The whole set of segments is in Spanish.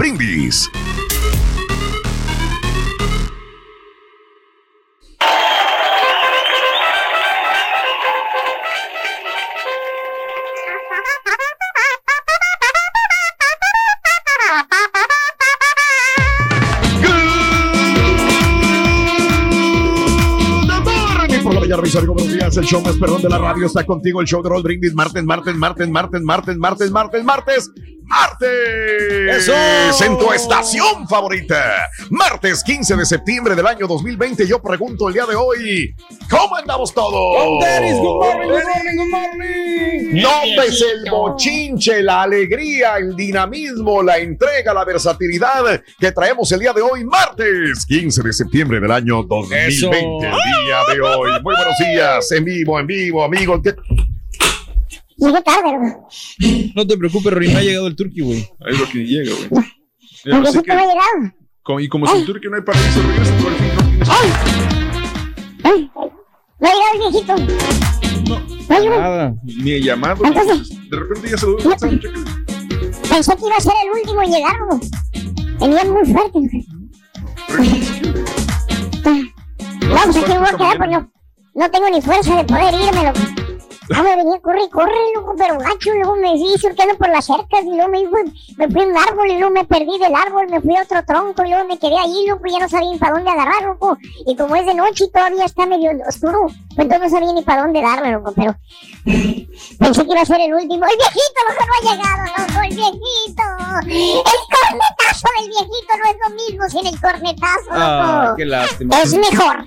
Brindis. buenos días. El show más perdón de la radio está contigo. El show de Roll Brindis. Martes, martes, martes, martes, martes, martes, martes, martes, martes. Eso. En tu estación favorita. Martes 15 de septiembre del año 2020. Yo pregunto el día de hoy: ¿Cómo andamos todos? Good morning, good morning, good morning. Notes el bochinche, la alegría, el dinamismo, la entrega, la versatilidad que traemos el día de hoy, martes 15 de septiembre del año 2020. El día de hoy. Muy buenos días, en vivo, en vivo, amigos. Llegué tarde, güey. No te preocupes, Rory, no ha llegado el turqui, güey. Es lo que llega, güey. Mira, Aunque así sí que- no ha llegado. como- y como sin turqui no hay paraíso, regresa tú al fin. no tienes- Ay, no ha llegado el viejito. No ha llegado. Nada. Ni llamado. Entonces- De repente ya se lo doy. Pensé que iba a ser el último en llegar, güey. Venía muy fuerte, güey. No, pues aquí me voy a quedar, pues no. No tengo ni fuerza de poder irme, loco. No, me venía, corre, corre, loco, pero gacho, luego me fui surcando por las cercas y luego me, fui- me fui a un árbol y luego me perdí del árbol, me fui a otro tronco y luego me quedé ahí, loco, y ya no sabía ni para dónde agarrar, loco. Y como es de noche y todavía está medio oscuro, pues entonces no sabía ni para dónde darme, loco, pero pensé que iba a ser el último. El viejito, loco, no ha llegado, loco, el viejito. El cornetazo del viejito no es lo mismo sin el cornetazo, Ah, loco. qué lástima. es mejor.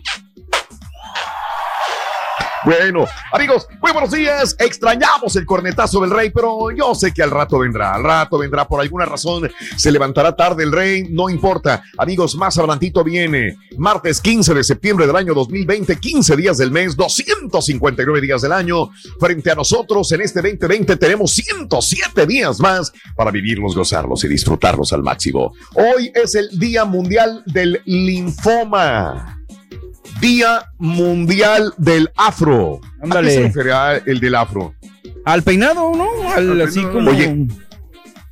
Bueno, amigos, muy buenos días. Extrañamos el cornetazo del rey, pero yo sé que al rato vendrá. Al rato vendrá por alguna razón. Se levantará tarde el rey, no importa. Amigos, más adelantito viene. Martes 15 de septiembre del año 2020, 15 días del mes, 259 días del año. Frente a nosotros en este 2020 tenemos 107 días más para vivirlos, gozarlos y disfrutarlos al máximo. Hoy es el Día Mundial del Linfoma. Día Mundial del Afro. Ándale. ¿A qué se refería el del afro? Al peinado, ¿no? Al, Al así peinado. como. Oye.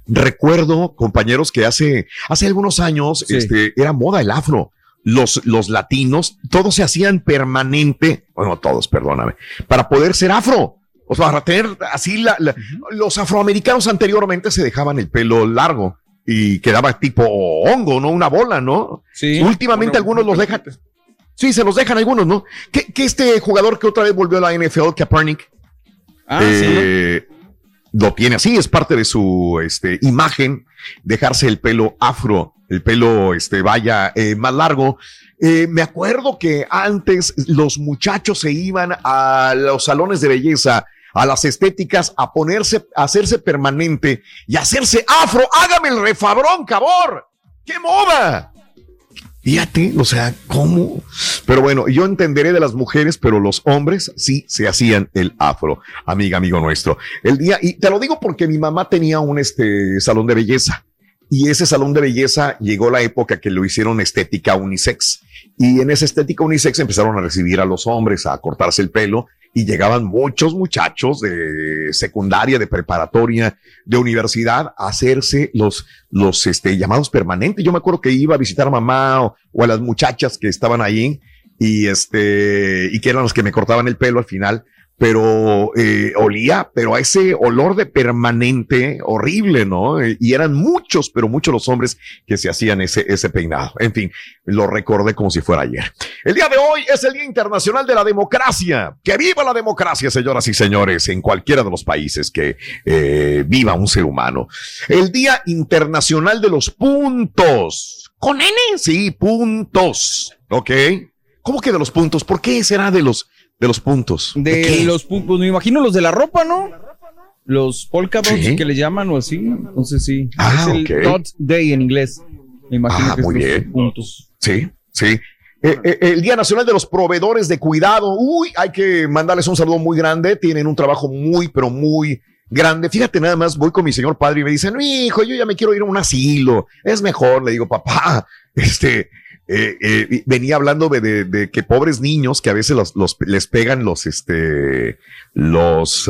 Recuerdo, compañeros, que hace, hace algunos años Sí. este, era moda el afro. Los, los latinos, todos se hacían permanente, bueno, todos, perdóname, para poder ser afro. O sea, para tener así la, la- los afroamericanos anteriormente se dejaban el pelo largo y quedaba tipo hongo, ¿no? Una bola, ¿no? Sí. Últimamente Bueno, algunos los dejan. Sí, se los dejan algunos, ¿no? Que, que este jugador que otra vez volvió a la NFL, Kaepernick, Ah, eh, lo tiene así, es parte de su este, imagen, dejarse el pelo afro, el pelo este, vaya eh, más largo. Eh, me acuerdo que antes los muchachos se iban a los salones de belleza, a las estéticas, a ponerse, a hacerse permanente y hacerse afro. Hágame el refabrón, cabor. ¡Qué moda! Fíjate, o sea, ¿cómo? Pero bueno, yo entenderé de las mujeres, pero los hombres sí se hacían el afro, amiga, amigo nuestro. El día, y te lo digo porque mi mamá tenía un este, salón de belleza. Y ese salón de belleza llegó la época que lo hicieron estética unisex. Y en esa estética unisex empezaron a recibir a los hombres a cortarse el pelo y llegaban muchos muchachos de secundaria, de preparatoria, de universidad a hacerse los, los este, llamados permanentes. Yo me acuerdo que iba a visitar a mamá o, a las muchachas que estaban ahí y este, y que eran los que me cortaban el pelo al final, pero eh, olía, pero a ese olor de permanente horrible, ¿no? Eh, Y eran muchos, pero muchos los hombres que se hacían ese, ese peinado. En fin, lo recordé como si fuera ayer. El día de hoy es el Día Internacional de la Democracia. Que viva la democracia, señoras y señores, en cualquiera de los países que eh, viva un ser humano. El Día Internacional de los Puntos. Con N, sí, puntos. ¿Ok? ¿Cómo que de los puntos? ¿Por qué será de los, de los puntos? De los puntos, me imagino los de la ropa, ¿no? los polka dots Sí. que le llaman o así. Entonces sí. Ah, es el dot day en inglés. Me imagino Ah, que es muy los bien. puntos. Sí, sí. Eh, eh, el Día Nacional de los Proveedores de Cuidado. Uy, hay que mandarles un saludo muy grande. Tienen un trabajo muy, pero muy grande. Fíjate, nada más voy con mi señor padre y me dicen, hijo, yo ya me quiero ir a un asilo. Es mejor. Le digo, papá, este, eh, eh, venía hablando de, que pobres niños que a veces los, les pegan los, este, los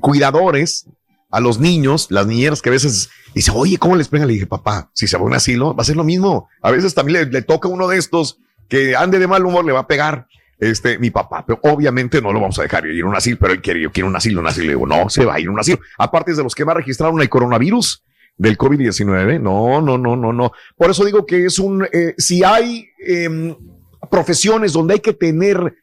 cuidadores a los niños, las niñeras que a veces dice, oye, ¿cómo les pegan? Le dije, papá, si se va a un asilo, va a ser lo mismo. A veces también le, le toca a uno de estos que ande de mal humor, le va a pegar. Este, mi papá, pero obviamente no lo vamos a dejar ir a un asilo, pero él quiere, yo quiero un asilo, un asilo. Le digo, no, se va a ir a un asilo. Aparte de los que más registraron el coronavirus del COVID-19. No, no, no, no, no. Por eso digo que es un, eh, si hay em, profesiones donde hay que tener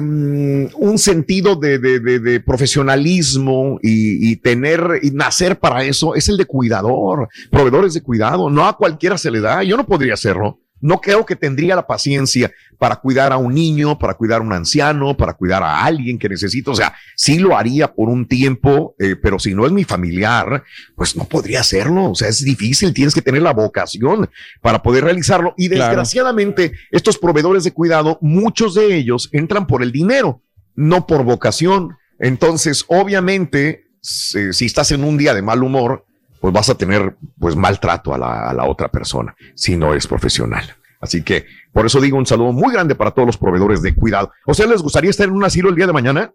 mm, un sentido de, de- de- de profesionalismo y, y tener y nacer para eso es el de cuidador, proveedores de cuidado. No a cualquiera se le da. Yo no podría hacerlo. No creo que tendría la paciencia para cuidar a un niño, para cuidar a un anciano, para cuidar a alguien que necesito. O sea, sí lo haría por un tiempo, eh, pero si no es mi familiar, pues no podría hacerlo. O sea, es difícil. Tienes que tener la vocación para poder realizarlo. Y Claro. desgraciadamente, estos proveedores de cuidado, muchos de ellos entran por el dinero, no por vocación. Entonces, obviamente, si, si estás en un día de mal humor, pues vas a tener pues maltrato a la, a la otra persona si no eres profesional. Así que por eso digo un saludo muy grande para todos los proveedores de cuidado. ¿O sea, les gustaría estar en un asilo el día de mañana?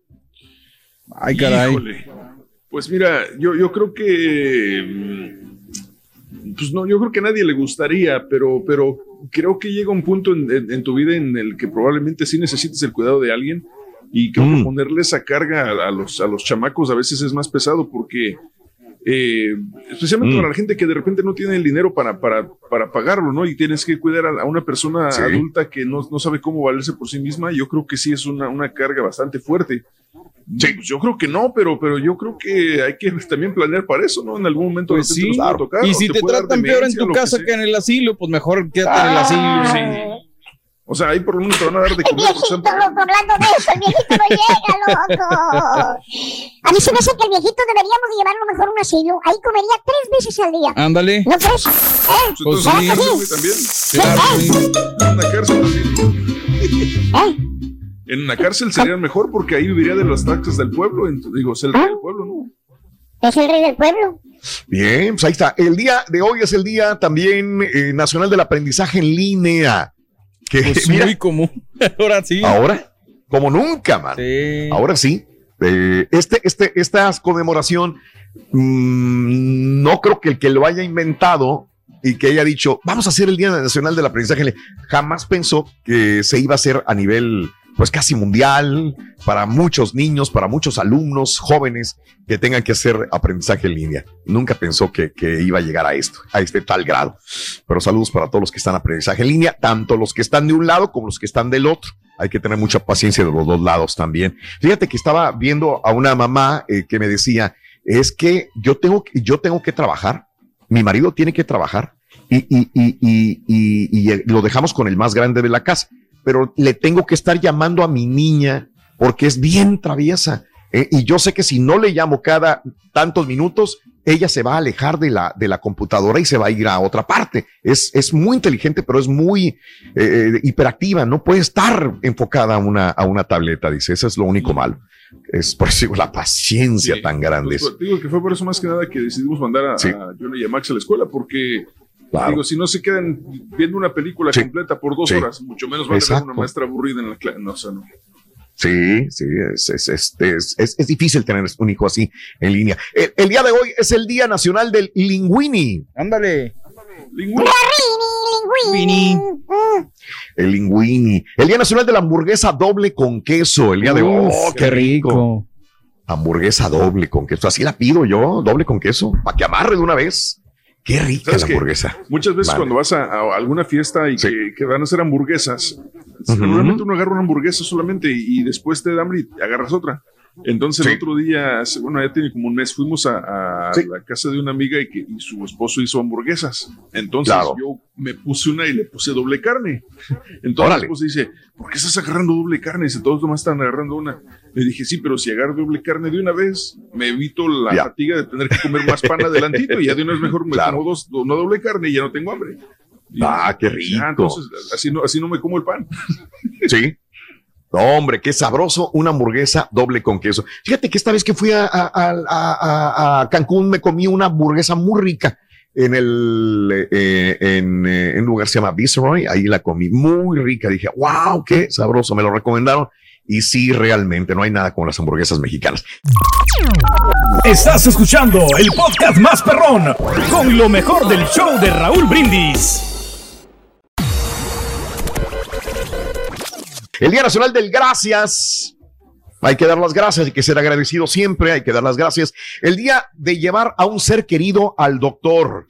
Ay, caray. Híjole. Pues mira, yo, yo creo que. mm, Pues no, yo creo que a nadie le gustaría, pero, pero creo que llega un punto en, en- en tu vida en el que probablemente sí necesites el cuidado de alguien. Y creo Mm. que ponerle esa carga a, a los, a los chamacos a veces es más pesado porque. Eh, especialmente Mm. para la gente que de repente no tiene el dinero para, para, para pagarlo, ¿no? Y tienes que cuidar a, a una persona Sí. adulta que no, no sabe cómo valerse por sí misma. Yo creo que sí es una, una carga bastante fuerte. Sí, pues yo creo que no, pero, pero yo creo que hay que también planear para eso, ¿no? En algún momento Pues sí. tocar, Y si te tratan peor en tu que casa que en el asilo, pues mejor quédate en el asilo. Sí. O sea, ahí por lo menos te van a dar de El comer. por viejito, loco, hablando de eso, el viejito no llega, loco. A mí se me hace que el viejito deberíamos de llevarlo mejor a un asilo. Ahí comería tres veces al día. Ándale. ¿No crees? ¿Eh? Pues sí. también. Claro, sí. En una cárcel también. ¿Eh? En una cárcel sería mejor porque ahí viviría de las taxas del pueblo. digo, es el rey del pueblo, ¿no? Es el rey del pueblo. Bien, pues ahí está. El día de hoy es el día también eh, nacional del aprendizaje en línea. Que Pues mira, muy común. Ahora sí. ahora, como nunca, man. Sí. Ahora sí. eh, este, este, esta conmemoración, mm, no creo que el que lo haya inventado y que haya dicho, vamos a hacer el Día Nacional del Aprendizaje, en Línea", jamás pensó que se iba a hacer a nivel, pues casi mundial, para muchos niños, para muchos alumnos jóvenes que tengan que hacer aprendizaje en línea. Nunca pensó que, que iba a llegar a esto, a este tal grado. Pero saludos para todos los que están en aprendizaje en línea, tanto los que están de un lado como los que están del otro. Hay que tener mucha paciencia de los dos lados también. Fíjate que estaba viendo a una mamá eh, que me decía, es que yo tengo, yo tengo que trabajar, mi marido tiene que trabajar y, y, y, y, lo dejamos con el más grande de la casa, pero le tengo que estar llamando a mi niña porque es bien traviesa. eh, y yo sé que si no le llamo cada tantos minutos, ella se va a alejar de la, de la computadora y se va a ir a otra parte. Es, es muy inteligente, pero es muy eh, hiperactiva. No puede estar enfocada a una, a una tableta, dice. Eso es lo único malo. Es por eso la paciencia Sí. tan grande. Pues, digo que fue por eso más que nada que decidimos mandar a, Sí. a Jonah y a Max a la escuela, porque Claro. digo, si no se quedan viendo una película Sí. completa por dos Sí. horas, mucho menos van a Exacto. una maestra aburrida en la clase. No, o sea, no. Sí, sí, es, es, es, es, es- es difícil tener un hijo así en línea. El, el día de hoy es el Día Nacional del Linguini. Ándale. Vini. Mm. El linguini. El Día Nacional de la Hamburguesa Doble con queso. El día de hoy. Oh, qué rico. Hamburguesa doble con queso. Así la pido yo, doble con queso. Para que amarre de una vez. Qué rica ¿Sabes la hamburguesa. Muchas veces Vale. cuando vas a, a alguna fiesta y Sí. que, que van a hacer hamburguesas, normalmente uno agarra una hamburguesa solamente y, y después te da hambre y agarras otra. Entonces Sí. el otro día, bueno, ya tiene como un mes, fuimos a, a Sí. la casa de una amiga y, que, y su esposo hizo hamburguesas. Entonces Claro. yo me puse una y le puse doble carne. Entonces mi esposa dice, ¿por qué estás agarrando doble carne? Dice, todos nomás están agarrando una. Le dije, sí, pero si agarro doble carne de una vez, me evito la Ya. fatiga de tener que comer más pan adelantito y ya de una vez mejor me Claro. como dos, una doble carne y ya no tengo hambre. Y- Ah, qué Ah, rico. entonces, así no, así no me como el pan. Sí. No, hombre, qué sabroso, una hamburguesa doble con queso. Fíjate que esta vez que fui a, Cancún me comí una hamburguesa muy rica en el eh, en, eh, en un lugar que se llama Viceroy, ahí la comí muy rica. Dije, wow, qué sabroso, me lo recomendaron. Y sí, realmente no hay nada como las hamburguesas mexicanas. Estás escuchando el podcast más perrón con lo mejor del show de Raúl Brindis. El Día Nacional del Gracias. Hay que dar las gracias, hay que ser agradecido siempre, hay que dar las gracias. El día de llevar a un ser querido al doctor.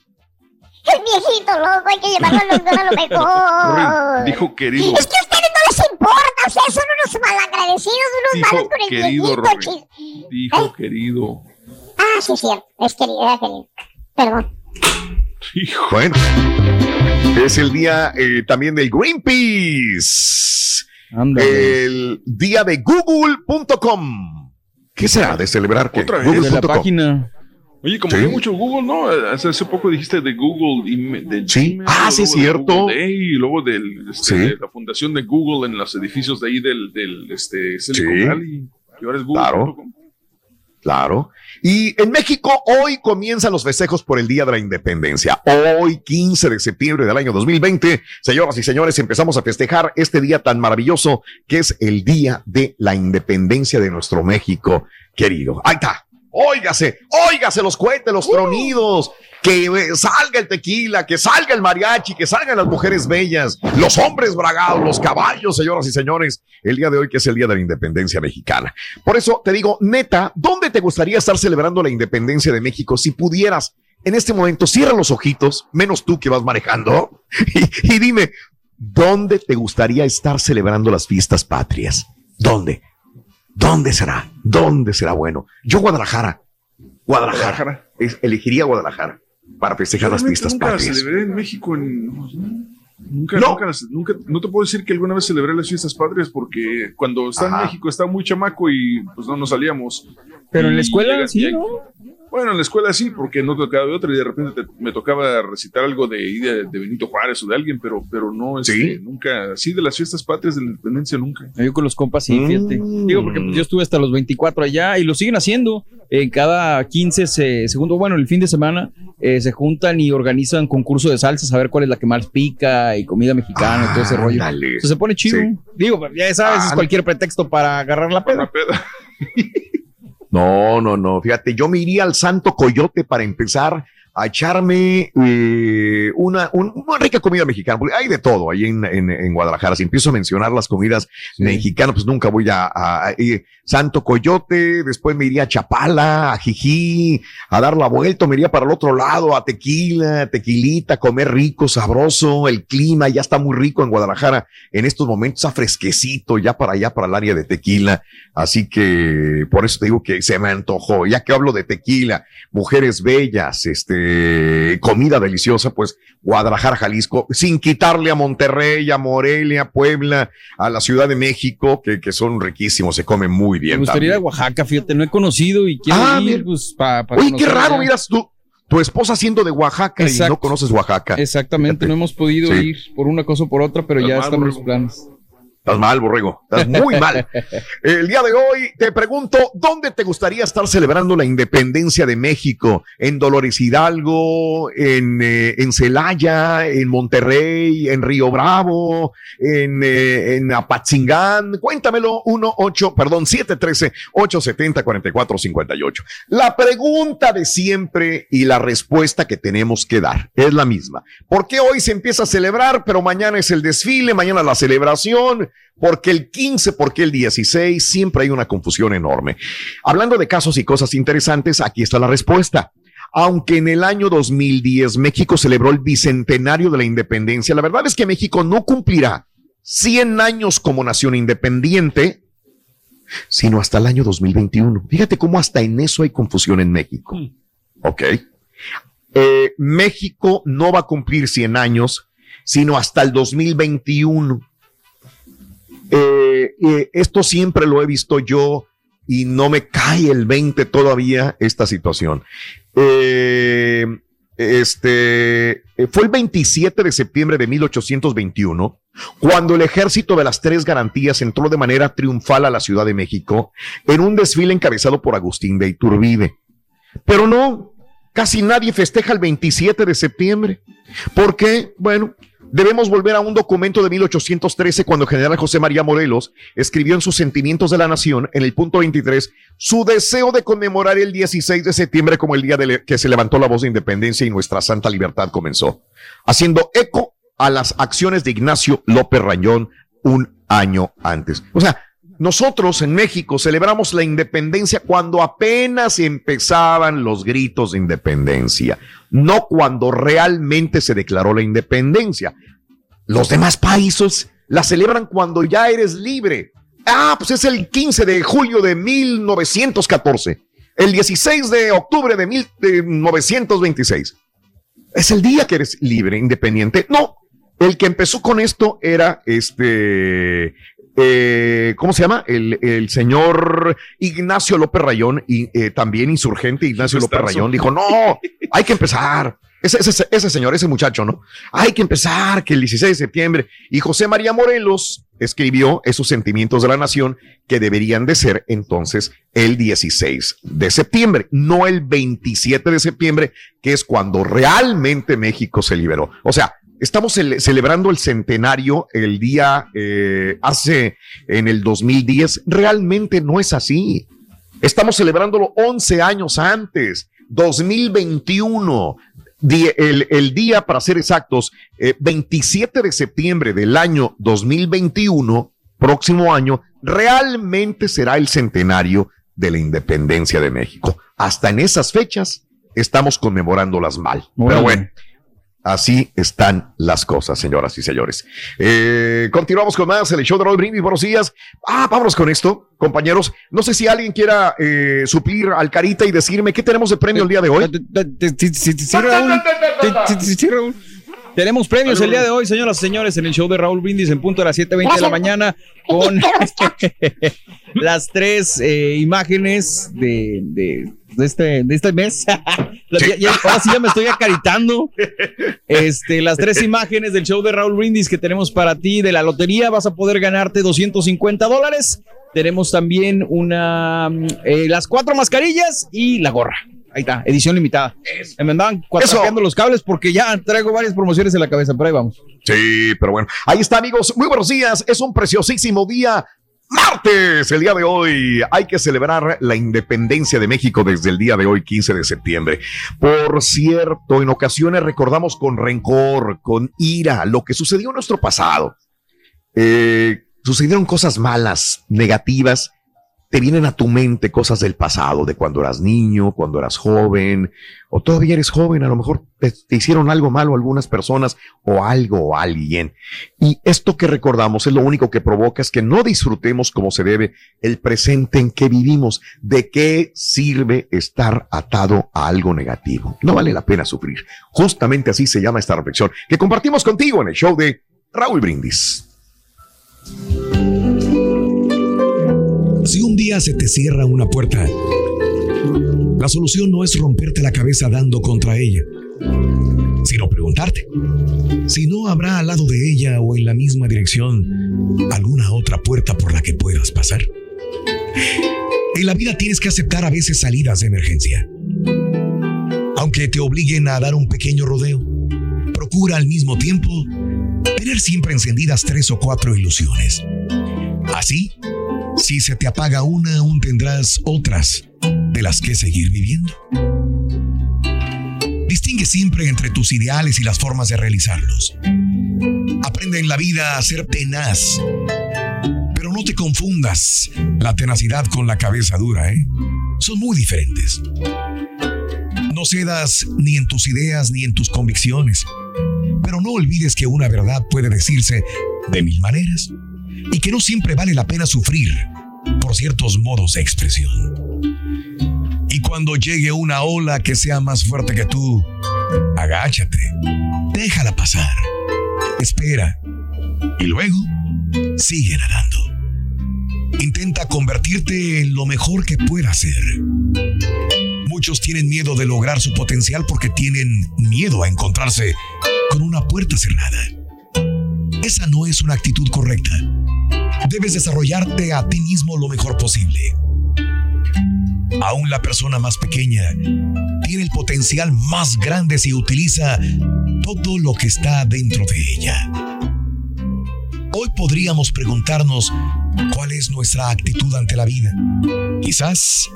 El viejito loco, hay que llevarlo al doctor a lo mejor. Dijo querido. Es que a ustedes no les importa, ustedes son unos malagradecidos, unos Dijo malos con el querido, viejito. Dijo querido. Ah, sí, cierto, es querido, era querido. Perdón. Hijo. Bueno, es el día eh, también del Greenpeace. Ándale. El día de google.com. ¿Qué será de celebrar? que Otra vez. de la Google.com. página. Oye, como Sí. hay mucho Google, ¿no? Hace, hace poco dijiste de Google y de Sí. Gmail, Ah, sí, es cierto. Google Day, y luego del, este, Sí. de la fundación de Google en los edificios de ahí del, del este, Silicon Sí. Valley. Y ahora es Claro. Claro. Y en México hoy comienzan los festejos por el Día de la Independencia. Hoy, 15 de septiembre del año 2020, señoras y señores, empezamos a festejar este día tan maravilloso que es el Día de la Independencia de nuestro México querido. Ahí está. Óigase, óigase los cohetes, los tronidos, que eh, salga el tequila, que salga el mariachi, que salgan las mujeres bellas, los hombres bragados, los caballos, señoras y señores, el día de hoy que es el Día de la Independencia Mexicana. Por eso te digo, neta, ¿dónde te gustaría estar celebrando la independencia de México si pudieras? En este momento, cierra los ojitos, menos tú que vas manejando, y, y dime, ¿dónde te gustaría estar celebrando las fiestas patrias? ¿Dónde? ¿Dónde será? ¿Dónde será bueno? Yo Guadalajara. Guadalajara. Guadalajara. Es- elegiría Guadalajara para festejar las fiestas nunca patrias. celebré en México. En, no, nunca, No. nunca, no te puedo decir que alguna vez celebré las fiestas patrias porque cuando estaba Ajá. en México estaba muy chamaco y pues no nos salíamos. Pero en la escuela, llega- sí, ¿no? Bueno, en la escuela sí, porque no tocaba de otra y de repente te- me tocaba recitar algo de, de, de Benito Juárez o de alguien, pero, pero no, este, Sí. nunca, así de las fiestas patrias de la independencia nunca. Yo con los compas sí, fíjate. Mm. Digo, porque pues, yo estuve hasta los 24 allá y lo siguen haciendo. En cada 15 se- segundo, bueno, el fin de semana eh, se juntan y organizan concurso de salsas a ver cuál es la que más pica y comida mexicana y todo ese rollo. Entonces se pone chido. Sí. Digo, ya sabes, es Ah, cualquier pretexto para agarrar la Para peda. la peda. No, no, no. Fíjate, yo me iría al Santo Coyote para empezar a echarme eh, una, un- una rica comida mexicana, porque hay de todo ahí en, en- en Guadalajara. Si empiezo a mencionar las comidas mexicanas, pues nunca voy a, a- a- eh, Santo Coyote, después me iría a Chapala, a Jijí, a dar la vuelta, me iría para el otro lado, a Tequila, Tequilita, comer rico, sabroso, el clima ya está muy rico en Guadalajara en estos momentos, está fresquecito ya para allá, para el área de Tequila. Así que por eso te digo que se me antojó. Ya que hablo de tequila, mujeres bellas, este, comida deliciosa, pues Guadalajara, Jalisco, sin quitarle a Monterrey, a Morelia, Puebla, a la Ciudad de México, que, que son riquísimos, se comen muy Me bien. gustaría ir a. Oaxaca, fíjate, no he conocido y quiero Ah, ir, pues, para Oye, qué raro, miras tú, tu esposa siendo de Oaxaca y no conoces Oaxaca. Exactamente, Fíjate. no hemos podido Sí. ir por una cosa o por otra, pero ya están los planes. Estás mal, borrego. Estás muy mal. El día de hoy te pregunto, ¿dónde te gustaría estar celebrando la independencia de México? ¿En Dolores Hidalgo? ¿En, eh, en Celaya? ¿En Monterrey? ¿En Río Bravo? ¿En, eh, en Apatzingán? Cuéntamelo, 1, 8, perdón, 713-870-4458. La pregunta de siempre y la respuesta que tenemos que dar es la misma. ¿Por qué hoy se empieza a celebrar, pero mañana es el desfile, mañana la celebración? Porque el 15, porque el 16, siempre hay una confusión enorme. Hablando de casos y cosas interesantes, aquí está la respuesta. Aunque en el año 2010 México celebró el bicentenario de la independencia, la verdad es que México no cumplirá 100 años como nación independiente sino hasta el año 2021. Fíjate cómo hasta en eso hay confusión en México. Ok. Eh, México no va a cumplir 100 años, sino hasta el 2021. Eh, eh, esto siempre lo he visto yo y no me cae el 20 todavía esta situación. Eh, este fue el 27 de septiembre de 1821 cuando el ejército de las tres garantías entró de manera triunfal a la Ciudad de México en un desfile encabezado por Agustín de Iturbide. Pero no, casi nadie festeja el 27 de septiembre. ¿Por qué? Bueno, Debemos volver a un documento de 1813 cuando el general José María Morelos escribió en sus Sentimientos de la Nación, en el punto 23, su deseo de conmemorar el 16 de septiembre como el día de que se levantó la voz de independencia y nuestra santa libertad comenzó, haciendo eco a las acciones de Ignacio López Rayón un año antes. O sea, nosotros en México celebramos la independencia cuando apenas empezaban los gritos de independencia, no cuando realmente se declaró la independencia. Los demás países la celebran cuando ya eres libre. Ah, pues es el 15 de julio de 1914, el 16 de octubre de 1926. Es el día que eres libre, independiente. No, el que empezó con esto era este eh, ¿cómo se llama? El, señor Ignacio López Rayón, y eh, también insurgente Ignacio López Rayón, dijo, no, hay que empezar. Ese, ese, ese, señor, ese muchacho, ¿no? Hay que empezar que el 16 de septiembre. Y José María Morelos escribió esos sentimientos de la nación que deberían de ser entonces el 16 de septiembre, no el 27 de septiembre, que es cuando realmente México se liberó. O sea, Estamos celebrando el centenario el día eh, hace en el 2010. Realmente no es así. Estamos celebrándolo 11 años antes, 2021. el, el, día, para ser exactos, 27 eh, de septiembre del año 2021, próximo año, realmente será el centenario de la independencia de México. Hasta en esas fechas estamos conmemorándolas mal. Pero bueno. Así están las cosas, señoras y señores. Eh, continuamos con más el show de Raúl Brindis. Buenos días. Ah, vámonos con esto, compañeros. No sé si alguien quiera eh, suplir al Carita y decirme qué tenemos de premio el día de hoy. Sí, Raúl. Tenemos premios el día de hoy, señoras y señores, en el show de Raúl Brindis en punto de las 7.20 de la mañana con las tres eh, imágenes de, de, este, de este mes. ahora sí ya me estoy acaritando. Este, las tres imágenes del show de Raúl Brindis que tenemos para ti de la lotería. Vas a poder ganarte 250 dólares. Tenemos también una, eh, las cuatro mascarillas y la gorra. Ahí está, edición limitada. Me andaban cuatrapeando los cables porque ya traigo varias promociones en la cabeza, pero ahí vamos. Sí, pero bueno. Ahí está, amigos. Muy buenos días. Es un preciosísimo día. Martes, el día de hoy, hay que celebrar la independencia de México desde el día de hoy, 15 de septiembre. Por cierto, en ocasiones recordamos con rencor, con ira, lo que sucedió en nuestro pasado. Eh, sucedieron cosas malas, negativas, te vienen a tu mente cosas del pasado, de cuando eras niño, cuando eras joven, o todavía eres joven, a lo mejor te, hicieron algo malo algunas personas o algo o alguien. Y esto que recordamos es lo único que provoca es que no disfrutemos como se debe el presente en que vivimos. ¿De qué sirve estar atado a algo negativo? No vale la pena sufrir. Justamente así se llama esta reflexión que compartimos contigo en el show de Raúl Brindis. Un día se te cierra una puerta, la solución no es romperte la cabeza dando contra ella, sino preguntarte si no habrá al lado de ella o en la misma dirección alguna otra puerta por la que puedas pasar. En la vida tienes que aceptar a veces salidas de emergencia. Aunque te obliguen a dar un pequeño rodeo, procura al mismo tiempo tener siempre encendidas tres o cuatro ilusiones. Así, si se te apaga una, aún tendrás otras de las que seguir viviendo. Distingue siempre entre tus ideales y las formas de realizarlos. Aprende en la vida a ser tenaz, pero no te confundas la tenacidad con la cabeza dura, ¿eh? Son muy diferentes. No cedas ni en tus ideas ni en tus convicciones, pero no olvides que una verdad puede decirse de mil maneras y que no siempre vale la pena sufrir por ciertos modos de expresión. Y cuando llegue una ola que sea más fuerte que tú, agáchate, déjala pasar, espera y luego sigue nadando. Intenta convertirte en lo mejor que puedas ser. Muchos tienen miedo de lograr su potencial porque tienen miedo a encontrarse con una puerta cerrada. Esa no es una actitud correcta. Debes desarrollarte a ti mismo lo mejor posible. Aún la persona más pequeña tiene el potencial más grande si utiliza todo lo que está dentro de ella. Hoy podríamos preguntarnos cuál es nuestra actitud ante la vida. Quizás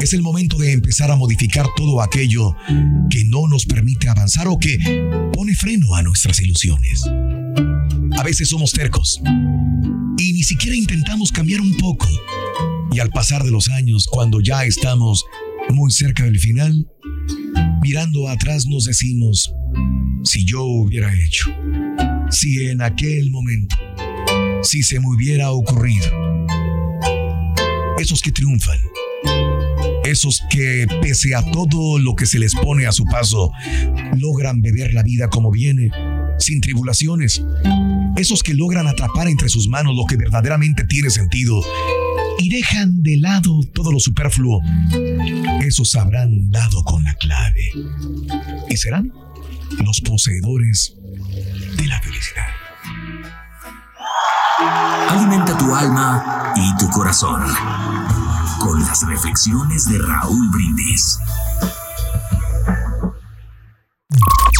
es el momento de empezar a modificar todo aquello que no nos permite avanzar o que pone freno a nuestras ilusiones. A veces somos tercos y ni siquiera intentamos cambiar un poco. Y al pasar de los años, cuando ya estamos muy cerca del final, mirando atrás nos decimos, si yo hubiera hecho, si en aquel momento, si se me hubiera ocurrido. Esos que triunfan, esos que pese a todo lo que se les pone a su paso, logran beber la vida como viene, sin tribulaciones. Esos que logran atrapar entre sus manos lo que verdaderamente tiene sentido y dejan de lado todo lo superfluo, esos habrán dado con la clave y serán los poseedores de la felicidad. Alimenta tu alma y tu corazón con las reflexiones de Raúl Brindis.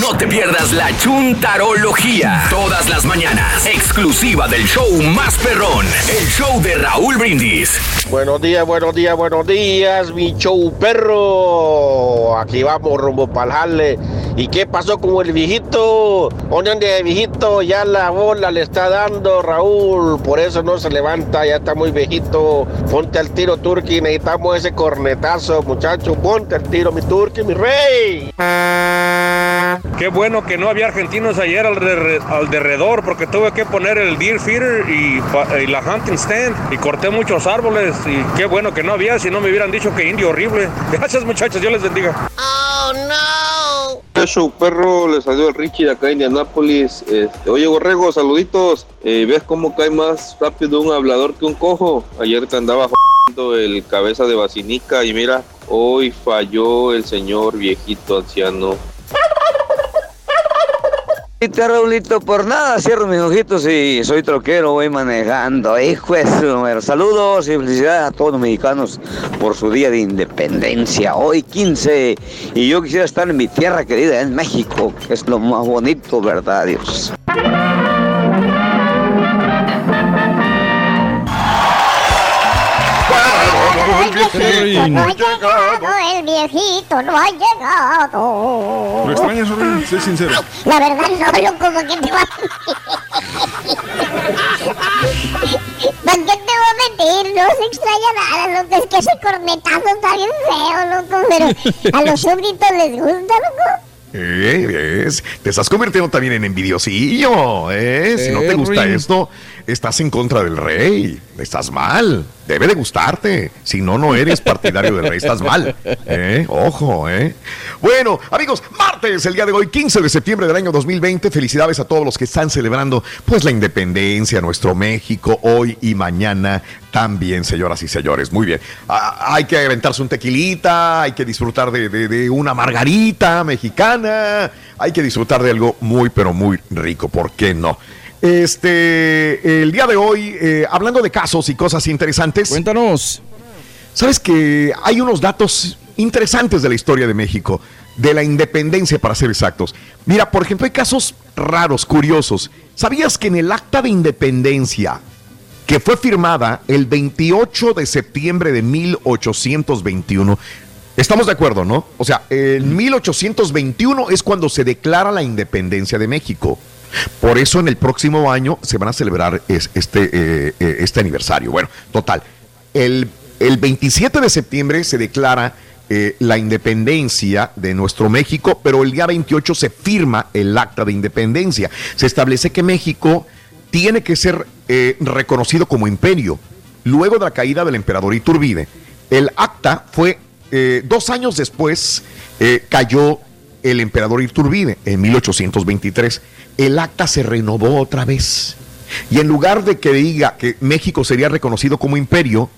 No te pierdas la chuntarología. Todas las mañanas. Exclusiva del show más perrón. El show de Raúl Brindis. Buenos días, buenos días, buenos días, mi show perro. Aquí vamos rumbo para. ¿Y qué pasó con el viejito? ¿Dónde el viejito? Ya la bola le está dando Raúl. Por eso no se levanta, ya está muy viejito. Ponte al tiro, Turki. Necesitamos ese cornetazo, muchacho. Ponte al tiro, mi Turki, mi rey. Qué bueno que no había argentinos ayer al, derre- al derredor porque tuve que poner el deer feeder y, la hunting stand y corté muchos árboles y qué bueno que no había, si no me hubieran dicho que indio horrible. Gracias muchachos, Dios les bendiga. ¿Qué show perro? Les salió el Richie de acá en Indianápolis. Este, oye, Borrego, saluditos. Eh, ¿Ves cómo cae más rápido un hablador que un cojo? Ayer te andaba jodiendo el cabeza de basinica y mira, hoy falló el señor viejito anciano. Raulito, por nada cierro mis ojitos y soy troquero, voy manejando. Hijo de. Saludos y felicidades a todos los mexicanos por su día de independencia, hoy 15. Y yo quisiera estar en mi tierra querida, en México, que es lo más bonito, ¿verdad, Dios? No ha llegado, el viejito no ha llegado. ¿Lo extrañas, Rubén? Sé sincero. La verdad no, loco, ¿para qué te va ¿Para qué te va a mentir? No se extraña nada, loco. Es que ese cornetazo está bien feo, loco. Pero a los súbditos les gusta, loco. Eh, ¿ves? Te estás convirtiendo también en envidiosillo, ¿eh? Si no te gusta Henry. esto, estás en contra del rey. Estás mal. Debe de gustarte. Si no, no eres partidario del rey. Estás mal. ¿eh? Ojo, ¿eh? Bueno, amigos, martes, el día de hoy, 15 de septiembre del año 2020. Felicidades a todos los que están celebrando, pues, la independencia, nuestro México, hoy y mañana también, señoras y señores. Muy bien. Ah, hay que aventarse un tequilita, hay que disfrutar de, de- de una margarita mexicana, hay que disfrutar de algo muy, pero muy rico. ¿Por qué no? Este, el día de hoy, eh, hablando de casos y cosas interesantes. Cuéntanos. Sabes que hay unos datos interesantes de la historia de México, de la independencia para ser exactos. Mira, por ejemplo, hay casos raros, curiosos. ¿Sabías que en el acta de independencia, que fue firmada el 28 de septiembre de 1821, estamos de acuerdo, ¿no? O sea, en 1821 es cuando se declara la independencia de México. Por eso en el próximo año se van a celebrar es- este, eh, eh, este aniversario. Bueno, total. El, el 27 de septiembre se declara eh, la independencia de nuestro México, pero el día 28 se firma el acta de independencia. Se establece que México tiene que ser eh, reconocido como imperio. Luego de la caída del emperador Iturbide, el acta fue dos años después, cayó el emperador Iturbide en 1823. El acta se renovó otra vez. Y en lugar de que diga que México sería reconocido como imperio,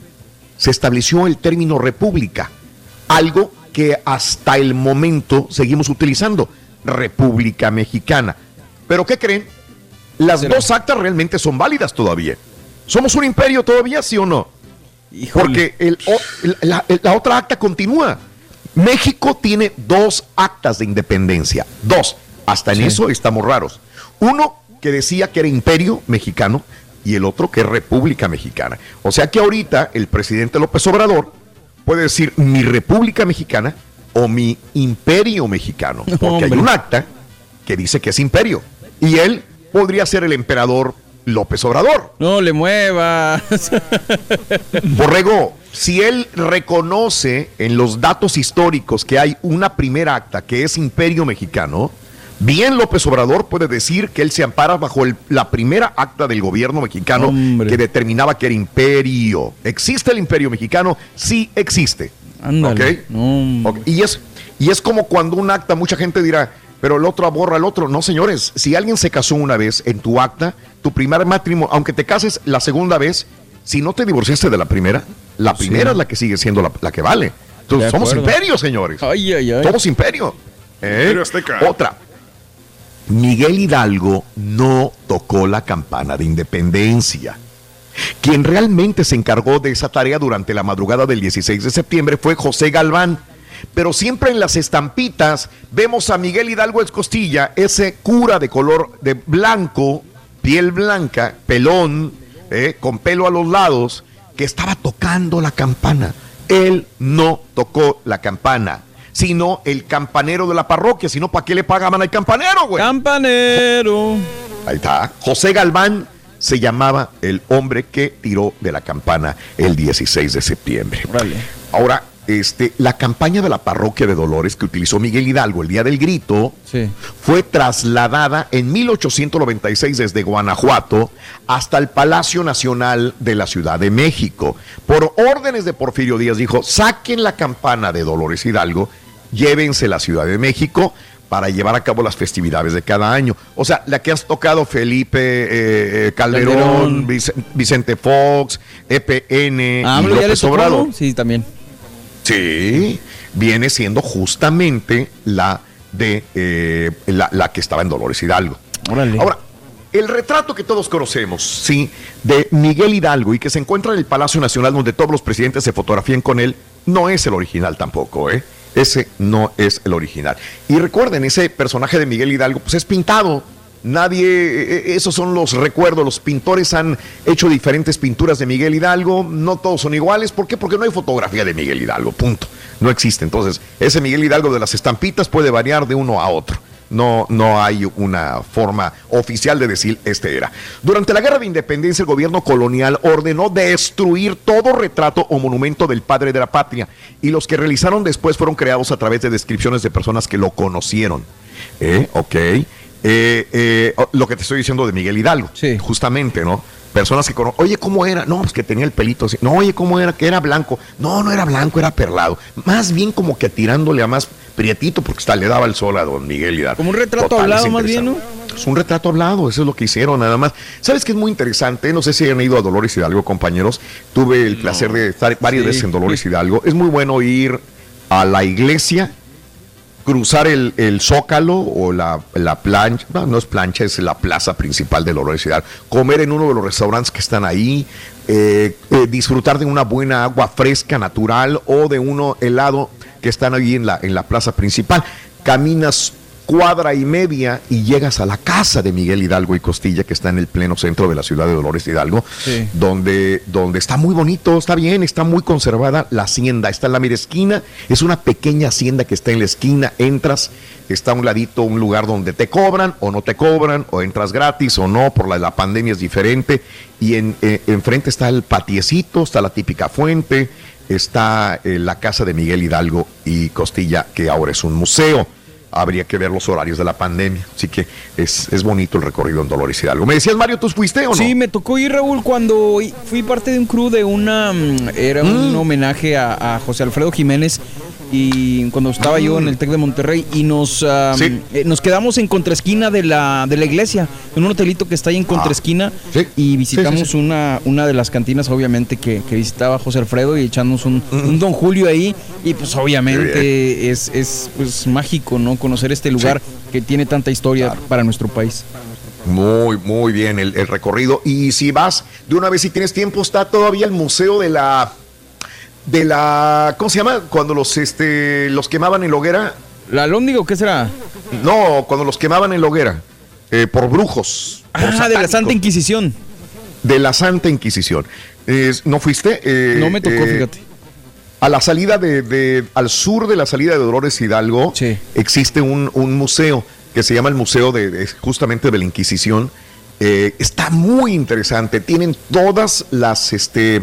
se estableció el término república algo que hasta el momento seguimos utilizando, República Mexicana. Pero ¿qué creen? Las dos actas realmente son válidas todavía. ¿Somos un imperio todavía, sí o no? Porque la, otra acta continúa. México tiene dos actas de independencia. Dos. Hasta en eso estamos raros. Uno que decía que era imperio mexicano y el otro que es república mexicana. O sea que ahorita el presidente López Obrador puede decir mi República Mexicana o mi Imperio Mexicano, porque hay un acta que dice que es imperio. Y él podría ser el emperador López Obrador. No le mueva. Borrego, si él reconoce en los datos históricos que hay una primera acta que es imperio mexicano, Bien López Obrador puede decir que él se ampara bajo la primera acta del gobierno mexicano que determinaba que era imperio. ¿Existe el imperio mexicano? Sí existe. Y, es, y es como cuando un acta, mucha gente dirá, pero el otro aborra al otro. No, señores, si alguien se casó una vez en tu acta, tu primer matrimonio, aunque te cases la segunda vez, si no te divorciaste de la primera, la primera es la que sigue siendo la, que vale. Entonces, somos imperio, señores. Somos imperio. ¿Eh? Otra. Miguel Hidalgo no tocó la campana de independencia. Quien realmente se encargó de esa tarea durante la madrugada del 16 de septiembre fue José Galván. Pero siempre en las estampitas vemos a Miguel Hidalgo Escostilla, ese cura de color de blanco, piel blanca, pelón, eh, con pelo a los lados, que estaba tocando la campana. Él no tocó la campana sino el campanero de la parroquia. Si no, ¿para qué le pagaban al campanero, güey? Campanero. Ahí está. José Galván se llamaba el hombre que tiró de la campana el 16 de septiembre. Ahora, este, la campaña de la parroquia de Dolores que utilizó Miguel Hidalgo el día del grito fue trasladada en 1896 desde Guanajuato hasta el Palacio Nacional de la Ciudad de México. Por órdenes de Porfirio Díaz dijo, saquen la campana de Dolores Hidalgo llévense la Ciudad de México para llevar a cabo las festividades de cada año. O sea, la que has tocado Felipe eh, eh, Calderón, Vicente Fox, EPN ah, y López Obrador. Sí, también. Sí, viene siendo justamente la de eh, la, que estaba en Dolores Hidalgo. Ahora, el retrato que todos conocemos, sí, de Miguel Hidalgo y que se encuentra en el Palacio Nacional donde todos los presidentes se fotografían con él, no es el original tampoco, ¿eh? Ese no es el original. Y recuerden, ese personaje de Miguel Hidalgo, pues es pintado. Nadie, e, e, esos son los recuerdos. Los pintores han hecho diferentes pinturas de Miguel Hidalgo. No todos son iguales. ¿Por qué? Porque no hay fotografía de Miguel Hidalgo. Punto. No existe. Entonces, ese Miguel Hidalgo de las estampitas puede variar de uno a otro. No, no hay una forma oficial de decir este era. Durante la guerra de independencia, el gobierno colonial ordenó destruir todo retrato o monumento del padre de la patria y los que realizaron después fueron creados a través de descripciones de personas que lo conocieron. ¿Eh? Ok. Eh, eh, lo que te estoy diciendo de Miguel Hidalgo, sí. justamente, ¿no? Personas que conocen, oye, ¿cómo era? No, pues que tenía el pelito así. No, oye, ¿cómo era? Que era blanco. No, no era blanco, era perlado. Más bien como que tirándole a más prietito porque hasta le daba el sol a don Miguel Hidalgo. Como un retrato hablado más bien, ¿no? Es un retrato hablado, eso es lo que hicieron nada más. ¿Sabes qué es muy interesante? No sé si han ido a Dolores Hidalgo, compañeros. Tuve el placer de estar varias veces en Dolores Hidalgo. Es muy bueno ir a la iglesia, cruzar el, zócalo o la, plancha, no, no, es plancha, es la plaza principal de Dolores Hidalgo, comer en uno de los restaurantes que están ahí, eh, eh, disfrutar de una buena agua fresca, natural o de uno helado que están ahí en la, en la plaza principal. Caminas cuadra y media y llegas a la casa de Miguel Hidalgo y Costilla, que está en el pleno centro de la ciudad de Dolores Hidalgo, donde, donde está muy bonito, está bien, está muy conservada la hacienda. Está en la mira esquina, es una pequeña hacienda que está en la esquina, entras, está a un ladito un lugar donde te cobran o no te cobran, o entras gratis o no, por la, la pandemia es diferente, y en, eh, enfrente está el patiecito, está la típica fuente, está eh, la casa de Miguel Hidalgo y Costilla, que ahora es un museo. Habría que ver los horarios de la pandemia. Así que es, es bonito el recorrido en Dolores Hidalgo. ¿Me decías, Mario, tú fuiste o no? Sí, me tocó ir, Raúl, cuando fui parte de un crew de una... mm, Era un Mm. homenaje a, a José Alfredo Jiménez y cuando estaba yo en el TEC de Monterrey y nos, Mm. Sí. eh, nos quedamos en contraesquina de la, de la iglesia, en un hotelito que está ahí en contraesquina Ah, sí. y visitamos Sí. Una, una de las cantinas obviamente que, que visitaba José Alfredo y echamos un, un Don Julio ahí y pues obviamente es, es pues, mágico, ¿no? Conocer este lugar que tiene tanta historia para nuestro país. Muy, muy bien el, el recorrido. Y si vas de una vez, si tienes tiempo, está todavía el museo de la. De la. ¿Cómo se llama? Cuando los este los quemaban en la hoguera. ¿La Lóndigo qué será? No, cuando los quemaban en la hoguera. eh, por brujos. por Ah, de la satánicos. Santa Inquisición. De la Santa Inquisición. Es- ¿No fuiste? Eh, No me tocó, eh, fíjate. A la salida de, de- al sur de la salida de Dolores Hidalgo Sí. existe un, un museo que se llama el Museo de, de- justamente de la Inquisición. Eh, está muy interesante. Tienen todas las este,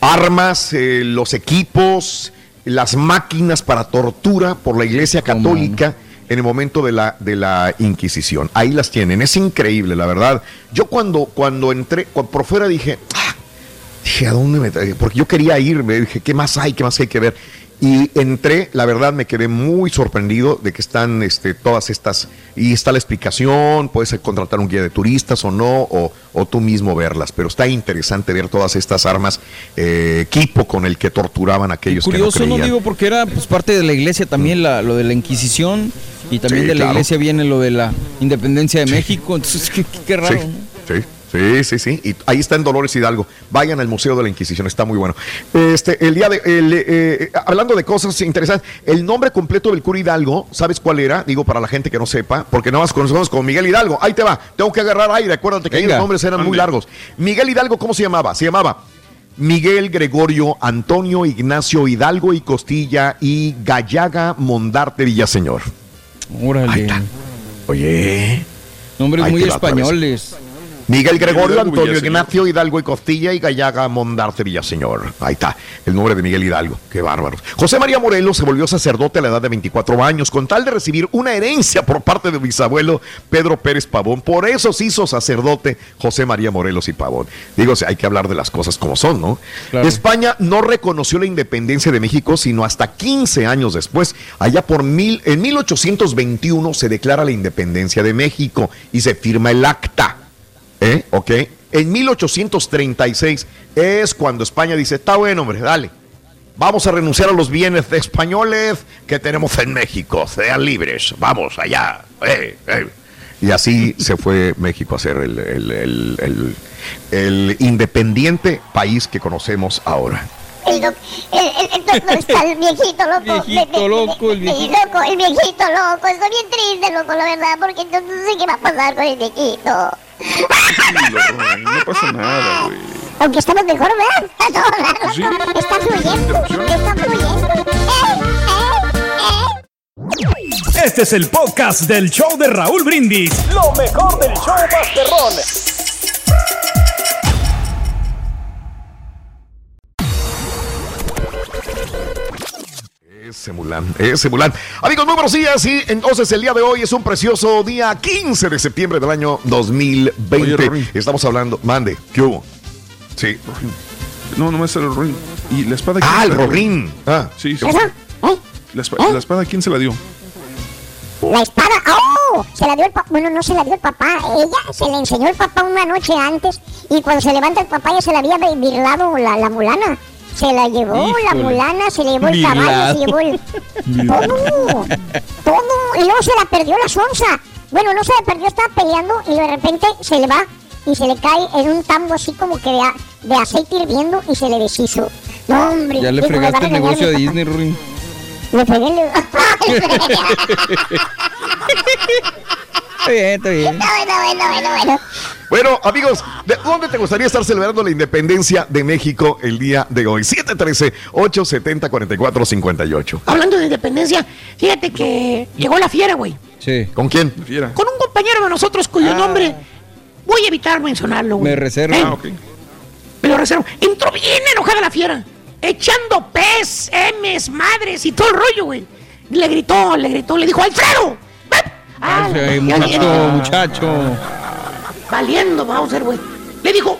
armas, eh, los equipos, las máquinas para tortura por la Iglesia Católica en el momento de la, de la Inquisición. Ahí las tienen. Es increíble, la verdad. Yo cuando, cuando entré por fuera dije, dije, ¿a dónde me tra-?" Porque yo quería irme, dije, ¿qué más hay? ¿Qué más hay que ver? Y entré, la verdad me quedé muy sorprendido de que están este, todas estas, y está la explicación, puedes contratar un guía de turistas o no, o, o tú mismo verlas, pero está interesante ver todas estas armas, eh, equipo con el que torturaban a aquellos Curioso, que no no, digo, porque era pues, parte de la iglesia también la, lo de la Inquisición y también Sí, de la claro. iglesia viene lo de la independencia de México. Entonces, qué, qué- qué raro. Sí, ¿no? sí, sí, sí, sí. Y ahí está en Dolores Hidalgo. Vayan al Museo de la Inquisición, está muy bueno. Este, el día de, el, eh, eh, hablando de cosas interesantes, el nombre completo del cura Hidalgo, ¿sabes cuál era? Digo para la gente que no sepa, porque no más conocemos como Miguel Hidalgo. Ahí te va, tengo que agarrar aire, acuérdate que ahí los nombres eran muy largos. Miguel Hidalgo, ¿cómo se llamaba? Se llamaba Miguel Gregorio Antonio Ignacio Hidalgo y Costilla y Gallaga Mondarte Villaseñor. Ahí Órale. está. Oye. Nombres muy españoles. Miguel Gregorio, Antonio. Ignacio Hidalgo y Costilla y Gallaga Mondarte Villaseñor. Ahí está, el nombre de Miguel Hidalgo. Qué bárbaros. José María Morelos se volvió sacerdote a la edad de 24 años con tal de recibir una herencia por parte de bisabuelo Pedro Pérez Pavón. Por eso se hizo sacerdote José María Morelos y Pavón. Digo, hay que hablar de las cosas como son, ¿no? Claro. España no reconoció la independencia de México sino hasta 15 años después. Allá por mil, en 1821 se declara la independencia de México y se firma el acta. ¿Eh? En 1836 es cuando España dice, está bueno, hombre, dale. Vamos a renunciar a los bienes españoles que tenemos en México. Sean libres. Vamos allá. Eh, eh. Y así se fue México a ser el independiente país que conocemos ahora. El, doc- el, el, el doctor está el viejito loco. Viejito loco, el viejito. Loco, el viejito loco. Estoy bien triste, loco, la verdad, porque entonces no sé qué va a pasar con el viejito. Tranquilo, Ron, no pasa nada, güey. Aunque estamos mejor, ¿verdad? Loco. Sí. Está fluyendo, está fluyendo. ¡Eh, eh, eh! Este es el podcast del show de Raúl Brindis. Lo mejor del show Masterrón. Ese Mulan, ese Mulan. Amigos, muy buenos días. Y entonces el día de hoy es un precioso día 15 de septiembre del año 2020. Oye, Rory. Estamos hablando, mande, ¿qué hubo? Sí. No, no me sale el Rorín. ¿Y la espada quién Ah, se el? Rorín. Ah, Sí, sí. ¿Eh? La, espa- la espada quién se la dio? La espada, ¡oh! Se la dio el papá, bueno, no se la dio el papá, ella se le enseñó el papá una noche antes y cuando se levanta el papá ya se la había virlado la, la mulana. Se la llevó la mulana, se le llevó el caballo, se llevó el... todo, todo, y luego se la perdió la sonza. Bueno, no se la perdió, estaba peleando y de repente se le va y se le cae en un tambo así como que de, a- de aceite hirviendo y se le deshizo. No, hombre. Ya le dijo, a fregaste el negocio papá. Disney, Ruin. Le pegué el... Está bien, está bien. bueno, bueno, bueno, bueno. Bueno, amigos, ¿de dónde te gustaría estar celebrando la independencia de México el día de hoy? 713-870-4458. Hablando de independencia, fíjate que llegó la fiera, güey. Sí. ¿Con quién? Fiera. Con un compañero de nosotros cuyo Ah. nombre voy a evitar mencionarlo, güey. Me reservo. ¿Eh? Ah, ok. Me lo reservo. Entró bien enojada la fiera. echando pez, M's, madres y todo el rollo, güey. Le gritó, le gritó, le dijo, ¡Alfredo! Ven". Ah, muchacho, muchacho. Valiendo, ver, güey. Le dijo,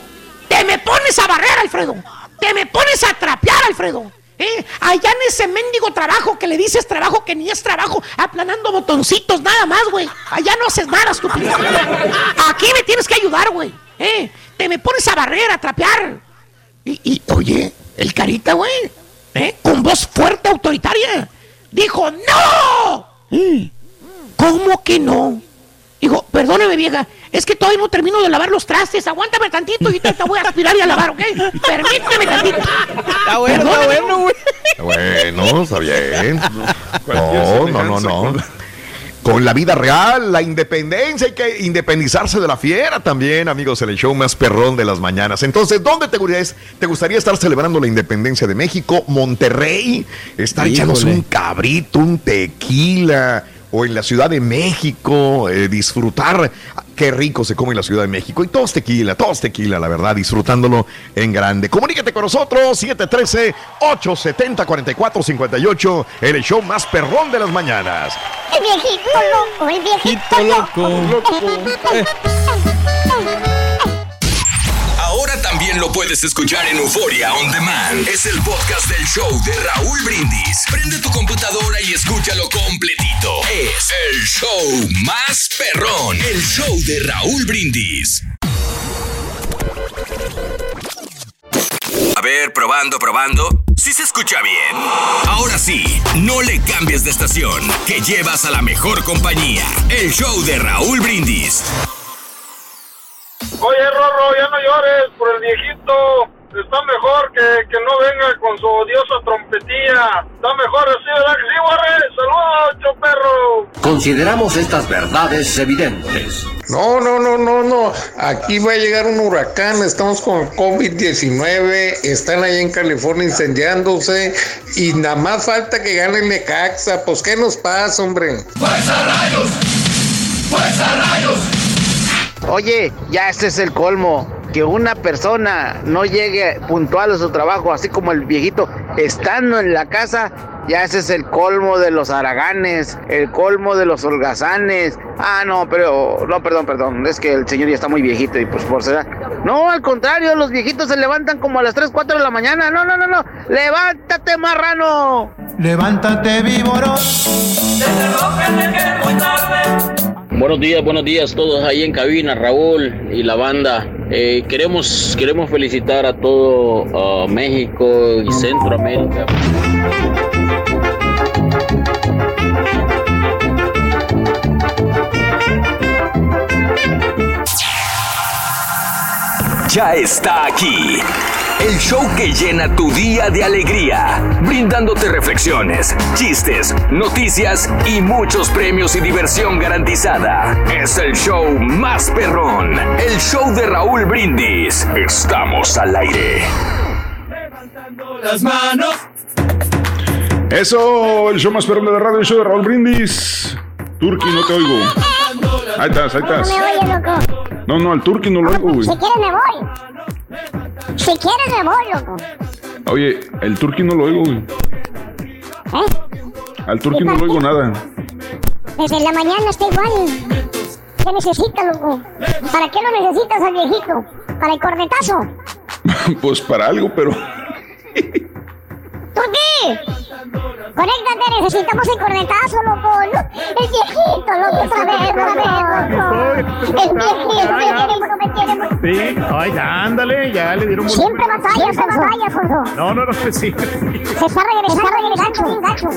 te me pones a barrer, Alfredo. Te me pones a trapear, Alfredo. ¿Eh? Allá en ese mendigo trabajo que le dices trabajo que ni es trabajo, aplanando botoncitos nada más, güey. Allá no haces nada, estúpido. Aquí me tienes que ayudar, güey. ¿Eh? Te me pones a barrer, a trapear. Y, y, oye, el carita, güey, ¿eh? con voz fuerte, autoritaria, dijo, ¡No! Mm, ¿Cómo que no? Dijo, perdóneme, vieja, es que todavía no termino de lavar los trastes. Aguántame tantito y te voy a aspirar y a lavar, ¿ok? Permíteme tantito. Está bueno, está Perdóname. bueno, güey. Bueno, está bien. No, no, no, no. con la- Con la vida real, la independencia, hay que independizarse de la fiera también, amigos, en el show más perrón de las mañanas. Entonces, ¿dónde te gustaría, te gustaría estar celebrando la independencia de México? ¿Monterrey? ¿Estar Híjole. echándose un cabrito, un tequila? ¿O en la Ciudad de México? eh, disfrutar. Qué rico se come en la Ciudad de México. Y todos tequila, todos tequila, la verdad, disfrutándolo en grande. Comunícate con nosotros, 713-870-4458, en el show más perrón de las mañanas. El viejito loco, el viejito Quito loco. Eh, lo puedes escuchar en Euforia On Demand. Es el podcast del show de Raúl Brindis. Prende tu computadora y escúchalo completito. Es el show más perrón. El show de Raúl Brindis. A ver, probando, probando. ¿Sí se escucha bien? Ahora sí, no le cambies de estación, que llevas a la mejor compañía. El show de Raúl Brindis. Oye, Rorro, ya no llores por el viejito. Está mejor que, que no venga con su odiosa trompetilla. Está mejor así, ¿verdad que sí, Borre? ¡Saludos, choperro! Consideramos estas verdades evidentes. No, no, no, no, no. Aquí va a llegar un huracán. Estamos con el COVID-19. Están allá en California incendiándose. Y nada más falta que gane el Necaxa. Pues, ¿qué nos pasa, hombre? Oye, ya ese es el colmo. Que una persona no llegue puntual a su trabajo, así como el viejito, estando en la casa, ya ese es el colmo de los haraganes, el colmo de los holgazanes. Ah, no, pero, no, perdón, perdón, es que el señor ya está muy viejito y pues por ser... No, al contrario, los viejitos se levantan como a las 3, 4 de la mañana. No, no, no, no, levántate, marrano. Levántate, víboro. Buenos días, buenos días todos ahí en cabina, Raúl y la banda. Eh, queremos, queremos felicitar a todo México y Centroamérica. Ya está aquí. El show que llena tu día de alegría, brindándote reflexiones, chistes, noticias y muchos premios y diversión garantizada. Es el show más perrón, el show de Raúl Brindis. Estamos al aire. Las manos. Eso, el show más perrón de la radio, el show de Raúl Brindis. Turki, no te oigo. Ahí estás, ahí estás. No, no, al Turki no lo oigo, güey. Si quieres me voy. Si quieres me voy, loco. Oye, el Turki no lo oigo, güey. ¿Eh? Al Turki no lo oigo nada. Desde la mañana está igual. ¿Qué necesitas, loco? ¿Para qué lo necesitas al viejito? ¿Para el cornetazo? Pues para algo, pero. ¿Por qué? Conéctate, necesitamos el cornetazo, loco. No, el viejito, loco, otra vez, otra vez, loco. El viejito, me tiene, me tiene. Sí, ay, ya, ándale, ya le dieron Siempre batallas, siempre batallas, Alfonso. No, no, no, sí. Se está regresando, regresando, bien gacho.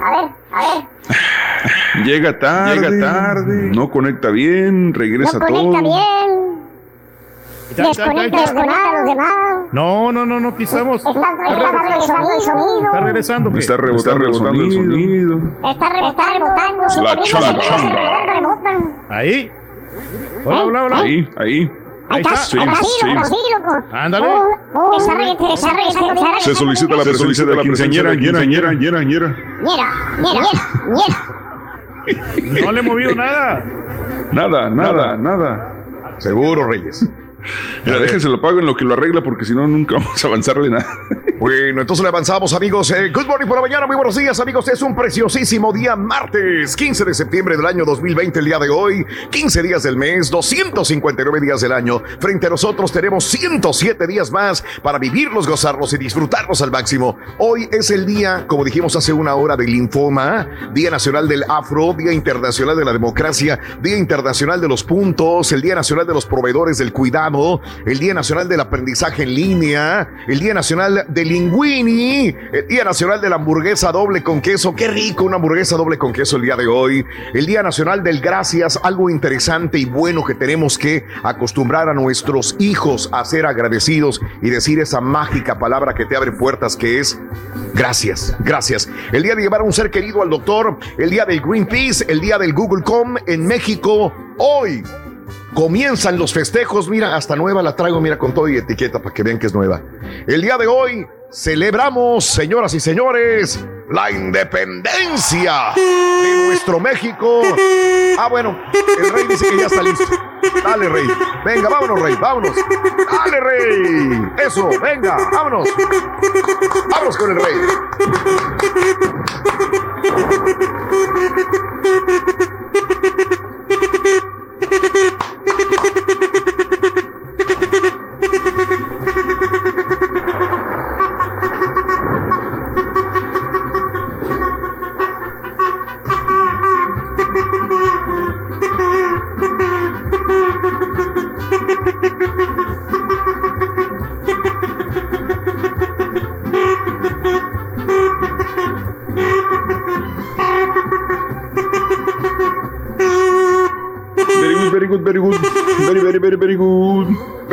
A ver, a ver. Llega tarde. Llega tarde. No conecta bien, regresa No conecta todo. bien. Desconecta, desconecta a los demás. No, no, no, no, aquí estamos. Está regresando el sonido. Está regresando. ¿qué? Está rebotando, el sonido. Está, re- está rebotando. La chamba. Ahí. Hola, hola, hola. Ahí, ahí. Ahí está, Sí, ahí está, sí. sí, sí, loco. Ándale. Oh, oh, está está está Se regresando. solicita la presencia de la quinceañera, ñera, ñera, ñera, ñera. Ñera, ñera, ñera. No le he movido nada. Nada, nada, nada. Seguro, Reyes. Mira, déjense lo pago en lo que lo arregla porque si no nunca vamos a avanzarle nada. Bueno, entonces le avanzamos, amigos. Eh, good morning por la mañana, muy buenos días, amigos. Es un preciosísimo día, martes 15 de septiembre del año 2020, el día de hoy. 15 días del mes, 259 días del año. Frente a nosotros tenemos 107 días más para vivirlos, gozarlos y disfrutarlos al máximo. Hoy es el día, como dijimos hace una hora, del linfoma, Día Nacional del Afro, Día Internacional de la Democracia, Día Internacional de los Puntos, el Día Nacional de los Proveedores del Cuidado, el Día Nacional del Aprendizaje en Línea, el Día Nacional del Linguini, el Día Nacional de la Hamburguesa Doble con Queso. Qué rico una hamburguesa doble con queso el día de hoy. El Día Nacional del Gracias, algo interesante y bueno que tenemos que acostumbrar a nuestros hijos a ser agradecidos y decir esa mágica palabra que te abre puertas que es gracias, gracias. El día de llevar a un ser querido al doctor, el día del Greenpeace, el día del Google.com en México, hoy. Comienzan los festejos, mira, hasta nueva la traigo, mira, con todo y etiqueta para que vean que es nueva. El día de hoy celebramos, señoras y señores, la independencia de nuestro México. Ah, bueno, el rey dice que ya está listo. Dale, rey. Venga, vámonos, rey, vámonos. Dale, rey. Eso, venga, vámonos. Vámonos con el rey.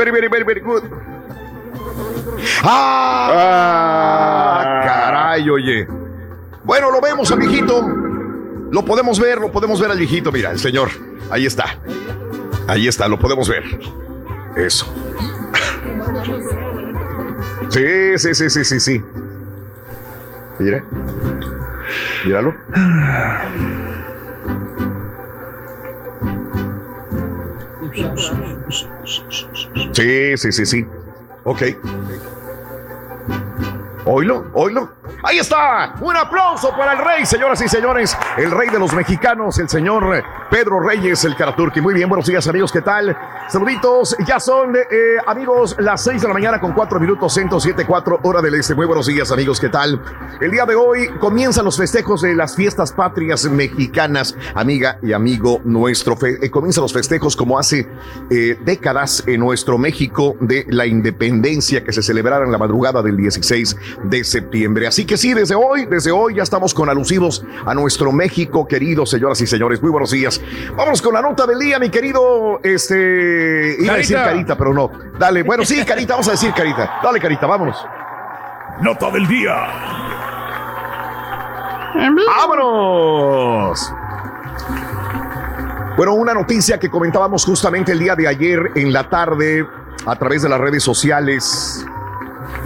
Very, very, very, very good. ¡Ah! Caray, oye. Bueno, lo vemos al viejito. Lo podemos ver, lo podemos ver al viejito. Mira, el señor. Ahí está. Ahí está, lo podemos ver. Eso. Sí, sí, sí, sí, sí, sí. Mira. Míralo. Sí, sí, sí. Ok. Oilo, oilo. Ahí está. Un aplauso para el rey, señoras y señores. El rey de los mexicanos, el señor Pedro Reyes, el Karaturki. Muy bien, buenos días, amigos. ¿Qué tal? Saluditos. Ya son, eh, amigos, las 6 de la mañana con 4 minutos, 107.4 hora del este. Muy buenos días, amigos. ¿Qué tal? El día de hoy comienzan los festejos de las fiestas patrias mexicanas, amiga y amigo nuestro. Eh, comienzan los festejos como hace eh, décadas en nuestro México de la independencia que se celebrara en la madrugada del 16 de septiembre. Así que sí, desde hoy, desde hoy ya estamos con alusivos a nuestro México querido, señoras y señores. Muy buenos días. Vamos con la nota del día, mi querido, este, iba a decir Carita. Carita, pero no. Dale, bueno, sí, Carita, vamos a decir Carita. Dale, Carita, vámonos. Nota del día. ¡Vámonos! Bueno, una noticia que comentábamos justamente el día de ayer en la tarde a través de las redes sociales,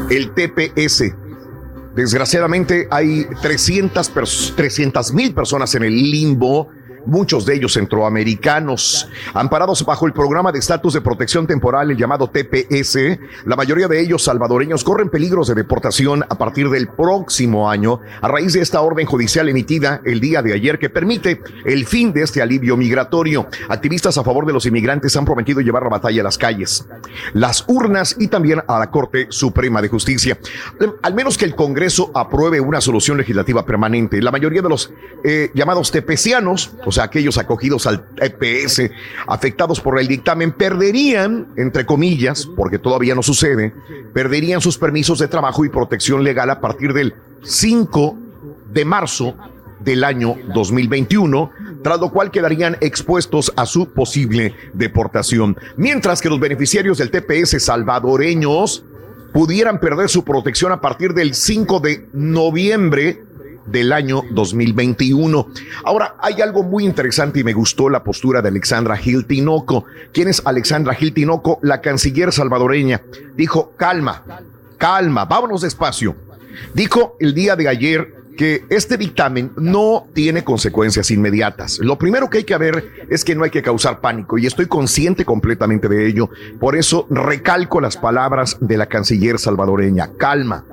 el TPS. Desgraciadamente hay 300 mil personas en el limbo, muchos de ellos centroamericanos, amparados bajo el programa de estatus de protección temporal, el llamado TPS. La mayoría de ellos salvadoreños corren peligros de deportación a partir del próximo año a raíz de esta orden judicial emitida el día de ayer que permite el fin de este alivio migratorio. Activistas a favor de los inmigrantes han prometido llevar la batalla a las calles, las urnas y también a la Corte Suprema de Justicia. Al menos que el Congreso apruebe una solución legislativa permanente. La mayoría de los eh, llamados tepecianos, o aquellos acogidos al TPS, afectados por el dictamen, perderían, entre comillas, porque todavía no sucede, perderían sus permisos de trabajo y protección legal a partir del 5 de marzo del año 2021, tras lo cual quedarían expuestos a su posible deportación. Mientras que los beneficiarios del TPS salvadoreños pudieran perder su protección a partir del 5 de noviembre del año 2021. Ahora, hay algo muy interesante y me gustó la postura de Alexandra Gil Tinoco. ¿Quién es Alexandra Gil Tinoco? La canciller salvadoreña. Dijo, calma, calma, vámonos despacio. Dijo el día de ayer que este dictamen no tiene consecuencias inmediatas. Lo primero que hay que ver es que no hay que causar pánico y estoy consciente completamente de ello. Por eso recalco las palabras de la canciller salvadoreña. Calma.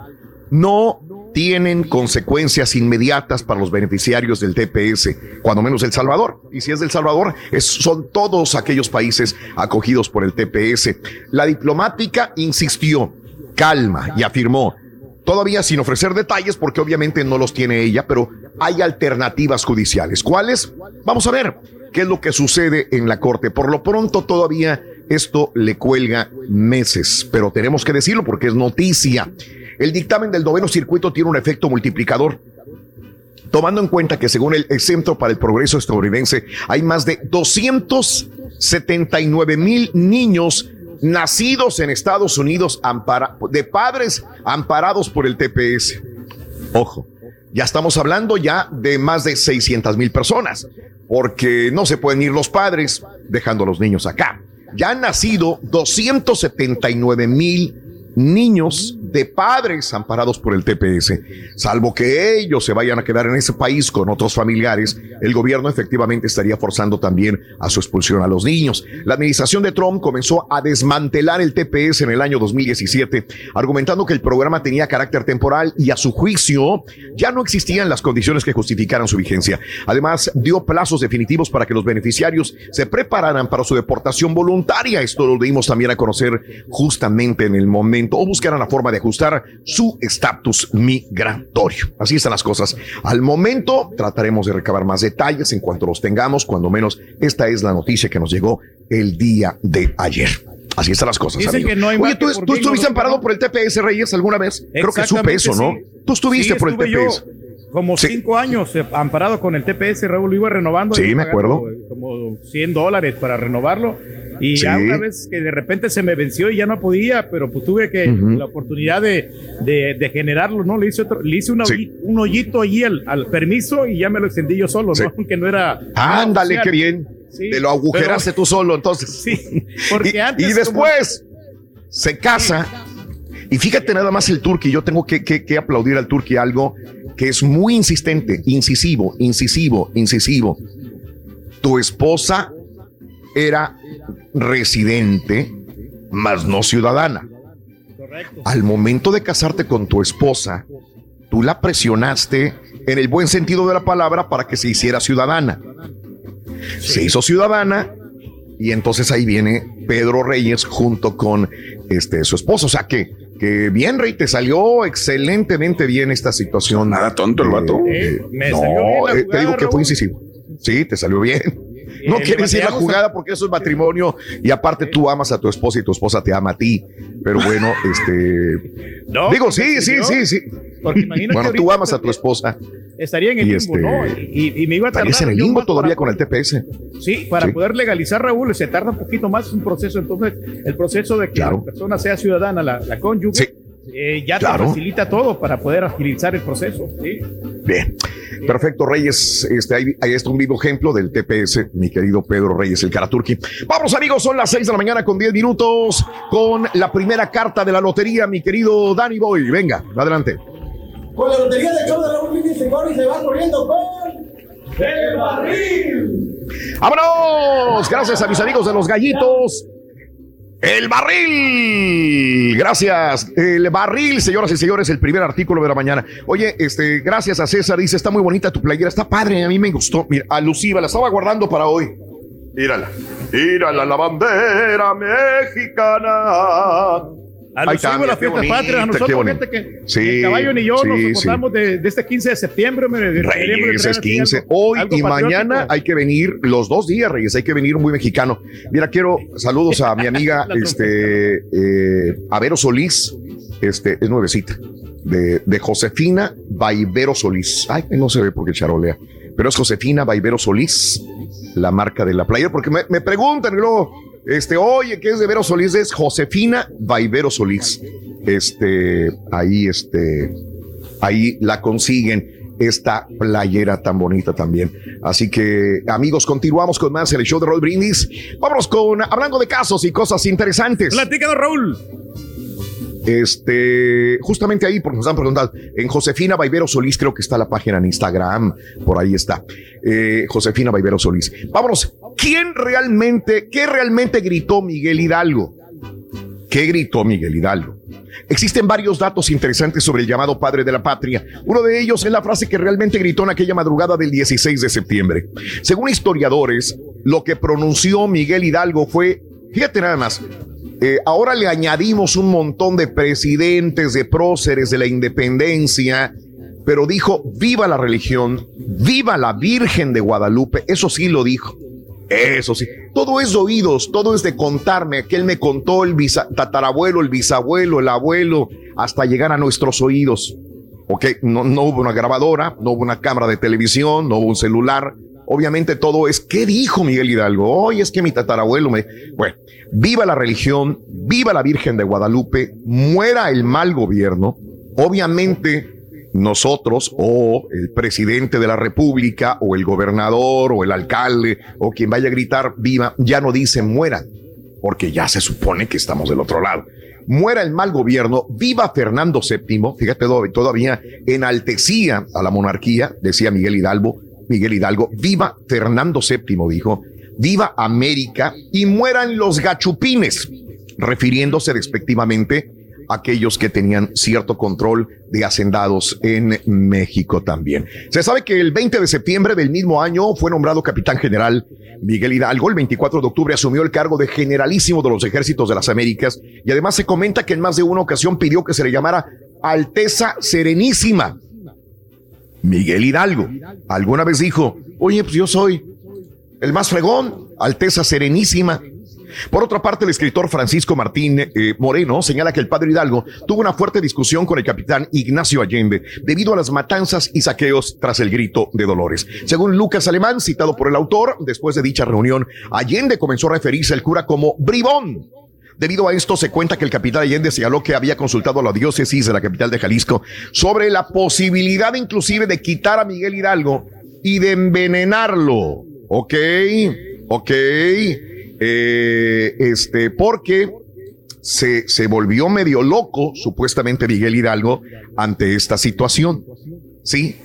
No tienen consecuencias inmediatas para los beneficiarios del TPS, cuando menos El Salvador. Y si es del Salvador, son todos aquellos países acogidos por el TPS. La diplomática insistió, calma, y afirmó, todavía sin ofrecer detalles, porque obviamente no los tiene ella, pero hay alternativas judiciales. ¿Cuáles? Vamos a ver qué es lo que sucede en la Corte. Por lo pronto todavía esto le cuelga meses, pero tenemos que decirlo porque es noticia. El dictamen del noveno circuito tiene un efecto multiplicador. Tomando en cuenta que según el Centro para el Progreso estadounidense hay más de 279 mil niños nacidos en Estados Unidos de padres amparados por el TPS. Ojo, ya estamos hablando ya de más de 600 mil personas, porque no se pueden ir los padres dejando a los niños acá. Ya han nacido 279 mil niños de padres amparados por el TPS. Salvo que ellos se vayan a quedar en ese país con otros familiares, el gobierno efectivamente estaría forzando también a su expulsión a los niños. La administración de Trump comenzó a desmantelar el TPS en el año 2017, argumentando que el programa tenía carácter temporal y a su juicio ya no existían las condiciones que justificaran su vigencia. Además, dio plazos definitivos para que los beneficiarios se prepararan para su deportación voluntaria. Esto lo dimos también a conocer justamente en el momento o buscarán la forma de ajustar su estatus migratorio. Así están las cosas. Al momento trataremos de recabar más detalles en cuanto los tengamos, cuando menos esta es la noticia que nos llegó el día de ayer. Así están las cosas. Oye, ¿tú, estuviste amparado por el TPS Reyes alguna vez? Creo que supe eso, ¿no? Tú estuviste por el TPS. Como cinco años eh, amparado con el TPS, Raúl, lo iba renovando. Sí, me acuerdo. Como 100 dólares para renovarlo y ya una vez que de repente se me venció y ya no podía, pero pues tuve que la oportunidad de, de, generarlo, ¿no? Le hice, otro, le hice un hoyito allí al, al, permiso y ya me lo extendí yo solo, ¿no? Aunque no era. Ándale, qué bien. Te lo agujeraste tú solo, entonces. Sí, porque y, antes. Y después se casa. Y fíjate nada más el turqui, yo tengo que, que, que aplaudir al turqui algo que es muy insistente, incisivo, incisivo, incisivo. Tu esposa era residente, mas no ciudadana. Al momento de casarte con tu esposa, tú la presionaste en el buen sentido de la palabra para que se hiciera ciudadana. Se hizo ciudadana y entonces ahí viene Pedro Reyes junto con este, su esposo. O sea que, que bien, Rey, te salió excelentemente bien esta situación. Nada tonto el vato. Eh, no, eh, te digo que fue incisivo. Sí, te salió bien. No quieres ir a la jugada porque eso es matrimonio y aparte tú amas a tu esposa y tu esposa te ama a ti. Pero bueno, este. digo, sí, sí, sí, sí. Porque imagínate bueno, tú amas a tu esposa. Estaría en el limbo, este, ¿no? Y, me iba a tardar. en el limbo todavía con el TPS. Sí, para poder legalizar, Raúl, se tarda un poquito más un proceso. Entonces, el proceso de que la persona sea ciudadana, la, la cónyuge. Eh, ya te facilita todo para poder agilizar el proceso. ¿sí? Bien, perfecto, Reyes. Este, ahí, está un vivo ejemplo del TPS, mi querido Pedro Reyes, el Karaturki. Vamos, amigos, son las 6 de la mañana con 10 minutos con la primera carta de la lotería, mi querido Danny Boy. Venga, adelante. Con la lotería de show de Raúl y se corre y se va corriendo con. ¡El barril! ¡Vámonos! Gracias a mis amigos de los gallitos. El barril. Gracias. El barril, señoras y señores, el primer artículo de la mañana. Oye, este, gracias a César. Dice, está muy bonita tu playera, está padre, a mí me gustó. Mira, alusiva, la estaba guardando para hoy. Mírala. Mírala, la bandera mexicana. A la fiesta patria, a nosotros, gente que el caballo ni yo nos soportamos de, este 15 de septiembre. Reyes es 15. Hoy y mañana hay que venir, los dos días, Reyes, hay que venir muy mexicano. Mira, quiero saludos a mi amiga, este, eh, Avero Solís, este, es nuevecita, de, de Josefina Vaivero Solís. Ay, no se ve porque charolea, pero es Josefina Vaivero Solís, la marca de la playa, porque me, me preguntan y luego este, oye, ¿qué es de Vero Solís? Es Josefina Vaivero Solís. Este, ahí, este, ahí la consiguen esta playera tan bonita también. Así que, amigos, continuamos con más el show de Roll Brindis. Vámonos con, hablando de casos y cosas interesantes. Platícanos, Raúl. Este, justamente ahí, porque nos han preguntado, en Josefina Baibero Solís, creo que está la página en Instagram, por ahí está. Eh, Josefina Baibero Solís. Vámonos, ¿quién realmente, qué realmente gritó Miguel Hidalgo? ¿Qué gritó Miguel Hidalgo? Existen varios datos interesantes sobre el llamado padre de la patria. Uno de ellos es la frase que realmente gritó en aquella madrugada del 16 de septiembre. Según historiadores, lo que pronunció Miguel Hidalgo fue, fíjate nada más, eh, ahora le añadimos un montón de presidentes, de próceres de la independencia, pero dijo, viva la religión, viva la Virgen de Guadalupe, eso sí lo dijo. Eso sí, todo es oídos, todo es de contarme, que él me contó el tatarabuelo, el bisabuelo, el abuelo, hasta llegar a nuestros oídos. Ok, no, no hubo una grabadora, no hubo una cámara de televisión, no hubo un celular. Obviamente todo es, ¿qué dijo Miguel Hidalgo? Hoy es que mi tatarabuelo me... Bueno, viva la religión, viva la Virgen de Guadalupe, muera el mal gobierno. Obviamente nosotros o el presidente de la República o el gobernador o el alcalde o quien vaya a gritar viva, ya no dice muera, porque ya se supone que estamos del otro lado. Muera el mal gobierno, viva Fernando VII, fíjate todavía enaltecía a la monarquía, decía Miguel Hidalgo, Miguel Hidalgo, viva Fernando VII, dijo, viva América y mueran los gachupines, refiriéndose respectivamente aquellos que tenían cierto control de hacendados en México también. Se sabe que el 20 de septiembre del mismo año fue nombrado capitán general Miguel Hidalgo. El 24 de octubre asumió el cargo de generalísimo de los ejércitos de las Américas y además se comenta que en más de una ocasión pidió que se le llamara Alteza Serenísima. Miguel Hidalgo alguna vez dijo, oye, pues yo soy el más fregón, Alteza Serenísima. Por otra parte, el escritor Francisco Martín eh, Moreno señala que el padre Hidalgo tuvo una fuerte discusión con el capitán Ignacio Allende debido a las matanzas y saqueos tras el grito de Dolores. Según Lucas Alemán, citado por el autor, después de dicha reunión, Allende comenzó a referirse al cura como bribón. Debido a esto, se cuenta que el capitán Allende señaló que había consultado a la diócesis de la capital de Jalisco sobre la posibilidad inclusive de quitar a Miguel Hidalgo y de envenenarlo. Ok, ok. Eh, este, porque se, se volvió medio loco, supuestamente Miguel Hidalgo, ante esta situación. Sí,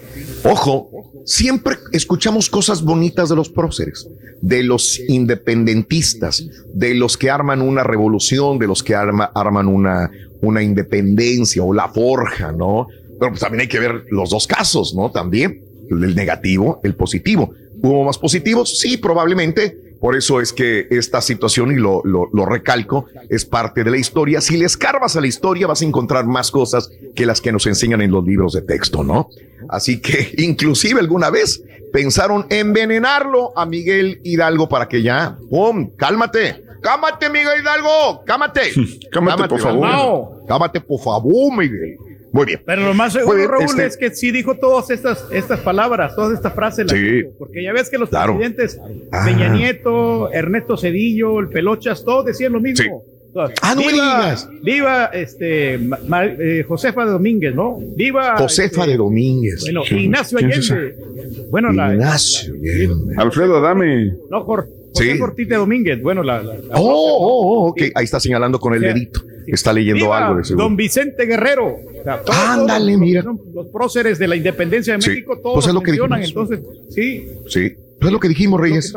ojo, siempre escuchamos cosas bonitas de los próceres, de los independentistas, de los que arman una revolución, de los que arman una, una independencia o la forja, ¿no? Pero pues también hay que ver los dos casos, ¿no? También el negativo, el positivo. ¿Hubo más positivos? Sí, probablemente por eso es que esta situación, y lo, lo, recalco, es parte de la historia. Si le escarbas a la historia, vas a encontrar más cosas que las que nos enseñan en los libros de texto, ¿no? Así que inclusive alguna vez pensaron envenenarlo a Miguel Hidalgo para que ya, ¡pum! ¡Cálmate! ¡Cámate, Miguel Hidalgo! ¡Cámate! cámate, por favor. Cámate, por favor, Miguel. Muy bien. Pero lo más seguro, Raúl, este es que sí dijo todas estas, estas palabras, todas estas frases. Sí. porque ya ves que los presidentes, Peña ah. Nieto, Ernesto Cedillo, el Pelochas, todos decían lo mismo. Ah, no viva, Viva este, eh, Josefa de Domínguez, ¿no? Viva. Josefa este, de Domínguez. Bueno, Ignacio Allende. Bueno, Ignacio Allende. Alfredo Adame. No, José sí. Domínguez. Bueno, la. oh, oh, oh, ok. Ahí está señalando con el dedito. Está leyendo algo de Don Vicente Guerrero. Ándale, mira. Los próceres de la independencia de México, todos pues es lo que dijimos. entonces, sí. Sí, pues es lo que dijimos, Reyes.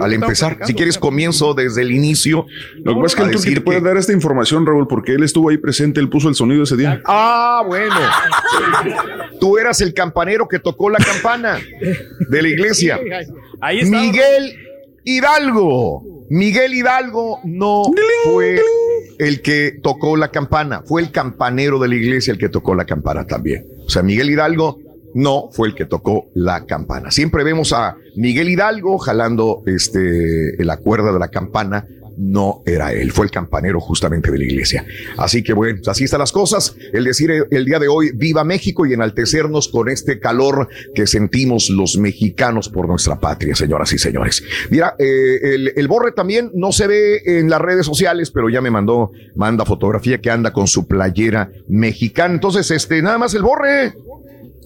Al empezar, si quieres, comienzo desde el inicio. Lo que pasa es que el Turki te puede dar esta información, Raúl, porque él estuvo ahí presente, él puso el sonido ese día. Ah, bueno. Tú eras el campanero que tocó la campana de la iglesia. Ahí Miguel Hidalgo. Miguel Hidalgo no fue el que tocó la campana, fue el campanero de la iglesia el que tocó la campana también. O sea, Miguel Hidalgo no fue el que tocó la campana. Siempre vemos a Miguel Hidalgo jalando este, la cuerda de la campana no era él, fue el campanero justamente de la iglesia. Así que bueno, así están las cosas. El decir el día de hoy, viva México y enaltecernos con este calor que sentimos los mexicanos por nuestra patria, señoras y señores. Mira, eh, el, el, borre también no se ve en las redes sociales, pero ya me mandó, manda fotografía que anda con su playera mexicana. Entonces, este, nada más el borre.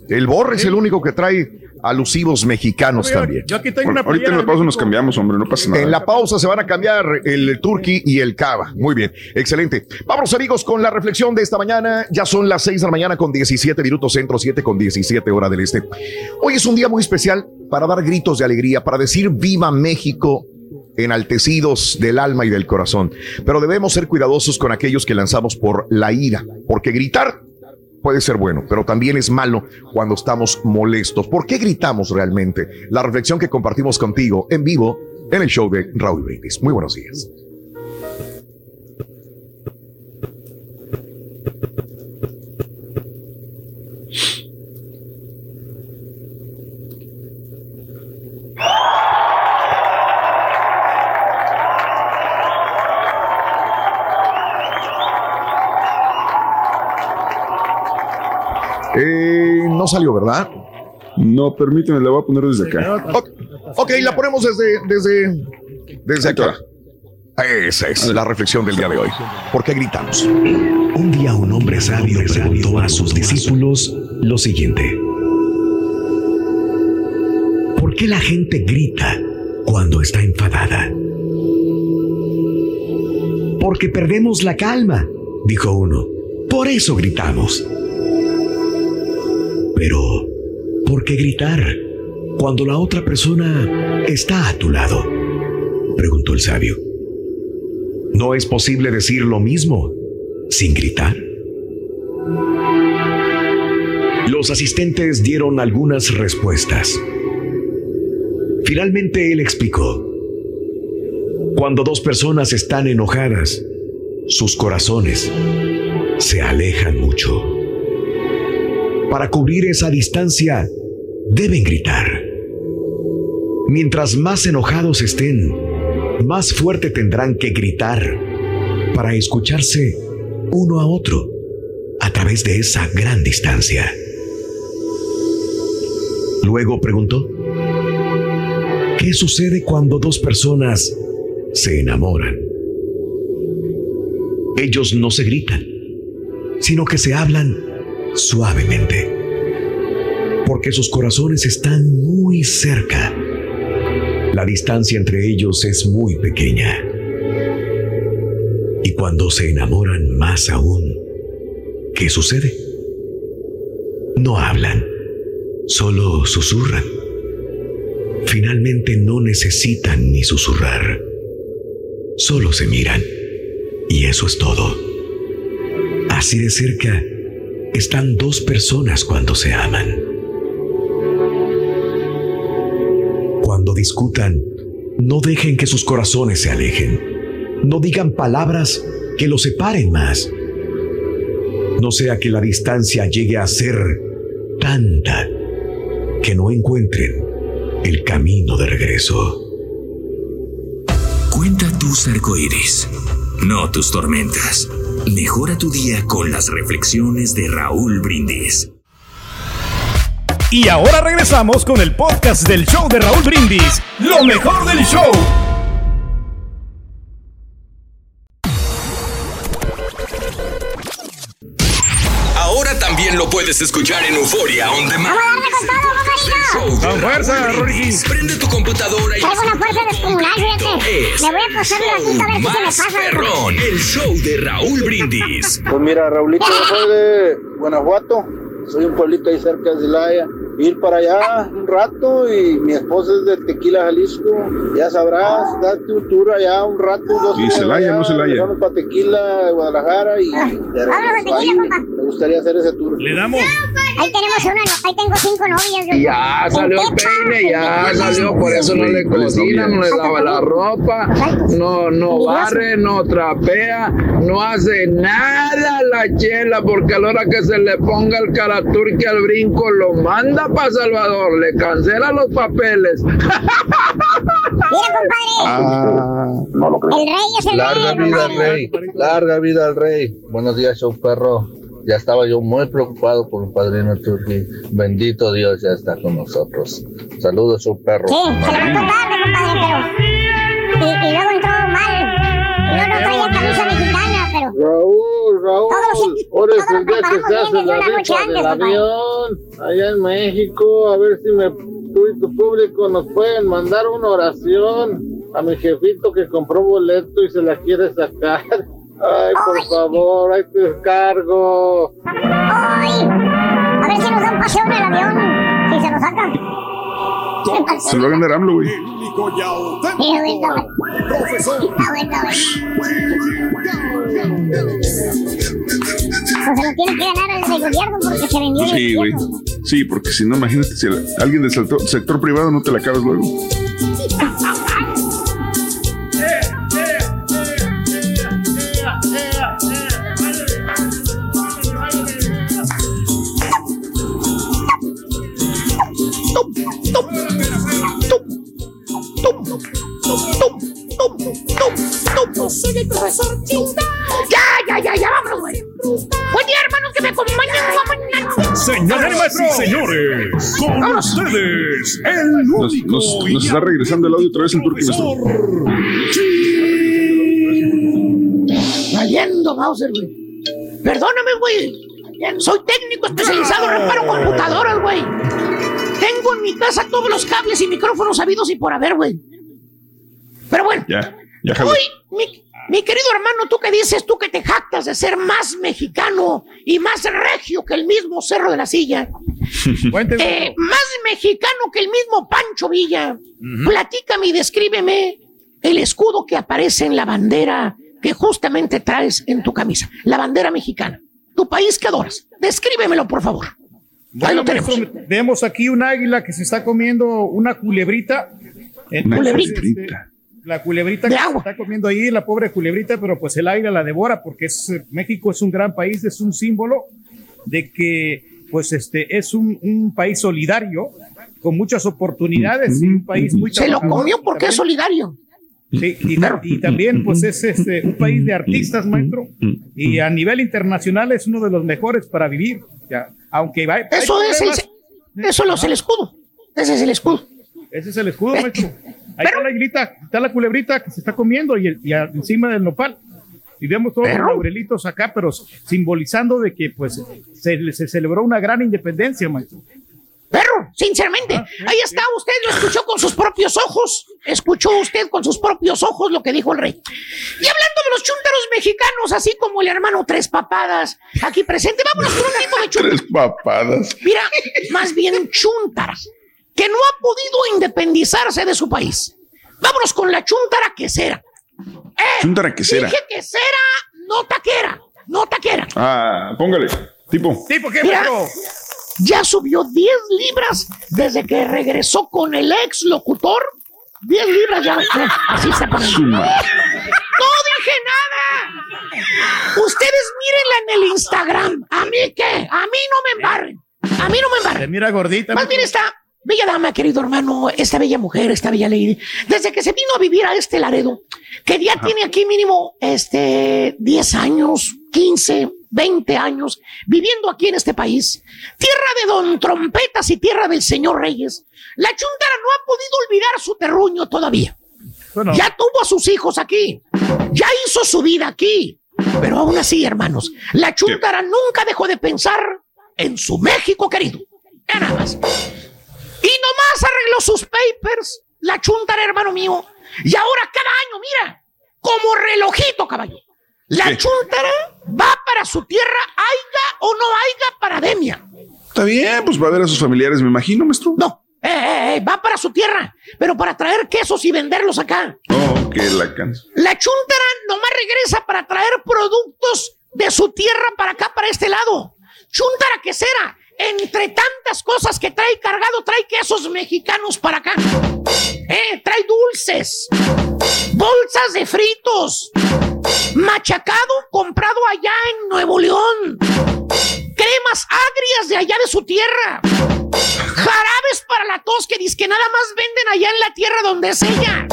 El borre es el único que trae alusivos mexicanos también. Yo aquí tengo Bueno, una ahorita en la pausa nos cambiamos, hombre, no pasa nada. En la pausa se van a cambiar el turkey y el cava. Muy bien, excelente. Vamos amigos con la reflexión de esta mañana. Ya son las 6 de la mañana con 17 minutos centro, 7 con 17 hora del este. Hoy es un día muy especial para dar gritos de alegría, para decir viva México enaltecidos del alma y del corazón. Pero debemos ser cuidadosos con aquellos que lanzamos por la ira, porque gritar puede ser bueno, pero también es malo cuando estamos molestos. ¿Por qué gritamos realmente? La reflexión que compartimos contigo en vivo en el show de Raúl Brindis. Muy buenos días. Eh, no salió, ¿verdad? No, permíteme, la voy a poner desde acá. Ok, ok, la ponemos desde, desde, desde acá. Esa es la reflexión del día de hoy. ¿Por qué gritamos? Un día un hombre sabio preguntó a sus discípulos lo siguiente. ¿Por qué la gente grita cuando está enfadada? Porque perdemos la calma, dijo uno. Por eso gritamos. Pero, ¿por qué gritar cuando la otra persona está a tu lado? Preguntó el sabio. ¿No es posible decir lo mismo sin gritar? Los asistentes dieron algunas respuestas. Finalmente él explicó. Cuando dos personas están enojadas, sus corazones se alejan mucho. Para cubrir esa distancia, deben gritar. Mientras más enojados estén, más fuerte tendrán que gritar para escucharse uno a otro a través de esa gran distancia. Luego preguntó, ¿qué sucede cuando dos personas se enamoran? Ellos no se gritan, sino que se hablan suavemente, porque sus corazones están muy cerca. La distancia entre ellos es muy pequeña. Y cuando se enamoran más aún, ¿qué sucede? No hablan, solo susurran. Finalmente no necesitan ni susurrar, solo se miran. Y eso es todo. Así de cerca están dos personas cuando se aman. Cuando discutan, no dejen que sus corazones se alejen. No digan palabras que los separen más. No sea que la distancia llegue a ser tanta que no encuentren el camino de regreso. Cuenta tus arcoíris, no tus tormentas. Mejora tu día con las reflexiones de Raúl Brindis. Y ahora regresamos con el podcast del show de Raúl Brindis. Lo mejor del show. Ahora también lo puedes escuchar en Euforia On Demand. Con fuerza. Prende tu computadora y Traigo una fuerza descomunal, fíjate. Es Me voy a pasar un ratito a ver si se me más pasa. perrón, el show de Raúl Brindis. Pues mira, Raulito, yo soy de Guanajuato, soy un pueblito ahí cerca de Celaya. Ir para allá un rato y mi esposa es de Tequila, Jalisco. Ya sabrás, date un tour allá un rato, dos Y Celaya, no Celaya. Vamos para Tequila, Guadalajara y de regreso. Ahí me gustaría hacer ese tour. Le damos. Ahí tenemos una, no- ahí tengo cinco novias. Ya salió el ¿En qué peine, ya salió, por eso no le cocina, no le lava la ropa, no, no barre, no trapea, no hace nada la chela, porque a la hora que se le ponga el caraturque al brinco, lo manda para Salvador, le cancela los papeles. Mira, compadre. El rey es el Larga rey, vida al rey, larga vida al rey. Buenos días, show perro. Ya estaba yo muy preocupado por el padrino Turki. Bendito Dios, ya está con nosotros. Saludos, show perro. Sí, se levantó tarde, compadre, pero. Y, y luego entró mal. No, no traía camisa mexicana, pero. Raúl, Raúl. Ahora es el día que se hace la rifa del papá. avión allá en México. A ver si me, tú y tu público nos pueden mandar una oración a mi jefito que compró boleto y se la quiere sacar. Ay, por favor, ahí te encargo. Ay, a ver si nos da un paseo en el avión. Si se nos saca. Se lo va a ganar AMLO, güey. Pues se lo tiene que ganar el de gobierno porque se vendió Sí, güey. Sí, porque si no, imagínate si alguien del sector, sector privado no te la acabas luego. Soy el profesor Chinta. Ya, ya, ya, ya, vámonos, güey. Buen día, hermanos, que me acompañan. Señoras y señores, con Vámonos. ustedes, el Nos, único nos, y nos está regresando el audio otra vez el nuestro. Valiendo, Mauser, güey. Perdóname, güey. Soy técnico especializado en reparo computadoras, güey. Tengo en mi casa todos los cables y micrófonos habidos y por haber, güey. Pero bueno, Ya, ya. Uy, mi, mi querido hermano, tú que dices, tú que te jactas de ser más mexicano y más regio que el mismo Cerro de la Silla. Eh, más mexicano que el mismo Pancho Villa. Platícame y descríbeme el escudo que aparece en la bandera que justamente traes en tu camisa. La bandera mexicana. Tu país que adoras. Descríbemelo, por favor. Ahí Bueno, lo tenemos. aquí un águila que se está comiendo una culebrita. Una culebrita. este, la culebrita que se está comiendo ahí, la pobre culebrita, pero pues el águila la devora porque es, eh, México es un gran país, es un símbolo de que pues este es un, un país solidario con muchas oportunidades y un país muy Se lo comió porque es solidario. Sí, y, y también pues es este, un país de artistas, maestro, y a nivel internacional es uno de los mejores para vivir. ya. Aunque hay Eso es el, eso es el escudo. Ese es el escudo. Ese es el escudo, maestro. Ahí está la aguilita, está la culebrita que se está comiendo y, el- y a- encima del nopal. Y vemos todos los laurelitos acá, pero simbolizando de que pues se, se celebró una gran independencia, maestro. Perro, sinceramente, ahí está, usted lo escuchó con sus propios ojos. Escuchó usted con sus propios ojos lo que dijo el rey. Y hablando de los chúntaros mexicanos, así como el hermano Tres Papadas, aquí presente, vámonos con un tipo de chúntaro. Tres papadas. Mira, más bien chúntara, que no ha podido independizarse de su país. Vámonos con la chúntara quesera. Eh, Chuntara quesera. Dije quesera, no taquera, no taquera. Ah, póngale. Tipo. ¿Tipo qué, Mira, ya subió 10 libras desde que regresó con el ex locutor. 10 libras ya. eh, Así se pone. No dije nada. Ustedes mírenla en el Instagram. ¿A mí qué? A mí no me embarren. A mí no me embarren. Se mira gordita. Más bien esta bella dama, querido hermano, esta bella mujer, esta bella lady, desde que se vino a vivir a este Laredo, que ya tiene aquí mínimo este 10 años, 15, 20 años, viviendo aquí en este país, tierra de don trompetas y tierra del señor Reyes, la chuntara no ha podido olvidar su terruño todavía. Ya tuvo a sus hijos aquí, ya hizo su vida aquí, pero aún así, hermanos, la chuntara nunca dejó de pensar en su México querido. Ya nada más. Y nomás arregló sus papers, la chuntara, hermano mío. Y ahora cada año, mira, como relojito, caballo. La ¿Qué? chuntara va para su tierra, haya o no haya parademia. Está bien, pues va a ver a sus familiares, me imagino, maestro. No, eh, eh, eh, va para su tierra, pero para traer quesos y venderlos acá. Oh, que la cansa. La chuntara nomás regresa para traer productos de su tierra para acá, para este lado. Chuntara quesera, entre tantas cosas que trae cargado, trae quesos mexicanos para acá. Eh, trae dulces, bolsas de fritos, machacado comprado allá en Nuevo León, cremas agrias de allá de su tierra, jarabes para la tos que dice que nada más venden allá en la tierra donde es ella.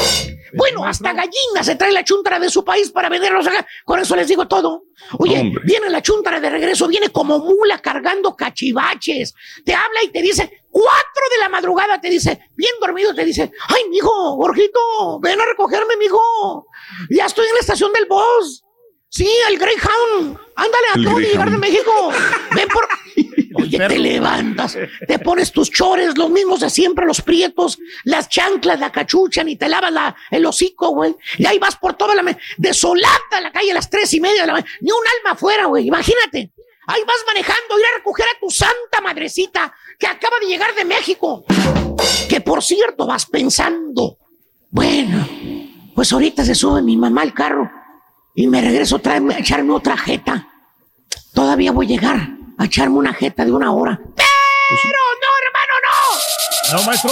Bueno, hasta gallinas se trae la chuntara de su país para venderlos acá. Con eso les digo todo. Oye, Hombre. viene la chuntara de regreso, viene como mula cargando cachivaches. Te habla y te dice, cuatro de la madrugada te dice, bien dormido, te dice, ay, mijo, Jorgito, ven a recogerme, mijo. Ya estoy en la estación del bus. Sí, el Greyhound. Ándale, acabo de llegar de. México. Ven por. Oye, te levantas, te pones tus chores, los mismos de siempre, los prietos, las chanclas, la cachucha, ni te lavas la, el hocico, güey. Y ahí vas por toda la. desolada la calle a las tres y media de la mañana. Ni un alma afuera, güey. Imagínate. Ahí vas manejando, ir a recoger a tu santa madrecita que acaba de llegar de México. Que por cierto, vas pensando. Bueno, pues ahorita se sube mi mamá al carro y me regreso a echarme otra jeta. Todavía voy a llegar a echarme una jeta de una hora. Pero no, hermano, no. No, maestro.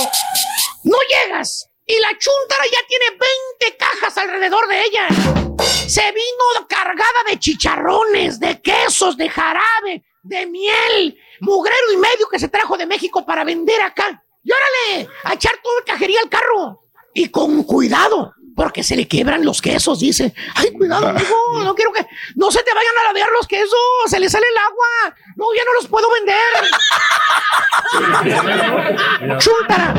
No llegas. Y la chuntara ya tiene 20 cajas alrededor de ella. Se vino cargada de chicharrones, de quesos, de jarabe, de miel, mugrero y medio que se trajo de México para vender acá. Y órale, a echar todo el cajería al carro. Y con cuidado, porque se le quiebran los quesos, dice. Ay, cuidado, amigo, no quiero que no se te vayan a ladear los quesos, se le sale el agua. No, ya no los puedo vender. Chuntara,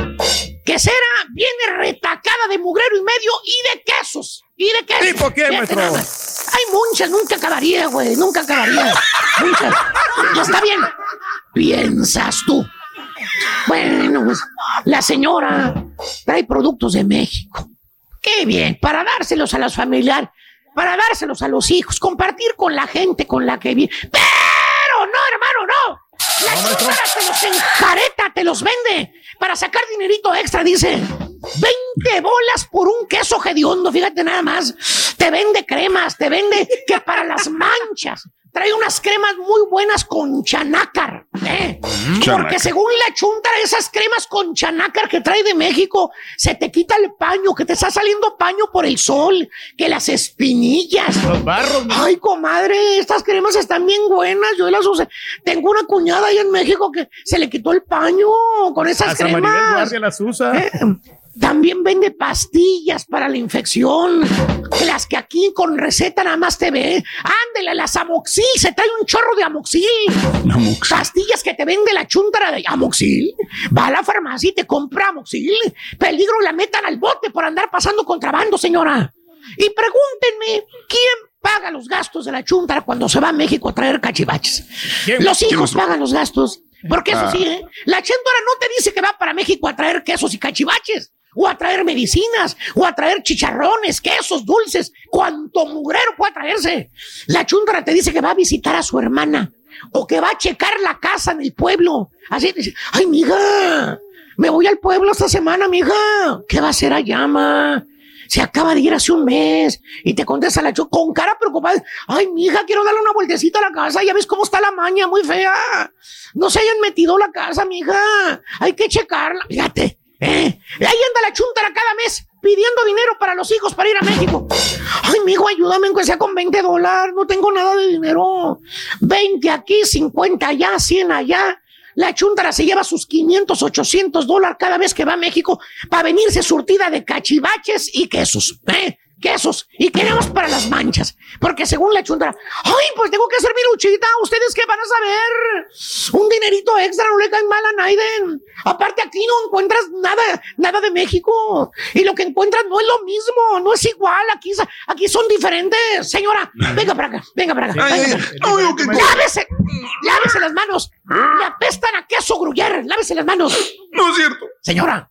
quesera viene retacada de mugrero y medio y de quesos. Y de quesos. ¿Tipo qué, Fíjate maestro? Hay muchas, nunca acabaría, güey, nunca acabaría. Muchas. Ya está bien. Piensas tú. Bueno, pues, la señora trae productos de México. Qué bien, para dárselos a los familiares, para dárselos a los hijos, compartir con la gente con la que vive. Pero no, hermano, no. La chuntara te los enjareta, te los vende para sacar dinerito extra, dice. 20 bolas por un queso hediondo, fíjate nada más. Te vende cremas, te vende que para las manchas. Trae unas cremas muy buenas con chanácar, ¿eh? Porque Chanácar. según la chunta, esas cremas con chanácar que trae de México, se te quita el paño, que te está saliendo paño por el sol, que las espinillas. Los barros. Ay, comadre, estas cremas están bien buenas. Yo las usé. Tengo una cuñada ahí en México que se le quitó el paño con esas Hasta Maribel cremas. Guardia las usa. Eh, También vende pastillas para la infección. Las que aquí con receta nada más te ve. Ándele, las amoxil. Se trae un chorro de amoxil. Pastillas que te vende la chuntara de amoxil. Va a la farmacia y te compra amoxil. Peligro la metan al bote por andar pasando contrabando, señora. Y pregúntenme, ¿quién paga los gastos de la chuntara cuando se va a México a traer cachivaches? ¿Quién? Los ¿Quién hijos pagan los gastos. Porque eso Ah. sí, ¿eh? La chuntara no te dice que va para México a traer quesos y cachivaches. O a traer medicinas, o a traer chicharrones, quesos, dulces, cuanto mugrero pueda traerse. La chuntara te dice que va a visitar a su hermana, o que va a checar la casa en el pueblo. Así dice, ay, mija, me voy al pueblo esta semana, mija. ¿Qué va a hacer allá, ma? Se acaba de ir hace un mes y te contesta la chu con cara preocupada. Ay, mija, quiero darle una vueltecita a la casa. Ya ves cómo está la maña, muy fea. No se hayan metido la casa, mija. Hay que checarla. Fíjate, ¿eh? Ahí anda la chuntara cada mes pidiendo dinero para los hijos para ir a México. Ay, mijo, ayúdame, aunque sea con 20 dólares. No tengo nada de dinero. 20 aquí, 50 allá, 100 allá. La chuntara se lleva sus 500, 800 dólares cada vez que va a México para venirse surtida de cachivaches y quesos. ¿eh? Quesos. Y queremos para las manchas. Porque según la chuntara, ay, pues tengo que hacer mi luchita. ¿Ustedes qué van a saber? Un dinerito extra no le cae mal a Naiden. Aparte, aquí no encuentras nada, nada de México. Y lo que encuentras no es lo mismo, no es igual. Aquí, aquí son diferentes. Señora, venga para acá, venga para acá. Ay, venga ay, para acá. Lávese, lávese las manos. Le apestan a queso gruyer. Lávese las manos. No es cierto. Señora,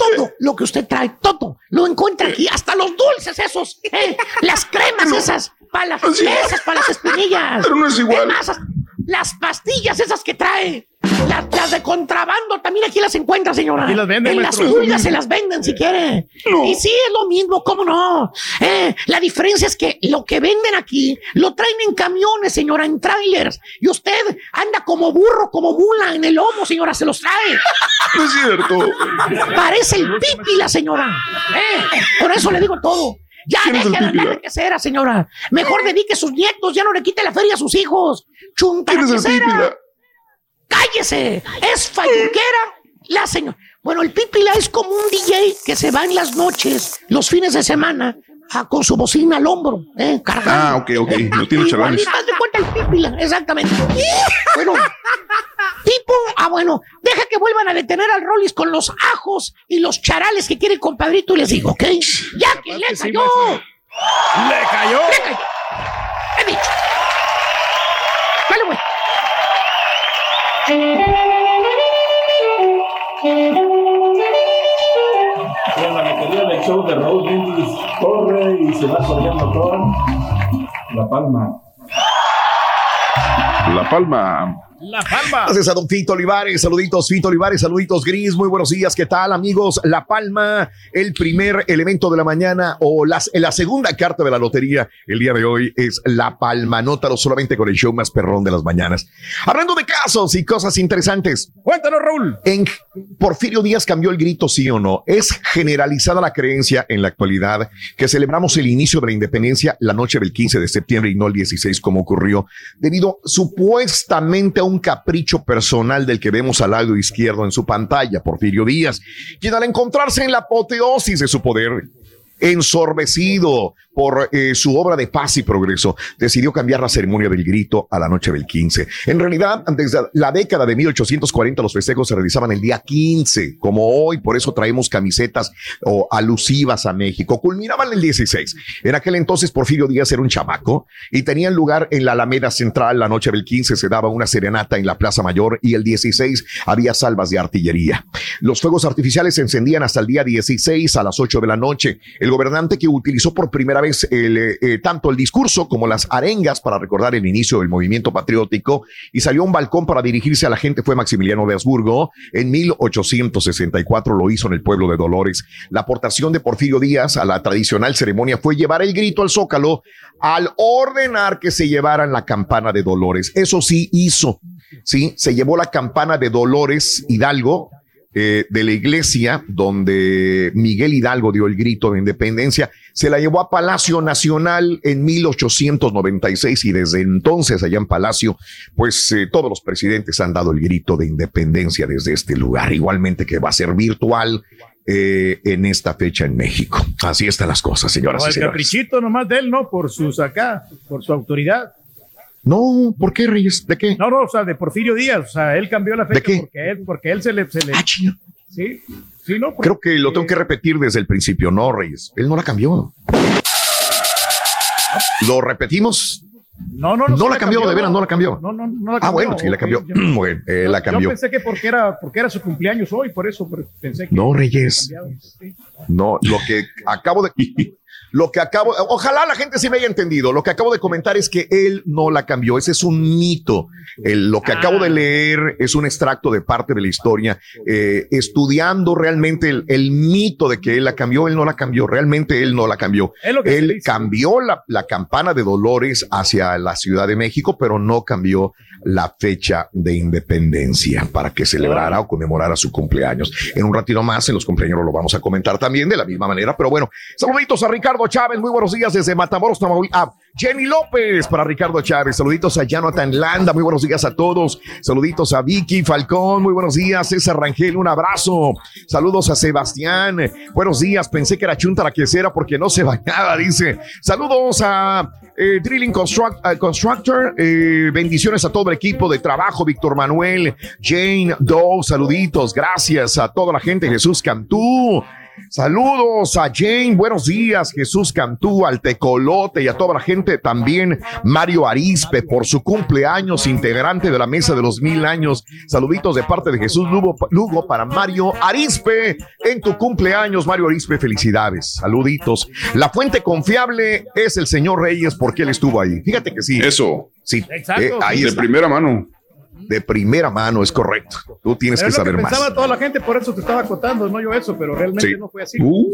todo lo que usted trae, todo, lo encuentra aquí, hasta los dulces esos, ¿eh? las cremas esas, para las, esas para las espinillas. Pero no es igual. Las pastillas esas que trae, las, las de contrabando, también aquí las encuentra, señora. Aquí las venden, En las pulgas se las venden si quiere. No. Y sí, es lo mismo, ¿cómo no? Eh, la diferencia es que lo que venden aquí lo traen en camiones, señora, en trailers. Y usted anda como burro, como mula en el lomo, señora, se los trae. No es cierto. Parece el pipi la señora. Eh, por eso le digo todo. Ya ¿Quién es deje de de quesera, señora. Mejor dedique a sus nietos, ya no le quite la feria a sus hijos. Chunta. ¡Cállese! Es falluquera la señora. Bueno, el pípila es como un DJ que se va en las noches, los fines de semana, Ah, con su bocina al hombro, ¿eh? Cargando. Ah, ok, ok. No tiene chalanes. Exactamente. bueno, tipo, ah, bueno, deja que vuelvan a detener al Rollis con los ajos y los charales que quiere el compadrito y les digo, ¿ok? Ya que le cayó. ¡Oh! ¡Le cayó! ¡Le cayó! He dicho. Dale, güey. Hola, mi querida, el show de corre y se va corriendo con La Palma. La Palma. La Palma. Gracias a don Fito Olivares, saluditos Fito Olivares, saluditos Gris, muy buenos días, ¿qué tal amigos? La Palma, el primer elemento de la mañana o las, la segunda carta de la lotería el día de hoy es La Palma, nótalo solamente con el show más perrón de las mañanas. Hablando de casos y cosas interesantes. Cuéntanos Raúl. En Porfirio Díaz cambió el grito, sí o no. Es generalizada la creencia en la actualidad que celebramos el inicio de la independencia la noche del 15 de septiembre y no el 16 como ocurrió, debido supuestamente a un capricho personal del que vemos al lado izquierdo en su pantalla, Porfirio Díaz, quien al encontrarse en la apoteosis de su poder, ensorbecido por eh, su obra de paz y progreso, decidió cambiar la ceremonia del grito a la noche del 15. En realidad, desde la década de 1840 los festejos se realizaban el día 15, como hoy, por eso traemos camisetas o alusivas a México. Culminaban el 16. En aquel entonces Porfirio Díaz era un chamaco y tenían lugar en la Alameda Central. La noche del 15 se daba una serenata en la Plaza Mayor y el 16 había salvas de artillería. Los fuegos artificiales se encendían hasta el día 16 a las 8 de la noche. El gobernante que utilizó por primera vez eh, tanto el discurso como las arengas para recordar el inicio del movimiento patriótico y salió a un balcón para dirigirse a la gente fue Maximiliano de Habsburgo. En 1864 lo hizo en el pueblo de Dolores. La aportación de Porfirio Díaz a la tradicional ceremonia fue llevar el grito al zócalo al ordenar que se llevaran la campana de Dolores. Eso sí hizo. Sí, se llevó la campana de Dolores Hidalgo eh, de la iglesia donde Miguel Hidalgo dio el grito de independencia, se la llevó a Palacio Nacional en 1896 y desde entonces allá en Palacio, pues eh, todos los presidentes han dado el grito de independencia desde este lugar, igualmente que va a ser virtual. eh, en esta fecha en México. Así están las cosas, señoras No, y el señores. caprichito nomás de él, ¿no? Por sus acá, por su autoridad. No, ¿por qué, Reyes? ¿De qué? No, no, o sea, de Porfirio Díaz. O sea, él cambió la fecha qué? porque él, porque él se le. Se le sí, sí, no. Creo que lo tengo que repetir desde el principio, no, Reyes. Él no la cambió. ¿Lo repetimos? No, no, No sí la cambió, de veras, no la cambió. No, no, no la Ah, cambió. bueno, sí la cambió. Yo- yo- Bueno, eh, la Yo cambió. pensé que porque era, porque era su cumpleaños hoy, por eso pensé que. No, Reyes. No, lo que acabo de. Lo que acabo. Ojalá la gente sí me haya entendido. Lo que acabo de comentar es que él no la cambió. Ese es un mito. El- lo que acabo Ah. de leer es un extracto de parte de la historia. Eh, estudiando realmente el, el mito de que él la cambió, él no la cambió. Realmente él no la cambió. Lo que Él cambió la, la campana de Dolores hacia la Ciudad de México, pero no cambió la fecha de independencia para que celebrara o conmemorara su cumpleaños. En un ratito más, en los cumpleaños lo vamos a comentar también de la misma manera, pero bueno, saluditos a Ricardo Chávez, muy buenos días desde Matamoros, Tamaulipas. Ah, Jenny López para Ricardo Chávez, saluditos a Jonathan Landa, muy buenos días a todos, saluditos a Vicky Falcón, muy buenos días, César Rangel, un abrazo, saludos a Sebastián, buenos días, pensé que era chunta la quesera porque no se bañaba, dice, saludos a eh, Drilling Construct- eh, Constructor, eh, bendiciones a todo el equipo de trabajo, Víctor Manuel, Jane Doe, saluditos, gracias a toda la gente, Jesús Cantú. Saludos a Jane, buenos días, Jesús Cantú, al Tecolote y a toda la gente también, Mario Arispe, por su cumpleaños, integrante de la mesa de los mil años. Saluditos de parte de Jesús Lugo, Lugo para Mario Arispe en tu cumpleaños, Mario Arispe, felicidades, saluditos. La fuente confiable es el señor Reyes porque él estuvo ahí. Fíjate que sí. Eso. Sí, Exacto. eh, ahí de está. primera mano. De primera mano, es correcto. Tú tienes Pero que lo que saber más. pensaba toda la gente, por eso te estaba contando, no yo eso, pero realmente Sí. no fue así. Uh.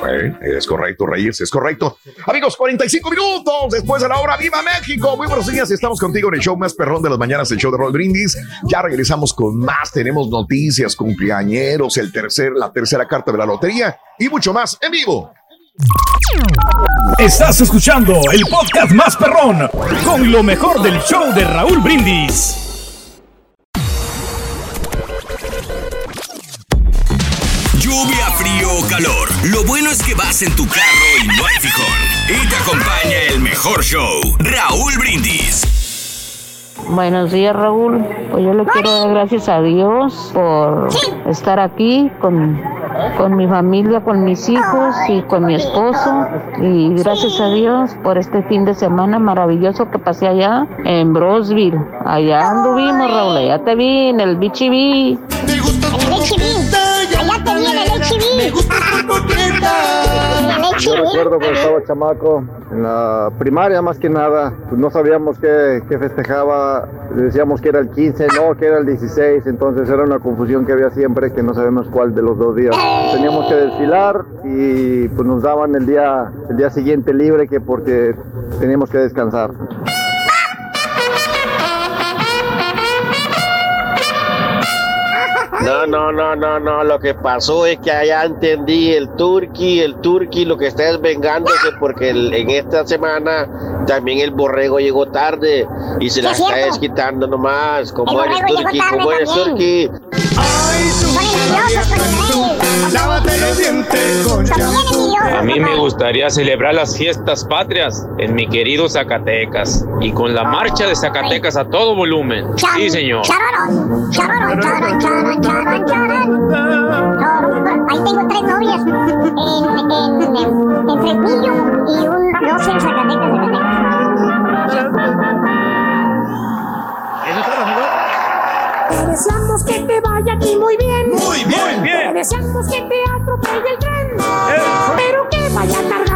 Bueno, es correcto, Reyes, es correcto. Amigos, 45 minutos después de la hora. ¡Viva México! Muy buenos días. Estamos contigo en el show más perrón de las mañanas, el show de Roll Brindis. Ya regresamos con más. Tenemos noticias, cumpleañeros, el tercer, la tercera carta de la lotería y mucho más en vivo. Estás escuchando el podcast más perrón con lo mejor del show de Raúl Brindis. Lluvia, frío o calor. Lo bueno es que vas en tu carro y no hay fijón. Y te acompaña el mejor show, Raúl Brindis. Buenos días, Raúl. Pues yo le quiero dar gracias a Dios por estar aquí con con mi familia, con mis hijos y con mi esposo. Y gracias a Dios por este fin de semana maravilloso que pasé allá en Brosville. Allá anduvimos, Raúl, ya te vi en el BCB. En el HB. Allá te vi en el HB. Yo recuerdo cuando estaba chamaco, en la primaria más que nada, pues no sabíamos qué, festejaba, decíamos que era el 15, no, que era el 16, entonces era una confusión que había siempre, que no sabemos cuál de los dos días. Teníamos que desfilar y pues nos daban el día, el día siguiente libre que porque teníamos que descansar. No, no, no, no, no. Lo que pasó es que allá entendí el turqui, el turqui lo que está es vengándose porque el- en esta semana también el borrego llegó tarde y se la está desquitando nomás. Como El eres turqui, como eres turqui. Lávate los dientes con A mí me gustaría celebrar las fiestas patrias en mi querido Zacatecas y con la marcha de Zacatecas a todo volumen. Sí, señor. Ahí tengo tres novias. En, en, en, en Fresnillo y un dos en Zacatecas, Te deseamos que te vaya aquí muy bien. Muy bien. Te deseamos que te atropelle el tren. Pero que vaya cargado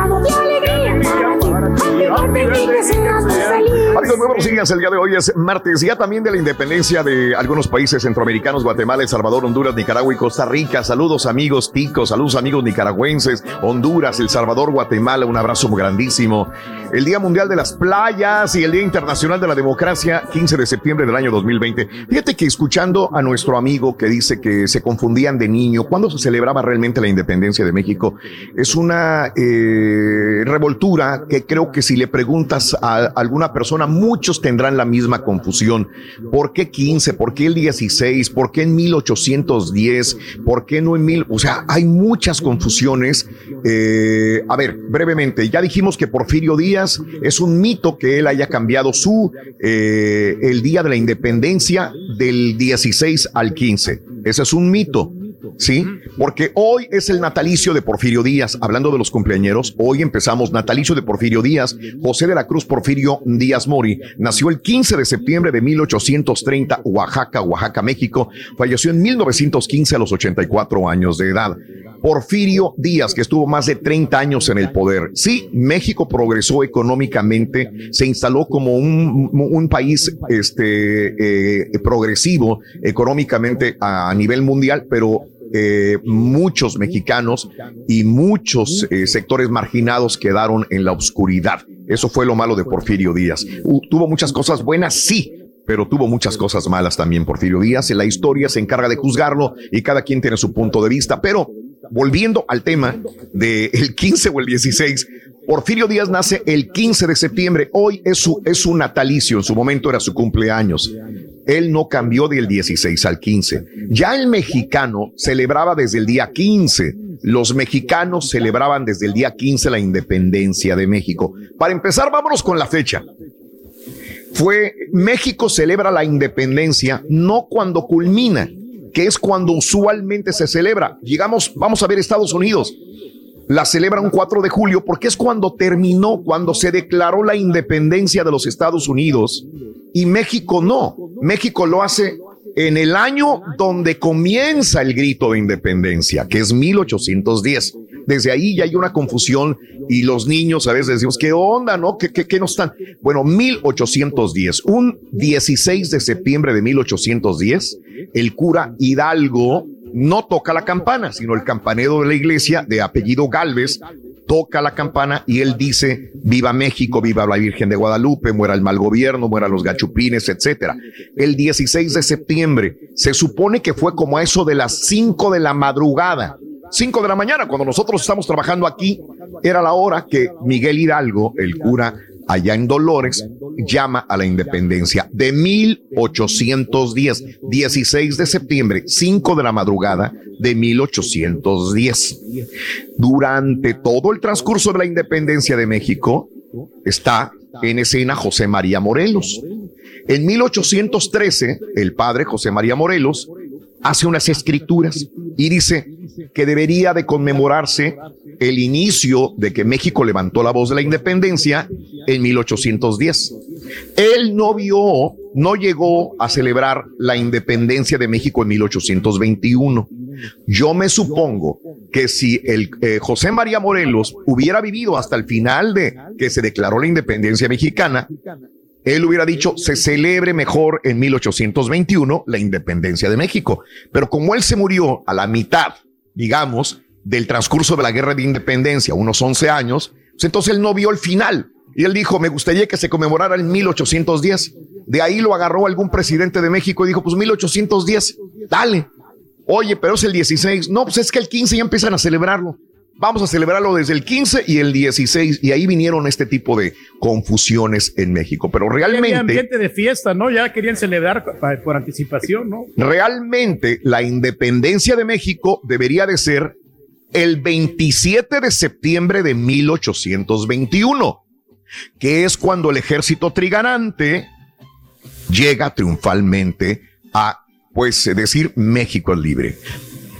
Amigos, muy buenos días. El día de hoy es martes, ya también de la independencia de algunos países centroamericanos, Guatemala, El Salvador, Honduras, Nicaragua y Costa Rica. Saludos amigos ticos, saludos amigos nicaragüenses, Honduras, El Salvador, Guatemala, un abrazo grandísimo. El Día Mundial de las Playas y el Día Internacional de la Democracia, 15 de septiembre del año 2020. Fíjate que escuchando a nuestro amigo que dice que se confundían de niño, ¿cuándo se celebraba realmente la independencia de México? Es una eh, revoltura que creo que si le preguntas a alguna persona, muchos tendrán la misma confusión. ¿Por qué 15? ¿Por qué el 16? ¿Por qué en 1810? ¿Por qué no en mil? O sea, hay muchas confusiones. Eh, a ver, brevemente, ya dijimos que Porfirio Díaz es un mito que él haya cambiado su eh, el día de la independencia del 16 al 15. Ese es un mito. ¿Sí? Porque hoy es el natalicio de Porfirio Díaz. Hablando de los cumpleañeros, hoy empezamos natalicio de Porfirio Díaz. José de la Cruz Porfirio Díaz Mori nació el 15 de septiembre de 1830, Oaxaca, Oaxaca, México. Falleció en 1915 a los 84 años de edad. Porfirio Díaz, que estuvo más de 30 años en el poder. Sí, México progresó económicamente, se instaló como un, un país este, eh, progresivo económicamente a, a nivel mundial, pero eh, muchos mexicanos y muchos eh, sectores marginados quedaron en la oscuridad. Eso fue lo malo de Porfirio Díaz. Tuvo muchas cosas buenas, sí, pero tuvo muchas cosas malas también Porfirio Díaz. La historia se encarga de juzgarlo y cada quien tiene su punto de vista. Pero volviendo al tema del 15 o el 16, Porfirio Díaz nace el 15 de septiembre. Hoy es su, es su natalicio, en su momento era su cumpleaños. Él no cambió del 16 al 15. Ya el mexicano celebraba desde el día 15. Los mexicanos celebraban desde el día 15 la independencia de México. Para empezar, vámonos con la fecha fue México celebra la independencia no cuando culmina, que es cuando usualmente se celebra. Llegamos, vamos a ver Estados Unidos. La celebra un 4 de julio porque es cuando terminó, cuando se declaró la independencia de los Estados Unidos y México no. México lo hace en el año donde comienza el grito de independencia, que es 1810. Desde ahí ya hay una confusión y los niños a veces decimos, ¿qué onda, no? ¿Qué, qué, qué no están? Bueno, 1810, un 16 de septiembre de 1810, el cura Hidalgo no toca la campana, sino el campanero de la iglesia de apellido Galvez toca la campana y él dice, viva México, viva la Virgen de Guadalupe, muera el mal gobierno, muera los gachupines, etcétera. El 16 de septiembre se supone que fue como eso de las 5 de la madrugada. 5 de la mañana, cuando nosotros estamos trabajando aquí, era la hora que Miguel Hidalgo, el cura allá en Dolores, llama a la independencia de 1810, 16 de septiembre, 5 de la madrugada de 1810. Durante todo el transcurso de la independencia de México está en escena José María Morelos. En 1813, el padre José María Morelos hace unas escrituras y dice que debería de conmemorarse el inicio de que México levantó la voz de la independencia en 1810. Él no vio, no llegó a celebrar la independencia de México en 1821. Yo me supongo que si eh, José María Morelos hubiera vivido hasta el final de que se declaró la independencia mexicana, él hubiera dicho, se celebre mejor en 1821 la independencia de México. Pero como él se murió a la mitad, digamos, del transcurso de la guerra de independencia, unos 11 años, pues entonces él no vio el final. Y él dijo, me gustaría que se conmemorara en 1810. De ahí lo agarró algún presidente de México y dijo, pues 1810, dale. Oye, pero es el 16. No, pues es que el 15 ya empiezan a celebrarlo. Vamos a celebrarlo desde el 15 y el 16. Y ahí vinieron este tipo de confusiones en México. Pero realmente... Ambiente de fiesta, ¿no? Ya querían celebrar por, por anticipación, ¿no? Realmente la independencia de México debería de ser el 27 de septiembre de 1821, que es cuando el ejército trigarante llega triunfalmente a, pues, decir México es libre.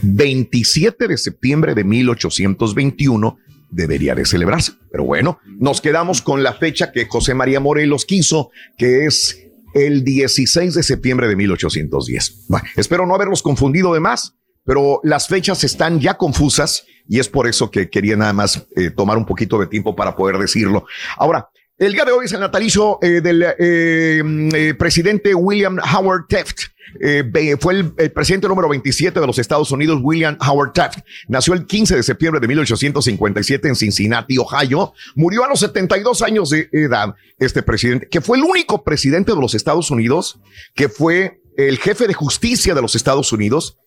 27 de septiembre de 1821 debería de celebrarse. Pero bueno, nos quedamos con la fecha que José María Morelos quiso, que es el 16 de septiembre de 1810. Bueno, espero no haberlos confundido de más, pero las fechas están ya confusas y es por eso que quería nada más eh, tomar un poquito de tiempo para poder decirlo. Ahora, el día de hoy es el natalicio eh, del eh, eh, presidente William Howard Taft. Fue el, el, presidente número 27 de los Estados Unidos, William Howard Taft. Nació el 15 de septiembre de 1857 en Cincinnati, Ohio. Murió a los 72 años de edad este presidente, que fue el único presidente de los Estados Unidos que fue el jefe de justicia de los Estados Unidos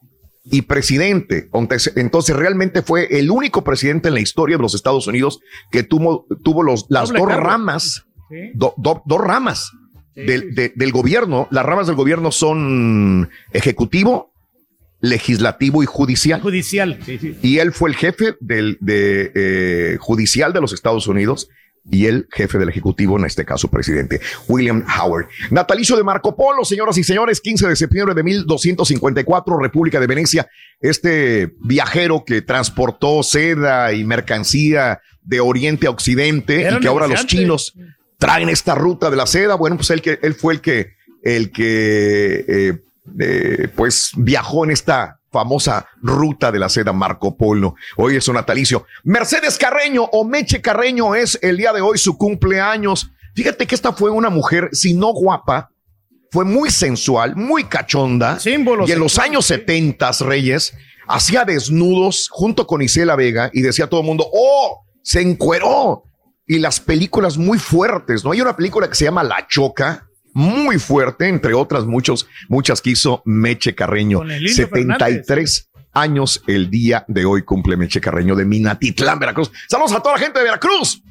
y presidente. Entonces, realmente fue el único presidente en la historia de los Estados Unidos que tuvo, tuvo los, las Doble dos ramas, sí. do, do, dos ramas sí. del, de, del gobierno. Las ramas del gobierno son ejecutivo, legislativo y judicial. Judicial, sí, sí. Y él fue el jefe del de, eh, judicial de los Estados Unidos y el jefe del Ejecutivo, en este caso presidente, William Howard. Natalicio de Marco Polo, señoras y señores, 15 de septiembre de 1254, República de Venecia, este viajero que transportó seda y mercancía de Oriente a Occidente Era y que ahora los chinos traen esta ruta de la seda, bueno, pues él, que, él fue el que, el que eh, eh, pues viajó en esta famosa ruta de la seda Marco Polo. Hoy es su natalicio. Mercedes Carreño o Meche Carreño es el día de hoy su cumpleaños. Fíjate que esta fue una mujer, si no guapa, fue muy sensual, muy cachonda. Símbolos. Y en los años 70, Reyes, hacía desnudos junto con Isela Vega y decía a todo el mundo, oh, se encueró. Y las películas muy fuertes, ¿no? Hay una película que se llama La Choca, muy fuerte, entre otras muchos, muchas que hizo Meche Carreño. 73 Fernández. años el día de hoy cumple Meche Carreño de Minatitlán, Veracruz. Saludos a toda la gente de Veracruz.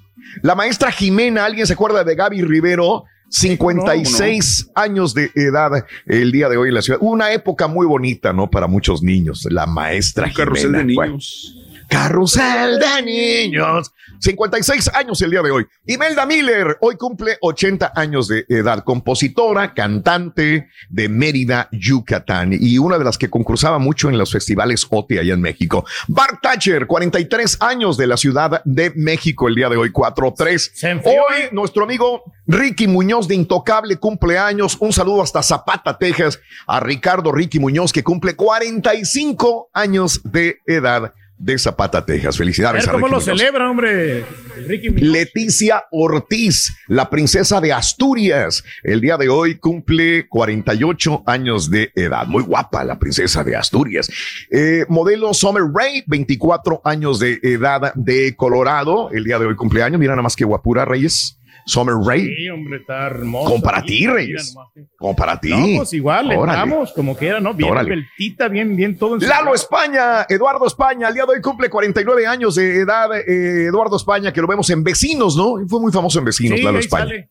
La maestra Jimena, ¿alguien se acuerda de Gaby Rivero? 56 no, no. años de edad el día de hoy en la ciudad. Una época muy bonita, ¿no? Para muchos niños. La maestra Un carrusel Jimena. de niños. Carrusel de niños. 56 años el día de hoy. Imelda Miller hoy cumple 80 años de edad, compositora, cantante de Mérida, Yucatán y una de las que concursaba mucho en los festivales OTI allá en México. Bart Thatcher, 43 años de la Ciudad de México el día de hoy, 4-3. Hoy nuestro amigo Ricky Muñoz de Intocable cumpleaños. Un saludo hasta Zapata, Texas, a Ricardo Ricky Muñoz que cumple 45 años de edad de Zapata, Texas. Felicidades. A ver ¿Cómo lo celebra, hombre? Ricky Leticia Ortiz, la princesa de Asturias. El día de hoy cumple 48 años de edad. Muy guapa la princesa de Asturias. Eh, modelo Summer Ray, 24 años de edad de Colorado. El día de hoy cumpleaños. Mira nada más que guapura, Reyes. Summer Ray. Sí, hombre, está hermoso. Como para ti, Reyes. Como para ti. No, pues igual, le damos como quiera, ¿no? Bien peltita, bien, bien todo. En Lalo España, Eduardo España, el día de hoy cumple 49 años de edad. Eh, Eduardo España, que lo vemos en Vecinos, ¿no? Fue muy famoso en Vecinos, sí, Lalo España. Sale.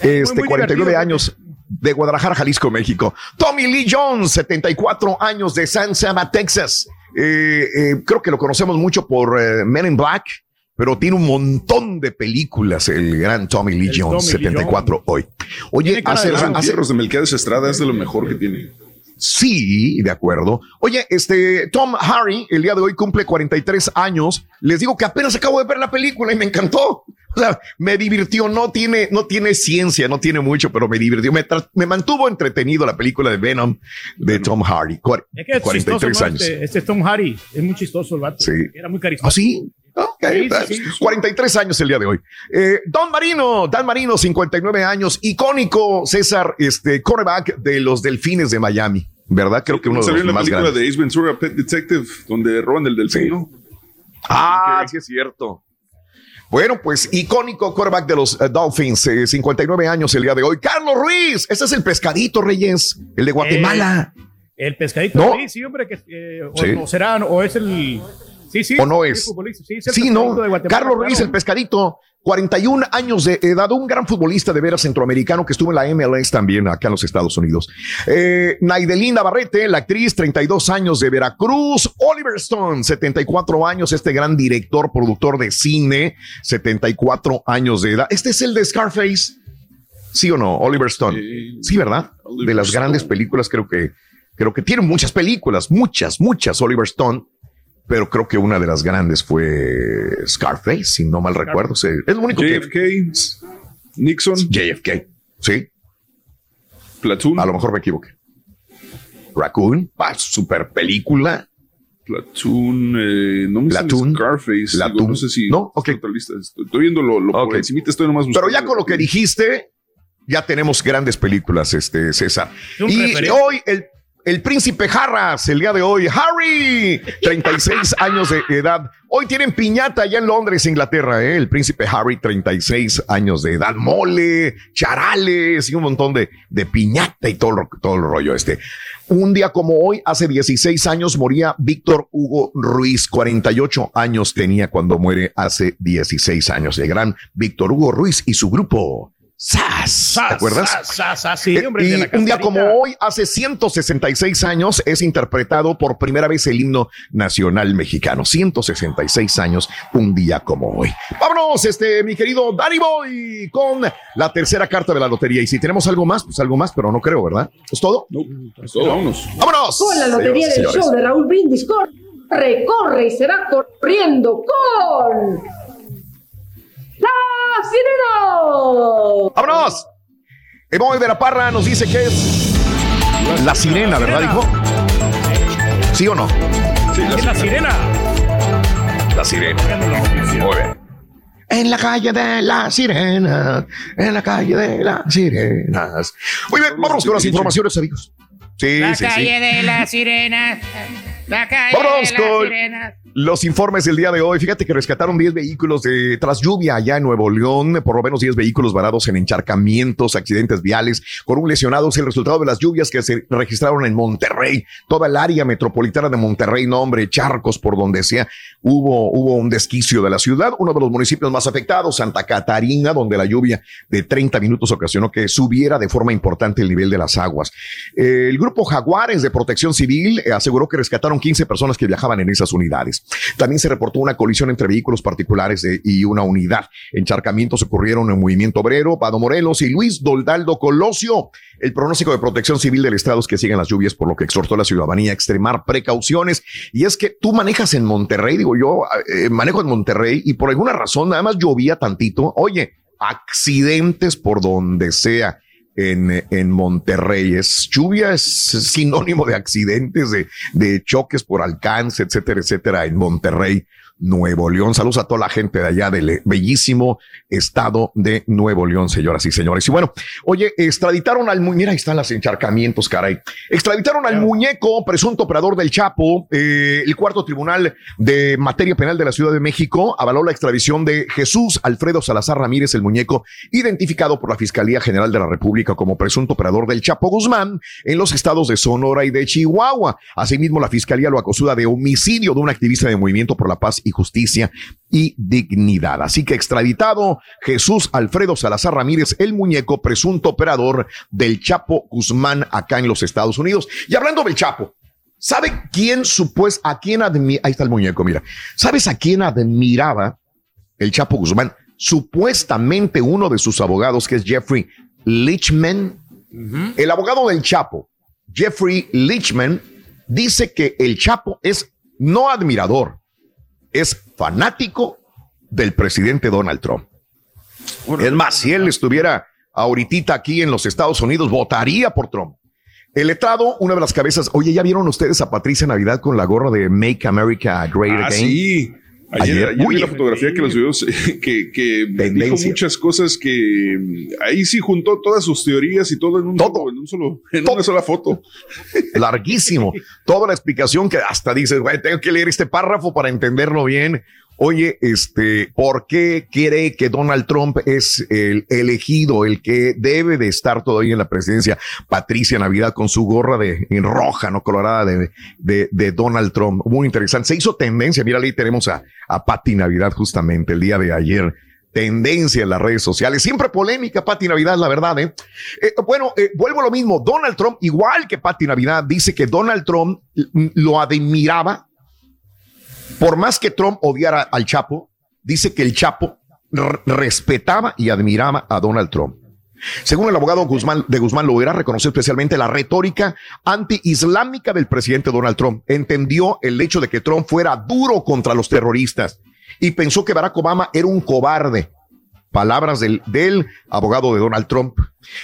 Este, muy, muy 49 años de Guadalajara, Jalisco, México. Tommy Lee Jones, 74 años de San Saba, Texas. Eh, eh, creo que lo conocemos mucho por Men in Black pero tiene un montón de películas el gran Tommy Lee Jones, Tommy 74 Lee hoy. Oye, hace, hace, de Melquiades Estrada es de lo mejor que tiene. Sí, de acuerdo. Oye, este Tom Harry, el día de hoy cumple 43 años. Les digo que apenas acabo de ver la película y me encantó. O sea, me divirtió. No tiene, no tiene ciencia, no tiene mucho, pero me divirtió. Me, me mantuvo entretenido la película de Venom de Tom Hardy. Es que es 43 chistoso, años. Este, este, Tom Hardy es muy chistoso el vato. Sí. Era muy carismático. ¿Ah, sí? Okay, 43 años el día de hoy. Eh, Don Marino, Dan Marino, 59 años, icónico César, este cornerback de los Delfines de Miami, ¿verdad? Creo que uno de los la más película grandes. de Ace Ventura, Pet Detective, donde roban el delfino. Ah, sí es cierto. Bueno, pues icónico quarterback de los eh, Dolphins, eh, 59 años el día de hoy. Carlos Ruiz, ese es el pescadito, Reyes, el de Guatemala. Eh, el pescadito, ¿No? sí, sí, hombre, que, eh, o, Sí. o será, o es el. Sí, sí. ¿O no es? Sí, es no. de Carlos Ruiz, claro. el pescadito, 41 años de edad, un gran futbolista de veras centroamericano que estuvo en la MLS también acá en los Estados Unidos. Eh, Naidelín Navarrete, la actriz, 32 años de Veracruz. Oliver Stone, 74 años, este gran director, productor de cine, 74 años de edad. Este es el de Scarface. ¿Sí o no? Oliver Stone. Sí, ¿verdad? de las grandes películas, creo que, creo que tiene muchas películas, muchas, muchas, Oliver Stone. Pero creo que una de las grandes fue Scarface, si no mal recuerdo. Es lo único JFK, que. Nixon. JFK. Sí. Platoon. A lo mejor me equivoqué. Raccoon. Ah, super película. Platoon, eh, no me sale Platoon. Scarface. digo, Platoon. no sé si. No, ok. está lista. Estoy, estoy viendo lo, lo por Ok. encimita, estoy nomás Pero buscando. ya con lo que dijiste, ya tenemos grandes películas, este César. Y hoy el, el príncipe Harras, el día de hoy, Harry, 36 años de edad. Hoy tienen piñata allá en Londres, Inglaterra, ¿eh? el príncipe Harry, 36 años de edad, mole, charales y un montón de, de piñata y todo, todo el rollo este. Un día como hoy, hace 16 años, moría Víctor Hugo Ruiz, 48 años tenía cuando muere hace 16 años. El gran Víctor Hugo Ruiz y su grupo. SAS, ¿te acuerdas? Sas, sas, sí, Eh, hombre, y un día como hoy, hace 166 años, es interpretado por primera vez el himno nacional mexicano. 166 años, un día como hoy. Vámonos, este, mi querido Danny Boy, con la tercera carta de la lotería. Y si tenemos algo más, pues algo más, pero no creo, ¿verdad? ¿Es todo? No, es todo, vámonos. ¡Vámonos! Con la lotería del señores. show de Raúl Brindis, corre, corre y se va corriendo con. ¡La Sirena! ¡Vámonos! Emoy de la Parra nos dice que es la sirena, ¿verdad, hijo? ¿Sí o no? Sí, Es la sirena. La sirena. Muy bien. En la calle de las sirenas, en la calle de las sirenas. Muy bien, vamos con las informaciones, amigos. Sí, La sí, calle sí. de las sirenas. La calle Vámonos de las con sirenas. los informes del día de hoy. Fíjate que rescataron 10 vehículos de tras lluvia allá en Nuevo León, por lo menos 10 vehículos varados en encharcamientos, accidentes viales, con un lesionado. Es el resultado de las lluvias que se registraron en Monterrey, toda el área metropolitana de Monterrey, no hombre, charcos por donde sea. Hubo, hubo un desquicio de la ciudad, uno de los municipios más afectados, Santa Catarina, donde la lluvia de 30 minutos ocasionó que subiera de forma importante el nivel de las aguas. El grupo Jaguares de Protección Civil eh, aseguró que rescataron 15 personas que viajaban en esas unidades. También se reportó una colisión entre vehículos particulares y una unidad. Encharcamientos ocurrieron en Movimiento Obrero, Pado Morelos y Luis Doldaldo Colosio. El pronóstico de protección civil del estado es que siguen las lluvias, por lo que exhortó a la ciudadanía a extremar precauciones. Y es que tú manejas en Monterrey, digo yo, eh, manejo en Monterrey y por alguna razón nada más llovía tantito. Oye, accidentes por donde sea en, en Monterrey. Es lluvia, es sinónimo de accidentes, de, de choques por alcance, etcétera, etcétera, en Monterrey. Nuevo León. Saludos a toda la gente de allá del bellísimo estado de Nuevo León, señoras y señores. Y bueno, oye, extraditaron al mu- mira, ahí están los encharcamientos, caray. Extraditaron al muñeco, presunto operador del Chapo. Eh, el cuarto tribunal de materia penal de la Ciudad de México avaló la extradición de Jesús Alfredo Salazar Ramírez, el muñeco, identificado por la Fiscalía General de la República como presunto operador del Chapo Guzmán en los estados de Sonora y de Chihuahua. Asimismo, la Fiscalía lo acusa de homicidio de un activista de Movimiento por la Paz y Justicia y Dignidad. Así que extraditado Jesús Alfredo Salazar Ramírez, el muñeco, presunto operador del Chapo Guzmán acá en los Estados Unidos. Y hablando del Chapo, ¿sabe quién supues, a quién admira, ahí está el muñeco, mira, ¿sabes a quién admiraba el Chapo Guzmán? Supuestamente uno de sus abogados, que es Jeffrey Lichman, el abogado del Chapo, Jeffrey Lichman, dice que el Chapo es no admirador, es fanático del presidente Donald Trump. Es más, si él estuviera ahorita aquí en los Estados Unidos, votaría por Trump. El letrado, una de las cabezas. Oye, ¿ya vieron ustedes a Patricia Navidad con la gorra de Make America Great Ah, Again? sí. Ayer, ayer vi la fotografía que nos subió, que, que dijo muchas cosas que mm, ahí sí juntó todas sus teorías y todo en un, solo, en un solo, en una sola foto. Larguísimo. Toda la explicación que hasta dices, güey, tengo que leer este párrafo para entenderlo bien. Oye, este, ¿por qué cree que Donald Trump es el elegido, el que debe de estar todavía en la presidencia? Patricia Navidad con su gorra de en roja, no colorada de, de, Donald Trump. Muy interesante. Se hizo tendencia. Mira, ahí tenemos a, a Navidad justamente el día de ayer tendencia en las redes sociales. Siempre polémica, Patti Navidad, la verdad. ¿eh? Eh, bueno, eh, vuelvo a lo mismo. Donald Trump, igual que Patti Navidad, dice que Donald Trump lo admiraba. Por más que Trump odiara al Chapo, dice que el Chapo respetaba y admiraba a Donald Trump. Según el abogado Guzmán, de Guzmán Loera, reconoció especialmente la retórica anti-islámica del presidente Donald Trump. Entendió el hecho de que Trump fuera duro contra los terroristas y pensó que Barack Obama era un cobarde. Palabras del, abogado de Donald Trump.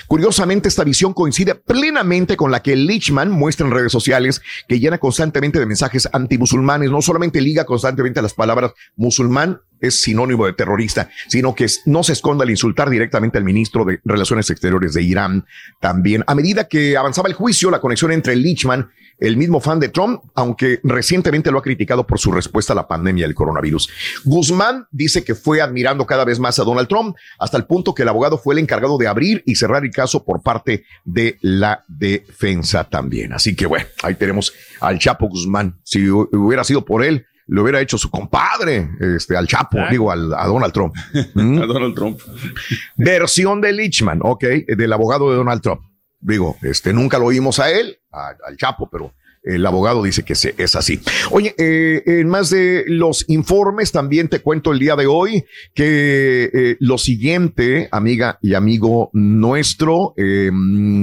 Curiosamente, esta visión coincide plenamente con la que Lichman muestra en redes sociales, que llena constantemente de mensajes antimusulmanes. No solamente liga constantemente las palabras musulmán es sinónimo de terrorista, sino que no se esconde al insultar directamente al ministro de Relaciones Exteriores de Irán. También, a medida que avanzaba el juicio, la conexión entre Lichman, el mismo fan de Trump, aunque recientemente lo ha criticado por su respuesta a la pandemia del coronavirus. Guzmán dice que fue admirando cada vez más a Donald Trump, hasta el punto que el abogado fue el encargado de abrir y cerrar el caso por parte de la defensa también. Así que bueno, ahí tenemos al Chapo Guzmán. Si hu- hubiera sido por él, lo hubiera hecho su compadre, este, al Chapo, digo, al, a Donald Trump. A Donald Trump. Versión de Lichman, ok, del abogado de Donald Trump. Digo, este, nunca lo oímos a él, a- al Chapo, pero el abogado dice que se- es así. Oye, eh, en más de los informes, también te cuento el día de hoy que eh, lo siguiente, amiga y amigo nuestro, eh, mm,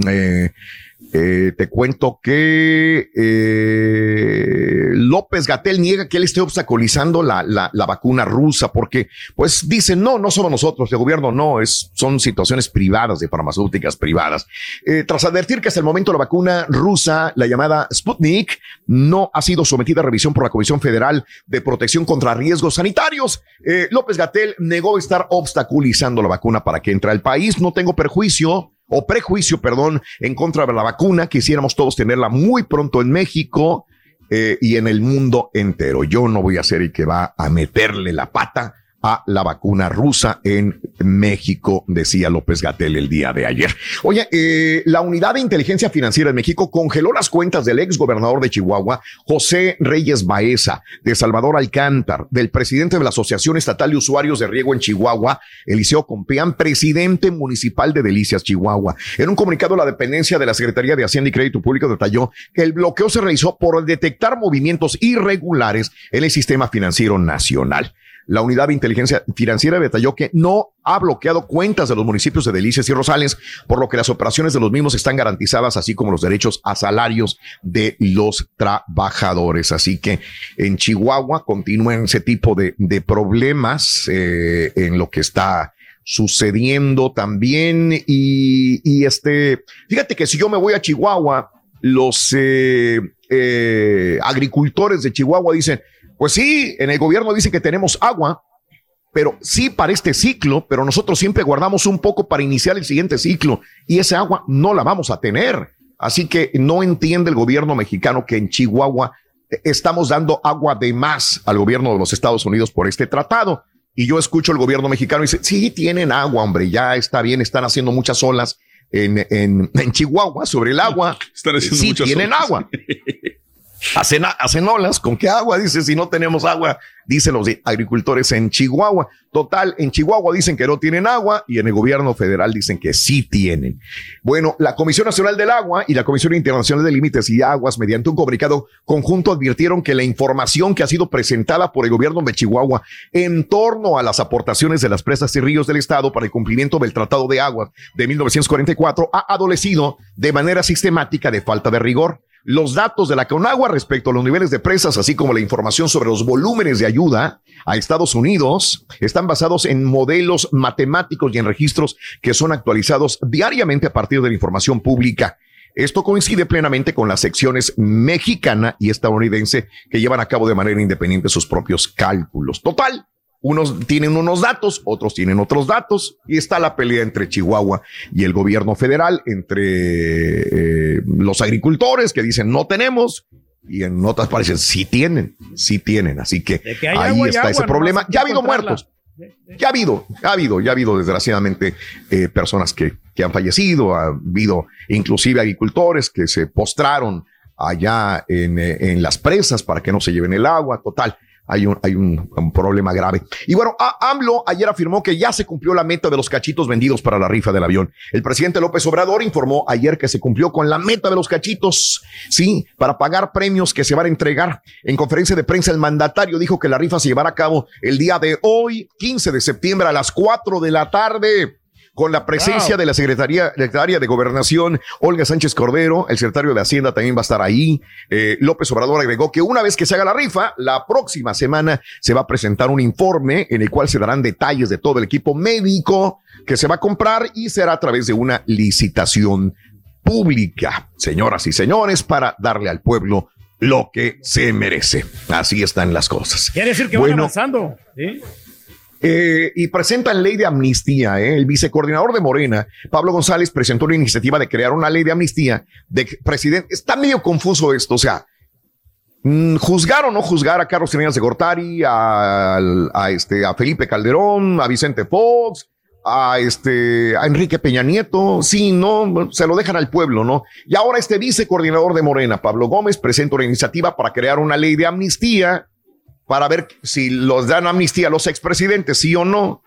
eh, te cuento que eh, López Gatel niega que él esté obstaculizando la, la, la vacuna rusa porque, pues, dicen, no, no somos nosotros, el gobierno no, es, son situaciones privadas de farmacéuticas privadas. Eh, tras advertir que hasta el momento la vacuna rusa, la llamada Sputnik, no ha sido sometida a revisión por la Comisión Federal de Protección contra Riesgos Sanitarios, eh, López Gatel negó estar obstaculizando la vacuna para que entre al país. No tengo perjuicio o prejuicio, perdón, en contra de la vacuna. Quisiéramos todos tenerla muy pronto en México eh, y en el mundo entero. Yo no voy a ser el que va a meterle la pata a la vacuna rusa en México, decía López Gatel el día de ayer. Oye, eh, la Unidad de Inteligencia Financiera de México congeló las cuentas del ex gobernador de Chihuahua, José Reyes Baeza, de Salvador Alcántar, del presidente de la Asociación Estatal de Usuarios de Riego en Chihuahua, Eliseo Compeán, presidente municipal de Delicias, Chihuahua. En un comunicado, la dependencia de la Secretaría de Hacienda y Crédito Público detalló que el bloqueo se realizó por detectar movimientos irregulares en el sistema financiero nacional. La unidad de inteligencia financiera detalló que no ha bloqueado cuentas de los municipios de Delicias y Rosales, por lo que las operaciones de los mismos están garantizadas, así como los derechos a salarios de los trabajadores. Así que en Chihuahua continúan ese tipo de, de problemas eh, en lo que está sucediendo también. Y, este, fíjate que si yo me voy a Chihuahua, los eh, eh, agricultores de Chihuahua dicen, pues sí, en el gobierno dice que tenemos agua, pero sí para este ciclo, pero nosotros siempre guardamos un poco para iniciar el siguiente ciclo y esa agua no la vamos a tener. Así que no entiende el gobierno mexicano que en Chihuahua eh, estamos dando agua de más al gobierno de los Estados Unidos por este tratado. Y yo escucho el gobierno mexicano y dice, sí, tienen agua, hombre, ya está bien, están haciendo muchas olas en, en, en Chihuahua sobre el agua. Están haciendo sí, muchas tienen olas. agua. Hacen, hacen olas, ¿con qué agua? Dice, si no tenemos agua, dicen los agricultores en Chihuahua. Total, en Chihuahua dicen que no tienen agua y en el gobierno federal dicen que sí tienen. Bueno, la Comisión Nacional del Agua y la Comisión Internacional de Límites y Aguas, mediante un comunicado conjunto, advirtieron que la información que ha sido presentada por el gobierno de Chihuahua en torno a las aportaciones de las presas y ríos del Estado para el cumplimiento del Tratado de Aguas de 1944 ha adolecido de manera sistemática de falta de rigor los datos de la Conagua respecto a los niveles de presas, así como la información sobre los volúmenes de ayuda a Estados Unidos, están basados en modelos matemáticos y en registros que son actualizados diariamente a partir de la información pública. Esto coincide plenamente con las secciones mexicana y estadounidense que llevan a cabo de manera independiente sus propios cálculos. Total, unos tienen unos datos, otros tienen otros datos, y está la pelea entre Chihuahua y el gobierno federal, entre eh, los agricultores que dicen no tenemos, y en otras parecen sí tienen, sí tienen. Así que, ahí está ese problema. Ya ha habido muertos. Ya ha habido, ha habido, ya ha habido desgraciadamente eh, personas que, que han fallecido, ha habido inclusive agricultores que se postraron allá en, eh, en las presas para que no se lleven el agua, total hay un, hay un, problema grave. Y bueno, AMLO ayer afirmó que ya se cumplió la meta de los cachitos vendidos para la rifa del avión. El presidente López Obrador informó ayer que se cumplió con la meta de los cachitos, sí, para pagar premios que se van a entregar. En conferencia de prensa, el mandatario dijo que la rifa se llevará a cabo el día de hoy, 15 de septiembre a las 4 de la tarde con la presencia de la Secretaría, Secretaria de Gobernación, Olga Sánchez Cordero, el secretario de Hacienda también va a estar ahí. Eh, López Obrador agregó que una vez que se haga la rifa, la próxima semana se va a presentar un informe en el cual se darán detalles de todo el equipo médico que se va a comprar y será a través de una licitación pública, señoras y señores, para darle al pueblo lo que se merece. Así están las cosas. Quiere decir que van avanzando. ¿sí? Eh, y presentan ley de amnistía. ¿eh? El vicecoordinador de Morena, Pablo González, presentó una iniciativa de crear una ley de amnistía de presidente. Está medio confuso esto, o sea, mm, juzgar o no juzgar a Carlos Salinas de Gortari, a, a, este, a Felipe Calderón, a Vicente Fox, a este, a Enrique Peña Nieto, sí, no, se lo dejan al pueblo, ¿no? Y ahora este vicecoordinador de Morena, Pablo Gómez, presenta una iniciativa para crear una ley de amnistía para ver si los dan amnistía a los expresidentes, sí o no.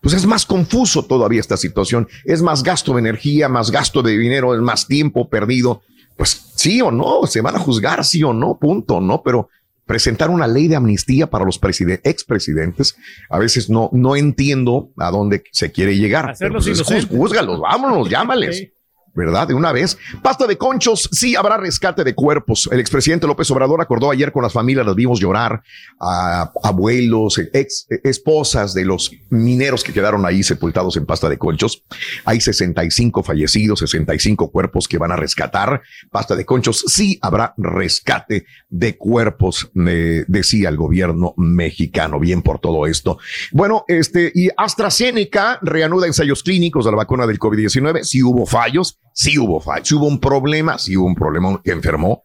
Pues es más confuso todavía esta situación. Es más gasto de energía, más gasto de dinero, es más tiempo perdido. Pues sí o no, se van a juzgar sí o no, punto, ¿no? Pero presentar una ley de amnistía para los expresidentes, a veces no, no entiendo a dónde se quiere llegar. Hacerlos pues, júzgalos, vámonos, llámales. ¿Verdad? De una vez. Pasta de conchos, sí habrá rescate de cuerpos. El expresidente López Obrador acordó ayer con las familias, las vimos llorar, a abuelos, ex esposas de los mineros que quedaron ahí sepultados en pasta de conchos. Hay 65 fallecidos, 65 cuerpos que van a rescatar. Pasta de conchos, sí habrá rescate de cuerpos, decía el gobierno mexicano. Bien por todo esto. Bueno, este, y AstraZeneca reanuda ensayos clínicos de la vacuna del COVID-19. Sí hubo fallos sí hubo fallo, hubo un problema, sí hubo un problema que enfermó,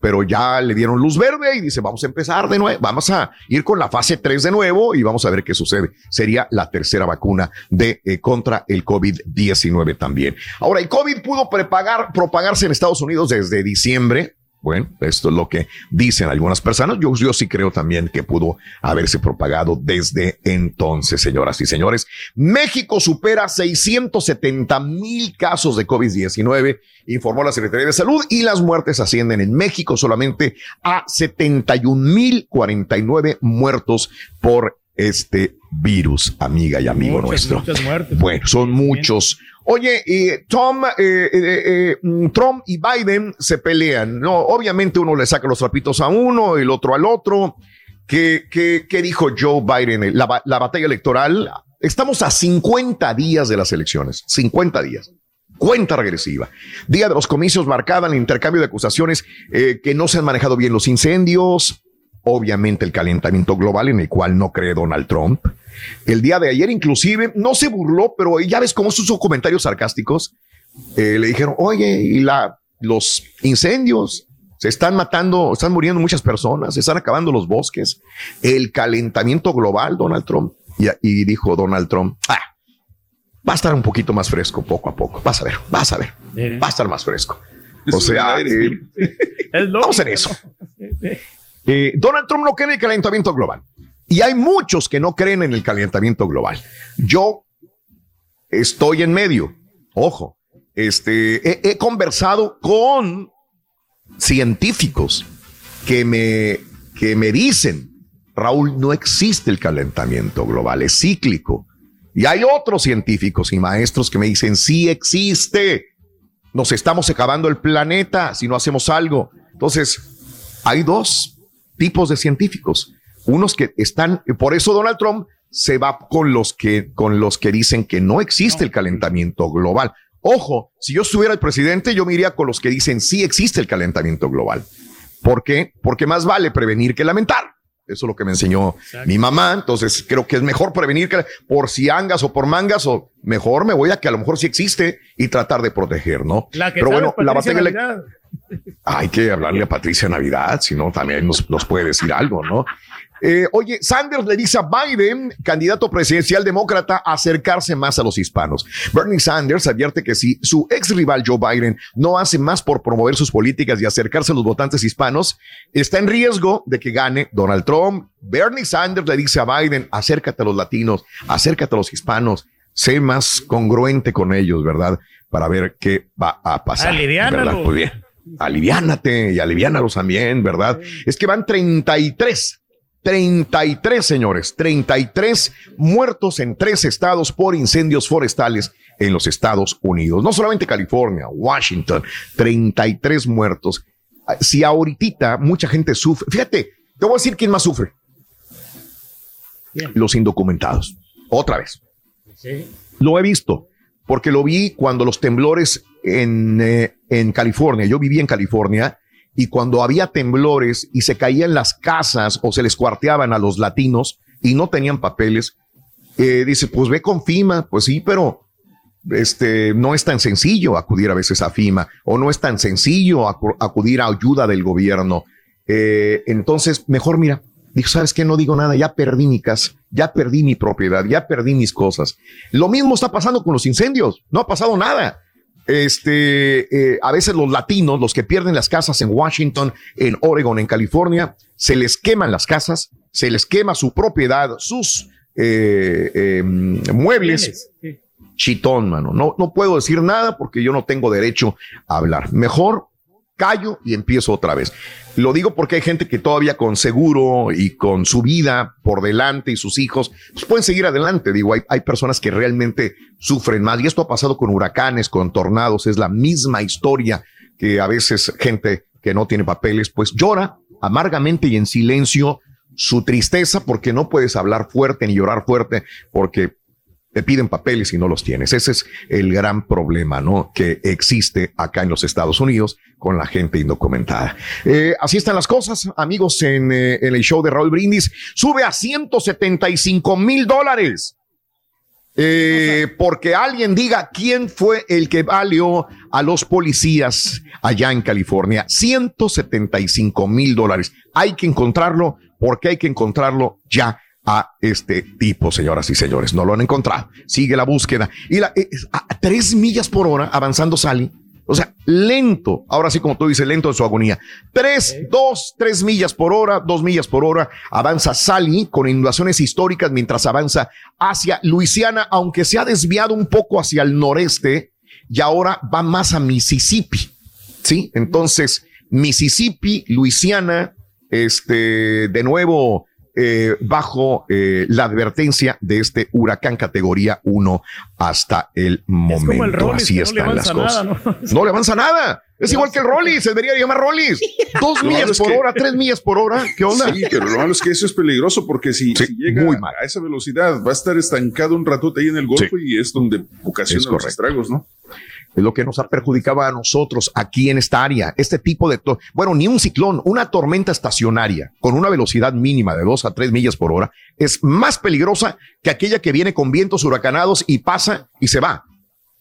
pero ya le dieron luz verde y dice, vamos a empezar de nuevo, vamos a ir con la fase 3 de nuevo y vamos a ver qué sucede. Sería la tercera vacuna de eh, contra el COVID-19 también. Ahora, el COVID pudo propagarse en Estados Unidos desde diciembre bueno, esto es lo que dicen algunas personas. Yo, yo sí creo también que pudo haberse propagado desde entonces, señoras y señores. México supera 670 mil casos de COVID-19, informó la Secretaría de Salud, y las muertes ascienden en México solamente a 71 mil 49 muertos por este virus, amiga y amigo nuestro. Bueno, son muchos. Oye, eh, Tom, eh, eh, mm, Trump y Biden se pelean, ¿no? Obviamente uno le saca los trapitos a uno, el otro al otro. ¿Qué, qué, qué dijo Joe Biden? La, la batalla electoral, estamos a 50 días de las elecciones, 50 días cuenta regresiva. Día de los comicios marcada el intercambio de acusaciones que no se han manejado bien los incendios, obviamente el calentamiento global en el cual no cree Donald Trump, el día de ayer inclusive no se burló, pero ya ves cómo sus comentarios sarcásticos. Eh, le dijeron, oye, y la, los incendios, se están matando, están muriendo muchas personas, se están acabando los bosques, el calentamiento global, Donald Trump. Y, dijo Donald Trump, ah, va a estar un poquito más fresco poco a poco, vas a ver, vas a ver, va a estar más fresco. O sea, eh, vamos a hacer eso. Eh, Donald Trump no cree en el calentamiento global. Y hay muchos que no creen en el calentamiento global. Yo estoy en medio. Ojo, este, he, conversado con científicos que me, que me dicen, Raúl, no existe el calentamiento global, es cíclico. Y hay otros científicos y maestros que me dicen, sí existe. Nos estamos acabando el planeta si no hacemos algo. Entonces, hay dos tipos de científicos. Unos que están, por eso Donald Trump se va con los que, con los que dicen que no existe el calentamiento global. Ojo, si yo estuviera el presidente, yo me iría con los que dicen sí existe el calentamiento global. ¿Por qué? Porque más vale prevenir que lamentar. Eso es lo que me enseñó mi mamá. Entonces creo que es mejor prevenir que por si angas o por mangas o mejor me voy a que a lo mejor sí existe y tratar de proteger, ¿no? Pero bueno, la batalla hay que hablarle a Patricia Navidad, si no también nos, nos puede decir algo, ¿no? Eh, oye, Sanders le dice a Biden, candidato presidencial demócrata, acercarse más a los hispanos. Bernie Sanders advierte que si su ex rival Joe Biden no hace más por promover sus políticas y acercarse a los votantes hispanos, está en riesgo de que gane Donald Trump. Bernie Sanders le dice a Biden, acércate a los latinos, acércate a los hispanos, sé más congruente con ellos, ¿verdad? Para ver qué va a pasar. Aliviánalo. Muy bien. Aliviánate y aliviánalos también, ¿verdad? Es que van 33 33, señores, 33 muertos en tres estados por incendios forestales en los Estados Unidos. No solamente California, Washington, 33 muertos. Si ahorita mucha gente sufre, fíjate, te voy a decir quién más sufre. Los indocumentados. Otra vez. Lo he visto, porque lo vi cuando los temblores en, eh, en California, yo vivía en California, y cuando había temblores y se caían las casas o se les cuarteaban a los latinos y no tenían papeles, eh, dice, pues ve con FIMA, pues sí, pero este, no es tan sencillo acudir a veces a FIMA o no es tan sencillo acudir a ayuda del gobierno. Eh, entonces, mejor mira, dijo, ¿sabes qué? No digo nada, ya perdí mi casa, ya perdí mi propiedad, ya perdí mis cosas. Lo mismo está pasando con los incendios, no ha pasado nada este, eh, a veces los latinos, los que pierden las casas en Washington, en Oregon, en California, se les queman las casas, se les quema su propiedad, sus eh, em, muebles. Chitón, mano. No, no puedo decir nada porque yo no tengo derecho a hablar. Mejor callo y empiezo otra vez. Lo digo porque hay gente que todavía con seguro y con su vida por delante y sus hijos, pues pueden seguir adelante. Digo, hay, hay personas que realmente sufren más y esto ha pasado con huracanes, con tornados, es la misma historia que a veces gente que no tiene papeles, pues llora amargamente y en silencio su tristeza porque no puedes hablar fuerte ni llorar fuerte porque te piden papeles y no los tienes. Ese es el gran problema, ¿no? Que existe acá en los Estados Unidos con la gente indocumentada. Eh, así están las cosas, amigos, en, eh, en, el show de Raúl Brindis. Sube a 175 mil dólares. Eh, porque alguien diga quién fue el que valió a los policías allá en California. 175 mil dólares. Hay que encontrarlo porque hay que encontrarlo ya a este tipo, señoras y señores. No lo han encontrado. Sigue la búsqueda. Y la, eh, a tres millas por hora avanzando Sally. O sea, lento. Ahora sí, como tú dices, lento en su agonía. Tres, dos, tres millas por hora, dos millas por hora. Avanza Sally con inundaciones históricas mientras avanza hacia Luisiana, aunque se ha desviado un poco hacia el noreste y ahora va más a Mississippi. Sí, entonces Mississippi, Luisiana, este, de nuevo, eh, bajo eh, la advertencia de este huracán categoría 1 hasta el momento. Así están las cosas. ¿no? le avanza nada. Es igual que el Rollis, se debería llamar Rollis. Dos millas por hora, tres millas por hora. ¿Qué onda? Sí, pero lo malo es que eso es peligroso porque si, llega a esa velocidad va a estar estancado un ratote ahí en el golfo y es donde ocasiona los estragos, ¿no? Es lo que nos ha perjudicado a nosotros aquí en esta área. Este tipo de, bueno, ni un ciclón, una tormenta estacionaria con una velocidad mínima de 2 a 3 millas por hora es más peligrosa que aquella que viene con vientos huracanados y pasa y se va.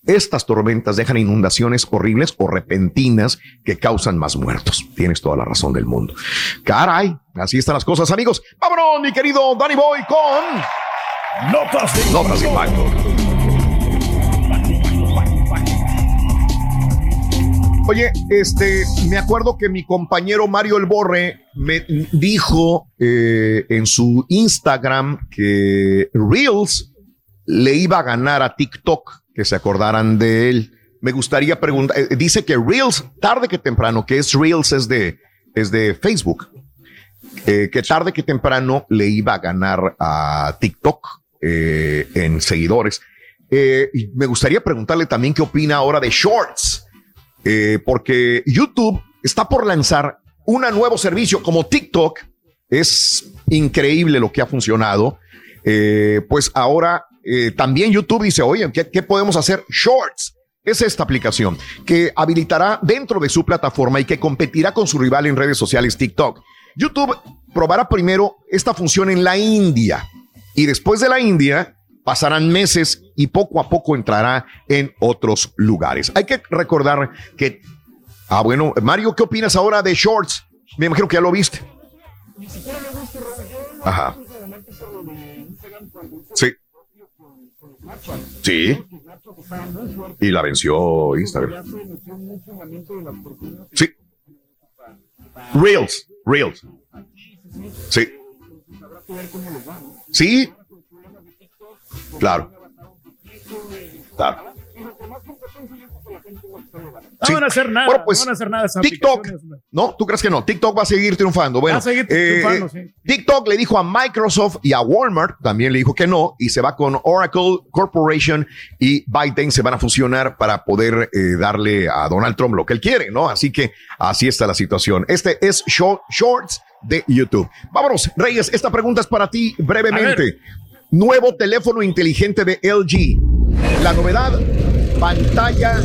Estas tormentas dejan inundaciones horribles o repentinas que causan más muertos. Tienes toda la razón del mundo. Caray, así están las cosas, amigos. Vámonos, mi querido Danny Boy, con Notas de Notas de Impacto. Oye, este, me acuerdo que mi compañero Mario El Borre me dijo eh, en su Instagram que Reels le iba a ganar a TikTok, que se acordaran de él. Me gustaría preguntar, eh, dice que Reels, tarde que temprano, que es Reels es de, es de Facebook, eh, que tarde que temprano le iba a ganar a TikTok en seguidores. Me gustaría preguntarle también qué opina ahora de Shorts, eh, porque YouTube está por lanzar un nuevo servicio como TikTok. Es increíble lo que ha funcionado. Eh, pues ahora eh, también YouTube dice, oye, ¿qué, qué podemos hacer? Shorts es esta aplicación que habilitará dentro de su plataforma y que competirá con su rival en redes sociales TikTok. YouTube probará primero esta función en la India y después de la India pasarán meses y poco a poco entrará en otros lugares. Hay que recordar que, ah, bueno, Mario, ¿qué opinas ahora de Shorts? Me imagino que ya lo viste. Ajá. Sí. Sí. Y la venció Instagram. Sí. Reels. Reels. Sí. Sí. Claro. No van a hacer nada. Bueno, pues, no van a hacer nada. esas TikTok. No, ¿tú crees que no? TikTok va a seguir triunfando. Bueno, Va a seguir eh, triunfando, eh, sí. TikTok le dijo a Microsoft y a Walmart, también le dijo que no, y se va con Oracle Corporation y Biden se van a fusionar para poder eh, darle a Donald Trump lo que él quiere, ¿no? Así que así está la situación. Este es Short- Shorts de YouTube. Vámonos, Reyes, esta pregunta es para ti brevemente. Nuevo teléfono inteligente de LG. La novedad, pantalla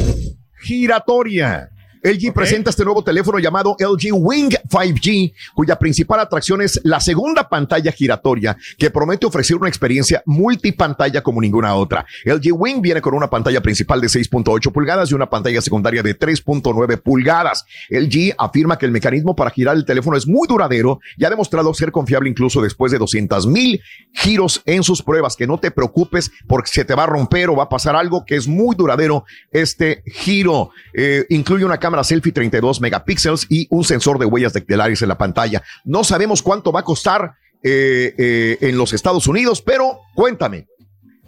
giratoria. LG presenta este nuevo teléfono llamado LG Wing 5G, cuya principal atracción es la segunda pantalla giratoria que promete ofrecer una experiencia multipantalla como ninguna otra. LG Wing viene con una pantalla principal de 6.8 pulgadas y una pantalla secundaria de 3.9 pulgadas. LG afirma que el mecanismo para girar el teléfono es muy duradero y ha demostrado ser confiable incluso después de 200 mil giros en sus pruebas. Que no te preocupes porque se te va a romper o va a pasar algo que es muy duradero este giro. Eh, incluye una cámara selfie 32 megapíxeles y un sensor de huellas dactilares en la pantalla. No sabemos cuánto va a costar eh, eh, en los Estados Unidos, pero cuéntame,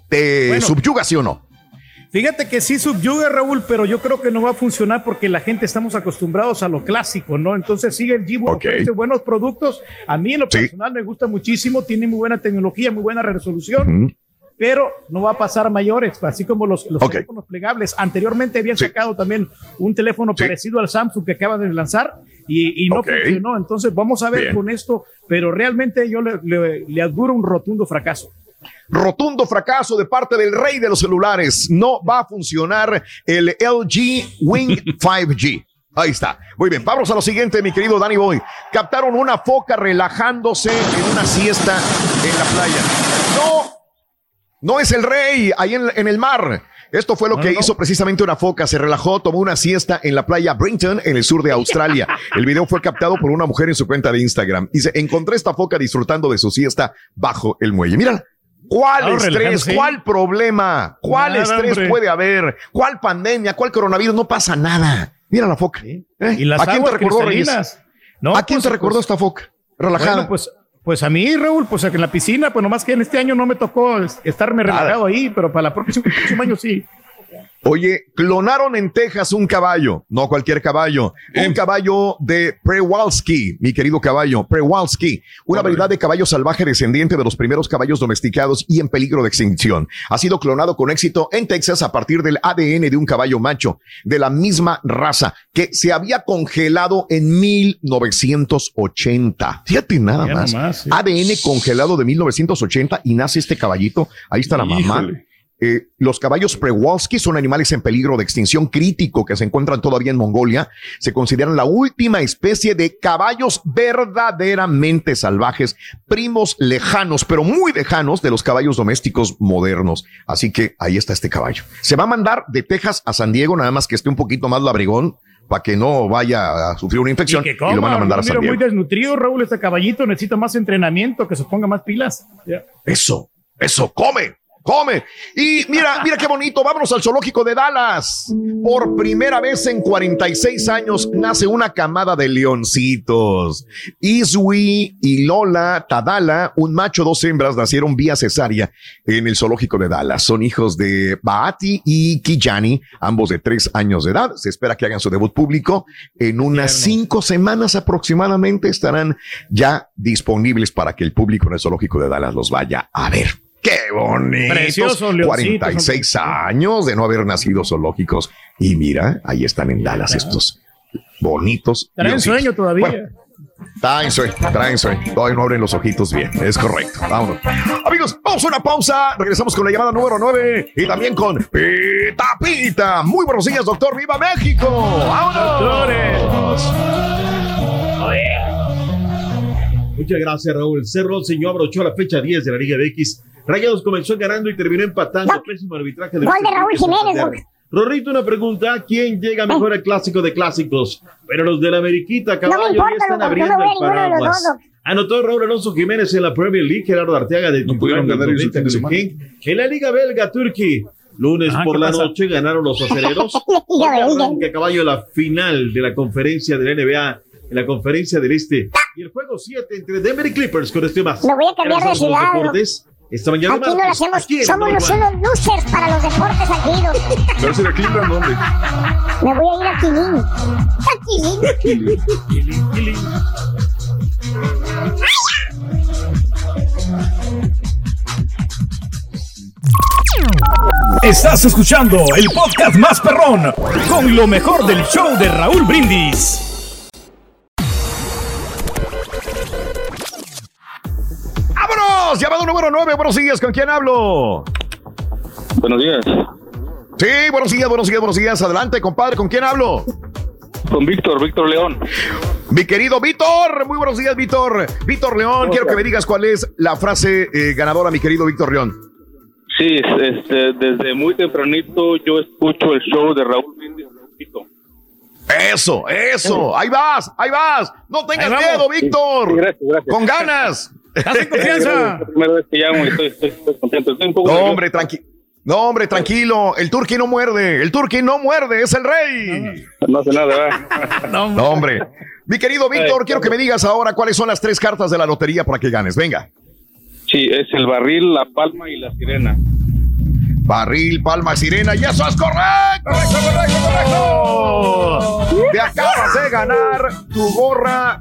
¿te Bueno. subyuga sí o no? Fíjate que sí subyuga, Raúl, pero yo creo que no va a funcionar porque la gente estamos acostumbrados a lo clásico, ¿no? Entonces sigue el G ofrece buenos productos. A mí en lo personal me gusta muchísimo, tiene muy buena tecnología, muy buena resolución. Pero no va a pasar mayores, así como los, teléfonos plegables. Anteriormente habían sacado también un teléfono parecido al Samsung que acaban de lanzar y, y no funcionó. Entonces vamos a ver Bien. con esto, pero realmente yo le, le, le auguro un rotundo fracaso. Rotundo fracaso de parte del rey de los celulares. No va a funcionar el LG Wing 5G. Ahí está. Muy bien, vamos a lo siguiente, mi querido Danny Boy. Captaron una foca relajándose en una siesta en la playa. No, no es el rey ahí en, en el mar. Esto fue lo que no, hizo precisamente una foca. Se relajó, tomó una siesta en la playa Brinton, en el sur de Australia. El video fue captado por una mujer en su cuenta de Instagram. Dice, encontré esta foca disfrutando de su siesta bajo el muelle. Mira, ¿cuál Ah, estrés? ¿Cuál problema? ¿Cuál Nada, estrés hombre. puede haber? ¿Cuál pandemia? ¿Cuál coronavirus? No pasa nada. Mira la foca. ¿Eh? Y las ¿A quién te recordó, Reyes? No, ¿A quién pues, te recordó pues, esta foca? Relajada. Bueno, pues, pues a mí, Raúl, pues en la piscina, pues nomás que en este año no me tocó es- estarme relajado ahí, pero para la próxima, el próximo año sí. Oye, clonaron en Texas un caballo, no cualquier caballo, un caballo de Przewalski, mi querido caballo, Przewalski, una variedad de caballo salvaje descendiente de los primeros caballos domesticados y en peligro de extinción. Ha sido clonado con éxito en Texas a partir del ADN de un caballo macho de la misma raza que se había congelado en 1980. Fíjate nada más. sí. ADN congelado de 1980 y nace este caballito. Ahí está la mamá. Eh, los caballos Przewalski son animales en peligro de extinción crítico que se encuentran todavía en Mongolia. Se consideran la última especie de caballos verdaderamente salvajes, primos lejanos, pero muy lejanos de los caballos domésticos modernos. Así que ahí está este caballo. Se va a mandar de Texas a San Diego, nada más que esté un poquito más labrigón para que no vaya a sufrir una infección y, que coma, lo van a mandar a San Diego. muy desnutrido, Raúl, este caballito necesita más entrenamiento, que se ponga más pilas. Eso, eso, come, come. Y mira, mira qué bonito, vámonos al zoológico de Dallas. Por primera vez en 46 años nace una camada de leoncitos. Isui y Lola Tadala, un macho, dos hembras, nacieron vía cesárea en el zoológico de Dallas. Son hijos de Baati y Kijani, ambos de tres años de edad. Se espera que hagan su debut público en unas cinco semanas aproximadamente. Estarán ya disponibles para que el público en el zoológico de Dallas los vaya a ver. Qué bonito. Preciosos leoncitos, 46 años de no haber nacido zoológicos. Y mira, ahí están en Dallas estos bonitos. Traen sueño todavía. Bueno, traen sueño, traen sueño. Todavía no abren los ojitos bien. Es correcto. Vámonos. Amigos, vamos a una pausa. Regresamos con la llamada número 9 y también con Pita Pita. Muy buenos días, doctor. ¡Viva México! ¡Vámonos! Muchas gracias, Raúl. Cerro señor abrochó la fecha 10 de la Liga BX. Rayados comenzó ganando y terminó empatando. Pésimo arbitraje de Gol de Raúl Jiménez. Rorrito, una pregunta. ¿Quién llega mejor al clásico de clásicos? Pero los de la Ameriquita, caballo, importa, ya están no abriendo a el paraguas. Anotó Raúl Alonso Jiménez en la Premier League, Gerardo Arteaga de pudieron ganar el En la Liga Belga, Turquía. Lunes Ah, por ¿qué la pasa? noche ganaron los aceleros. Arranca caballo la final de la conferencia de la NBA en la conferencia del Este. Y el juego 7 entre Denver y Clippers con este más. Me voy a cambiar de Gracias ciudad. Esta mañana Aquí no lo martes, hacemos. aquí Somos los unos losers para los deportes aquí. Doc. ¿Pero si era Cleveland dónde? Me voy a ir a Quilín. A Quilín. Estás escuchando el podcast más perrón con lo mejor del show de Raúl Brindis. ¡Vámonos! Llamado número 9. Buenos días. ¿Con quién hablo? Buenos días. Sí, buenos días, buenos días, buenos días. Adelante, compadre. ¿Con quién hablo? Con Víctor, Víctor León. Mi querido Víctor, muy buenos días, Víctor. Víctor León, quiero que me digas cuál es la frase eh, ganadora, mi querido Víctor León. Sí, este, desde muy tempranito yo escucho el show de Raúl Brindis. Eso, eso. Ahí vas, ahí vas. No tengas Ahí miedo, Víctor. Sí, gracias, gracias. Con ganas. Es la primera vez que llamo y estoy, estoy- estoy contento. Estoy un poco No, hombre, tranquilo. No, hombre, tranquilo. El turqui no muerde. El turqui no muerde. Es el rey. No hace nada, ¿verdad? No, hombre. Mi querido Víctor, quiero que me digas ahora cuáles son las tres cartas de la lotería para que ganes. Venga. Sí, es el barril, la palma y la sirena. Barril, palma, sirena. ¡Y eso es correcto! ¡Correcto, correcto, correcto! Te acabas de ganar tu gorra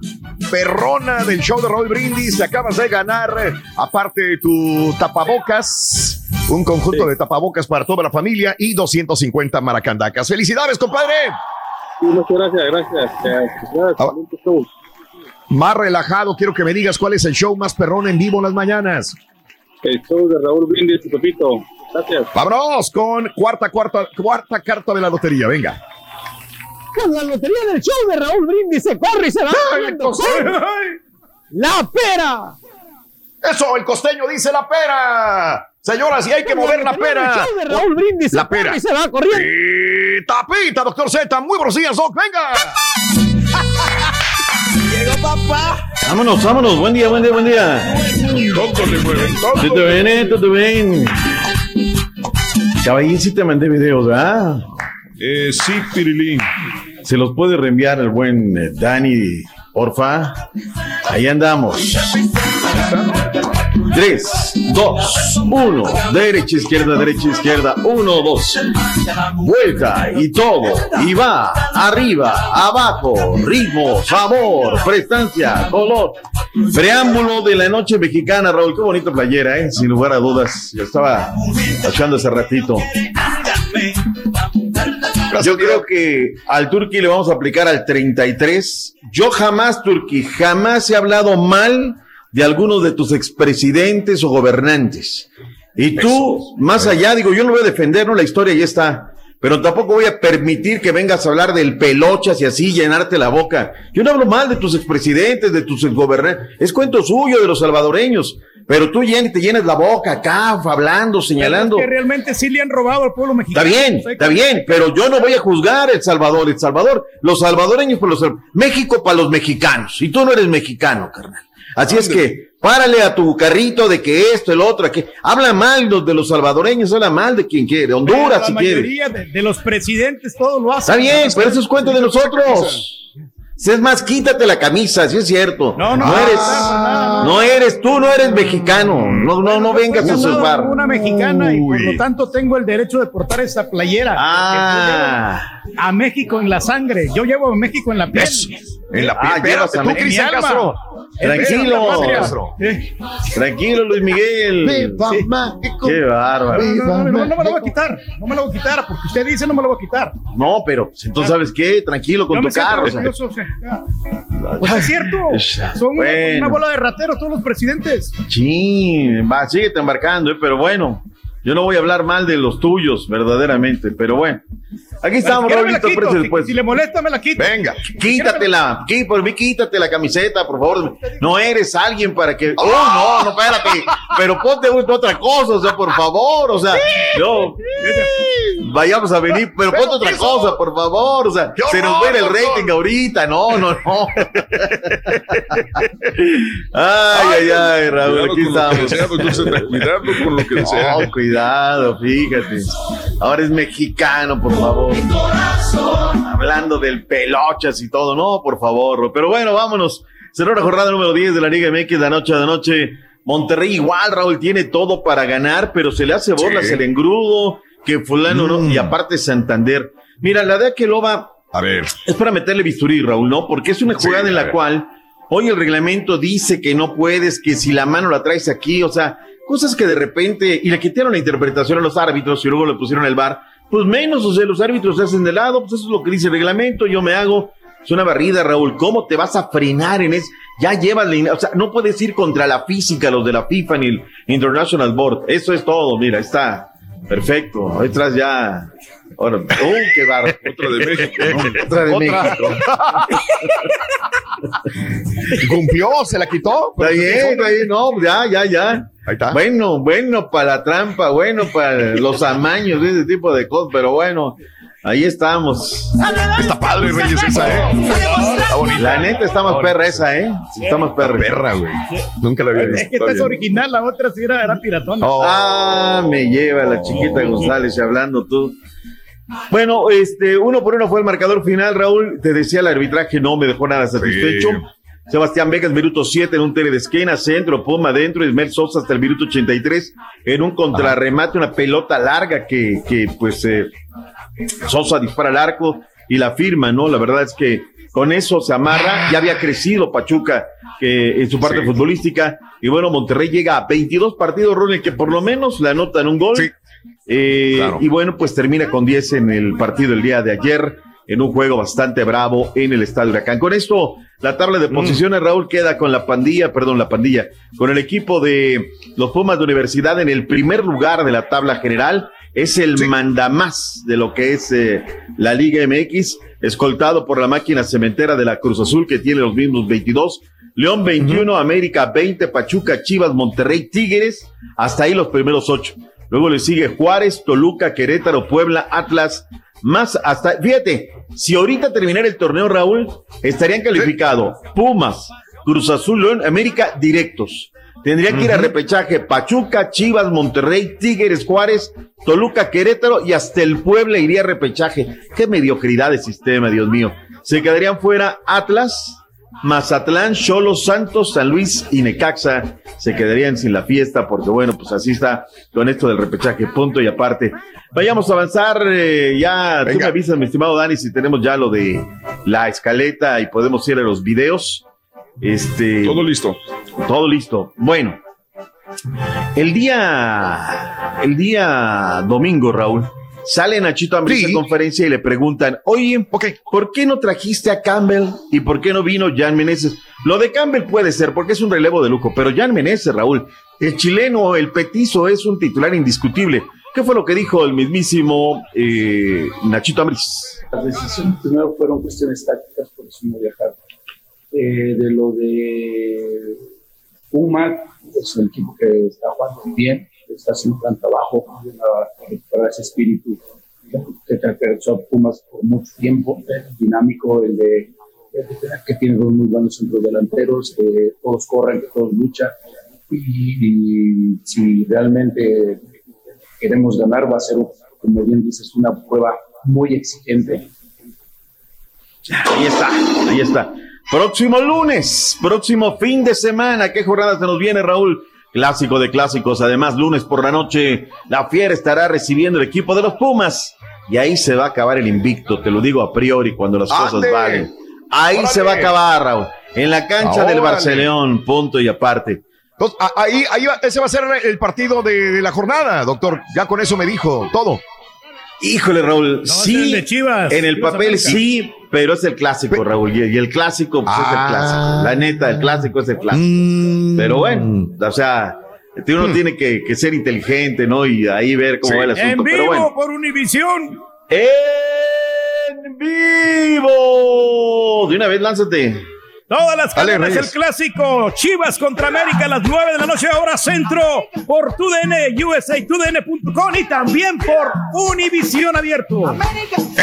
perrona del show de Roy Brindis. Te acabas de ganar, aparte de tu tapabocas, un conjunto de tapabocas para toda la familia y 250 maracandacas. ¡Felicidades, compadre! Sí, muchas gracias, gracias. Eh, gracias, show. Más relajado, quiero que me digas cuál es el show más perrón en vivo en las mañanas. El show de Raúl Brindis Pepito. Gracias. Vámonos con cuarta, cuarta, cuarta carta de la lotería. Venga. La lotería del show de Raúl Brindis se corre y se va la pera. Eso, el costeño dice la pera. Señoras, y hay que mover la pera. show de Raúl Brindis La se corre pera. y se va corriendo. Pita, pita, doctor Z. Muy buenos días, Doc. Venga. Llegó papá. Vámonos, vámonos. Buen día, buen día, buen día. Todo le mueven, todo. ¿Todo bien, eh? ¿Todo bien? Caballín, sí te mandé videos, ¿verdad? Eh, sí, Pirilín. Se los puede reenviar el buen eh, Dani, porfa. Ahí andamos. 3, 2, 1. Derecha, izquierda, derecha, izquierda. 1, 2. Vuelta y todo. Y va. Arriba, abajo. Ritmo, sabor, prestancia, color. Preámbulo de la noche mexicana, Raúl. Qué bonita playera, ¿eh? Sin lugar a dudas. Yo estaba echando hace ratito. Yo creo que al Turqui le vamos a aplicar al 33. Yo jamás, Turqui, jamás he hablado mal de algunos de tus expresidentes o gobernantes. Y tú, más allá, digo, yo no voy a defender, ¿no? La historia ya está. Pero tampoco voy a permitir que vengas a hablar del pelochas y así llenarte la boca. Yo no hablo mal de tus expresidentes, de tus gobernantes. Es cuento suyo de los salvadoreños. Pero tú llen- te llenas la boca acá, hablando, señalando. Que realmente sí le han robado al pueblo Está mexicano. bien, está bien, pero yo no voy a juzgar El Salvador, El Salvador, los salvadoreños por los México para los mexicanos, y tú no eres mexicano, carnal. Así es que Párale a tu carrito de que esto, el otro, que habla mal los de los salvadoreños, habla mal de quien quiere, Honduras la si quiere. mayoría de, de los presidentes todo lo hacen. Está bien, pero eso es cuento de nosotros. Si es más, quítate la camisa, si es cierto. No, no, eres, no, no eres, tú no eres mexicano. No, no, no vengas a Yo soy usurpar. una mexicana y por lo tanto tengo el derecho de portar esa playera. Ah. A México en la sangre. Yo llevo a México en la piel. En la Ah, piel. llevas Espérate, a tú, México. Cristian. Castro. Tranquilo. Sí. Tranquilo, Luis Miguel. Viva Sí. México. Qué bárbaro. No, no, no, no, no me lo voy a quitar. No me lo voy a quitar. Porque usted dice no me lo voy a quitar. No, pero pues, entonces, ¿sabes qué? Tranquilo con tu carro. o sea. orgulloso, o sea, ya. Pues es cierto. Son una bola de rateros todos los presidentes. Sí, va, síguete embarcando, eh, pero bueno, yo no voy a hablar mal de los tuyos, verdaderamente, pero bueno. Aquí estamos, Si quito, si- después. Si le molesta, me la quito. Venga. Quítatela, quí- por mí quítate la camiseta, por favor. No eres alguien para que. Oh, no, no, espérate. Pero ponte otra cosa, o sea, por favor, o sea, no. Vayamos a venir, pero ponte otra cosa, por favor, o sea, ¡Qué se nos ve el rating ahorita, no, no, no. Ay, ay, ay, Raúl, Cuidado aquí con lo que estamos. Z, cuidado con lo que desea. No, cuidado, fíjate. Ahora es mexicano, por favor. Hablando del pelochas y todo, no, por favor. Pero bueno, vámonos. Cerró la jornada número 10 de la Liga MX la noche de noche. Monterrey igual, Raúl, tiene todo para ganar, pero se le hace bolas Sí. el engrudo, que fulano no, Mm. y aparte Santander. Mira, la de Aqueloba A ver. es para meterle bisturí, Raúl, ¿no? Porque es una Sí, jugada en a la cual hoy el reglamento dice que no puedes, que si la mano la traes aquí, o sea, cosas que de repente, y le quitaron la interpretación a los árbitros y luego le pusieron el bar, pues menos, o sea, los árbitros se hacen de lado, pues eso es lo que dice el reglamento, yo me hago. Es una barrida, Raúl. ¿Cómo te vas a frenar en eso? Ya llevas O sea, no puedes ir contra la física, los de la FIFA ni el International Board. Eso es todo, mira, está perfecto. Ahí atrás ya. Ahora, ¡uh, qué barro! Otra de México, ¿no? Otra de Otra. México. Cumplió, se la quitó. Está bien, está bien, no, ya, ya, ya. Ahí está. Bueno, bueno para la trampa, bueno para los amaños, ese tipo de cosas, pero bueno, ahí estamos. Está padre, Reyes, esa, ¿eh? Está bonita. La neta está más perra esa, ¿eh? Está más perra. Perra, güey. Nunca la había Es visto. que esta es original, la otra sí era, era piratona. Oh. Ah, me lleva la chiquita González hablando tú. Bueno, este, uno por uno fue el marcador final, Raúl. Te decía el arbitraje, no me dejó nada satisfecho. Sebastián Vegas, minuto 7 en un tele de esquina, centro, Puma adentro, Ismael Sosa hasta el minuto 83 en un contrarremate, una pelota larga que, que pues eh, Sosa dispara al arco y la firma, ¿no? La verdad es que con eso se amarra, ya había crecido Pachuca que en su parte Sí. futbolística y bueno, Monterrey llega a 22 partidos, Ronald, que por lo menos le anotan un gol. Sí. Eh, Claro. Y bueno, pues termina con 10 en el partido el día de ayer, en un juego bastante bravo en el Estadio Huracán. Con esto, la tabla de posiciones, Raúl, queda con la pandilla, perdón, la pandilla, con el equipo de los Pumas de Universidad en el primer lugar de la tabla general. Es el mandamás de lo que es eh, la Liga MX, escoltado por la máquina cementera de la Cruz Azul, que tiene los mismos 22. León 21, América 20, Pachuca, Chivas, Monterrey, Tigres, hasta ahí los primeros ocho. Luego le sigue Juárez, Toluca, Querétaro, Puebla, Atlas, más hasta, fíjate, si ahorita terminara el torneo, Raúl, estarían calificados Pumas, Cruz Azul, León, América directos. Tendrían que ir a repechaje Pachuca, Chivas, Monterrey, Tigres, Juárez, Toluca, Querétaro y hasta el Puebla iría a repechaje. Qué mediocridad de sistema, Dios mío. Se quedarían fuera Atlas, Mazatlán, Cholos, Santos, San Luis y Necaxa se quedarían sin la fiesta porque bueno, pues así está con esto del repechaje, punto y aparte. Vayamos a avanzar, eh, ya tú me Venga. avisas, mi estimado Dani, si tenemos ya lo de la escaleta y podemos ir a los videos. Este, Todo listo. todo listo. Bueno, el día, el día domingo, Raúl, sale Nachito Sí. a conferencia y le preguntan, oye. ¿por qué no trajiste a Campbell y por qué no vino Jan Meneses? Lo de Campbell puede ser porque es un relevo de lujo, pero Jan Meneses, Raúl, el chileno, el petizo, es un titular indiscutible. ¿Qué fue lo que dijo el mismísimo eh, Nachito Ambriz? Las decisiones primero fueron cuestiones tácticas, por eso no viajar. Eh, de lo de Puma, es un equipo que está jugando muy bien, está haciendo un gran trabajo para recuperar ese espíritu que caracterizó a Pumas por mucho tiempo, dinámico, el de que tiene dos muy buenos centros delanteros, que todos corren, que todos luchan, y, y si realmente queremos ganar va a ser, como bien dices, una prueba muy exigente. Ahí está, ahí está. Próximo lunes, próximo fin de semana, ¿qué jornada se nos viene, Raúl? Clásico de clásicos, además lunes por la noche, la Fiera estará recibiendo el equipo de los Pumas y ahí se va a acabar el invicto, te lo digo a priori cuando las cosas ¡Ande! valen. Ahí ¡Órale! se va a acabar, Raúl, en la cancha del ¡Órale! Barcelona, punto y aparte. Entonces, ahí, ahí va- ese va a ser el partido de, de la jornada, doctor. Ya con eso me dijo todo. Híjole, Raúl, sí, el de Chivas, en el Chivas papel América. sí, pero es el clásico, Raúl, y, el clásico pues, es el Ah. clásico. La neta, el clásico es el clásico. Mm. Pero bueno, o sea, uno tiene que, que ser inteligente, ¿no? Y ahí ver cómo Sí. va el En asunto. vivo Pero bueno, por Univisión. en vivo. De una vez, lánzate. Todas las cadenas, el clásico. Chivas contra América a las 9 de la noche, hora centro. Por TUDN, USA, TUDN.com y también por Univisión Abierto.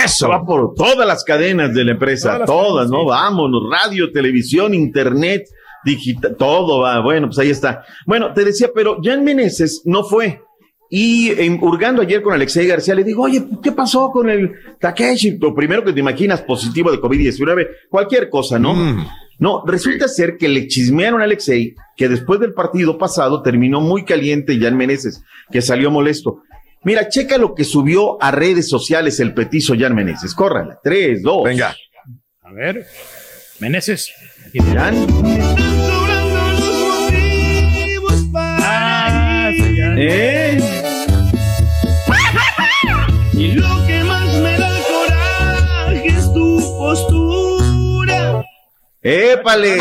Eso va por todas las cadenas de la empresa, Todas las todas, cadenas, ¿no? sí. Vámonos, radio, televisión, internet, digital, todo va. Bueno, pues ahí está. Bueno, te decía, pero Jan Meneses no fue. Y en, hurgando ayer con Alexei García, le digo, oye, ¿qué pasó con el Takeshi? Lo primero que te imaginas, positivo de COVID-19, cualquier cosa, ¿no? Mm. No, resulta ser que le chismearon a Alexei que después del partido pasado terminó muy caliente Jan Meneses, que salió molesto. Mira, checa lo que subió a redes sociales el petizo Jan Meneses. Córrala. Tres, dos. Venga. A ver, Meneses. Jan. Ah, sí, ya. ¿Eh? Y lo que ¡Épale!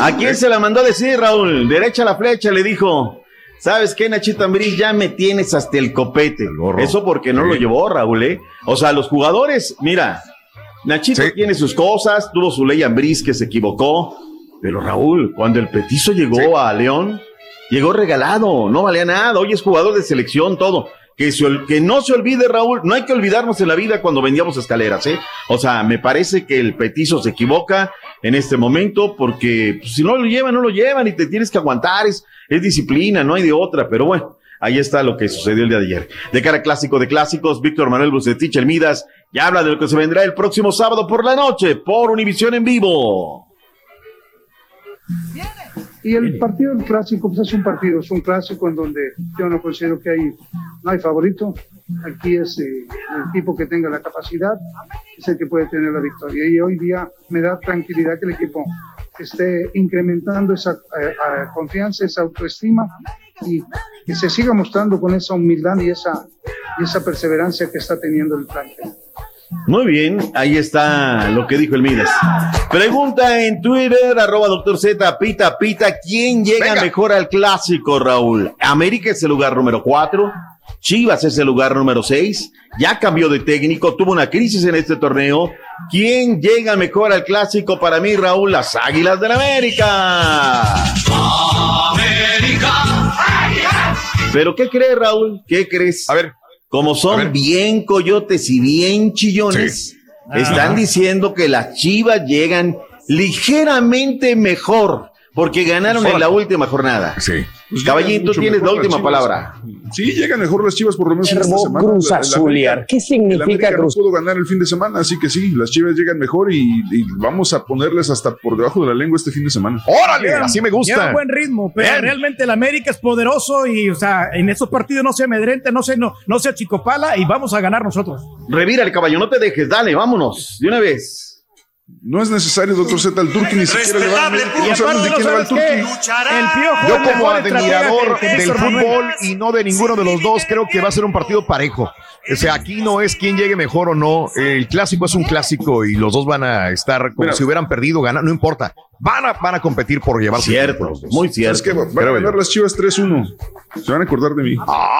¿A quién se la mandó a decir, Raúl? Derecha la flecha, le dijo. ¿Sabes qué, Nachito Ambriz? Ya me tienes hasta el copete. gorro. Eso porque no Sí. lo llevó, Raúl, ¿eh? O sea, los jugadores, mira, Nachito Sí. tiene sus cosas, tuvo su ley Ambriz que se equivocó. Pero Raúl, cuando el petizo llegó Sí. a León, llegó regalado, no valía nada. Hoy es jugador de selección, todo. Que, se que no se olvide, Raúl, no hay que olvidarnos en la vida cuando vendíamos escaleras, ¿eh? O sea, me parece que el petizo se equivoca en este momento porque pues, si no lo llevan, no lo llevan y te tienes que aguantar, es, es disciplina, no hay de otra, pero bueno. Ahí está lo que sucedió el día de ayer. De cara a clásico de clásicos, Víctor Manuel Bucetich, el Midas, ya habla de lo que se vendrá el próximo sábado por la noche por Univisión en vivo. Y el partido del clásico, pues es un partido, es un clásico en donde yo no considero que hay, no hay favorito. Aquí es eh, el equipo que tenga la capacidad, es el que puede tener la victoria. Y hoy día me da tranquilidad que el equipo esté incrementando esa eh, confianza, esa autoestima y que se siga mostrando con esa humildad y esa, y esa perseverancia que está teniendo el plantel. Muy bien, ahí está lo que dijo el Midas. Pregunta en Twitter, arroba doctor Z, pita, pita, ¿quién llega Venga. mejor al clásico, Raúl? América es el lugar número cuatro, Chivas es el lugar número seis, ya cambió de técnico, tuvo una crisis en este torneo. ¿Quién llega mejor al clásico para mí, Raúl? Las Águilas del América. ¿Pero qué crees, Raúl? ¿Qué crees? A ver. Como son bien coyotes y bien chillones, están Ajá. diciendo que las chivas llegan ligeramente mejor porque ganaron en la última jornada. Sí. Pues Caballín, llegan tú mucho tienes la última palabra. Sí, llegan mejor las Chivas por lo menos en esta semana. Cruz Azuliar. ¿Qué significa el Cruz? no pudo ganar el fin de semana, así que sí, las Chivas llegan mejor y, y vamos a ponerles hasta por debajo de la lengua este fin de semana. ¡Órale! Lleva- Así me Lleva gusta. buen ritmo, pero Bien. realmente el América es poderoso y, o sea, en esos partidos no se amedrenta, no se, no, no se achicopala y vamos a ganar nosotros. Revira el caballo, no te dejes, dale, vámonos, de una vez. No es necesario, doctor Z, el Turqui ni siquiera le va a Y No sabemos aparte, de ¿no quién le va el? Turqui. El Piojo Yo como admirador del fútbol y no de ninguno de los dos, creo que va a ser un partido parejo. O sea, aquí no es quién llegue mejor o no. El clásico es un clásico y los dos van a estar como Mira. si hubieran perdido, ganar, no importa. Van a, van a competir por llevarse. el Cierto, título los dos. muy Es cierto. que van a ganar las Chivas 3-1. Se van a acordar de mí.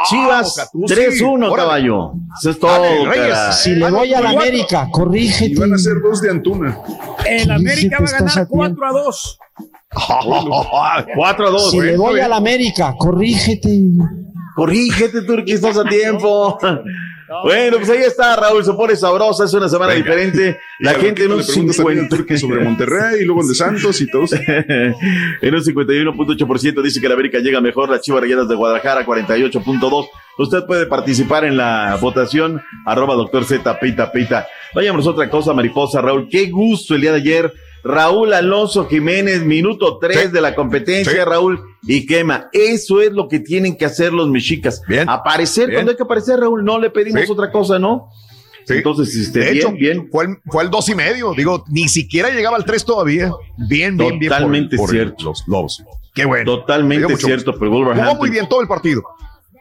Chivas Catuzzi, 3-1, órale. caballo. Eso es todo, Dale, Reyes. Si le voy a la. América, Y corrígete. van a ser dos de Antuna. El América va a ganar a tiempo. 4 a 2. 4 a 2. Si le voy a la América, corrígete. Corrígete, Turqui, estás a tiempo. Bueno, pues ahí está, Raúl, se pone sabrosa, es una semana Venga. diferente. La gente en un le preguntas también al 50 Turqui sobre Monterrey y luego el de Santos y todos. en un 51.8% dice que la América llega mejor, las Chivas Rayadas de Guadalajara 48.2. Usted puede participar en la votación, arroba doctor Z, pita, pita. Vayamos a otra cosa, mariposa, Raúl. Qué gusto el día de ayer. Raúl Alonso Jiménez, minuto 3 de la competencia, Raúl, y quema. Eso es lo que tienen que hacer los mexicas. Aparecer bien. cuando hay que aparecer, Raúl. No le pedimos otra cosa, ¿no? Entonces, este, de bien, hecho, bien. Fue, el, fue dos y medio. Digo, ni siquiera llegaba al tres todavía. Bien, bien, bien. Totalmente por cierto. Los Lobos. Qué bueno. Totalmente cierto, pero Jugó muy bien todo el partido.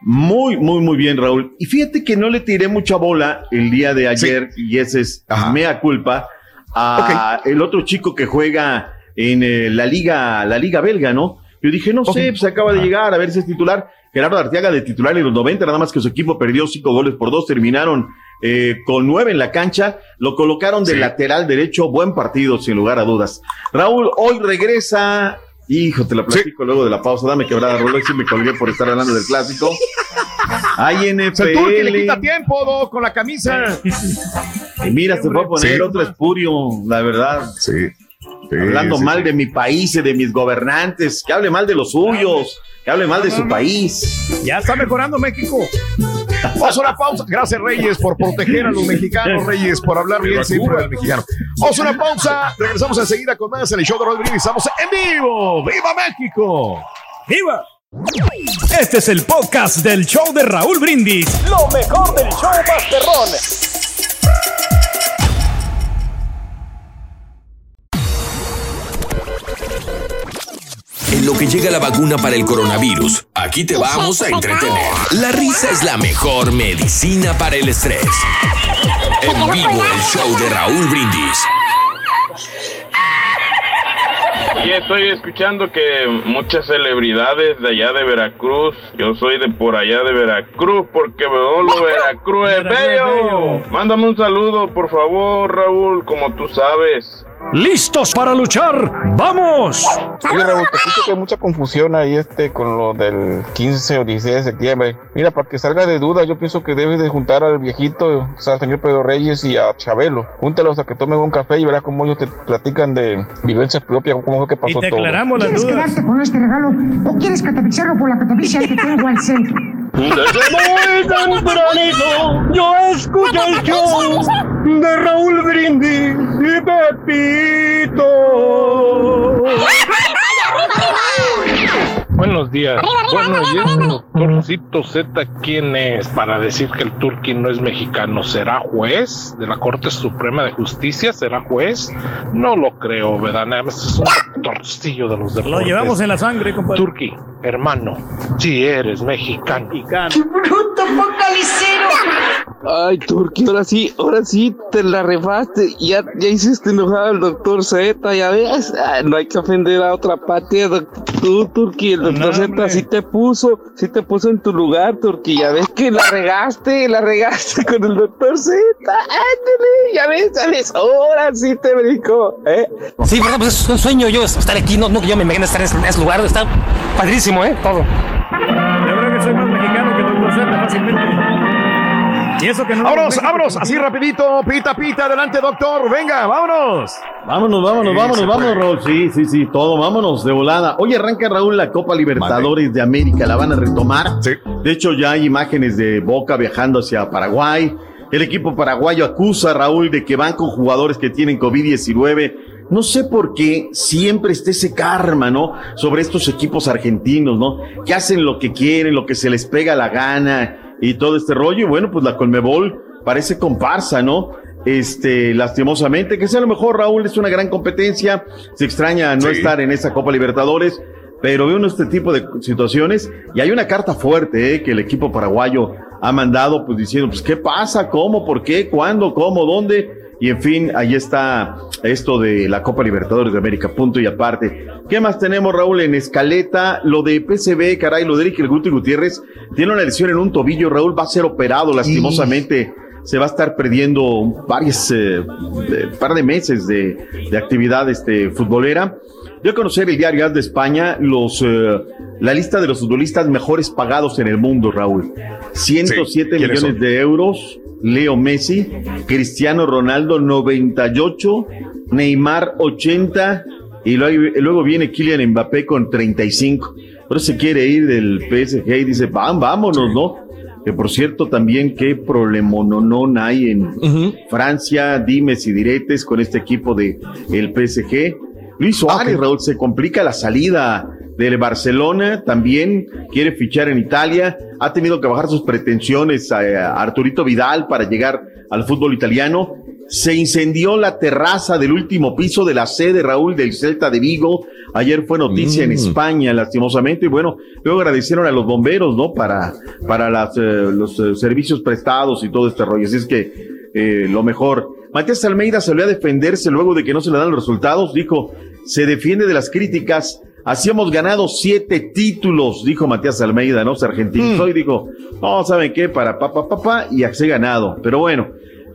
Muy, muy, muy bien, Raúl. Y fíjate que no le tiré mucha bola el día de ayer, y ese es mea culpa, a el otro chico que juega en eh, la liga, la liga belga, ¿no? Yo dije, no sé, pues acaba de llegar, a ver si es titular. Gerardo Arteaga de titular en los 90, nada más que su equipo perdió cinco goles por dos, terminaron eh, con nueve en la cancha, lo colocaron de lateral derecho, buen partido, sin lugar a dudas. Raúl, hoy regresa, hijo, te la platico luego de la pausa, dame quebrada, Raúl, hoy sí me colgué por estar hablando del clásico. Hay El Turqui le quita NFL. tiempo, Do, con la camisa. Y mira, se fue a poner Sí. otro espurio, la verdad. Sí. Hablando sí, mal de mi país y de mis gobernantes, que hable mal de los suyos, que hable mal de su país. Ya está mejorando México. Vamos a una pausa. Gracias, Reyes, por proteger a los mexicanos, Reyes, por hablar bien siempre del mexicano. Vamos a una pausa. Regresamos enseguida con más en el show de Rodríguez. Estamos en vivo. ¡Viva México! ¡Viva! Este es el podcast del show de Raúl Brindis. Lo mejor del show Masterrón. En lo que llega la vacuna para el coronavirus, aquí te vamos a entretener. La risa es la mejor medicina para el estrés. En vivo el show de Raúl Brindis. Y estoy escuchando que muchas celebridades de allá de Veracruz, yo soy de por allá de Veracruz, porque Beolo Veracruz es bello. Mándame un saludo, por favor, Raúl, como tú sabes. ¿Listos para luchar? ¡Vamos! Oye, Raúl, te escucho que hay mucha confusión ahí este con lo del 15 o 16 de septiembre. Mira, para que salga de duda, yo pienso que debes de juntar al viejito, o sea, al señor Pedro Reyes y a Chabelo. Júntalos a que tomen un café y verás cómo ellos te platican de vivencias propias, cómo fue que pasó todo. ¿Quieres quedarte con este regalo o quieres catapixarlo por la catapixia que tengo al centro? Desde muy tempranito yo escucho el show de Raúl Brindis y Buenos días. Bueno, y ese doctorcito Z, ¿quién es para decir que el Turqui no es mexicano? ¿Será juez de la Corte Suprema de Justicia? ¿Será juez? No lo creo, ¿verdad? Nada más es un doctorcillo de los deportes. Lo llevamos en la sangre, compadre. Turqui, hermano, si eres mexicano. ¡Bruto focalicero! Ay, Turqui, ahora sí, ahora sí te la refaste. Ya, ya hiciste enojar al doctor Z, ya ves. Ay, no hay que ofender a otra patria, tú, Turqui. El doctor Z sí te puso, sí te puso en tu lugar, Turqui. Ya ves que la regaste, la regaste con el doctor Z. Ándale, ya ves, ya ves. Ahora sí te brincó, ¿eh? Sí, verdad, pues es un sueño yo estar aquí, no, no yo me imagino estar en ese, en ese lugar, está padrísimo, ¿eh? Todo. Yo creo que soy más mexicano que Doctor Z fácilmente. Y eso que no. Vámonos, vámonos, así rapidito, pita, pita, adelante, doctor, venga, vámonos. Vámonos, vámonos, Sí, vámonos, vámonos. Raúl. Sí, sí, sí, todo, vámonos de volada. Hoy arranca Raúl la Copa Libertadores de América, la van a retomar. De hecho, ya hay imágenes de Boca viajando hacia Paraguay. El equipo paraguayo acusa a Raúl de que van con jugadores que tienen COVID-19. No sé por qué siempre está ese karma, ¿no? Sobre estos equipos argentinos, ¿no? Que hacen lo que quieren, lo que se les pega la gana y todo este rollo. Y bueno, pues la Colmebol parece comparsa, ¿no? Este, lastimosamente, que sea lo mejor, Raúl, es una gran competencia. Se extraña no Sí. estar en esa Copa Libertadores, pero veo este tipo de situaciones y hay una carta fuerte, ¿eh? Que el equipo paraguayo ha mandado, pues diciendo, pues, ¿qué pasa? ¿Cómo? ¿Por qué? ¿Cuándo? ¿Cómo? ¿Dónde? Y en fin, ahí está esto de la Copa Libertadores de América, punto y aparte. ¿Qué más tenemos, Raúl? En escaleta, lo de PCB, caray, lo de Eric El Guti Gutiérrez, tiene una lesión en un tobillo, Raúl va a ser operado lastimosamente. Se va a estar perdiendo varios, eh, par de meses de, de actividad este, futbolera. a conocer el diario de España los, eh, la lista de los futbolistas mejores pagados en el mundo, Raúl. 107 Sí, ¿quiénes millones son? de euros. Leo Messi, Cristiano Ronaldo 98, Neymar 80 y luego, viene Kylian Mbappé con 35. Pero se quiere ir del PSG y dice, "Vam- vámonos, ¿no? Que por cierto también qué problemononón hay en Francia, dimes y diretes con este equipo de el PSG. Luis Suárez, Raúl, se complica la salida del Barcelona, también quiere fichar en Italia, ha tenido que bajar sus pretensiones a, Arturito Vidal para llegar al fútbol italiano. Se incendió la terraza del último piso de la sede, Raúl, del Celta de Vigo. Ayer fue noticia en Mm. España, lastimosamente. Y bueno, luego agradecieron a los bomberos, ¿no? Para, para las, eh, los eh, servicios prestados y todo este rollo. Así es que eh, lo mejor. Matías Almeida salió a defenderse luego de que no se le dan los resultados. Dijo, se defiende de las críticas. Así hemos ganado siete títulos, dijo Matías Almeida, ¿no? Se argentinizó y dijo, no, ¿saben qué? Para papá, papá, y así he ganado. Pero bueno,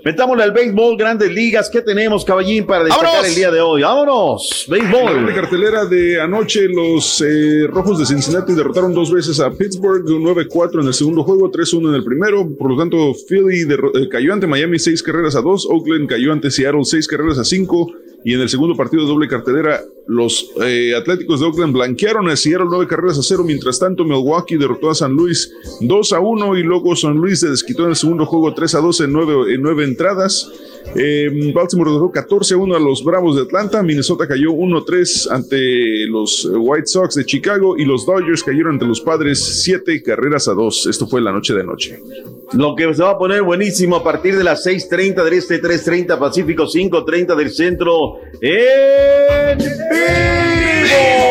metámosle al béisbol, grandes ligas. ¿Qué tenemos, caballín, para destacar ¡Vámonos! el día de hoy? ¡Vámonos! La doble Béisbol. cartelera de anoche, los eh, Rojos de Cincinnati derrotaron dos veces a Pittsburgh, un 9-4 en el segundo juego, 3-1 en el primero. Por lo tanto, Philly eh, cayó ante Miami seis carreras a dos, Oakland cayó ante Seattle seis carreras a cinco. Y en el segundo partido de doble cartelera, los eh, Atléticos de Oakland blanquearon a Seattle nueve carreras a cero. Mientras tanto, Milwaukee derrotó a San Luis 2 a 1 y luego San Luis se desquitó en el segundo juego 3 a 2 en nueve, en nueve entradas. Eh, Baltimore derrotó 14 a 1 a los Bravos de Atlanta. Minnesota cayó 1-3 ante los White Sox de Chicago y los Dodgers cayeron ante los Padres 7 carreras a 2. Esto fue la noche de anoche. Lo que se va a poner buenísimo a partir de las 6:30 del este, 3:30 Pacífico, 5:30 del centro. ¡En vivo!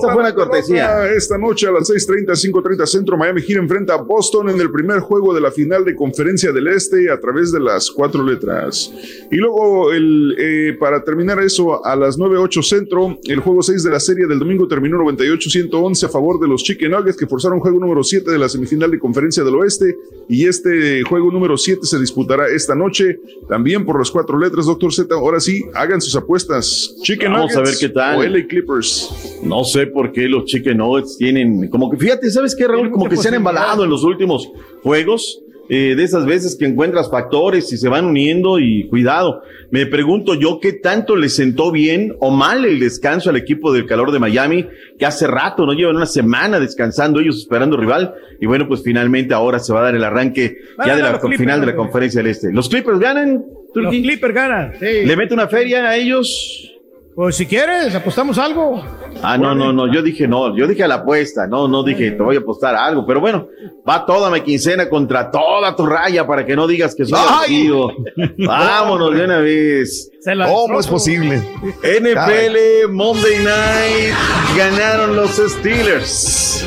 Esa fue una cortesía. Esta noche a las 6:30, 5:30 Centro, Miami Heat enfrenta a Boston en el primer juego de la final de Conferencia del Este a través de las cuatro letras. Y luego, el, eh, para terminar eso, a las 9:08 Centro, el juego 6 de la serie del domingo terminó 98-111 a favor de los Chicken Nuggets que forzaron juego número 7 de la semifinal de Conferencia del Oeste. Y este juego número 7 se disputará esta noche también por las cuatro letras. Doctor Z, ahora sí, hagan sus apuestas. Chicken Vamos a ver Nuggets qué tal. o LA Clippers. No sé por qué los Chicken Nuggets tienen, como que fíjate, ¿sabes qué, Raúl? Como que se han embalado en los últimos juegos. eh, de esas veces que encuentras factores y se van uniendo y cuidado. Me pregunto yo qué tanto le sentó bien o mal el descanso al equipo del calor de Miami, que hace rato, no llevan una semana descansando ellos esperando rival. Y bueno, pues finalmente ahora se va a dar el arranque Van ya de la los Clippers, final de la conferencia del Este. ¿Los Clippers ganan? Los Turki? Clippers ganan. Sí. ¿Le mete una feria a ellos? Pues si quieres, apostamos algo. Ah, no, no, no, yo dije no, yo dije a la apuesta, no, no dije te voy a apostar a algo, pero bueno, va toda mi quincena contra toda tu raya para que no digas que soy divertido. Vámonos de una vez. ¿Cómo es posible? NFL Monday Night ganaron los Steelers.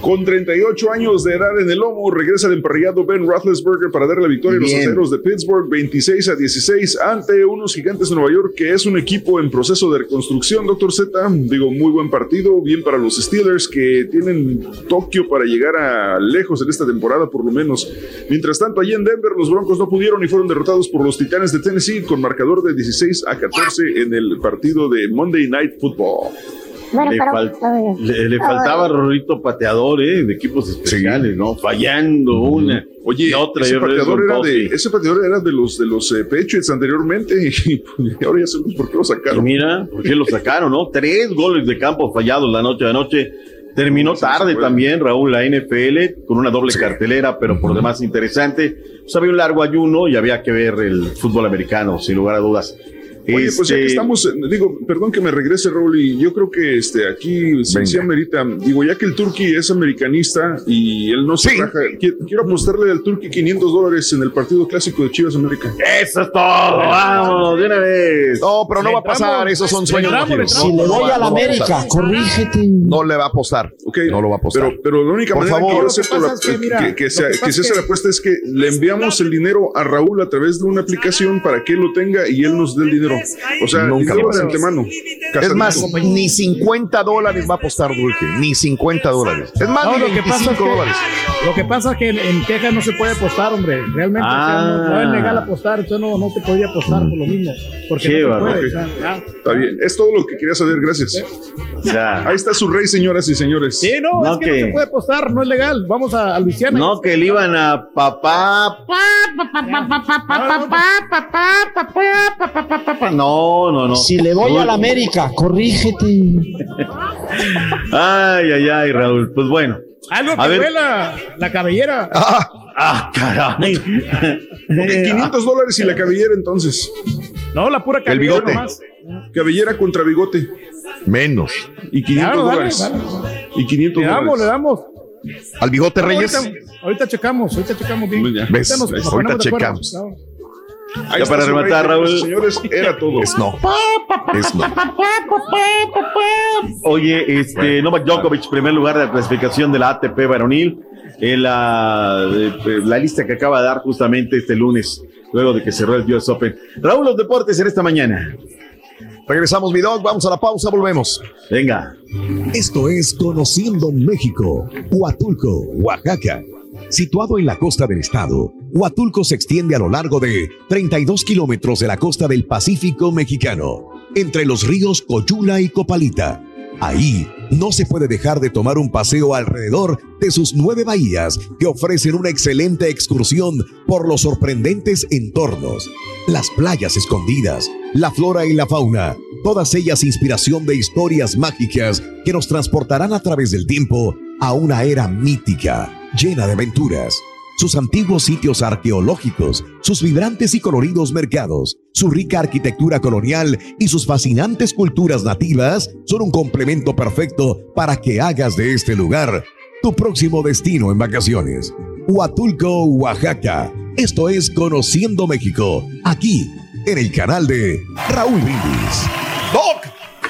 Con 38 años de edad en el lomo, regresa el emparrillado Ben Roethlisberger para darle la victoria a los aceros de Pittsburgh 26 a 16 ante unos gigantes de Nueva York, que es un equipo en proceso de reconstrucción, doctor Z. Digo, muy buen partido, bien para los Steelers que tienen Tokio para llegar a lejos en esta temporada, por lo menos. Mientras tanto, allí en Denver, los Broncos no pudieron y fueron derrotados por los Titanes de Tennessee con marcador de 16 a 14 en el partido de Monday Night Football. Bueno, Le, pero. fal- le- le faltaba Rorrito pateador, ¿eh? De equipos especiales, ¿no? Fallando una. Oye, y otra. ese pateador, era de, ese pateador era de los de los eh, Patriots anteriormente y, pues, ahora ya sabemos por qué lo Y sacaron. mira, ¿por qué lo sacaron, no? Tres goles de campo fallados la noche de anoche. Terminó tarde también, Raúl, la NFL, con una doble cartelera, pero por demás interesante. Pues había un largo ayuno y había que ver el fútbol americano, sin lugar a dudas. Oye, pues ya que Este, estamos, digo, perdón que me regrese, Raúl, y yo creo que este, aquí sí, sí amerita, digo, ya que el Turqui es americanista y él no se raja, qui- quiero apostarle al Turqui 500 dólares en el partido clásico de Chivas América. Eso es todo, vámonos, de una vez. No, pero no va a pasar, esos son sueños. Si le va- a la América, corrígete. No le va a apostar. No lo va a apostar. Pero, pero la única Por manera favor. que yo acepto pasa la- es que, mira, que, que sea- que que pasa se es hace que- la apuesta es que le enviamos el dinero a Raúl a través de una aplicación para que él lo tenga y él nos dé el dinero Pedro. O sea, Nunca lo de antemano. Es más, ni 50 dólares va a apostar Dulce, ni 50 dólares. Es más, No, ni lo que pasa es 25 que, dólares. lo que pasa es que en, en Texas no se puede apostar, hombre. Realmente o sea, no, no es Ah. legal apostar, entonces no, no te podía apostar por lo mismo. Porque Qué no puede. Está bien, es todo lo que quería saber, gracias. Ahí está su rey, señoras y señores. Sí, no, No, es que, que- no se puede apostar, no es legal. Vamos a, a Luisiana. No, que le iban a papá. No, no, no. Si le voy a la América, corrígete. Ay, ay, ay, Raúl. Pues bueno. Algo A que ver. fue la, la cabellera. Ah, caray. Ok, 500 dólares y la cabellera entonces. No, la pura El cabellera bigote. nomás. Cabellera contra bigote. Menos. Y 500 Claro, dale, dólares. dale. Y 500 Le damos, le dólares. damos. Al bigote Reyes. Ahorita, ahorita checamos, ahorita checamos bien. ¿Ves? nos- nos Ahorita acuerdo. checamos. Claro. Ahí Ya para rematar, Raúl. Señores, era todo. Es no. Es no. Oye, este, Novak Djokovic, primer lugar de la clasificación de la ATP varonil, en la, eh, la lista que acaba de dar justamente este lunes, luego de que cerró el US Open. Raúl, los deportes en esta mañana. Regresamos, mi dog. Vamos a la pausa, volvemos. Venga. Esto es Conociendo México, Huatulco, Oaxaca. Situado en la costa del estado, Huatulco se extiende a lo largo de 32 kilómetros de la costa del Pacífico mexicano, entre los ríos Coyula y Copalita. Ahí no se puede dejar de tomar un paseo alrededor de sus nueve bahías que ofrecen una excelente excursión por los sorprendentes entornos, las playas escondidas, la flora y la fauna, todas ellas inspiración de historias mágicas que nos transportarán a través del tiempo a una era mítica, llena de aventuras. Sus antiguos sitios arqueológicos, sus vibrantes y coloridos mercados, su rica arquitectura colonial y sus fascinantes culturas nativas son un complemento perfecto para que hagas de este lugar tu próximo destino en vacaciones. Huatulco, Oaxaca. Esto es Conociendo México, aquí en el canal de Raúl Brindis.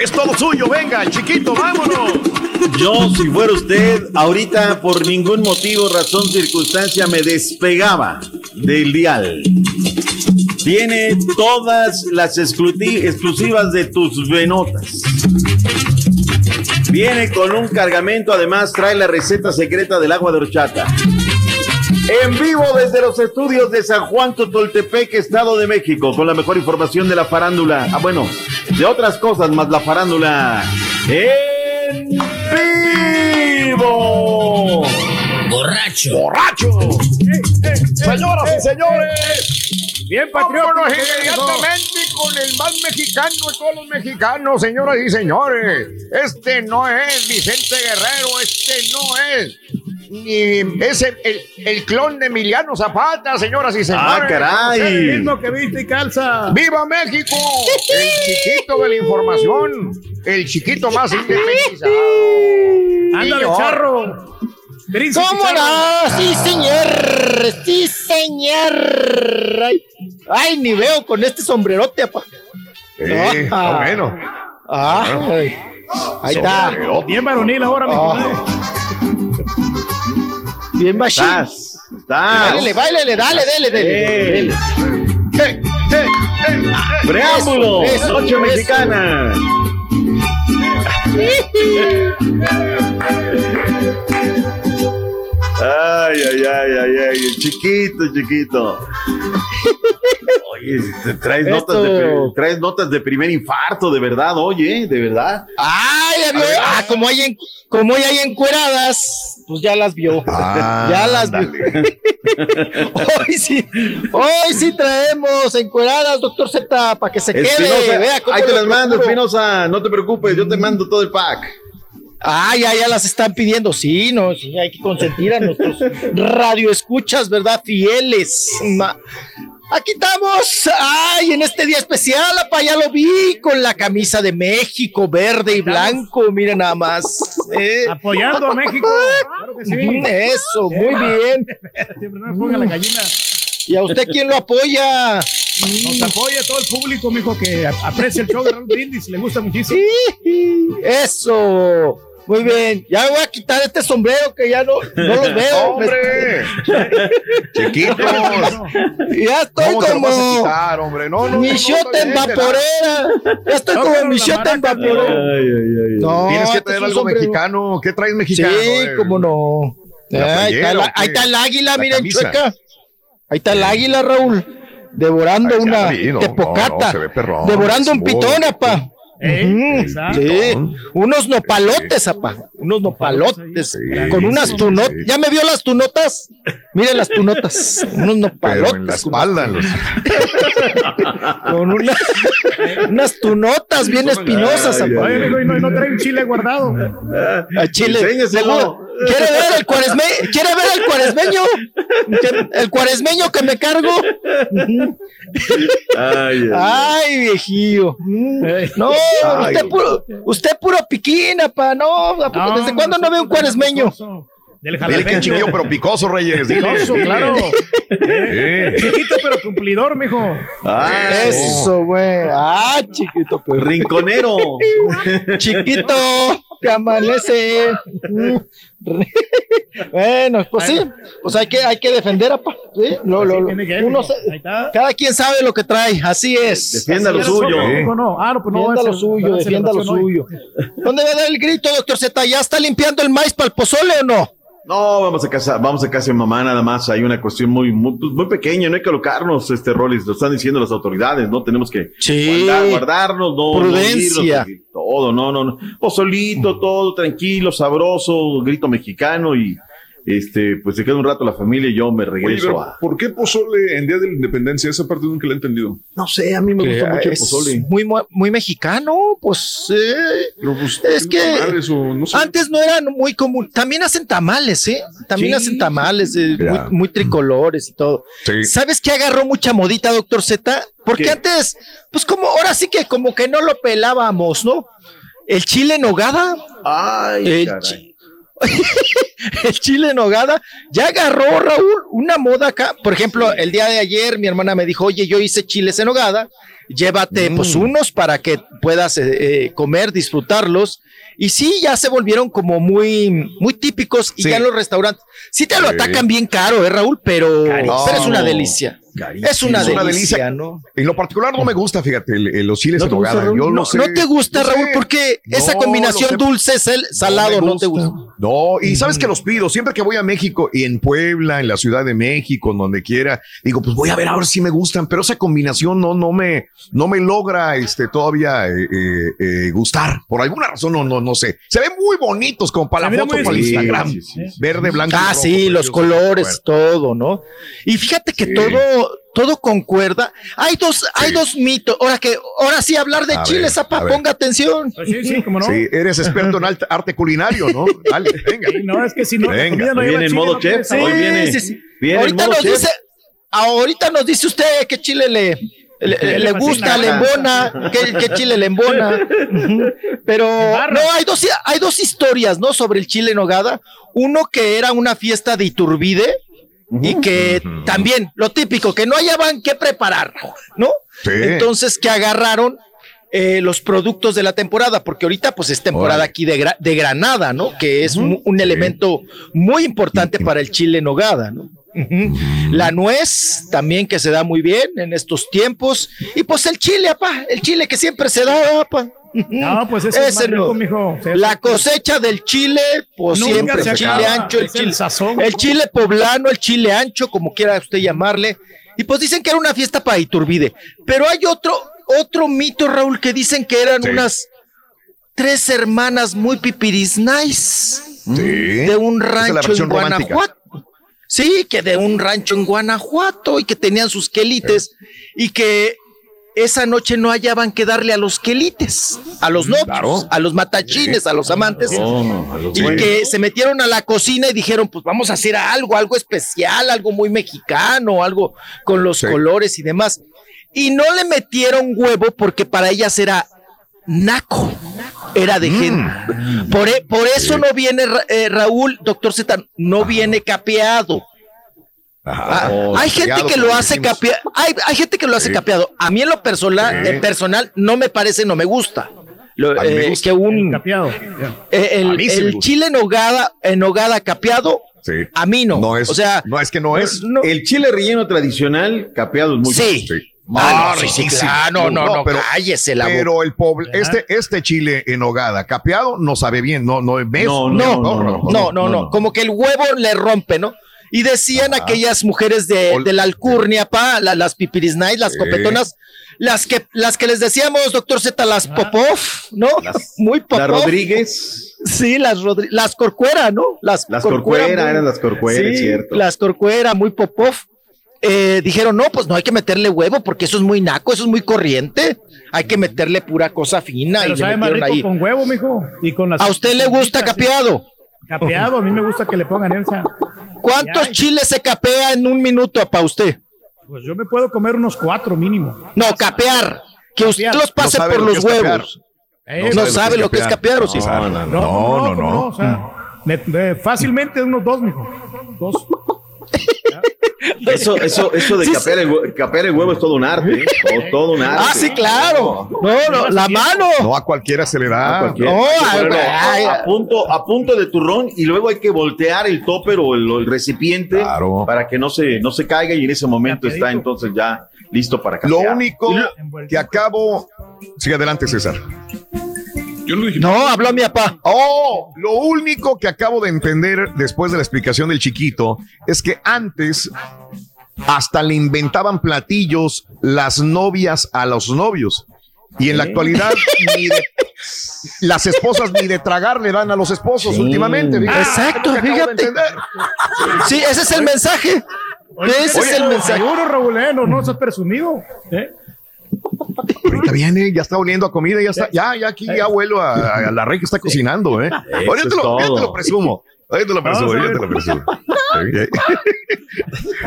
Es todo suyo. Venga, chiquito, vámonos. Yo, si fuera usted, ahorita por ningún motivo, razón, circunstancia, me despegaba del dial. Tiene todas las exclusivas de tus venotas. Viene con un cargamento, además trae la receta secreta del agua de horchata. En vivo desde los estudios de San Juan Totoltepec, Estado de México, con la mejor información de la farándula. Ah, bueno, de otras cosas más la farándula. En vivo. Borracho. Borracho. Señoras y señores. Bien, patriota. Inmediatamente con el más mexicano de todos los mexicanos, señoras y señores. Este no es Vicente Guerrero, este no es. Ni es el, el- el clon de Emiliano Zapata, señoras y señores. Ah, caray. Es el mismo que viste y calza. ¡Viva México! El chiquito de la información, el chiquito más independizado. Ándale, charro. Príncipe ¿Cómo no? Sí, señor. Sí, señor. Ay, ay, ni veo con este sombrerote, apa. Eh, está bueno. Ay, ahí está. Bien varonil ahora, mi Ah. Bien machín. Estás, estás. Báilele, báilele, dale, dele, dele. Preámbulo, Eso, eso, Noche eso. Mexicana. Ay, ay, ay, ay, ay, chiquito, chiquito. Oye, traes notas, de, traes notas de primer infarto, de verdad, oye, de verdad. Ay, ya vio. Ah, como hay, en, como hay encueradas, pues ya las vio. Ah, ya las vio. hoy sí, hoy sí traemos encueradas, doctor Z, para que se quede. Vea cómo ahí te las mando. Espinosa, no te preocupes, yo te mando todo el pack. Ah, ya, ya las están pidiendo. Sí, no, sí, hay que consentir a nuestros radioescuchas, ¿verdad? Fieles. Ma- Aquí estamos. Ay, en este día especial, apa, ya lo vi con la camisa de México, verde y blanco. Mira nada más. eh. Apoyando a México. Claro que sí. Eso, muy bien. Siempre no me ponga la gallina. ¿Y a usted quién lo apoya? Nos apoya todo el público, mijo, que aprecia el show de Raúl Brindis, le gusta muchísimo. Eso. Muy bien, ya voy a quitar este sombrero que ya no, no los veo. ¡Hombre! Chiquitos. Ya estoy ¿Cómo te lo como quitar, hombre? No, no, está en vaporera. Ya estoy No, como Michote en vaporera. No, Tienes que este traer es un algo sombrero. mexicano. ¿Qué traes mexicano? Sí, cómo no. ¿La ahí, está la- ahí el águila, ¿La miren, chueca. Ahí está el águila, Raúl. Devorando Ay, una tepocata. devorando un pitón, apa. Eh, sí, unos nopalotes, apa. Unos nopalotes. con unas sí, tunotas. sí. ¿Ya me vio las tunotas? Miren las tunotas. Unos nopalotes. Pero en la espalda. los- Con una- unas tunotas bien espinosas, apa. Oye, amigo, y no, no trae un chile guardado. A Chile. Seguro. ¿Quiere ver el cuaresme? ¿Quiere ver el cuaresmeño? ¿El cuaresmeño que me cargo? Ay, ay, Ay, viejillo. No, Ay. usted puro, usted puro piquina, pa. No, ¿desde cuándo no ve un cuaresmeño? Del es chiquillo, pero picoso, Reyes. Picoso, claro. Eh. Chiquito, pero cumplidor, mijo. Ay, Eso, güey. Ah, chiquito, pues. Rinconero. Chiquito, que amanece. bueno, pues sí, pues hay que, hay que defender, apa. ¿sí? Lo- lo- lo- tiene que, uno se- cada quien sabe lo que trae, así es. Defienda lo suyo. Mijo, no. Ah, no, pues no. Defienda a lo suyo, a defienda lo suyo. ¿Dónde va a dar el grito, doctor Z? ¿Ya está limpiando el maíz para el pozole o no? No, vamos a casa, vamos a casa de mamá nada más. Hay una cuestión muy, muy, pues, muy pequeña, no hay que colocarnos, este Rolis, lo están diciendo las autoridades, ¿no? Tenemos que Sí. guardar- guardarnos, no, no Prudencia. irnos, todo, no, no, no. Pozolito, todo tranquilo, sabroso, grito mexicano y este, pues se queda un rato la familia y yo me regreso a. ¿por qué pozole en Día de la Independencia? Esa parte nunca la he entendido. No sé, a mí me gusta mucho el Es pozole. Muy, mu- muy mexicano, pues. eh, Pero, pues, Es ¿tiene que tamales o no sé? Antes no eran muy común. También hacen tamales, ¿eh? También Sí. hacen tamales eh, muy, tricolores y todo. Sí. ¿Sabes qué agarró mucha modita, doctor Z? Porque ¿Qué? antes, pues como ahora sí que como que no lo pelábamos, ¿no? El chile en nogada, Ay, el, caray. el chile en nogada ya agarró, Raúl, una moda acá. Por ejemplo, el día de ayer mi hermana me dijo, oye, yo hice chiles en nogada, llévate pues unos para que puedas eh, eh, comer, disfrutarlos. Y sí, ya se volvieron como muy, muy típicos y Sí. ya en los restaurantes. Sí te lo Sí. atacan bien caro, ¿eh, Raúl? Pero, pero es una delicia. Es una Es una delicia, delicia. ¿no? En lo particular no me gusta, fíjate, el- el- los chiles ¿No en te gusta, nogada. Raúl? Yo No, no, sé. no te gusta, no sé. Raúl, porque esa No, combinación dulce es el salado, no te gusta. No, y sabes que los pido siempre que voy a México y en Puebla, en la Ciudad de México, en donde quiera, digo, pues voy a ver a ver si me gustan, pero esa combinación no, no me, no me logra, este, todavía eh, eh, eh, gustar. Por alguna razón, no, no, no sé. Se ven muy bonitos como para la foto para el Instagram. sí, sí, sí. Verde, blanco. y Ah, rojo, sí, los colores, todo, ¿no? Y fíjate que Sí. Todo, todo concuerda. Hay dos, hay dos mitos. Ahora que, ahora sí hablar de A Chile, ver, Zapa, ponga atención. Pues sí, sí, como no. Sí, eres experto en arte culinario, ¿no? Dale, venga. Sí, no, es que si no, Venga, comida no viene en modo no chef, hoy viene- sí, sí. viene en ahorita modo nos chef. dice, ahorita nos dice usted que Chile le, le, Le le fascina. gusta, le embona, que, que Chile le embona. Pero no, hay dos, hay dos historias, ¿no? Sobre el Chile en nogada. Uno que era una fiesta de Iturbide y que también, lo típico, que no hallaban qué preparar, ¿no? Sí. Entonces que agarraron eh, los productos de la temporada, porque ahorita pues es temporada aquí de, Gra- de Granada, ¿no? Que es un elemento muy importante para el chile en nogada, ¿no? La nuez también que se da muy bien en estos tiempos. Y pues el chile, apá, el chile que siempre se da, apá. No, pues ese es Ese no. rico, La cosecha del chile, pues Nunca siempre el chile ancho, el Es el chile, sazón. el chile poblano, el chile ancho, como quiera usted llamarle. Y pues dicen que era una fiesta para Iturbide. Pero hay otro, otro mito, Raúl, que dicen que eran Sí. unas tres hermanas muy pipiris nice Sí. de un es rancho en romántica. Guanajuato. Sí, que de un rancho en Guanajuato y que tenían sus quelites y que esa noche no hallaban que darle a los quelites, a los novios, Claro. a los matachines, a los amantes. A los Y que se metieron a la cocina y dijeron, pues vamos a hacer algo, algo especial, algo muy mexicano, algo con los Sí. colores y demás. Y no le metieron huevo porque para ellas era naco, era de gente. Por, e- por eso no viene eh, Raúl, doctor Z, no viene capeado. Ajá. Ah, Oh, hay gente que lo hace capeado. Hay, hay gente que lo hace Sí. capeado. A mí en lo personal, Sí. en personal no me parece, no me gusta. Lo- A mí me eh, gusta. que un Capeado. eh, el, sí el gusta. chile en nogada, en nogada capeado, Sí. a mí no. No es, o sea, no es que no es. no- El chile relleno tradicional, capeado es muy Sí. Ah, Ah, no, sí, sí, claro, no, no, no, cállese la boca. Pero el poble- este, este chile en hogada capeado no sabe bien, no, no, no, no, no, no, no, como que el huevo le rompe, ¿no? Y decían aquellas mujeres de, de la alcurnia, pa, la- las pipiris night, las Sí. copetonas, las que, las que les decíamos, doctor Z, las Popov, ¿no? Muy Popov. La Rodríguez. Sí, las Rodri- las Corcuera, ¿no? Las, Las Corcuera, eran las Corcuera, es cierto. Las Corcuera, muy Popov. Eh, dijeron, no, pues no hay que meterle huevo porque eso es muy naco, eso es muy corriente. Hay que meterle pura cosa fina. Pero y le sabe más rico ahí. con huevo, mijo. Y con las ¿A usted le gusta capeado? Capeado, a mí me gusta que le pongan esa. ¿Cuántos chiles se capea en un minuto para usted? Pues yo me puedo comer unos cuatro mínimo. No, capear. Que usted Capear. los pase No sabe por los huevos. Eh, no sabe lo que es capear, ¿o sí? No, no, no, No, no, no. o sea, me- me- fácilmente unos dos, mijo. Dos. Eso, eso, eso de Sí, capear el, hue- capear el huevo es todo un arte. ¿eh? Todo un arte. Ah, sí, claro. No, no, la mano. No a cualquiera se le da. A. No, ay, a, punto, a punto de turrón y luego hay que voltear el topper o el, recipiente para que no se, no se caiga y en ese momento está entonces ya listo para Lo capear. único que acabo. Sigue adelante, César. Yo no dije No, habló mi papá. Oh, lo único que acabo de entender después de la explicación del chiquito es que antes hasta le inventaban platillos las novias a los novios. Y en la actualidad ni de- las esposas ni de tragar le dan a los esposos últimamente. fíjate. Exacto, fíjate. Sí, ese es el mensaje. Ese es el mensaje. Seguro, Raúl, eh, no, no seas presumido. ¿eh? Ahorita viene, ya está oliendo a comida, ya está, ya, ya aquí ya huelo a, a la rey que está cocinando, ¿eh? Eso Ahorita te, lo, te presumo. Ahorita te lo presumo, te lo.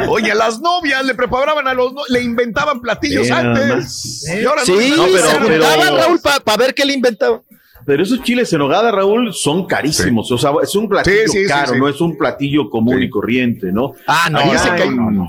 Oye, a las novias le preparaban a los no- le inventaban platillos antes. Y ahora Sí, no, pero- se pero- juntaban, Raúl, para ver qué le inventaban. Pero esos chiles en hogada, Raúl, son carísimos. O sea, es un platillo Sí, sí, sí, caro, sí. no es un platillo común y corriente, ¿no? Ah, no, Allá ese que- en-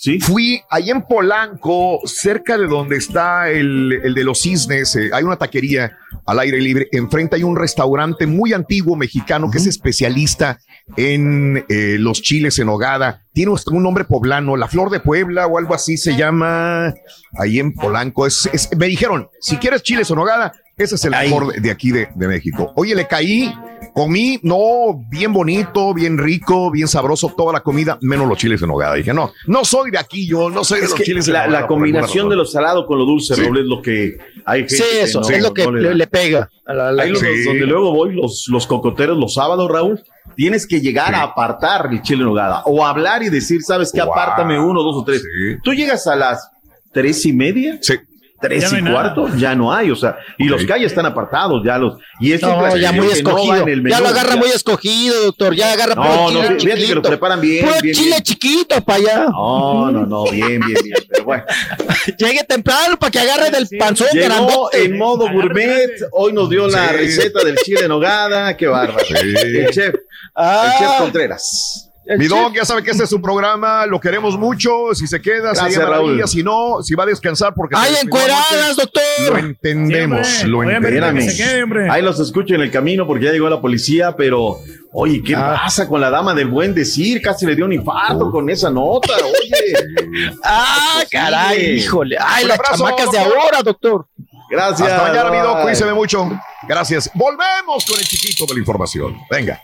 Sí. Fui ahí en Polanco, cerca de donde está el, el de los cisnes, eh, hay una taquería al aire libre, enfrente hay un restaurante muy antiguo mexicano que es especialista en eh, los chiles en hogada. Tiene un nombre poblano, la flor de Puebla o algo así se llama ahí en Polanco. Es, es- me dijeron, si quieres chiles en hogada, ese es el mejor de, de aquí de, de México. Oye, le caí, comí, no, bien bonito, bien rico, bien sabroso, toda la comida, menos los chiles en hogada. Dije, no, no soy de aquí, yo no soy de Es los que chiles en la, la combinación de lo salado con lo dulce, Sí. Raúl, es lo que hay gente Sí, eso, no- es lo que no le pega. a la- a la- Ahí los- Sí. donde luego voy, los, los cocoteros los sábados, Raúl, tienes que llegar a apartar el chile en nogada o hablar y decir, ¿sabes qué? Wow. Apártame uno, dos o tres. Sí. Tú llegas a las tres y media, Sí. Tres Ya no y nada. cuarto, ya no hay, o sea, y los hay están apartados, ya los, y es No, ya muy no escogido. ya lo agarra ya. muy escogido, doctor. Ya agarra No, puro no, chile fíjate que lo preparan bien, Puro bien, chile bien. chiquito para allá. No, no, no, bien, bien, bien, pero bueno. Llegue temprano para que agarre del panzón Llegó grandote. en modo gourmet, hoy nos dio la receta del chile en nogada, qué bárbaro. Sí. El chef, Ah, el chef Contreras. El Mi chef. dog, ya sabe que este es su programa, lo queremos mucho. Si se queda, Gracias, sería maravilla. Raúl. Si no, si va a descansar, porque. ¡Ay, encueradas, anoche. Lo doctor! entendemos, lo entendemos. Ahí los escucho en el camino porque ya llegó la policía, pero oye, ¿qué Ah. pasa con la dama del buen decir? Casi le dio un infarto con esa nota, oye. Ah, Sí. caray, híjole. Ay, Un las abrazo, chamacas de doctor. ahora, doctor. Gracias. Hasta mañana, mi dog, bye. cuídese mucho. Gracias. Volvemos con el chiquito de la información. Venga.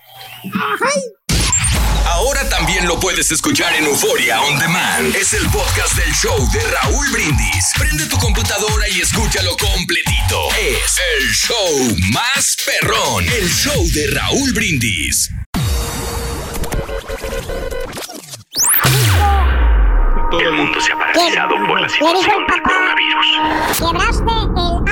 Ahora también lo puedes escuchar en Euforia On Demand. Es el podcast del show de Raúl Brindis. Prende tu computadora y escúchalo completito. Es el show más perrón. El show de Raúl Brindis. El mundo se ha paralizado por la situación del coronavirus. Quebraste el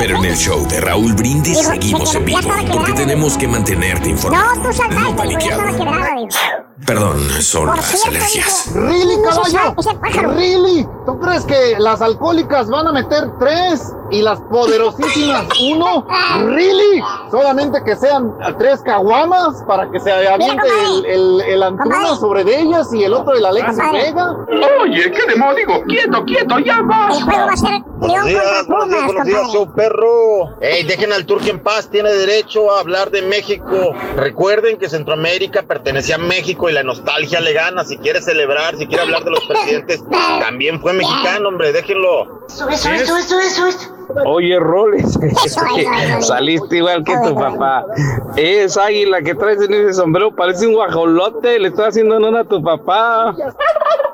Pero en el show de Raúl Brindis Digo, seguimos se en vivo porque tenemos que mantenerte informado. No, tú saltaste, No paniqueado. Perdón, son Por las alergias. ¿Really, caballo? sa- ese pájaro. ¿Really? ¿Tú crees que las alcohólicas van a meter tres? y las poderosísimas uno, really, solamente que sean tres caguamas para que se aviente el, el, el Antuna sobre de ellas y el otro el Alex Vega. Oye, ¿qué demonios? Digo, quieto, quieto, ya va. El juego va a ser León días, contra buenos días, Pumas, buenos días, compadre. show perro. Ey, dejen al turco en paz, tiene derecho a hablar de México. Recuerden que Centroamérica pertenecía a México y la nostalgia le gana. Si quiere celebrar, si quiere hablar de los presidentes, también fue mexicano, hombre, déjenlo. Eso, eso, eso, eso. Oye, Roles, saliste igual que tu papá. Es águila que traes en ese sombrero, parece un guajolote, le estoy haciendo honor a tu papá.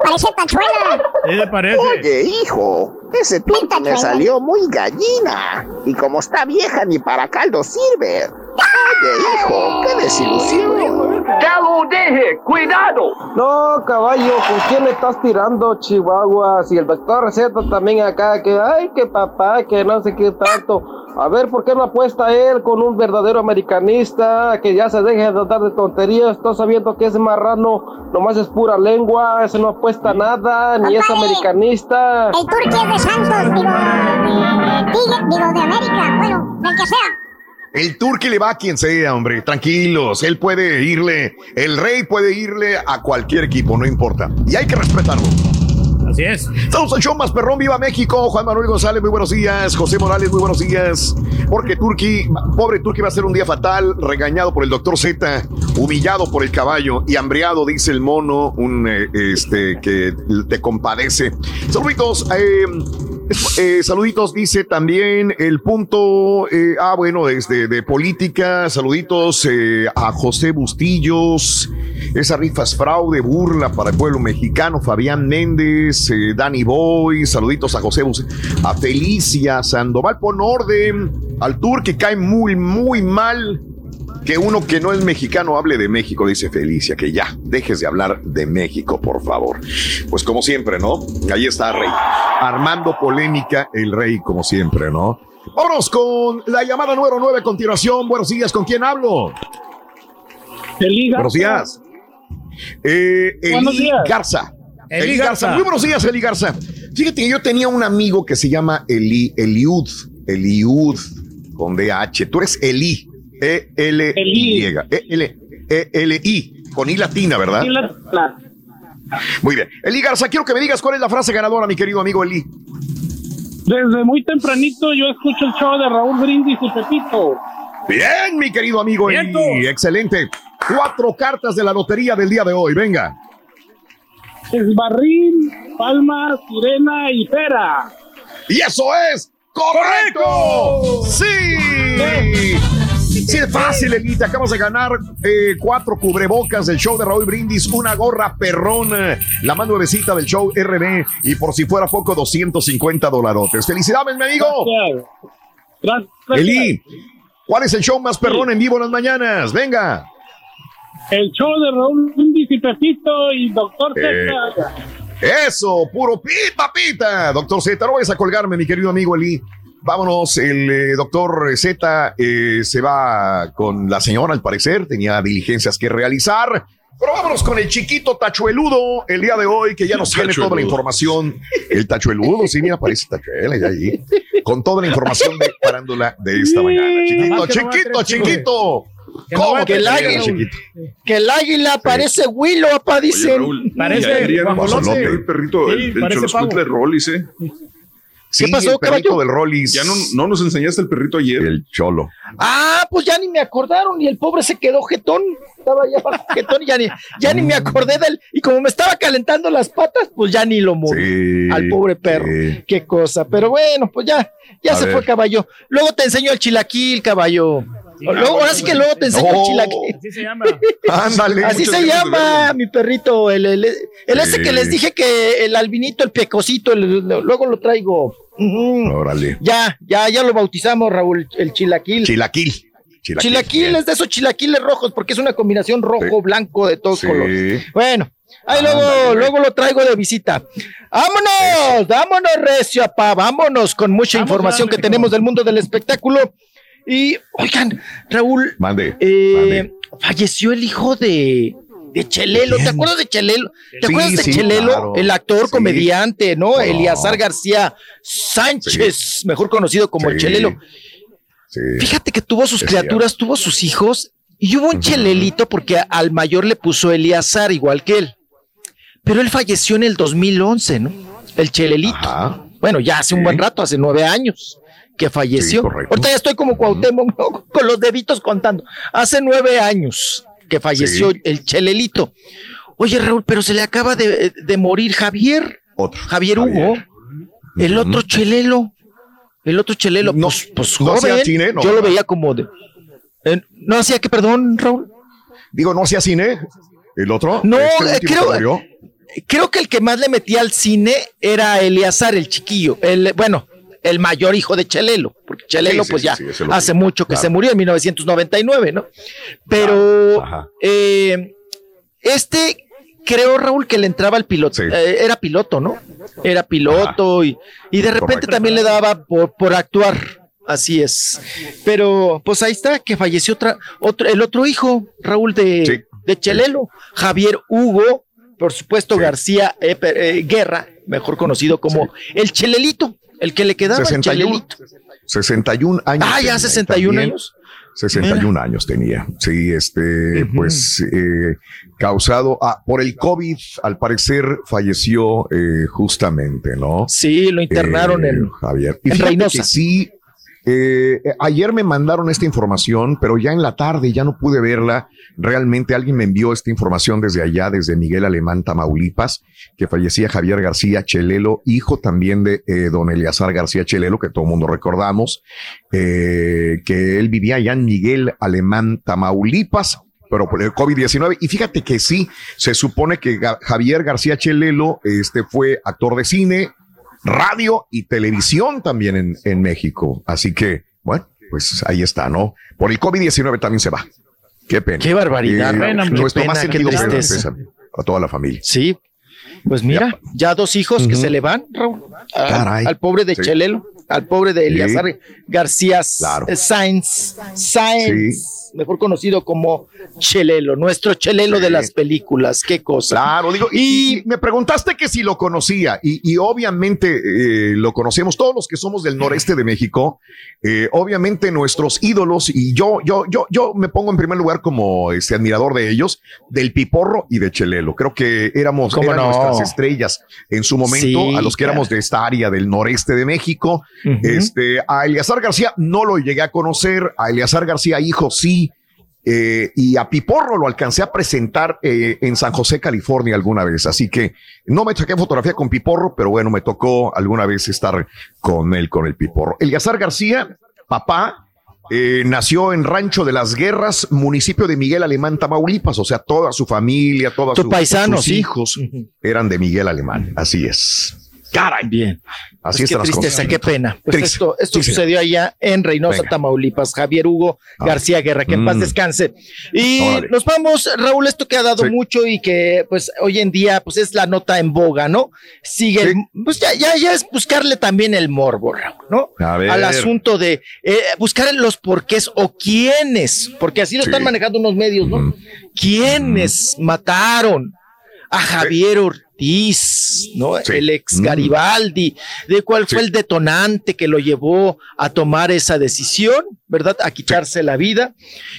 Parece tachuela. ¿Qué le parece? Oye, hijo, ese turco me salió muy gallina. Y como está vieja, ni para caldo sirve. Oye, hijo, qué desilusión. ¡Ya lo deje! ¡Cuidado! No, caballo, ¿con quién le estás tirando, Chihuahua? Si el doctor receta también acá, que ay, que papá, que no sé qué tanto. A ver, ¿por qué no apuesta él con un verdadero americanista? Que ya se deje de dar de tonterías, está sabiendo que ese marrano nomás es pura lengua, ese no apuesta nada, ni es americanista. El turqui es de Santos, digo, de digo, de América, bueno, del que sea. El Turqui le va a quien sea, hombre. Tranquilos. Él puede irle, el rey puede irle a cualquier equipo, no importa. Y hay que respetarlo. Así es. Estamos al show más perrón, viva México. Juan Manuel González, muy buenos días. José Morales, muy buenos días. Porque Turqui, pobre Turqui va a ser un día fatal, regañado por el doctor Z, humillado por el caballo y hambreado, dice el mono, un eh, este que te compadece. Saluditos, eh, eh, saluditos, dice también el punto, ah, bueno, desde de política, saluditos a José Bustillos, esa rifa es fraude, burla para el pueblo mexicano, Fabián Méndez, eh, Danny Boy, saluditos a José Bus a Felicia, Sandoval, pon orden, al tour que cae muy, muy mal. Que uno que no es mexicano hable de México, dice Felicia, que ya, dejes de hablar de México, por favor. Pues como siempre, ¿no? Ahí está Rey. Armando polémica, el Rey, como siempre, ¿no? Vámonos con la llamada número 9 a continuación. Buenos días, ¿con quién hablo? Eli Buenos días. Eh, Eli Buenos días. Garza. Eli Eli Garza. Garza. Muy buenos días, Eli Garza. Fíjate que yo tenía un amigo que se llama Eli, Eliud, Eliud, con DH. Tú eres Eli, E-L-Y, E-L- E-L-I, con I latina, ¿verdad? Muy bien. Eli Garza, quiero que me digas cuál es la frase ganadora, mi querido amigo Eli. Desde muy tempranito yo escucho el show de Raúl Brindis y Pepito. Bien, mi querido amigo Eli. Excelente. Cuatro cartas de la lotería del día de hoy. Venga. Es Barril, Palma, Sirena y Pera. Y eso es correcto. Sí. Sí, es fácil, Eli. Te acabas de ganar eh, cuatro cubrebocas del show de Raúl Brindis, una gorra perrón, eh, la más nuevecita del show RB y por si fuera poco, 250 dolarotes. Felicidades, mi amigo. Gracias. Eli, ¿cuál es el show más perrón en vivo en las mañanas? Venga. El show de Raúl Brindis y Pepito y Doctor Eh. Z. Eso, puro pita, pita. Doctor Z, no vayas a colgarme, mi querido amigo Eli. Vámonos, el eh, doctor Z eh, se va con la señora, al parecer, tenía diligencias que realizar. Pero vámonos con el chiquito tachueludo el día de hoy, que ya nos tiene toda la información. El tachueludo, sí, mira, parece tachuela ya allí. Con toda la información de parándula de esta mañana. Chiquito, chiquito, chiquito. Que ¿Cómo que el águila? Que el águila parece Willow, papá, dicen. Parece el perrito, el, el Choloscuintle Rollis, ¿eh? Sí, el perrito del Rollis. Ya no, no nos enseñaste el perrito ayer. El cholo. Ah, pues ya ni me acordaron y el pobre se quedó jetón. Estaba ya jetón y ya ni, ya ni me acordé de él. Y como me estaba calentando las patas, pues ya ni lo moví. Sí, al pobre perro. Qué cosa. Pero bueno, pues ya, ya A se ver. fue caballo. Luego te enseño el chilaquil, caballo. Luego, ahora sí que luego te enseño el Oh. chilaquil. Así se llama. Ándale. Así se llama mi perrito, el, el, el ese que les dije que el albinito, el piecosito, el- luego lo traigo. Órale. Ya, ya, ya lo bautizamos, Raúl, el chilaquil. Chilaquil. Chilaquil es de esos chilaquiles rojos porque es una combinación rojo-blanco de todos Sí. colores. Bueno, ahí luego, luego lo traigo de visita. ¡Vámonos! ¡Vámonos, Recio, papá! ¡Vámonos con mucha información que tenemos del mundo del espectáculo! Y, oigan, Raúl, Mande. eh, falleció el hijo de de Chelelo. ¿Te acuerdas de Chelelo? ¿Te Sí, acuerdas de sí, Chelelo? claro. El actor, Sí. comediante, ¿no? No. Eleazar García Sánchez, mejor conocido como. Chelelo. Fíjate que tuvo sus criaturas, tuvo sus hijos, y hubo un Chelelito porque al mayor le puso Eleazar, igual que él. Pero él falleció en el 2011, ¿no? El Chelelito. Bueno, ya hace un buen rato, hace nueve años que falleció. correcto. Ahorita ya estoy como Cuauhtémoc, ¿no? con los deditos contando. Hace nueve años que falleció Sí. el Chelelito. Oye, Raúl, pero se le acaba de, de morir Javier. Otro. Javier Hugo. El otro Chelelo. El otro Chelelo, pues, pues no joven. cine, no. Yo lo veía como de. eh, no hacía que, perdón, Raúl. Digo, no hacía cine. El otro. No, este eh, creo- que. Creo que el que más le metía al cine era Eleazar, el chiquillo. El, bueno, el mayor hijo de Chelelo. Porque Chelelo, Sí, pues sí, ya sí, hace mucho que claro. se murió en 1999, ¿no? Pero eh, este, creo, Raúl, que le entraba al piloto. Eh, era piloto, ¿no? Era piloto y, y de repente Correcto. también le daba por, por actuar. Así es. Pero pues ahí está, que falleció otra, otro, el otro hijo, Raúl, de, de Chelelo, Javier Hugo, por supuesto, García eh, eh, Guerra, mejor conocido como el Chelelito, el que le quedaba el 61, Chelelito. 61 años. Ah, ya tenía, 61 también años. 61 años tenía. Sí, este, pues, eh, causado ah, por el COVID, al parecer falleció eh, justamente, ¿no? Sí, lo internaron Eh, en, Javier. Y en Reynosa. que sí, eh, eh, ayer me mandaron esta información, pero ya en la tarde ya no pude verla. Realmente alguien me envió esta información desde allá, desde Miguel Alemán, Tamaulipas, que fallecía Javier García Chelelo, hijo también de eh, don Eleazar García Chelelo, que todo el mundo recordamos, eh, que él vivía allá en Miguel Alemán, Tamaulipas. Pero por el COVID-19, y fíjate que sí, se supone que Javier García Chelelo este, fue actor de cine, radio y televisión también en, en México. Así que, bueno, pues ahí está, ¿no? Por el COVID-19 también se va. Qué pena. Qué barbaridad, Eh, pena, qué nuestro pena, más qué sentido tristeza. a toda la familia. Sí, pues mira, ya dos hijos que se le van, Raúl, al, Caray. al pobre de Sí. Chelelo, al pobre de Sí. Eleazar García Claro. Sáenz, mejor conocido como Chelelo, nuestro Chelelo de las películas, qué cosa. Claro, digo, y, me preguntaste que si lo conocía, y, y obviamente eh, lo conocemos todos los que somos del noreste de México, eh, obviamente nuestros ídolos, y yo, yo, yo, yo me pongo en primer lugar como este admirador de ellos, del Piporro y de Chelelo. Creo que éramos ¿Cómo eran no? nuestras estrellas en su momento, Sí, a los que éramos de esta área del noreste de México. Este, a Eleazar García no lo llegué a conocer, a Eleazar García hijo sí, eh, y a Piporro lo alcancé a presentar eh, en San José, California alguna vez. Así que no me saqué fotografía con Piporro, pero bueno, me tocó alguna vez estar con él, con el Piporro. Eleazar García, papá, eh, nació en Rancho de las Guerras, municipio de Miguel Alemán, Tamaulipas. O sea, toda su familia, todos sus sí. hijos eran de Miguel Alemán. Así es. Caray. Bien. Así Pues qué las tristeza, cosas. qué pena. Pues Triste. esto, esto sucedió allá en Reynosa, Venga. Tamaulipas. Javier Hugo Ah. García Guerra, que en paz Mm. descanse. Y Órale. nos vamos, Raúl, esto que ha dado mucho y que pues hoy en día pues es la nota en boga, ¿no? Sigue, pues ya, ya, ya es buscarle también el morbo, Raúl, ¿no? A ver. Al asunto de eh, buscar los porqués o quiénes, porque así lo Sí. están manejando unos medios, ¿no? ¿Quiénes mataron a Javier Ortiz, ¿no? El ex Mm. Garibaldi, de cuál fue el detonante que lo llevó a tomar esa decisión, ¿verdad? A quitarse la vida.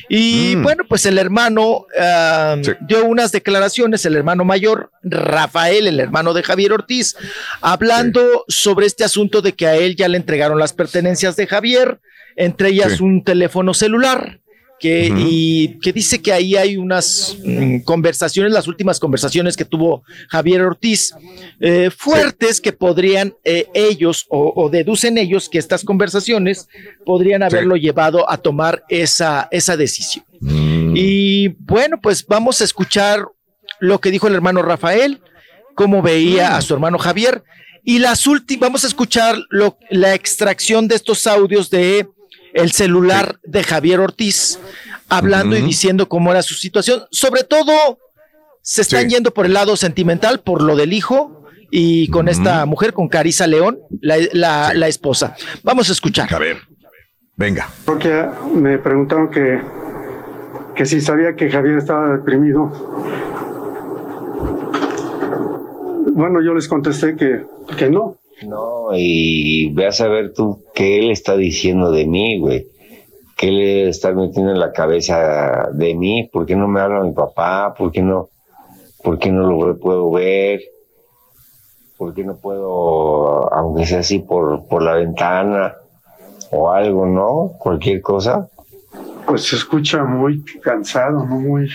Y Mm. bueno, pues el hermano ah, dio unas declaraciones, el hermano mayor, Rafael, el hermano de Javier Ortiz, hablando sobre este asunto de que a él ya le entregaron las pertenencias de Javier, entre ellas un teléfono celular que, y que dice que ahí hay unas mm, conversaciones, las últimas conversaciones que tuvo Javier Ortiz, eh, fuertes que podrían eh, ellos o, o deducen ellos que estas conversaciones podrían haberlo llevado a tomar esa, esa decisión. Mm. Y bueno, pues vamos a escuchar lo que dijo el hermano Rafael, cómo veía a su hermano Javier. Y las últimas, vamos a escuchar lo- la extracción de estos audios de el celular de Javier Ortiz, hablando y diciendo cómo era su situación. Sobre todo, se están yendo por el lado sentimental, por lo del hijo, y con esta mujer, con Carisa León, la, la- la esposa. Vamos a escuchar. A ver, venga. Porque me preguntaron que, que si sabía que Javier estaba deprimido. Bueno, yo les contesté que, que no. No, y ve a saber tú qué él está diciendo de mí, güey. ¿Qué le está metiendo en la cabeza de mí? ¿Por qué no me habla mi papá? ¿Por qué no, por qué no lo puedo ver? ¿Por qué no puedo, aunque sea así por, por la ventana o algo, no? Cualquier cosa. Pues se escucha muy cansado, ¿no? Muy...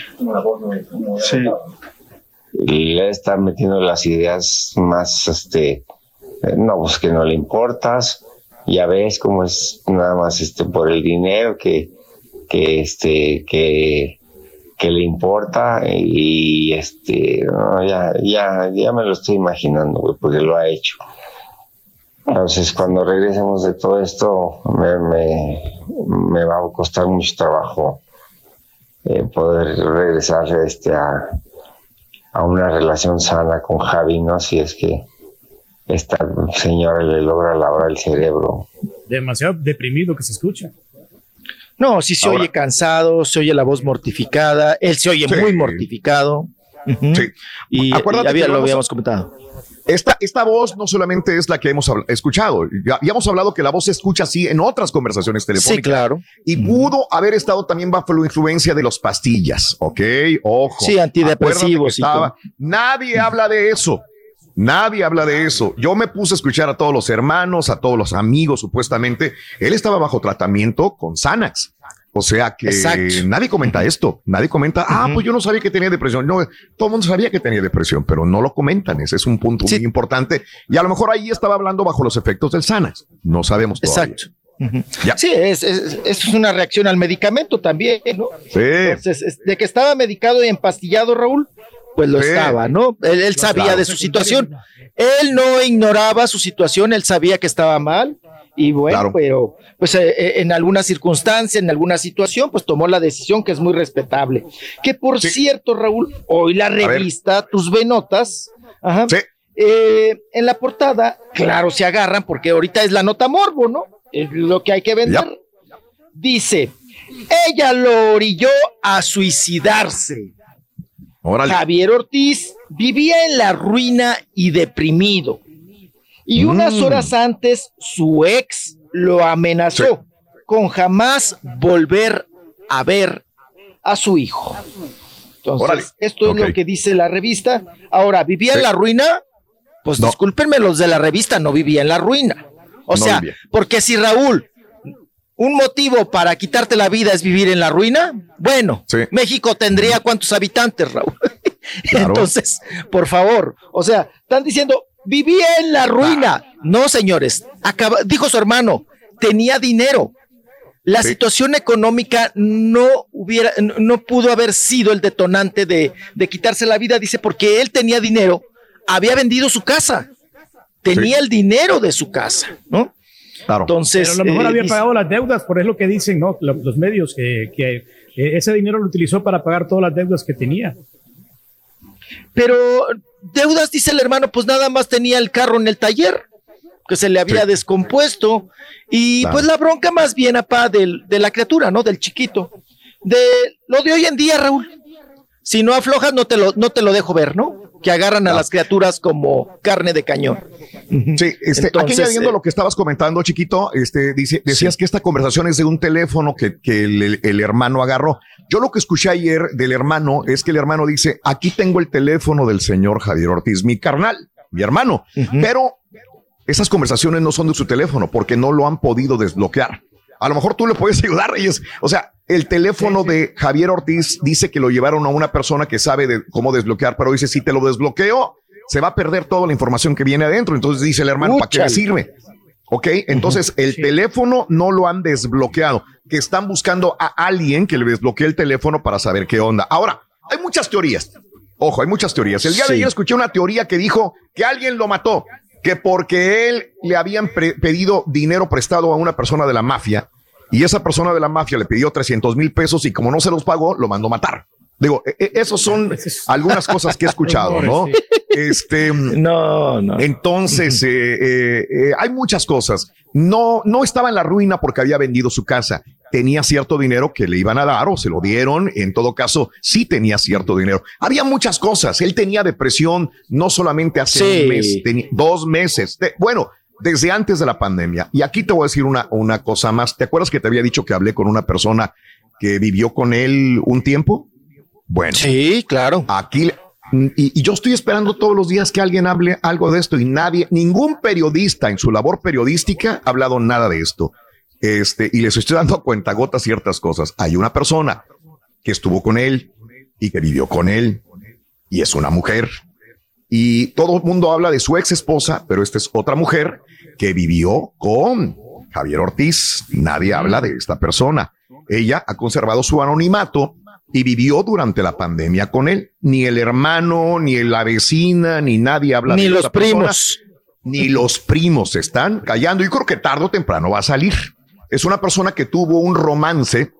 Sí. Le está metiendo las ideas más, este, no, pues que no le importas, ya ves cómo es nada más este por el dinero que, que este, que, que le importa y este, no, ya, ya, ya me lo estoy imaginando, güey, porque lo ha hecho. Entonces, cuando regresemos de todo esto, me, me, me va a costar mucho trabajo eh, poder regresar este, a, a una relación sana con Javi, ¿no? Si es que esta señora le logra lavar el cerebro. Demasiado deprimido que se escucha. No, sí se oye cansado, se oye la voz mortificada, él se oye muy mortificado. Sí. Y, Acuérdate y había- lo habíamos comentado. Esta, esta voz no solamente es la que hemos habl- escuchado, ya, ya hemos hablado que la voz se escucha así en otras conversaciones telefónicas. Sí, claro. Y pudo haber estado también bajo la influencia de los pastillas, ¿ok? Ojo. Sí, antidepresivos que y estaba- Nadie habla de eso. Nadie habla de eso. Yo me puse a escuchar a todos los hermanos, a todos los amigos, supuestamente. Él estaba bajo tratamiento con Xanax. O sea que Exacto. nadie comenta esto. Nadie comenta, ah, pues yo no sabía que tenía depresión. No, todo el mundo sabía que tenía depresión, pero no lo comentan. Ese es un punto muy importante. Y a lo mejor ahí estaba hablando bajo los efectos del Xanax. No sabemos todavía. Exacto. Sí, es, es, es una reacción al medicamento también, ¿no? Sí. Entonces, es- de que estaba medicado y empastillado, Raúl, pues lo estaba, ¿no? Él, él sabía de su situación. Él no ignoraba su situación, él sabía que estaba mal. Y bueno, Claro. pero pues eh, eh, en alguna circunstancia, en alguna situación, pues tomó la decisión que es muy respetable. Que por cierto, Raúl, hoy la revista Tus Venotas, ajá, eh, en la portada, claro, se agarran porque ahorita es la nota morbo, ¿no? Es lo que hay que vender. Dice, ella lo orilló a suicidarse. Órale. Javier Ortiz vivía en la ruina y deprimido. Y unas Mm. horas antes, su ex lo amenazó con jamás volver a ver a su hijo. Entonces, Órale. esto es lo que dice la revista. Ahora, ¿vivía en la ruina? Pues No. discúlpenme, los de la revista no vivía en la ruina. O No sea, vivía. porque si Raúl, un motivo para quitarte la vida es vivir en la ruina, bueno, Sí. México tendría cuántos habitantes, Raúl. Claro. Entonces, por favor, o sea, están diciendo, vivía en la ruina. No, señores, acaba, dijo su hermano, tenía dinero. La Sí. situación económica no hubiera, no, no pudo haber sido el detonante de, de quitarse la vida, dice, porque él tenía dinero, había vendido su casa, tenía el dinero de su casa, ¿no? Claro. Entonces, Pero a lo mejor eh, había pagado las deudas, por eso es lo que dicen ¿no? Lo- los medios, que, que, eh, ese dinero lo utilizó para pagar todas las deudas que tenía. Pero deudas, dice el hermano, pues nada más tenía el carro en el taller, que se le había descompuesto. Y Claro. pues la bronca más bien, apá, del, de la criatura, ¿no? Del chiquito. De lo de hoy en día, Raúl. Si no aflojas, no te lo, no te lo dejo ver, ¿no? Que agarran a las criaturas como carne de cañón. Sí, este, aquí Entonces, añadiendo eh, lo que estabas comentando, chiquito, este, dice, decías que esta conversación es de un teléfono que, que el, el hermano agarró. Yo lo que escuché ayer del hermano es que el hermano dice, aquí tengo el teléfono del señor Javier Ortiz, mi carnal, mi hermano, pero esas conversaciones no son de su teléfono porque no lo han podido desbloquear. A lo mejor tú le puedes ayudar, Reyes. O sea, el teléfono de Javier Ortiz dice que lo llevaron a una persona que sabe de cómo desbloquear, pero dice, si te lo desbloqueo, se va a perder toda la información que viene adentro. Entonces dice el hermano, ¿para qué sirve? Ok, entonces el teléfono no lo han desbloqueado, que están buscando a alguien que le desbloquee el teléfono para saber qué onda. Ahora, hay muchas teorías. Ojo, hay muchas teorías. El día de ayer escuché una teoría que dijo que alguien lo mató, que porque él le habían pedido dinero prestado a una persona de la mafia y esa persona de la mafia le pidió 300 mil pesos y como no se los pagó, lo mandó matar. Digo, e- e- esos son algunas cosas que he escuchado, ¿no? Este, no, no. Entonces, eh, eh, eh, hay muchas cosas. No, no estaba en la ruina porque había vendido su casa. tenía cierto dinero que le iban a dar o se lo dieron. En todo caso, sí tenía cierto dinero. Había muchas cosas. Él tenía depresión no solamente hace un mes, dos meses. bueno, desde antes de la pandemia. Y aquí te voy a decir una, una cosa más. ¿Te acuerdas que te había dicho que hablé con una persona que vivió con él un tiempo? Bueno. Sí, claro. Aquí, y, yo estoy esperando todos los días que alguien hable algo de esto y nadie, ningún periodista en su labor periodística ha hablado nada de esto. Este, y les estoy dando cuenta gota ciertas cosas. Hay una persona que estuvo con él y que vivió con él y es una mujer. Y todo el mundo habla de su ex esposa, pero esta es otra mujer que vivió con Javier Ortiz. Nadie habla de esta persona. Ella ha conservado su anonimato y vivió durante la pandemia con él. Ni el hermano, ni la vecina, ni nadie habla ni de los primos. ni los primos están callando. Y creo que tarde o temprano va a salir. Es una persona que tuvo un romance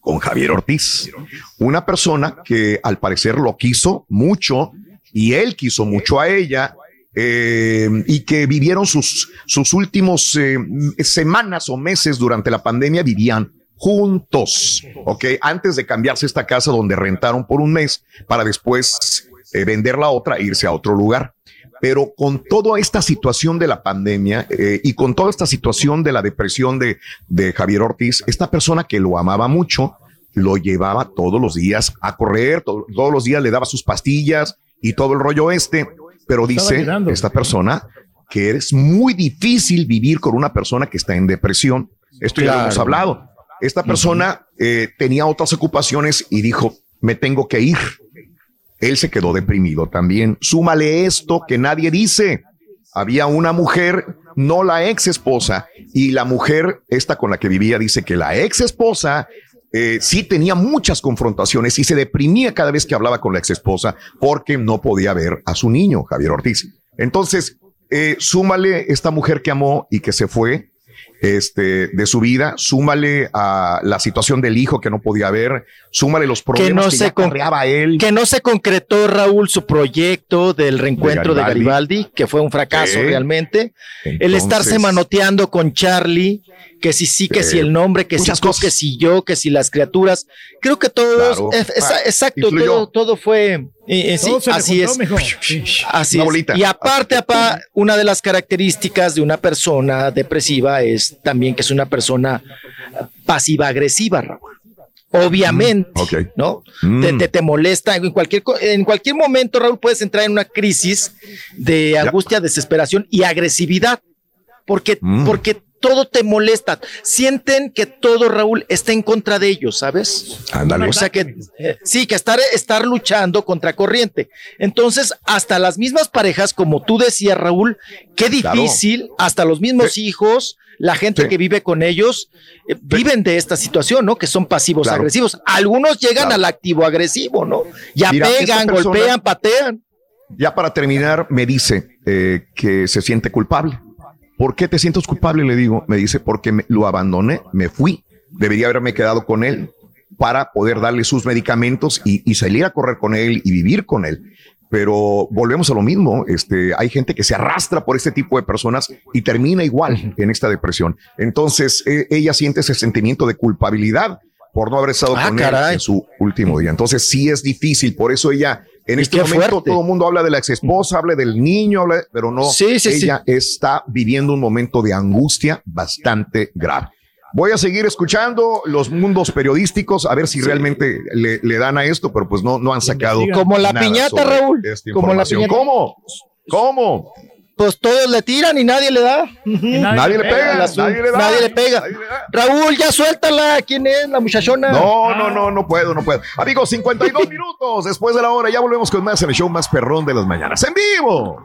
con Javier Ortiz. Una persona que al parecer lo quiso mucho y él quiso mucho a ella. Eh, y que vivieron sus, sus últimos eh, semanas o meses durante la pandemia, vivían juntos, ¿ok? Antes de cambiarse esta casa donde rentaron por un mes para después eh, vender la otra e irse a otro lugar. Pero con toda esta situación de la pandemia eh, y con toda esta situación de la depresión de, de Javier Ortiz, esta persona que lo amaba mucho, lo llevaba todos los días a correr, todos los días le daba sus pastillas y todo el rollo este. Pero dice esta persona que es muy difícil vivir con una persona que está en depresión. Esto ya lo hemos hablado. Esta persona eh, tenía otras ocupaciones y dijo, me tengo que ir. Él se quedó deprimido también. Súmale esto que nadie dice. Había una mujer, no la ex esposa, y la mujer, esta con la que vivía, dice que la ex esposa eh, sí tenía muchas confrontaciones y se deprimía cada vez que hablaba con la ex esposa porque no podía ver a su niño, Javier Ortiz. Entonces, eh, súmale esta mujer que amó y que se fue, este, de su vida, súmale a la situación del hijo que no podía ver, súmale los problemas que, no se él. Que no se concretó, Raúl, su proyecto del reencuentro de Garibaldi, que fue un fracaso realmente. el estarse manoteando con Charlie, que si sí, que si el nombre, que si tú, que si yo, que si las criaturas. Creo que todo, exacto, todo, todo, fue. sí, así es. Así es. Y aparte, una de las características de una persona depresiva es también que es una persona pasiva agresiva, Raúl obviamente, mm, ¿no? Mm. Te, te, molesta en cualquier, en cualquier momento, Raúl, puedes entrar en una crisis de angustia, desesperación y agresividad, porque, mm. porque todo te molesta. Sienten que todo, Raúl, está en contra de ellos, ¿sabes? O sea que eh, sí, que estar, estar luchando contra corriente. Entonces, hasta las mismas parejas, como tú decías, Raúl, qué difícil, hasta los mismos hijos, la gente que vive con ellos eh, viven de esta situación, ¿no? Que son pasivos agresivos. Algunos llegan al activo agresivo, ¿no? Ya pegan, golpean, patean. Ya para terminar, me dice eh, que se siente culpable. ¿Por qué te sientes culpable? Le digo, me dice, porque lo abandoné, me fui. Debería haberme quedado con él para poder darle sus medicamentos y, y salir a correr con él y vivir con él pero volvemos a lo mismo. Este, hay gente que se arrastra por este tipo de personas y termina igual en esta depresión. Entonces, e, ella siente ese sentimiento de culpabilidad por no haber estado ah, con él en su último día. Entonces, sí es difícil. Por eso ella, en este momento, todo el mundo habla de la ex esposa, habla del niño, pero no, ella está viviendo un momento de angustia bastante grave. Voy a seguir escuchando los mundos periodísticos a ver si realmente le, dan a esto, pero pues no, no han sacado. Como la piñata, Raúl. Como la piñata. ¿Cómo? ¿Cómo? Pues todos le tiran y nadie le da. nadie, le pega, nadie le da. Nadie le pega. Raúl, ya suéltala. ¿Quién es la muchachona? No, no, no, no puedo, no puedo. Amigos, 52 minutos después de la hora. Ya volvemos con más en el show más perrón de las mañanas. ¡En vivo!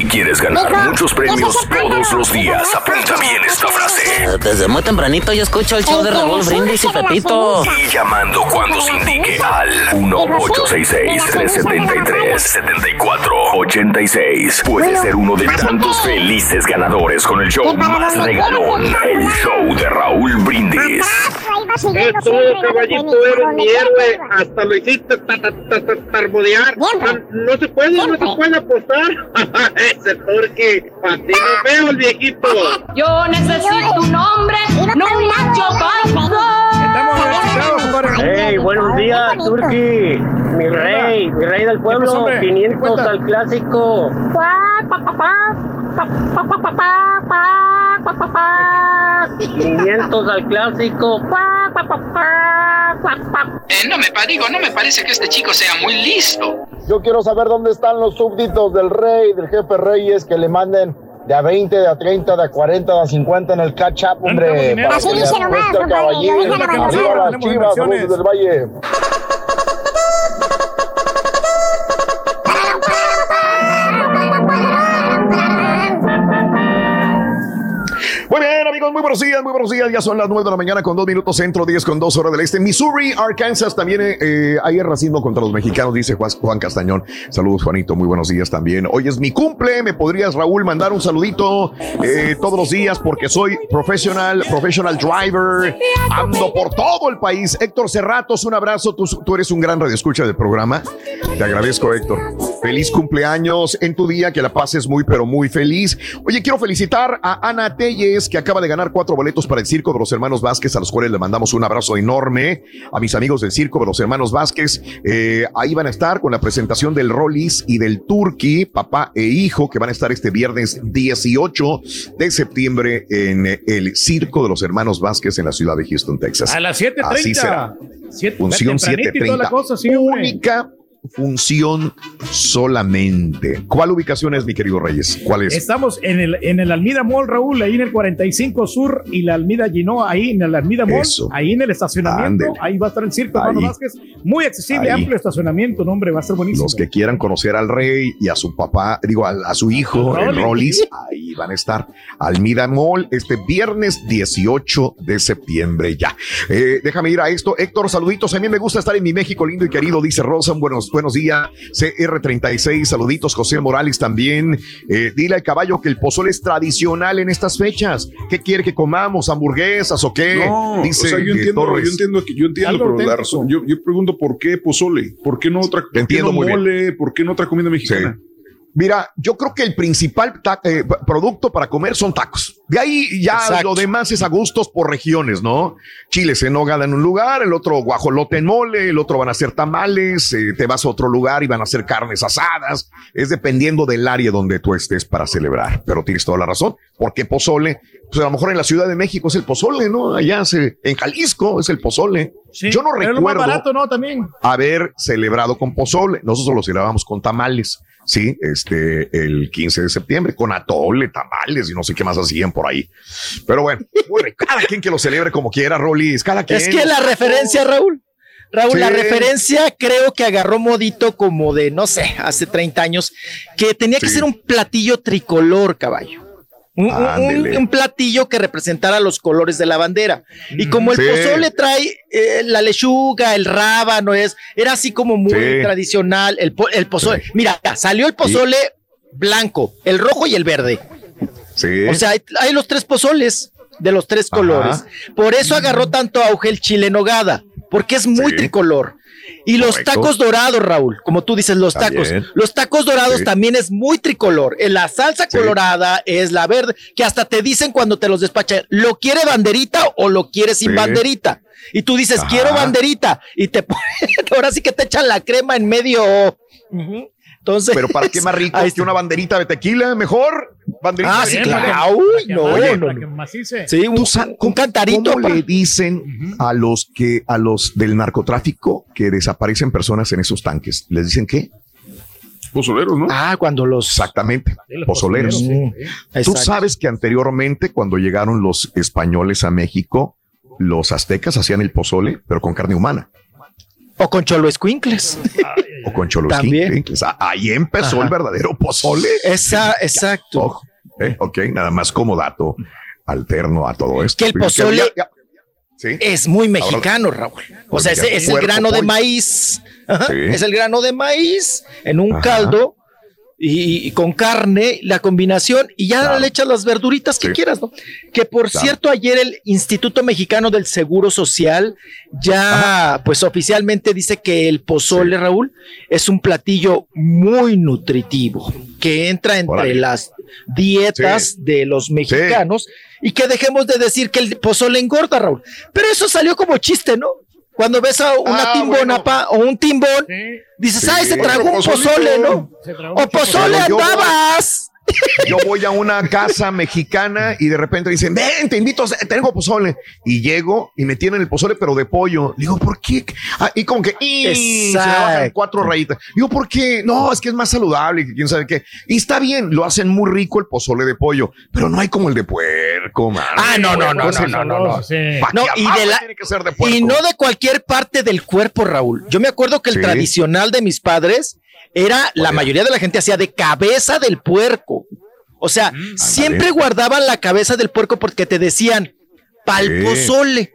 Quieres ganar muchos premios todos los días, apunta bien esta frase. Desde muy tempranito yo escucho el show de Raúl Brindis y Pepito. Y llamando cuando se indique al 1-866-373-7486. Puedes ser uno de tantos felices ganadores con el show más regalón, el show de Raúl Brindis. siempre, caballito, eres mi héroe. Hasta lo hiciste ta- ta- ta- ta- tarbodear. No, no se puede, no se puede apostar. Ese turque, así no veo el viejito. Yo necesito un hombre, no un macho Hey, buenos días, Turki. Mi rey, mi rey del pueblo. hombre? 500 al clásico. 500 al clásico. Eh, no me pa- digo, no me parece que este chico sea muy listo. Yo quiero saber dónde están los súbditos del rey, del jefe Reyes, que le manden de a 20, de a 30, de a 40, de a 50 en el hombre. para que le nomás, la Arriba mañana. las chivas, del Valle. Amigos, muy buenos días, muy buenos días. Ya son las 9 de la mañana con 2 minutos centro, 10 con 2 horas del este. Missouri, Arkansas, también eh, eh, hay racismo contra los mexicanos, dice Juan, Castañón. Saludos, Juanito, muy buenos días también. Hoy es mi cumple, ¿me podrías, Raúl, mandar un saludito eh, todos los días? Porque soy profesional, professional driver, ando por todo el país. Héctor Cerratos, un abrazo, tú, tú eres un gran radioescucha del programa. Te agradezco, Héctor. Feliz cumpleaños en tu día, que la pases muy, pero muy feliz. Oye, quiero felicitar a Ana Telles, que acaba de ganar cuatro boletos para el Circo de los Hermanos Vázquez, a los cuales le mandamos un abrazo enorme. A mis amigos del Circo de los Hermanos Vázquez, eh, ahí van a estar con la presentación del Rollis y del Turkey, papá e hijo, que van a estar este viernes 18 de septiembre en el Circo de los Hermanos Vázquez en la ciudad de Houston, Texas. A las 7:30. Así será. Siete- Función tempranito y toda la 7:30. cosa, sí, hombre. Única función solamente. ¿Cuál ubicación es, mi querido Reyes? ¿Cuál es? Estamos en el, en el Almida Mall, Raúl, ahí en el 45 Sur y la Almida Ginoa, ahí en el Almida Mall, Eso. ahí en el estacionamiento, ahí va a estar el circo, hermano. Vázquez. Muy accesible, Ahí. amplio estacionamiento, no, hombre, va a estar buenísimo. Los que quieran conocer al rey y a su papá, digo, a, a su hijo, el Rollis. Rollis, ahí van a estar. Almida Mall, este viernes 18 de septiembre ya. Eh, déjame ir a esto. Héctor, saluditos. A mí me gusta estar en mi México lindo y querido, dice Rosa. Buenos, buenos días. CR36, saluditos. José Morales también. Eh, dile al caballo que el pozole es tradicional en estas fechas. ¿Qué quiere que comamos? ¿Hamburguesas o qué? No, dice o sea, yo entiendo, Torres. yo entiendo que yo entiendo, Algo pero la razón, yo, yo pregunto por qué pozole, por qué no otra, por qué entiendo no muy bien. mole, por qué no otra comida mexicana. Mira, yo creo que el principal eh, producto para comer son tacos. De ahí ya Exacto. lo demás es a gustos por regiones, ¿no? Chiles en nogada en un lugar, el otro guajolote en mole, el otro van a ser tamales, eh, te vas a otro lugar y van a ser carnes asadas. Es dependiendo del área donde tú estés para celebrar. Pero tienes toda la razón. porque pozole? Pues a lo mejor en la Ciudad de México es el pozole, ¿no? Allá se, en Jalisco es el pozole. yo no lo más recuerdo barato, ¿no? También. haber celebrado con pozole. Nosotros lo celebramos con tamales, sí, este, el 15 de septiembre, con atole, tamales y no sé qué más hacían por ahí. Pero bueno, bueno, cada quien que lo celebre como quiera, Rolis, cada quien. Es que la referencia, Raúl. Raúl, Sí. la referencia creo que agarró modito como de, no sé, hace 30 años, que tenía que Sí. ser un platillo tricolor, caballo. Un, platillo que representara los colores de la bandera. Y como el Sí. pozole trae eh, la lechuga, el rábano, es, era así como muy Sí. tradicional. El, po- el pozole. Mira, salió el pozole blanco, el rojo y el verde. Sí. O sea, hay, hay los tres pozoles de los tres Ajá. colores. Por eso agarró tanto auge el chile en nogada, porque es muy tricolor. Y los Correcto. tacos dorados, Raúl, como tú dices, los tacos. Los tacos dorados Sí. también es muy tricolor. La salsa Sí. colorada es la verde, que hasta te dicen cuando te los despachan, ¿lo quiere banderita o lo quiere sin Sí. banderita? Y tú dices, Ajá. quiero banderita. Y te ponen- ahora sí que te echan la crema en medio. Entonces, Pero para qué más rico que una banderita de tequila, mejor. Banderita Ah, sí, claro. Uy, no, Oye, no, no. Sí, un, ¿Tú sabes un cantarito. ¿Cómo le dicen a los que a los del narcotráfico que desaparecen personas en esos tanques? ¿Les dicen qué? Pozoleros, ¿no? Ah, cuando los. Exactamente, los pozoleros. pozoleros, Mm, Tú sabes que anteriormente, cuando llegaron los españoles a México, los aztecas hacían el pozole, pero con carne humana O con cholo escuincles. o con cholos También. Ahí empezó Ajá. el verdadero pozole. Esa, exacto. Ojo, eh, ok, nada más como dato alterno a todo esto. Que el pozole- Ya- ya- Sí. Es muy mexicano, Raúl. O sea, es el grano de maíz. Ajá, Sí. Es el grano de maíz en un Ajá. caldo y, y con carne, la combinación, y ya le echas las verduritas que quieras, ¿no? Que por Claro. cierto, ayer el Instituto Mexicano del Seguro Social ya, pues oficialmente dice que el pozole, Raúl, es un platillo muy nutritivo, que entra entre las dietas de los mexicanos y que dejemos de decir que el pozole engorda, Raúl. Pero eso salió como chiste, ¿no? Cuando ves a una Ah, timbona o un timbón, dices, Sí. ay, se Otro tragó un pozole, ¿no? O pozole andabas. Yo voy a una casa mexicana y de repente dicen, ven, te invito, tengo pozole. Y llego y me tienen el pozole, pero de pollo. Digo, ¿por qué? Ah, y como que, y se bajan cuatro rayitas. Digo, ¿por qué? No, es que es más saludable, quién sabe qué. Y está bien, lo hacen muy rico el pozole de pollo, pero no hay como el de puerco, man. Ah, no, no, no, no, no, no, no. Y abajo de la- tiene que ser de puerco. Y no de cualquier parte del cuerpo, Raúl. Yo me acuerdo que el Sí. tradicional de mis padres era, la mayoría de la gente hacía de cabeza del puerco. O sea, Mm, siempre guardaban la cabeza del puerco porque te decían, pal Sí. pozole.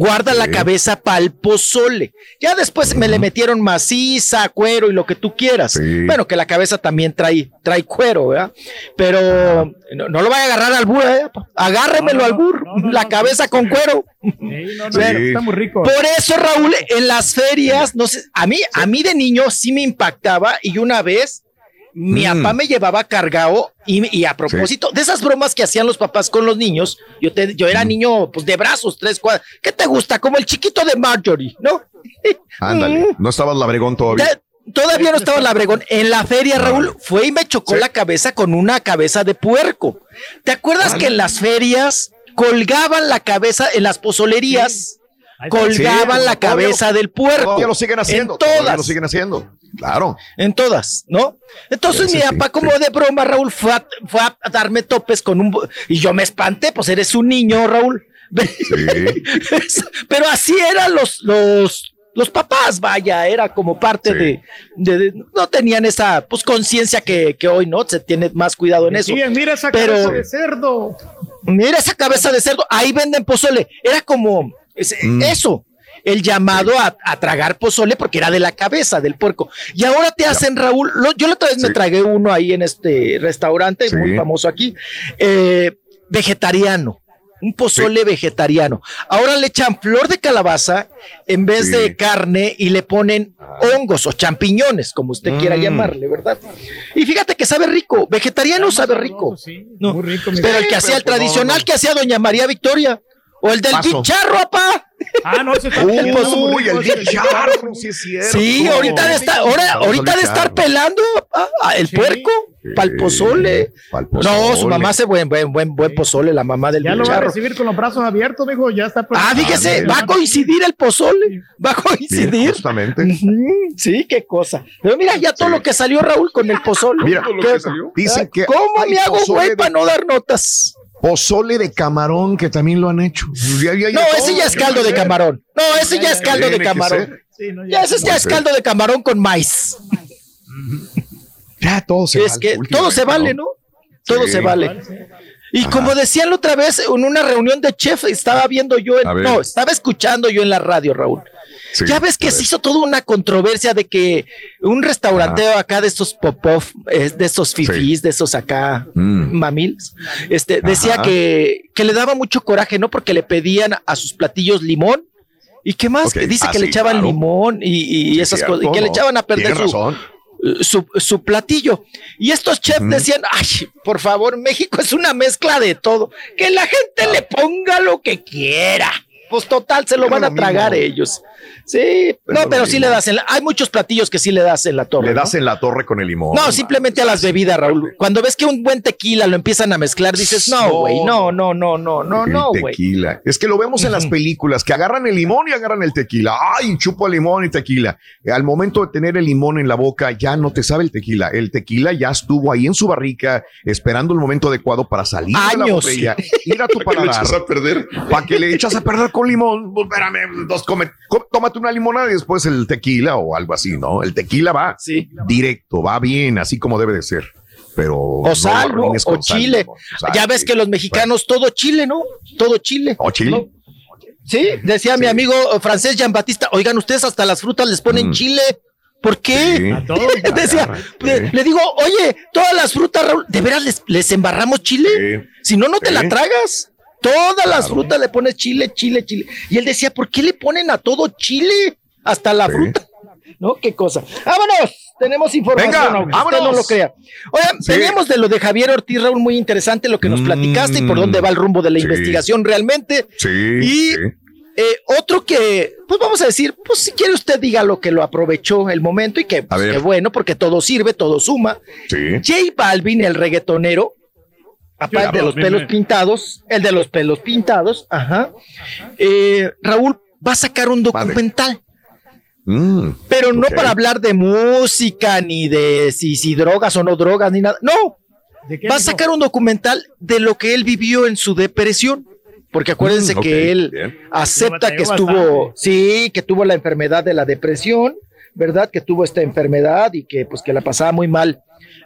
Guarda la cabeza pal pozole. Ya después me le metieron maciza, cuero y lo que tú quieras. Bueno, que la cabeza también trae, trae cuero, ¿verdad? Pero no, no lo vaya a agarrar al burro, ¿eh? Agárremelo al burro. la cabeza con cuero. está muy rico. Por eso, Raúl, en las ferias, no sé, a mí, a mí de niño sí me impactaba y una vez mi Mm. papá me llevaba cargado y, y a propósito de esas bromas que hacían los papás con los niños, yo, te, yo Mm. era niño pues de brazos, tres cuadras. ¿Qué te gusta? Como el chiquito de Marjorie, ¿no? Ándale, no estabas labregón todavía. Todavía no estaba en Labregón. En la feria, Raúl, fue y me chocó la cabeza con una cabeza de puerco. ¿Te acuerdas que en las ferias colgaban la cabeza en las pozolerías? Colgaban Sí, la cabeza del puerco. Todavía lo siguen haciendo. En todas. lo siguen haciendo. Claro. En todas, ¿no? Entonces mi papá, sí, como de broma, Raúl, fue a, fue a darme topes con un... Y yo me espanté, pues eres un niño, Raúl. Pero así eran los, los, los papás, vaya, era como parte de, de- de- No tenían esa, pues, conciencia que, que hoy, ¿no? Se tiene más cuidado en eso. Decían, mira esa Pero- cabeza de cerdo. Mira esa cabeza de cerdo, ahí venden pozole. Era como ese- Mm. eso, el llamado a, a tragar pozole porque era de la cabeza del puerco. Y ahora te hacen, Raúl, lo- yo la otra vez me tragué uno ahí en este restaurante Sí. muy famoso aquí, eh, vegetariano. Un pozole vegetariano. Ahora le echan flor de calabaza en vez Sí. de carne y le ponen hongos o champiñones, como usted quiera Mm. llamarle, ¿verdad? Y fíjate que sabe rico. Vegetariano sabe rico. No, Muy rico. pero el que hacía el no, tradicional no. que hacía doña María Victoria. O el del Paso. bicharro, apá. Ah, no, ese está Uy, rico, el ese bicharro, sí es cierto. Sí, ahorita de estar, ahora, ahorita de estar pelando el Sí. puerco pa'l pozole. Pa'l No, pozole. su mamá hace buen, buen, buen, buen pozole, la mamá del Ya lo va a recibir con los brazos abiertos, mijo. Ya está. Ah, fíjese, va a coincidir el pozole. Va a coincidir. justamente. Ujú, Sí, qué cosa. Pero mira, ya todo Sí. lo que salió Raúl con el pozole. Mira, ¿Qué? lo que salió. Dicen que ¿Cómo hay me hago pozole güey de- para no dar notas? Pozole de camarón, que también lo han hecho. Ya- ya- ya No, todo, ese ya es ¿qué caldo de camarón. No, ese ya es caldo de camarón. ser. Sí, no, Ya ese ya es caldo de camarón con maíz. Ya todo se Es vale que todo se vale, ¿no? Todo Sí. se vale. Y Ajá. como decían la otra vez en una reunión de chef, estaba viendo yo, ver. no, estaba escuchando yo en la radio, Raúl. Sí, ya ves que se hizo toda una controversia de que un restauranteo acá de estos pop-off, eh, de estos fifís, de esos acá Mm. mamiles, este, decía Ajá. que, que le daba mucho coraje, ¿no? Porque le pedían a sus platillos limón. ¿Y qué más? Dice ah, que le sí, echaban claro. limón y, y Sí, esas cierto, cosas, y que le echaban a perder su, su, su platillo. Y estos chefs decían, ay, por favor, México es una mezcla de todo. Que la gente le ponga lo que quiera. Pues total, se lo van a tragar mismo. ellos. Sí, Pero no, pero sí le das en la, hay muchos platillos que sí le das en la torre. Le ¿no? das en la torre con el limón. No, simplemente a las bebidas, Raúl. Cuando ves que un buen tequila lo empiezan a mezclar, dices, no, güey, no, no, no, no, no, El no, güey. tequila. Es que lo vemos en las películas, que agarran el limón y agarran el tequila. Ay, chupo limón y tequila. Al momento de tener el limón en la boca, ya no te sabe el tequila. El tequila ya estuvo ahí en su barrica, esperando el momento adecuado para salir de la Años. botella, ir a tu ¿Para qué le paladar. echas a perder? Para que le echas a perder con limón, pues, espérame, dos, come- co- tómate una limonada y después el tequila o algo así, ¿no? El tequila va Sí. directo, va bien, así como debe de ser. Pero O sal, O con sal, chile. Sal, Ya ves sí. que los mexicanos, todo chile, ¿no? Todo chile. ¿O chile? ¿no? Sí, decía mi amigo francés Jean Batista, oigan, ustedes hasta las frutas les ponen Mm. chile. ¿Por qué? Todos. Decía, le, le digo, oye, todas las frutas, Raúl, ¿de veras les, les embarramos chile? Si no, no te Sí. la tragas. Todas las frutas le pones chile, chile, chile. Y él decía, ¿por qué le ponen a todo chile? Hasta la fruta. ¿No? Qué cosa. Vámonos. Tenemos información, Venga, aunque usted no lo crea. Oigan, Sí. teníamos de lo de Javier Ortiz, Raúl, muy interesante lo que nos Mm, platicaste y por dónde va el rumbo de la sí. investigación realmente. Sí. Y eh, otro que, pues vamos a decir, pues si quiere usted diga lo que lo aprovechó el momento y que, pues, que bueno, porque todo sirve, todo suma. Sí. J Balvin, el reggaetonero, aparte J de los pelos pintados, el de los pelos pintados, ajá. Eh, Raúl va a sacar un documental. Mm, Pero no para hablar de música, ni de si, si drogas o no drogas, ni nada. No, ¿De qué, va a sacar un documental de lo que él vivió en su depresión. Porque acuérdense Mm, que él bien. acepta que estuvo, bastante. sí, que tuvo la enfermedad de la depresión, ¿verdad? Que tuvo esta enfermedad y que pues que la pasaba muy mal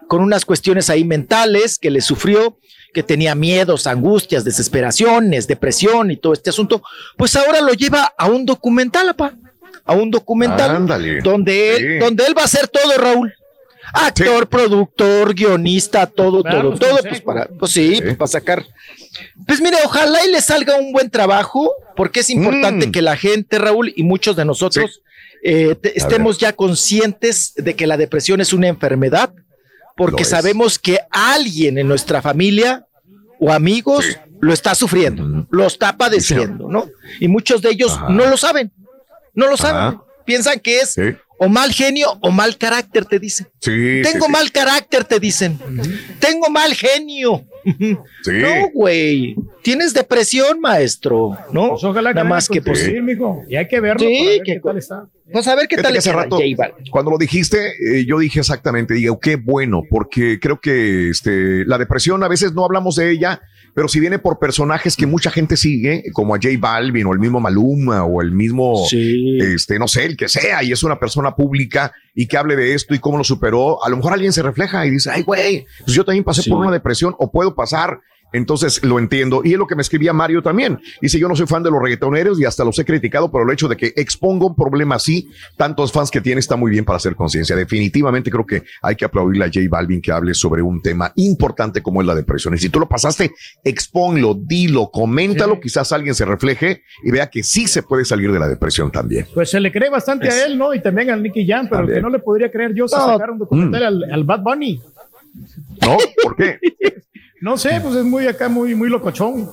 con unas cuestiones ahí mentales que le sufrió, que tenía miedos, angustias, desesperaciones, depresión y todo este asunto, pues ahora lo lleva a un documental, apa, a un documental Ándale. donde él, Sí. donde él va a hacer todo, Raúl. Actor, productor, guionista, todo, Claro, todo, pues, todo, pues para, pues sí, pues, para sacar. Pues mire, ojalá y le salga un buen trabajo, porque es importante Mm. que la gente, Raúl, y muchos de nosotros eh, te- estemos ya conscientes de que la depresión es una enfermedad, porque sabemos que alguien en nuestra familia o amigos Sí. lo está sufriendo, lo está padeciendo, ¿no? Y muchos de ellos Ajá. no lo saben, no lo saben, Ajá. piensan que es Sí. O mal genio o mal carácter, te dicen. Sí, Tengo sí, mal carácter, te dicen. Tengo mal genio. Sí. No, güey. Tienes depresión, maestro. No, Pues ojalá que nada venga más que mijo. Y hay que verlo Sí, para ver que- qué tal está. Pues a ver qué Fíjate tal que a rato, cuando lo dijiste, eh, yo dije exactamente, digo, qué bueno, porque creo que este, la depresión a veces no hablamos de ella, pero si viene por personajes que mucha gente sigue, como a J Balvin o el mismo Maluma o el mismo, Sí. este, no sé, el que sea, y es una persona pública y que hable de esto y cómo lo superó, a lo mejor alguien se refleja y dice, ay, güey, pues yo también pasé Sí. por una depresión o puedo pasar. Entonces lo entiendo. Y es lo que me escribía Mario también. Dice, yo no soy fan de los reggaetoneros y hasta los he criticado por el hecho de que expongo un problema así. Tantos fans que tiene está muy bien para hacer conciencia. Definitivamente creo que hay que aplaudirle a J Balvin que hable sobre un tema importante como es la depresión. Y si tú lo pasaste, exponlo, dilo, coméntalo. Sí. Quizás alguien se refleje y vea que sí se puede salir de la depresión también. Pues se le cree bastante Es- a él, ¿no? Y también al Nicky Jam, pero que no le podría creer yo si No. sacara un documental Mm. al, al Bad Bunny. ¿No? ¿Por qué? No sé, pues es muy acá, muy, muy locochón.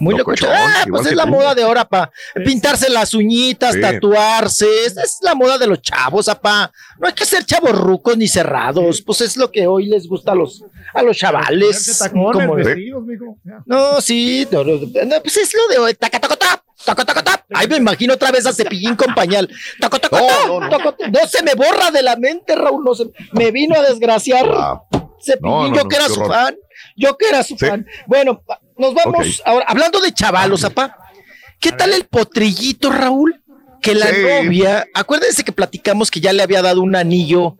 Muy Locochón, locochón. Ah, pues es la tú. moda de ahora, pa. Pintarse las uñitas, Sí. tatuarse. Esa es la moda de los chavos, apá. No hay que ser chavos rucos ni cerrados. Pues es lo que hoy les gusta a los, a los chavales. tacones, como- vestidos, mijo. No, sí, no, no, no, pues es lo de hoy. Taca, taca, tap, taca, taca, tap. Ay, me imagino otra vez a Cepillín con pañal. Taca, taca, No, no, no. No se me borra de la mente, Raúl. No se, me vino a desgraciar. Ah, Cepillín, No, no, yo no, que era su horror. fan. Yo que era su Sí. fan. Bueno, nos vamos ahora, hablando de chavalos, apá. ¿Qué tal el potrillito, Raúl? Que la Sí. novia, acuérdense que platicamos que ya le había dado un anillo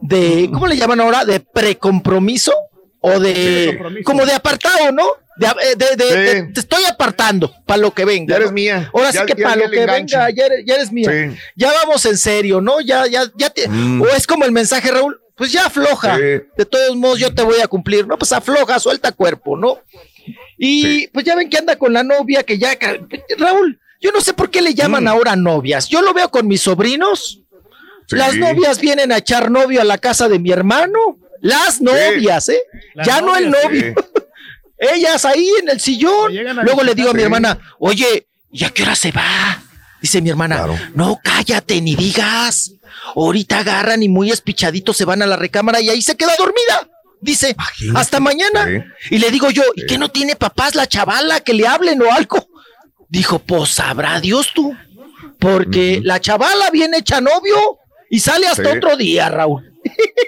de, ¿cómo le llaman ahora? De precompromiso o Sí, de, compromiso. como de apartado, ¿no? De, eh, de- de- Sí. de- te estoy apartando para lo que venga. Ya eres ¿no? mía. Ahora Ya- sí que para lo que engancho. venga, ya eres, ya eres mía. Sí. Ya vamos en serio, ¿no? Ya, ya, ya te, Mm. o es como el mensaje, Raúl, pues ya afloja. Sí. De todos modos, yo te voy a cumplir, ¿no? Pues afloja, suelta cuerpo, ¿no? Y Sí. pues ya ven que anda con la novia que ya, Raúl, yo no sé por qué le llaman Mm. ahora novias. Yo lo veo con mis sobrinos. Sí. Las novias vienen a echar novio a la casa de mi hermano. Las novias, ¿eh? Las ya no el novio. Sí. Ellas ahí en el sillón. Luego le digo a mi hermana, oye, ¿y a qué hora se va? Dice mi hermana, Claro. no, cállate, ni digas. Ahorita agarran y muy espichaditos se van a la recámara y ahí se queda dormida. Dice, Imagínate. hasta mañana. Y le digo yo, ¿y qué no tiene papás la chavala que le hablen o algo? Dijo, pues sabrá Dios tú. Porque la chavala viene hecha novio y sale hasta Sí. otro día, Raúl.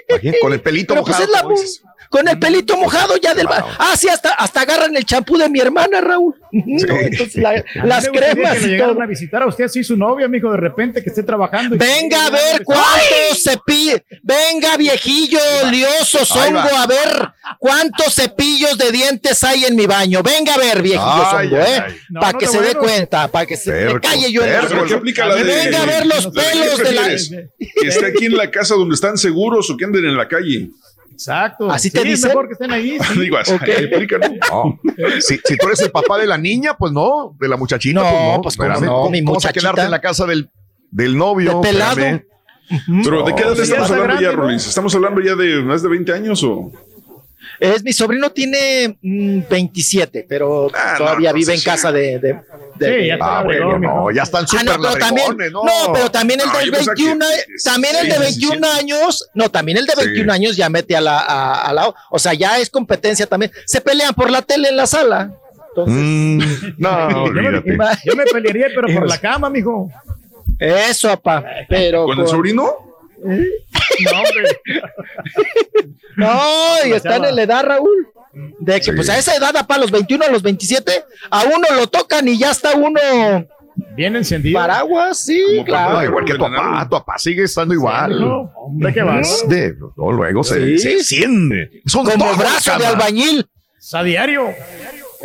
Imagínate, Con el pelito Pero pues mojado, es la. Con el pelito mojado ya del... Ah, sí, hasta, hasta agarran el champú de mi hermana, Raúl. No, entonces la- las cremas Que y todo. a visitar a usted así su novia, amigo, de repente que esté trabajando. y- Venga a ver cuántos cepillos, venga viejillo lioso, zongo, a ver cuántos cepillos de dientes hay en mi baño. Venga a ver, viejillo Ay, zongo, ay, ¿eh? No, para no que se dé cuenta, para que se me calle yo en terco. ¿Pero qué aplica la de- Venga a ver los ¿De qué pelos de la. ¿Que esté aquí en la casa donde están seguros o que anden en la calle? Exacto. Así te Sí, es dicen. mejor que estén ahí. sí. Digo, así, Ok. aplica, ¿no? Si, si tú eres el papá de la niña, pues no, de la muchachita, No, pues no. pues, ¿cómo espérame. no, mi ¿Cómo vas a muchachita? quedarte en la casa del, del novio? De pelado. Espérame. Pero ¿de qué edad No, estamos hablando grande, ya, ¿no? Rollins? ¿Estamos hablando ya de más de 20 años o...? Es mi sobrino tiene mm, 27, pero Ah, no, todavía vive en casa de. de, de- Sí, ya está Ah, bueno, no, ya están Ah, súper no, pero también, labregones, no. ¿no? pero también el que 21, también el de 16, 21 años, no, también el de Sí. 21 años ya mete a la, a, a la, o sea, ya es competencia también. Se pelean por la tele en la sala. Entonces, Mm, no, Yo me, yo me pelearía, pero por la cama, mijo. eso, papá. Pero ¿Con el sobrino? No, hombre. No, y chava. en la edad, Raúl. De que, Sí. pues a esa edad, para los 21 a los 27, a uno lo tocan y ya está uno Bien encendido. paraguas, sí, Como No, claro. igual que tu papá, tu papá sigue estando igual. No, hombre, qué vas. De- no, luego se, Sí. se enciende. Son Como brazo de albañil. A diario.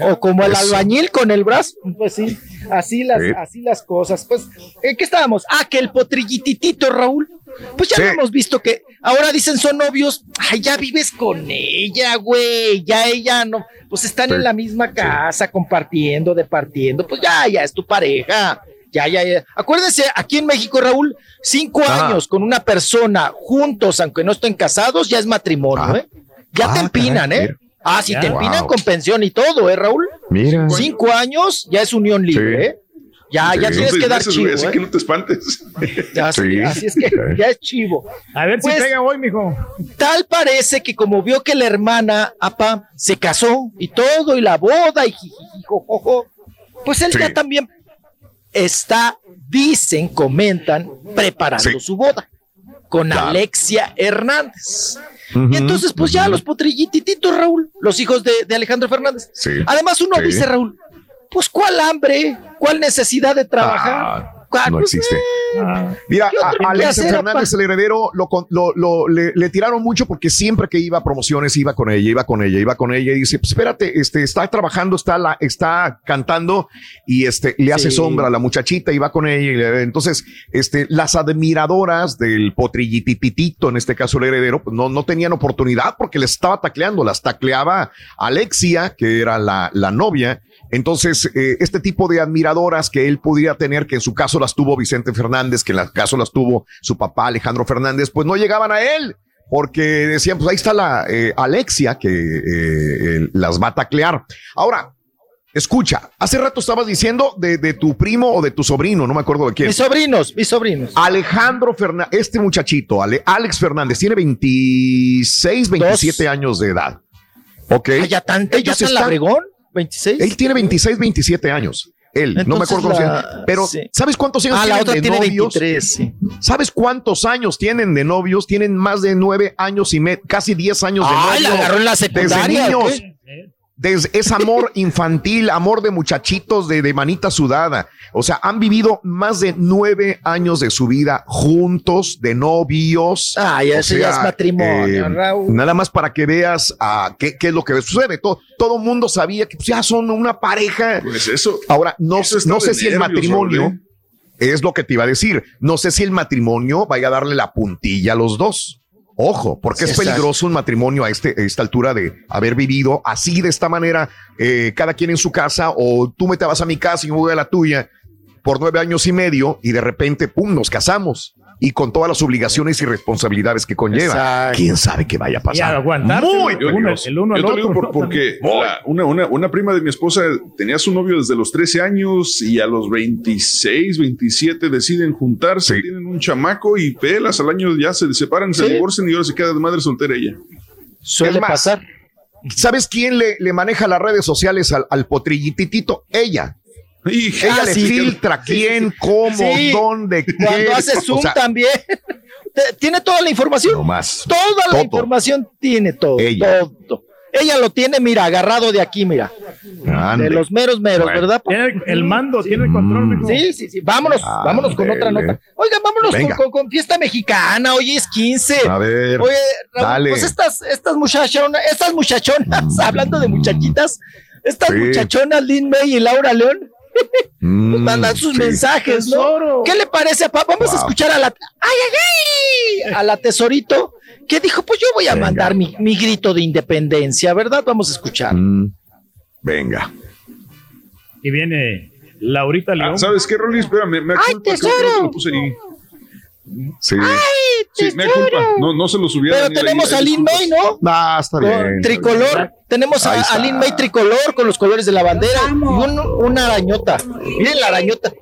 O como el Eso. albañil con el brazo. Pues sí, así las, Sí. así las cosas. Pues, ¿en qué estábamos? Ah, que el potrillititito, Raúl. Pues ya Sí. lo hemos visto que ahora dicen son novios. Ay, ya vives con ella, güey. Ya ella no. Pues están Sí. en la misma casa, compartiendo, departiendo. Pues ya, ya es tu pareja. Ya, ya, ya. Acuérdense, aquí en México, Raúl, cinco años con una persona juntos, aunque no estén casados, ya es matrimonio, Ah. ¿eh? Ya Ah, te empinan, caray, ¿eh? Ah, si te empinan Wow. con pensión y todo, ¿eh, Raúl? Mira. Cinco años ya es unión libre, Sí. ¿eh? Ya, ya tienes que dar meses, chivo, Así ¿eh? que no te espantes. Ya, sí, Sí. Así es que ya es chivo. A ver Pues- si pega hoy, mijo. Tal parece que como vio que la hermana, apa, se casó y todo, y la boda, y jijijijojojo, pues él Sí. ya también está, dicen, comentan, preparando Sí. su boda con Claro. Alexia Hernández. Y entonces, pues ya los potrillititos, Raúl, los hijos de, de Alejandro Fernández. Sí. Además, uno Sí. dice, Raúl, pues cuál hambre, cuál necesidad de trabajar. Ah. No existe. Ah, Mira, ¿Qué a, otro a Alex Fernández, el heredero, lo, lo- lo- le, le tiraron mucho porque siempre que iba a promociones iba con ella, iba con ella, iba con ella y dice, pues espérate, este, está trabajando, está, la, está cantando y este, le hace Sí. sombra a la muchachita y va con ella. y le- entonces, este, las admiradoras del potrillititito, en este caso el heredero, pues no, no tenían oportunidad porque les estaba tacleando, las tacleaba Alexia, que era la, la novia. Entonces, eh, este tipo de admiradoras que él pudiera tener, que en su caso las tuvo Vicente Fernández, que en el caso las tuvo su papá Alejandro Fernández, pues no llegaban a él, porque decían, pues ahí está la eh, Alexia que eh, las va a taclear. Ahora, escucha, hace rato estabas diciendo de, de tu primo o de tu sobrino, no me acuerdo de quién. Mis sobrinos, mis sobrinos. Alejandro Fernández, este muchachito, Ale- Alex Fernández, tiene 26, 27 años de edad. Ok. Ah, ya tan, ya tan están- labregón, 26. él tiene 26, 27 años. Él, no me Entonces acuerdo la- llama. Pero, sí. ¿sabes cuántos años Ah, la tienen otra de tiene novios? 23, sí. ¿Sabes cuántos años tienen de novios? Tienen más de nueve años y medio, casi 10 años de Ay, la novios. agarró en la secundaria, Desde ¿o niños. qué? Desde, es amor infantil, amor de muchachitos de, de manita sudada. O sea, han vivido más de nueve años de su vida juntos, de novios. Eso ya sea, es matrimonio, eh, Raúl. Nada más para que veas ah, qué, qué es lo que sucede. Todo, todo mundo sabía que pues, ya son una pareja. Pues eso. Ahora, no, Eso sé si el matrimonio Raúl, es lo que te iba a decir. No sé si el matrimonio vaya a darle la puntilla a los dos. Ojo, porque es peligroso un matrimonio a, este, a esta altura de haber vivido así, de esta manera, eh, cada quien en su casa, o tú me te vas a mi casa y yo voy a la tuya por nueve años y medio, y de repente, pum, nos casamos. Y con todas las obligaciones y responsabilidades que conlleva. Exacto. ¿Quién sabe qué vaya a pasar? Muy el, uno, el uno al Yo te lo otro. digo por- ¿no? porque la- una, una, una prima de mi esposa tenía su novio desde los 13 años y a los 26, 27 deciden juntarse, Sí. tienen un chamaco y pelas al año ya se separan, se Sí. divorcian y ahora se queda de madre soltera ella. Suele más, pasar. ¿Sabes quién le, le maneja las redes sociales al, al potrillititito? Ella. Ella le sí, filtra quién, cómo, Sí. dónde, qué. Cuando hace o Zoom sea, también. Tiene toda la información. No más. Toda la Todo. información tiene todo. Ella. Todo. Ella lo tiene, mira, agarrado de aquí, mira. Ande. De los meros meros, Bueno. ¿verdad? Tiene el, mando, tiene el control. mijo. Sí, sí, sí. Vámonos, vámonos con otra nota. Oigan, vámonos con, Venga. con- con fiesta mexicana. Hoy es 15. A ver, Oye, Raúl, dale. pues estas, estas muchachonas, estas muchachonas, hablando de muchachitas, estas Sí. muchachonas, Lin May y Laura León, mandan sus sí. mensajes, ¿no? ¿Qué le parece, papá? Vamos a escuchar a la, ay, ay, ay, a la tesorito, que dijo, pues yo voy a Venga. mandar mi, mi grito de independencia, ¿verdad? Vamos a escuchar. Mm, Venga. Y viene Laurita León. Ah, ¿Sabes qué, Rolly? Espera, me, me ¡Ay, que tesoro! no te lo puse ahí. Sí. Sí, me culpa. No, no se lo subí a Pero tenemos ahí a Lin May, ¿no? Ah, está Con bien. está tricolor. bien. Tenemos a, a Lin May tricolor con los colores de la bandera y un- una arañota. Miren la arañota.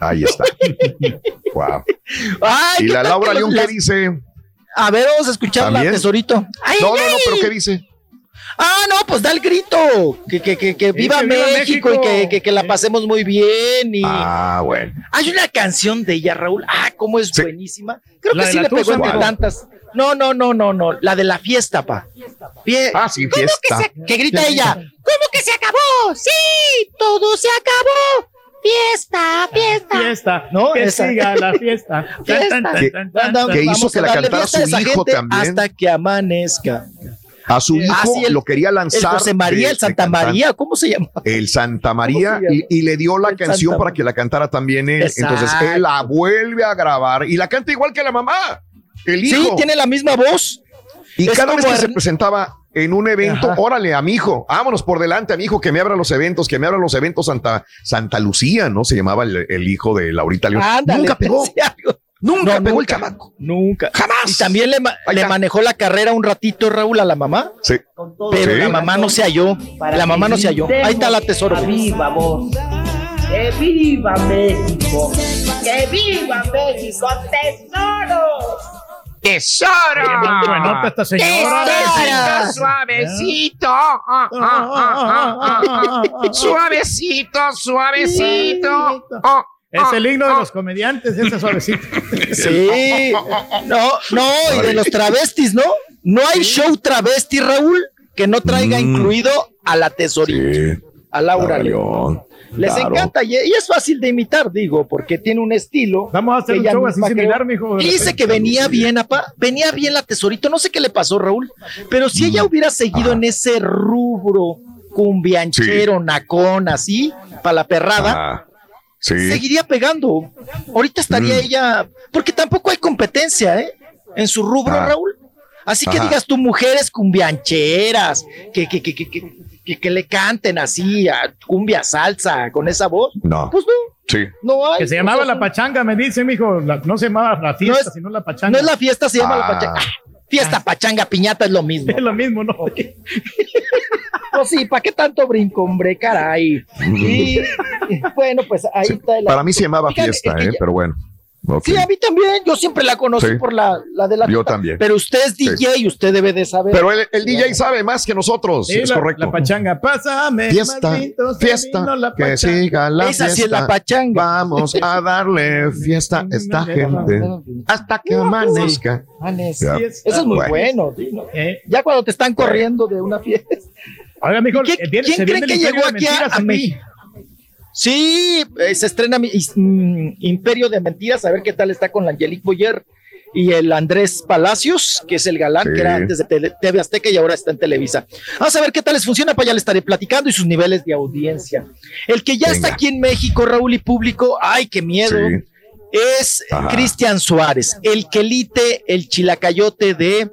Ahí está. wow. Ay, ¿Y ¿qué la Laura que León las- qué dice? A ver, vamos a escuchar la ¿También? tesorito. Ay, No, no, no, pero ¿qué dice? Ah, no, pues da el grito. Que, que, que, que viva viva México, y México. que, que, que la pasemos muy bien. Y Ah, bueno. hay una canción de ella, Raúl. Ah, cómo es Sí. buenísima. Creo La que sí le pegó entre tantas. No, no, no, no, no. La de la fiesta, pa. Fie- Ah, sí, ¿Cómo fiesta. Que, se- que grita ella. ¿Cómo que se acabó? Sí, todo se acabó. Fiesta, fiesta. Fiesta. No, que esa. siga la fiesta. Fiesta. Tan, tan, tan, Que- tan, tan, Anda, tan. que hizo que la cantara su hijo también. Hasta que amanezca. A su hijo Ah, sí, el- lo quería El lanzar. José María, el Santa. María, ¿cómo se llama? El Santa María y, y le dio la El canción Santa para que la cantara también él. Exacto. Entonces él la vuelve a grabar y la canta igual que la mamá. El hijo. Sí, tiene la misma voz. Y Es cada vez que se presentaba en un evento, Ajá. órale, a mi hijo, vámonos por delante, a mi hijo, que me abra los eventos, que me abra los eventos Santa, Santa Lucía, ¿no? Se llamaba el, el hijo de Laurita León. Ándale, nunca pegó. nunca No, pegó el nunca. chamaco. Nunca. Jamás. Y también le, le manejó la carrera un ratito, Raúl, a la mamá. Sí. Pero Sí. la mamá no se halló. La mamá no se halló. Ahí está la tesoro. viva voz. ¡Que viva México! ¡Que viva México, tesoro! Bien buenota esta señora. Tesoro. Suavecito, ah. suavecito, suavecito. Es el himno de los comediantes, ese suavecito. Sí. No, no, y de los travestis, ¿no? No hay show travesti, Raúl, que no traiga Mm. incluido a la tesorita, Sí. a Laura León. Les Claro. encanta y, y es fácil de imitar, digo, porque tiene un estilo. Vamos a hacer que un ella show así similar, mijo. dice que venía bien, apa, venía bien la tesorito, no sé qué le pasó, Raúl, pero si ella hubiera seguido en ese rubro cumbianchero, nacón, así, para la perrada, Ah, sí. seguiría pegando. Ahorita estaría Mm. ella, porque tampoco hay competencia, ¿eh? En su rubro, Ah. Raúl. Así que Ajá. digas tú, mujeres cumbiancheras, que, que, que, que, que, que- que le canten así a cumbia salsa con esa voz. No. Pues no, Sí. no hay. Que se llamaba la pachanga, me dice, mijo. La- no se llamaba la fiesta, No es- sino la pachanga. No es la fiesta, se llama la Ah. Pachanga. Ah, Fiesta, pachanga, piñata es lo mismo. Es lo mismo, ¿no? Pues sí, ¿para qué tanto brinco, hombre? Caray. Y bueno, pues ahí Sí. está. el- Para mí se llamaba fiesta, que ¿eh? ya- Pero bueno. Sí, a mí también. Yo siempre la conocí Sí. por la, la de la Yo también. Pero usted es Sí. DJ y usted debe de saber. Pero el, el DJ sabe más que nosotros. Sí, es la, correcto. La pachanga, pásame. Fiesta, fiesta, la que siga la Esa fiesta. sí es la pachanga. Vamos a darle fiesta a esta gente hasta que amanezca. Manes, Ya. sí, es- Eso es muy Bueno. bueno. Eh, Ya cuando te están corriendo de una fiesta. Oiga, mijo, ¿Quién, eh, quién cree que llegó aquí a, México? Sí, eh, se estrena mi- mm, Imperio de Mentiras, a ver qué tal está con la Angelique Boyer y el Andrés Palacios, que es el galán, Sí. que era antes de TV Azteca y ahora está en Televisa. Vamos a ver qué tal les funciona, para allá le estaré platicando y sus niveles de audiencia. El que ya está aquí en México, Raúl y público, ay, qué miedo. Sí. Es. Cristian Suárez, el quelite, el chilacayote de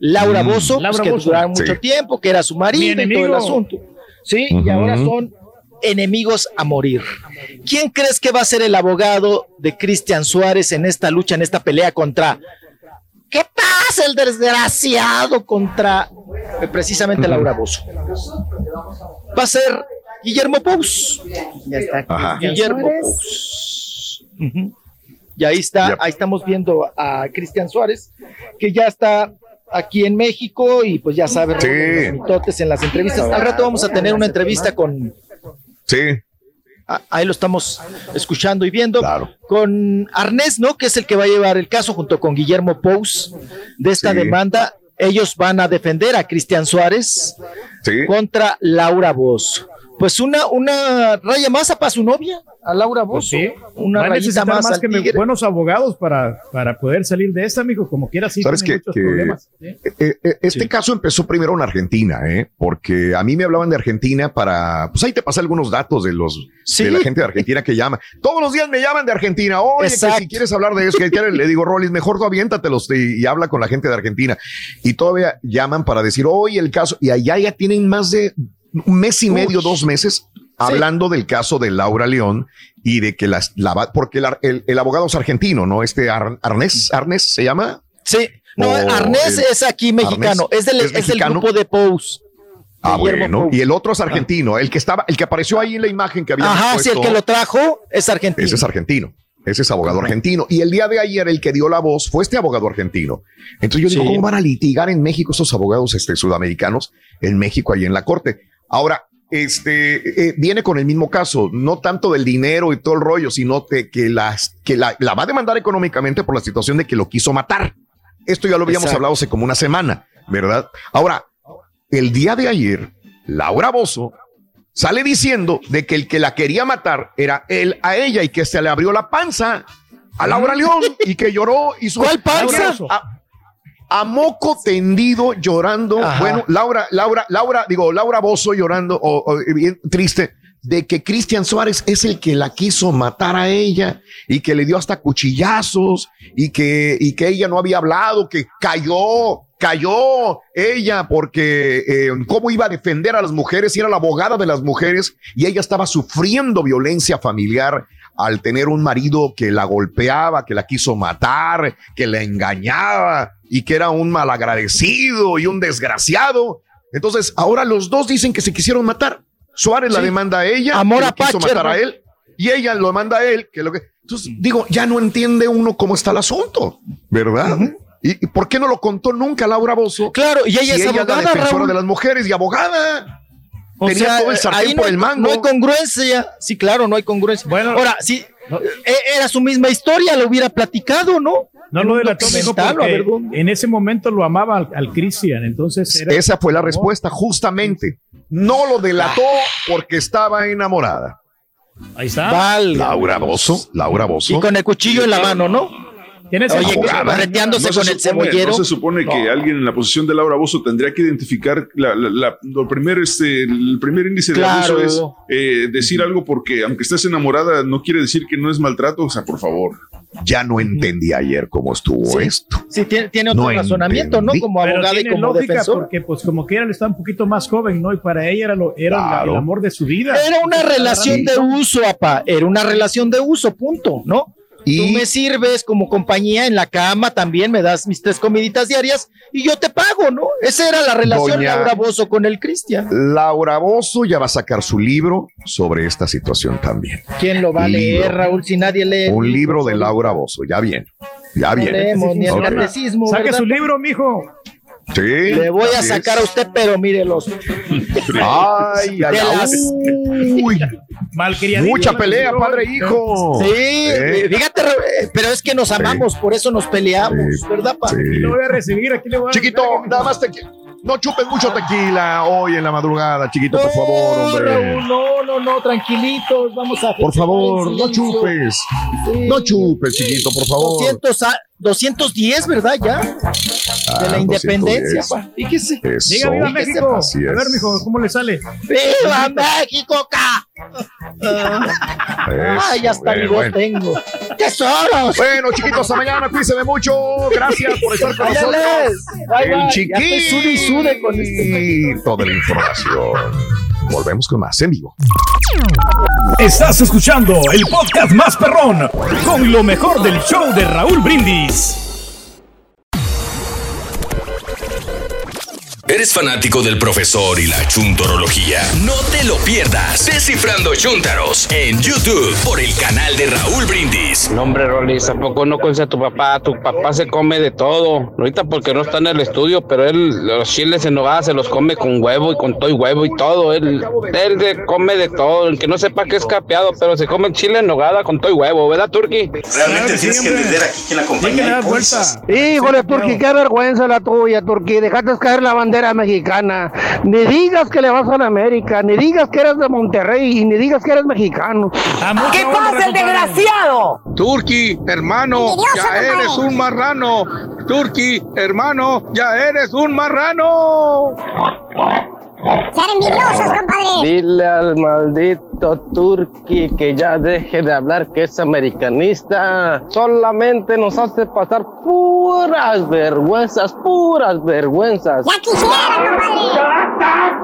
Laura Mm. Bozo, pues, que duraron mucho Sí. tiempo, que era su marido y todo el asunto. Sí, y ahora son enemigos a morir. ¿Quién crees que va a ser el abogado de Cristian Suárez en esta lucha, en esta pelea contra... ¿Qué pasa el desgraciado contra eh, precisamente Laura Bozo? Va a ser Guillermo Pous. Ya está. Ajá. Guillermo Pous. Y ahí está, Yep. ahí estamos viendo a Cristian Suárez, que ya está aquí en México y pues ya saben, Sí. los mitotes en las entrevistas. Al rato vamos a tener una entrevista con, Sí. Ah, ahí lo estamos escuchando y viendo. Con Arnés, ¿no? Que es el que va a llevar el caso junto con Guillermo Pous de esta Sí. demanda. Ellos van a defender a Cristian Suárez Sí. contra Laura Bozo. Pues una, una raya más para su novia, a Laura Bozo. Sí. Una Va rayita más, que me- buenos abogados para, para poder salir de esta, amigo. Como quiera, sí ¿Sabes Que, problemas. eh, eh, este caso empezó primero en Argentina, ¿eh? porque a mí me hablaban de Argentina para, pues ahí te pasé algunos datos de los de la gente de Argentina que llama. Todos los días me llaman de Argentina. Oye, que si quieres hablar de eso, que quieres, le digo, Rolis, mejor tú aviéntatelos y, y habla con la gente de Argentina. Y todavía llaman para decir, oye, el caso, y allá ya tienen más de un mes y medio, dos meses. Hablando del caso de Laura León y de que las, la, va- porque el, el- el abogado es argentino, ¿no? Este Ar- Arnés, Arnés se llama. Sí, no, Arnés el- es aquí mexicano, Arnés es del, es es del mexicano. grupo de Pous. Ah, bueno. Y el otro es argentino, el que estaba, el que apareció ahí en la imagen que había. Ajá, sí, el que lo trajo es argentino. Ese es argentino. Ese es abogado argentino. Y el día de ayer, el que dio la voz fue este abogado argentino. Entonces yo digo, Sí. ¿cómo van a litigar en México esos abogados este, sudamericanos en México, ahí en la corte? Ahora, este eh, viene con el mismo caso, no tanto del dinero y todo el rollo, sino que, las, que la, la va a demandar económicamente por la situación de que lo quiso matar. Esto ya lo habíamos Exacto. hablado hace como una semana, ¿verdad? Ahora, el día de ayer, Laura Bozo sale diciendo de que el que la quería matar era él a ella y que se le abrió la panza a Laura León y que lloró y su ¿Cuál panza? A, a moco tendido llorando. Ajá. Bueno, Laura, Laura, Laura, digo, Laura Bozo llorando o, o, bien triste de que Cristian Suárez es el que la quiso matar a ella y que le dio hasta cuchillazos y que, y que ella no había hablado, que cayó, cayó ella porque eh, cómo iba a defender a las mujeres y era la abogada de las mujeres y ella estaba sufriendo violencia familiar al tener un marido que la golpeaba, que la quiso matar, que la engañaba y que era un malagradecido y un desgraciado. Entonces, ahora los dos dicen que se quisieron matar. Suárez la demanda a ella, Amor que quiso matar a él, y ella lo manda a él, que lo que. Entonces, digo, ya no entiende uno cómo está el asunto, ¿verdad? ¿Y, y por qué no lo contó nunca Laura Bozo? Claro, y ella Si es ella abogada, la defensora Raúl. de las mujeres y abogada. O Tenía sea, todo el sartén ahí no por hay- el mango. No hay congruencia. Sí, claro, no hay congruencia. Bueno, ahora, sí, e- era su misma historia, lo hubiera platicado, ¿no? No En lo delató, porque en ese momento lo amaba al, al Cristian, entonces era- Esa fue la respuesta, justamente. No lo delató porque estaba enamorada. Ahí está. Laura Bozo, Laura Bozo. Y con el cuchillo en la mano, ¿no? Tienes Oye, barreteándose No se con el supone- cebollero. No se supone que alguien en la posición de Laura Bozo tendría que identificar la, la- la- lo primer, este, el primer índice de abuso es eh, decir algo porque aunque estés enamorada no quiere decir que no es maltrato. O sea, por favor. Ya no entendí ayer cómo estuvo esto. Sí, tiene, tiene otro No razonamiento, ¿no? Como Pero abogada y tiene como lógica defensor. porque pues como quiera él está un poquito más joven, ¿no? Y para ella era, lo, era Claro. el amor de su vida. Era una relación de uso, papá. Era una relación de uso, punto, ¿no? Y- Tú me sirves como compañía en la cama, también me das mis tres comiditas diarias y yo te pago, ¿no? Esa era la relación Doña- Laura Bozo con el Cristian. Laura Bozo ya va a sacar su libro sobre esta situación también. ¿Quién lo va a leer. Raúl, si nadie lee? Un libro de Laura Bozo, ya viene. Ya No viene. leemos ni el catecismo, Saque ¿verdad? su libro, mijo. Sí. Le voy a sacar a usted, pero mírelos. Ay, las- ay. Uy, mucha pelea, padre e hijo. Sí, Eh. fíjate, pero es que nos amamos, por eso nos peleamos, ¿verdad, pa? Sí. Lo voy a recibir, aquí le voy a Chiquito, nada más te no chupes mucho tequila hoy en la madrugada, chiquito, por favor, No, hombre. Raúl, no, no, no, tranquilitos, vamos a Por favor, no chupes. Sí. No chupes, chiquito, por favor. 200 a- 210, ¿verdad? Ya. Ah, de la independencia, 210. pa. Fíjese. Eso. Diga, viva México. A ver, mijo, ¿cómo le sale? ¡Viva México, ca! Ay, Eso, hasta mi bien, voz bueno. tengo. ¡Tesoros! Bueno, chiquitos, hasta mañana, cuídense mucho. Gracias por estar con nosotros. Bye, El sude y sude con esto. chiquito de la información. Volvemos con más en vivo. Estás escuchando el podcast más perrón con lo mejor del show de Raúl Brindis. ¿Eres fanático del profesor y la chuntorología? No te lo pierdas. Descifrando Chuntaros en YouTube por el canal de Raúl Brindis. No, hombre, Rolis, ¿a poco no conoces a tu papá? Tu papá se come de todo. Ahorita porque no está en el estudio, pero él los chiles en nogada se los come con huevo y con todo y huevo y todo. Él, él se come de todo. El que no sepa que es capeado, pero se come chile en nogada con todo y huevo, ¿verdad, Turki? Realmente tienes que entender aquí quién la acompaña. Híjole, Turki, qué vergüenza la tuya, Turki. Dejaste caer la bandera mexicana. Ni digas que le vas a la América, ni digas que eres de Monterrey y ni digas que eres mexicano. ¿Qué pasa, el desgraciado? Turki, hermano, ya eres un marrano. Turki, hermano, ya eres un marrano. Ser envidiosos, compadre. Dile al maldito Turki que ya deje de hablar que es americanista. Solamente nos hace pasar puras vergüenzas, puras vergüenzas. Ya quisiera, compadre.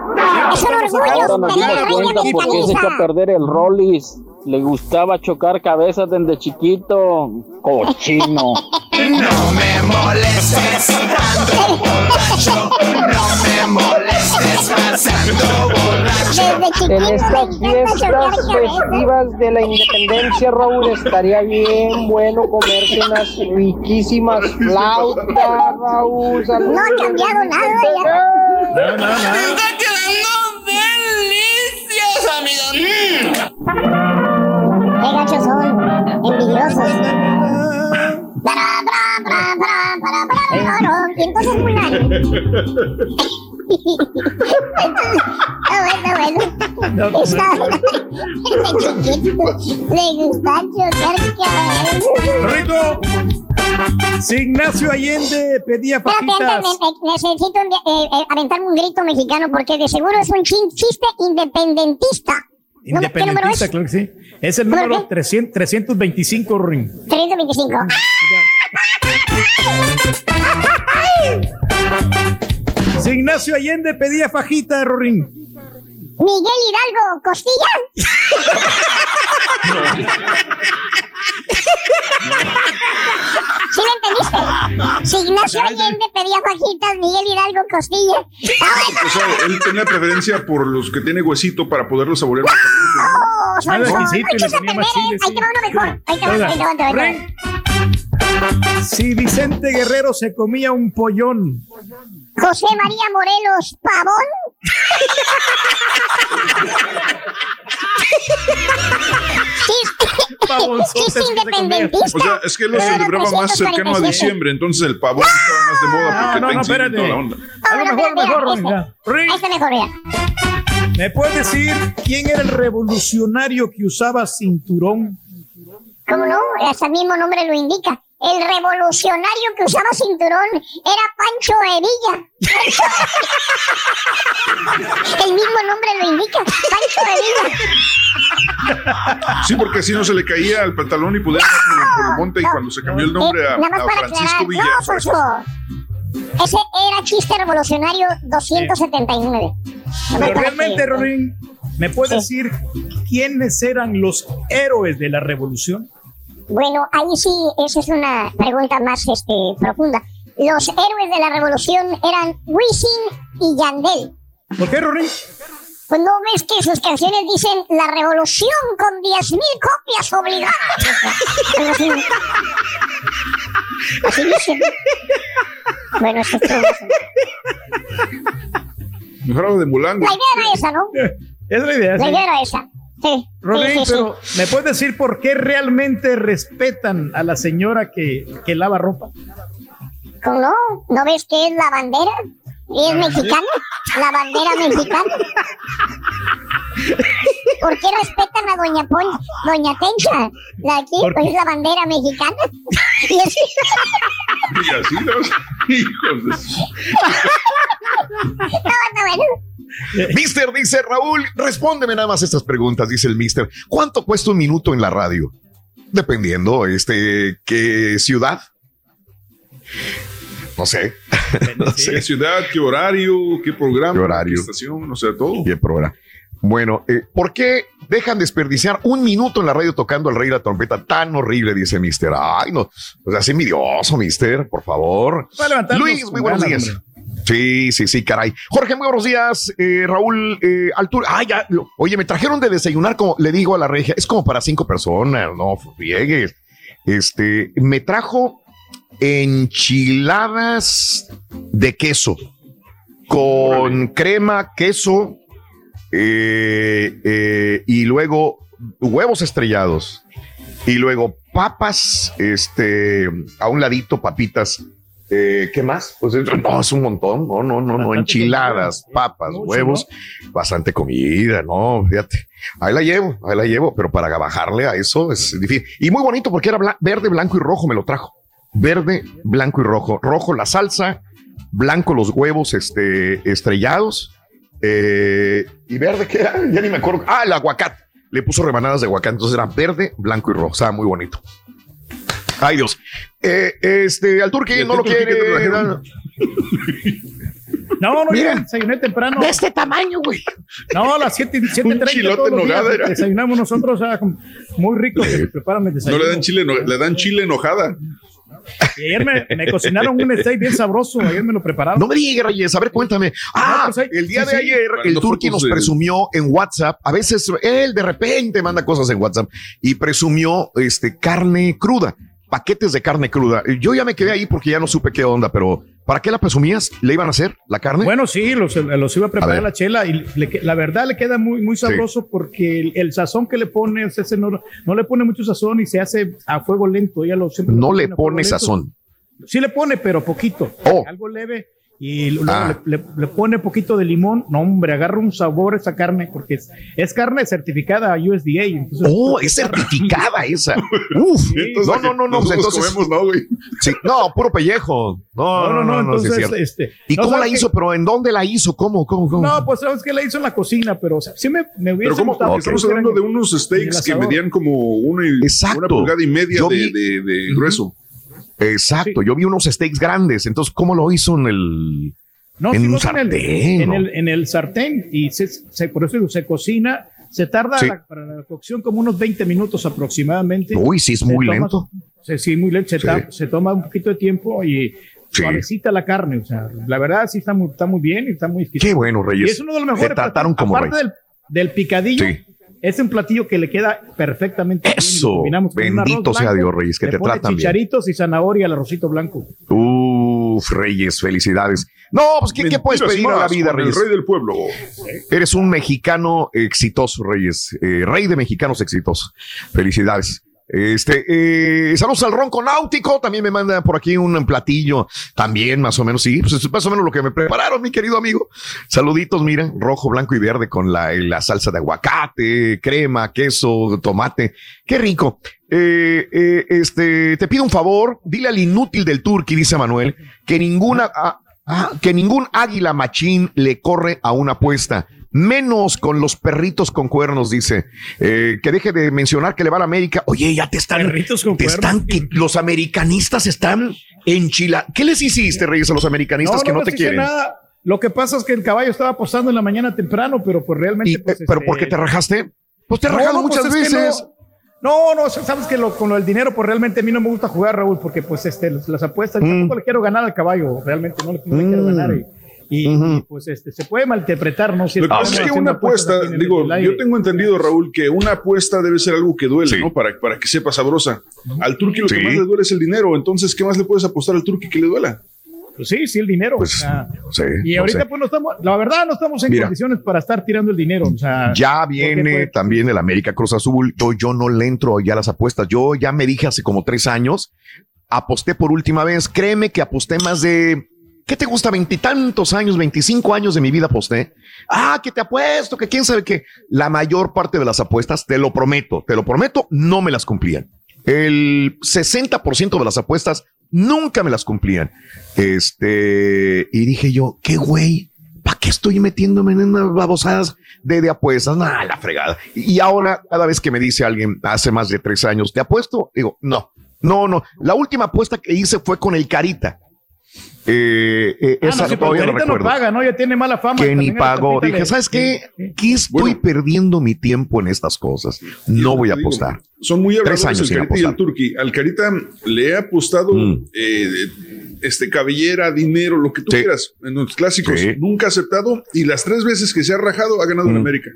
Es un orgullo Ahora nos tener dimos cuenta por qué se echó a perder el Rollis. Le gustaba chocar cabezas desde chiquito. Cochino. No me molestes andando borracho. No me molestes pasando borracho. En estas fiestas festivas de la independencia, Raúl, estaría bien bueno comerse unas riquísimas flautas, Raúl. No ha cambiado nada. Ya. No, no, no. Está quedando delicias, amigo. Qué gachos son, envidiosos. Y entonces Mulan. Está bueno, está bueno. Está chiquito. Le gusta chocar. Rico. Si Ignacio Allende pedía Espérate, ne- necesito eh, eh, aventarme un grito mexicano porque de seguro es un chin- chiste independentista. ¿No me- ¿Qué número es? Independentista, claro que sí. Es el número 300 325, Ring. 325. Si Ignacio Allende pedía fajita, Rorín. Miguel Hidalgo Costilla. ¿Sí me entendiste? Si Ignacio Allende pedía fajitas, Miguel Hidalgo Costilla. O sea, él tenía preferencia por los que tiene huesito para poderlos saborear. más Oh, son- Nada son- exquisito hay y que le ponía más aprender, chile, ¿eh? Ahí te va uno mejor. Ahí te va, ahí te va, ahí te va, ahí te va. Si Vicente Guerrero se comía un pollón. José María Morelos Pavón. Chiste independentista. O sea, es que él lo celebraba más cercano a diciembre, entonces el pavón estaba más de moda porque no, espérate. toda la onda. A lo mejor, mejor. ¿Me puedes decir quién era el revolucionario que usaba cinturón? ¿Cómo no? Hasta el mismo nombre lo indica. El revolucionario que usaba cinturón era Pancho Evilla. el mismo nombre lo indica. Pancho Evilla. Sí, porque si no se le caía el pantalón y podía andar por el- por el monte y cuando se cambió el nombre a, Nada más a para Francisco aclarar. Villa. No, Fosfo. Ese era chiste revolucionario 279. Pero realmente, Rorín, ¿me puedes decir quiénes eran los héroes de la revolución? Bueno, ahí sí, esa es una pregunta más este, profunda. Los héroes de la revolución eran Wisin y Yandel. ¿Por qué, Rorín? Pues no ves que sus canciones dicen la revolución con 10.000 copias obligadas. Así. Así dicen. Bueno, eso es todo. Mejor de Mulango. La idea era esa, ¿no? Es la idea. La sí. idea era esa. Sí. Rorín, sí, sí, sí. pero ¿me puedes decir por qué realmente respetan a la señora que, que lava ropa? ¿Cómo no? ¿No ves que es la bandera? ¿Y es mexicana? ¿La bandera mexicana? ¿Por qué respetan a Doña Doña Tencha? La aquí, ¿Por pues es la bandera mexicana. Y es- Y así los hijos de No, no, bueno. Mister, dice Raúl, respóndeme nada más estas preguntas, dice el mister. ¿Cuánto cuesta un minuto en la radio? Dependiendo, este, qué ciudad. No sé. no ¿Qué ciudad, qué horario, qué programa, ¿Qué horario? qué estación, o sea, todo. El programa. Bueno, eh, ¿por qué dejan desperdiciar un minuto en la radio tocando el rey de la trompeta tan horrible? Dice Mister. Ay, no. O sea, es envidioso, Mister, por favor. Va a levantar Luis, muy buenos días. hombre. Sí, sí, sí, caray. Jorge, muy buenos días. Eh, Raúl, eh, altura. Ah, ya. lo- oye, me trajeron de desayunar, como le digo a la regia, es como para cinco personas, no friegues. Este, me trajo enchiladas de queso con crema, queso eh, eh, y luego huevos estrellados y luego papas, este, a un ladito papitas. Eh, ¿Qué más? Pues es- no, es un montón. No, no, no, no. Enchiladas, papas, Mucho, huevos, bastante comida, no, fíjate. Ahí la llevo, ahí la llevo, pero para bajarle a eso es difícil. Y muy bonito porque era verde, blanco y rojo, me lo trajo. Verde, blanco y rojo. Rojo la salsa, blanco los huevos este, estrellados. eh, y verde, ¿qué era? Ya ni me acuerdo. Ah, el aguacate. Le puso rebanadas de aguacate, entonces era verde, blanco y rojo. Estaba muy bonito. Ay, Dios. Eh, este, al turqui ¿Y no lo quiere. No, no, Mira. desayuné temprano. De este tamaño, güey. No, a las 7 7:30 chilote todos los en días nogada era. Desayunamos nosotros, o sea, muy rico que preparan el No le dan chile, eno- le dan chile enojada. Y ayer me, me cocinaron un steak bien sabroso, ayer me lo prepararon. No me digas, Reyes, a ver, cuéntame. Ah, pues el día sí, de sí. ayer, el Turqui nos presumió en WhatsApp. A veces él de repente manda cosas en WhatsApp y presumió este carne cruda, paquetes de carne cruda. Yo ya me quedé ahí porque ya no supe qué onda, pero ¿para qué la presumías? ¿Le iban a hacer la carne? Bueno, sí, los, los iba a preparar la chela y le la verdad le queda muy, muy sabroso porque el, el sazón que le pone, ese no, no le pone mucho sazón y se hace a fuego lento. Ella lo, siempre no le pone lento. sazón. Sí le pone, pero poquito. Oh. Algo leve. Y luego Ah. le, le- le pone poquito de limón. No, hombre, agarra un sabor esa carne porque es, es carne certificada a USDA. Entonces, Oh, es certificada esa. Uf. Entonces, no, no, no, no. pues entonces, comemos, no, güey. sí, no, puro pellejo. No, no, no, no, sí es entonces, cierto. este, ¿Y no, cómo la ¿sabes qué? hizo? ¿Pero en dónde la hizo? ¿Cómo? ¿Cómo? cómo? No, pues sabes que la hizo en la cocina, pero o sea, sí me, me hubiese Pero ¿cómo? gustado que Estamos hablando de unos steaks que medían como una, y- Exacto. una pulgada y media de, vi- de- de grueso. Exacto, yo vi unos steaks grandes. Entonces, ¿cómo lo hizo en el. No, en sí, un hacen en el- sartén, En el, en el sartén y se, se- por eso se cocina, se tarda Sí. la- para la cocción como unos 20 minutos aproximadamente. Uy, sí, es Se muy toma- lento. se- sí, muy lento. Se, Sí. ta- se toma un poquito de tiempo y Sí. suavecita la carne. O sea, la verdad sí está muy, está muy bien y está muy exquisito. Qué bueno, Y Reyes. es uno de los mejores. Te trataron como Aparte rey. del, del picadillo, Sí. Es un platillo que le queda perfectamente bien y lo Eso, bendito sea blanco, Dios, Reyes, que te tratan bien. chicharitos y zanahoria al arrocito blanco. Uf, Reyes, felicidades. No, pues, ¿qué, qué puedes pedir a la vida, con el Reyes? rey del pueblo. Eres un mexicano exitoso, Reyes. Eh, rey de mexicanos exitosos. Felicidades. Este, eh, saludos al ronco náutico. También me manda por aquí un platillo. También, más o menos, sí. Pues es más o menos lo que me prepararon, mi querido amigo. Saluditos, mira, rojo, blanco y verde con la, la salsa de aguacate, crema, queso, tomate. Qué rico. Eh, eh, este, te pido un favor, dile al inútil del turqui, dice Manuel, que ninguna, ah, ah, que ningún águila machín le corre a una apuesta. Menos con los perritos con cuernos, dice. Eh, que deje de mencionar que le va a la América. Oye, ya te están. Perritos con te están que los americanistas están enchilados. ¿Qué les hiciste, Reyes, a los americanistas que no, les te quieren? nada. Lo que pasa es que el caballo estaba apostando en la mañana temprano, pero pues realmente. Y, pues, eh, ¿Pero este, por qué te rajaste? Pues te he no, rajado no, pues muchas veces. No, no, no, sabes que lo, con lo del dinero, pues realmente a mí no me gusta jugar, Raúl, porque pues este, las, apuestas, Mm. tampoco le quiero ganar al caballo, realmente no, le- no le quiero ganar. Y, y- y, pues este, se puede malinterpretar, ¿no? Si Lo que pasa es que una apuesta, digo, yo tengo entendido, Raúl, que una apuesta debe ser algo que duele, ¿no? Para, para que sepa sabrosa. Al turqui lo Sí. que más le duele es el dinero, entonces, ¿qué más le puedes apostar al turqui que le duela? Pues sí, sí, el dinero. Pues, o sea, sí, y no ahorita, sé. pues no estamos, la verdad, no estamos en Mira. condiciones para estar tirando el dinero. O sea, Ya viene pues, también el América Cruz Azul. Yo, yo no le entro ya a las apuestas. Yo ya me dije hace como tres años, aposté por última vez. Créeme que aposté más de, ¿qué te gusta? Veintitantos años, veinticinco años de mi vida aposté. Ah, que te apuesto, que quién sabe qué. La mayor parte de las apuestas, te lo prometo, te lo prometo, no me las cumplían. El 60% de las apuestas nunca me las cumplían. Este, y dije yo, qué güey, ¿para qué estoy metiéndome en unas babosadas de, de apuestas? Nada, la fregada. Y ahora, cada vez que me dice alguien hace más de tres años, ¿te apuesto? Digo, no, no, no. La última apuesta que hice fue con el Carita. Eh, eh, ah, esa no, sí, pero todavía no recuerdo. paga, ¿no? Ya tiene mala fama. que ni pagó. Dije, le- ¿sabes qué? sí. ¿Qué estoy perdiendo mi tiempo en estas cosas? No voy a digo, apostar. Son muy Tres años el Carita y el apostar. Turqui. Al Carita le he apostado Mm. eh, este, cabellera, dinero, lo que tú quieras. En los clásicos, nunca ha aceptado y las tres veces que se ha rajado ha ganado en América.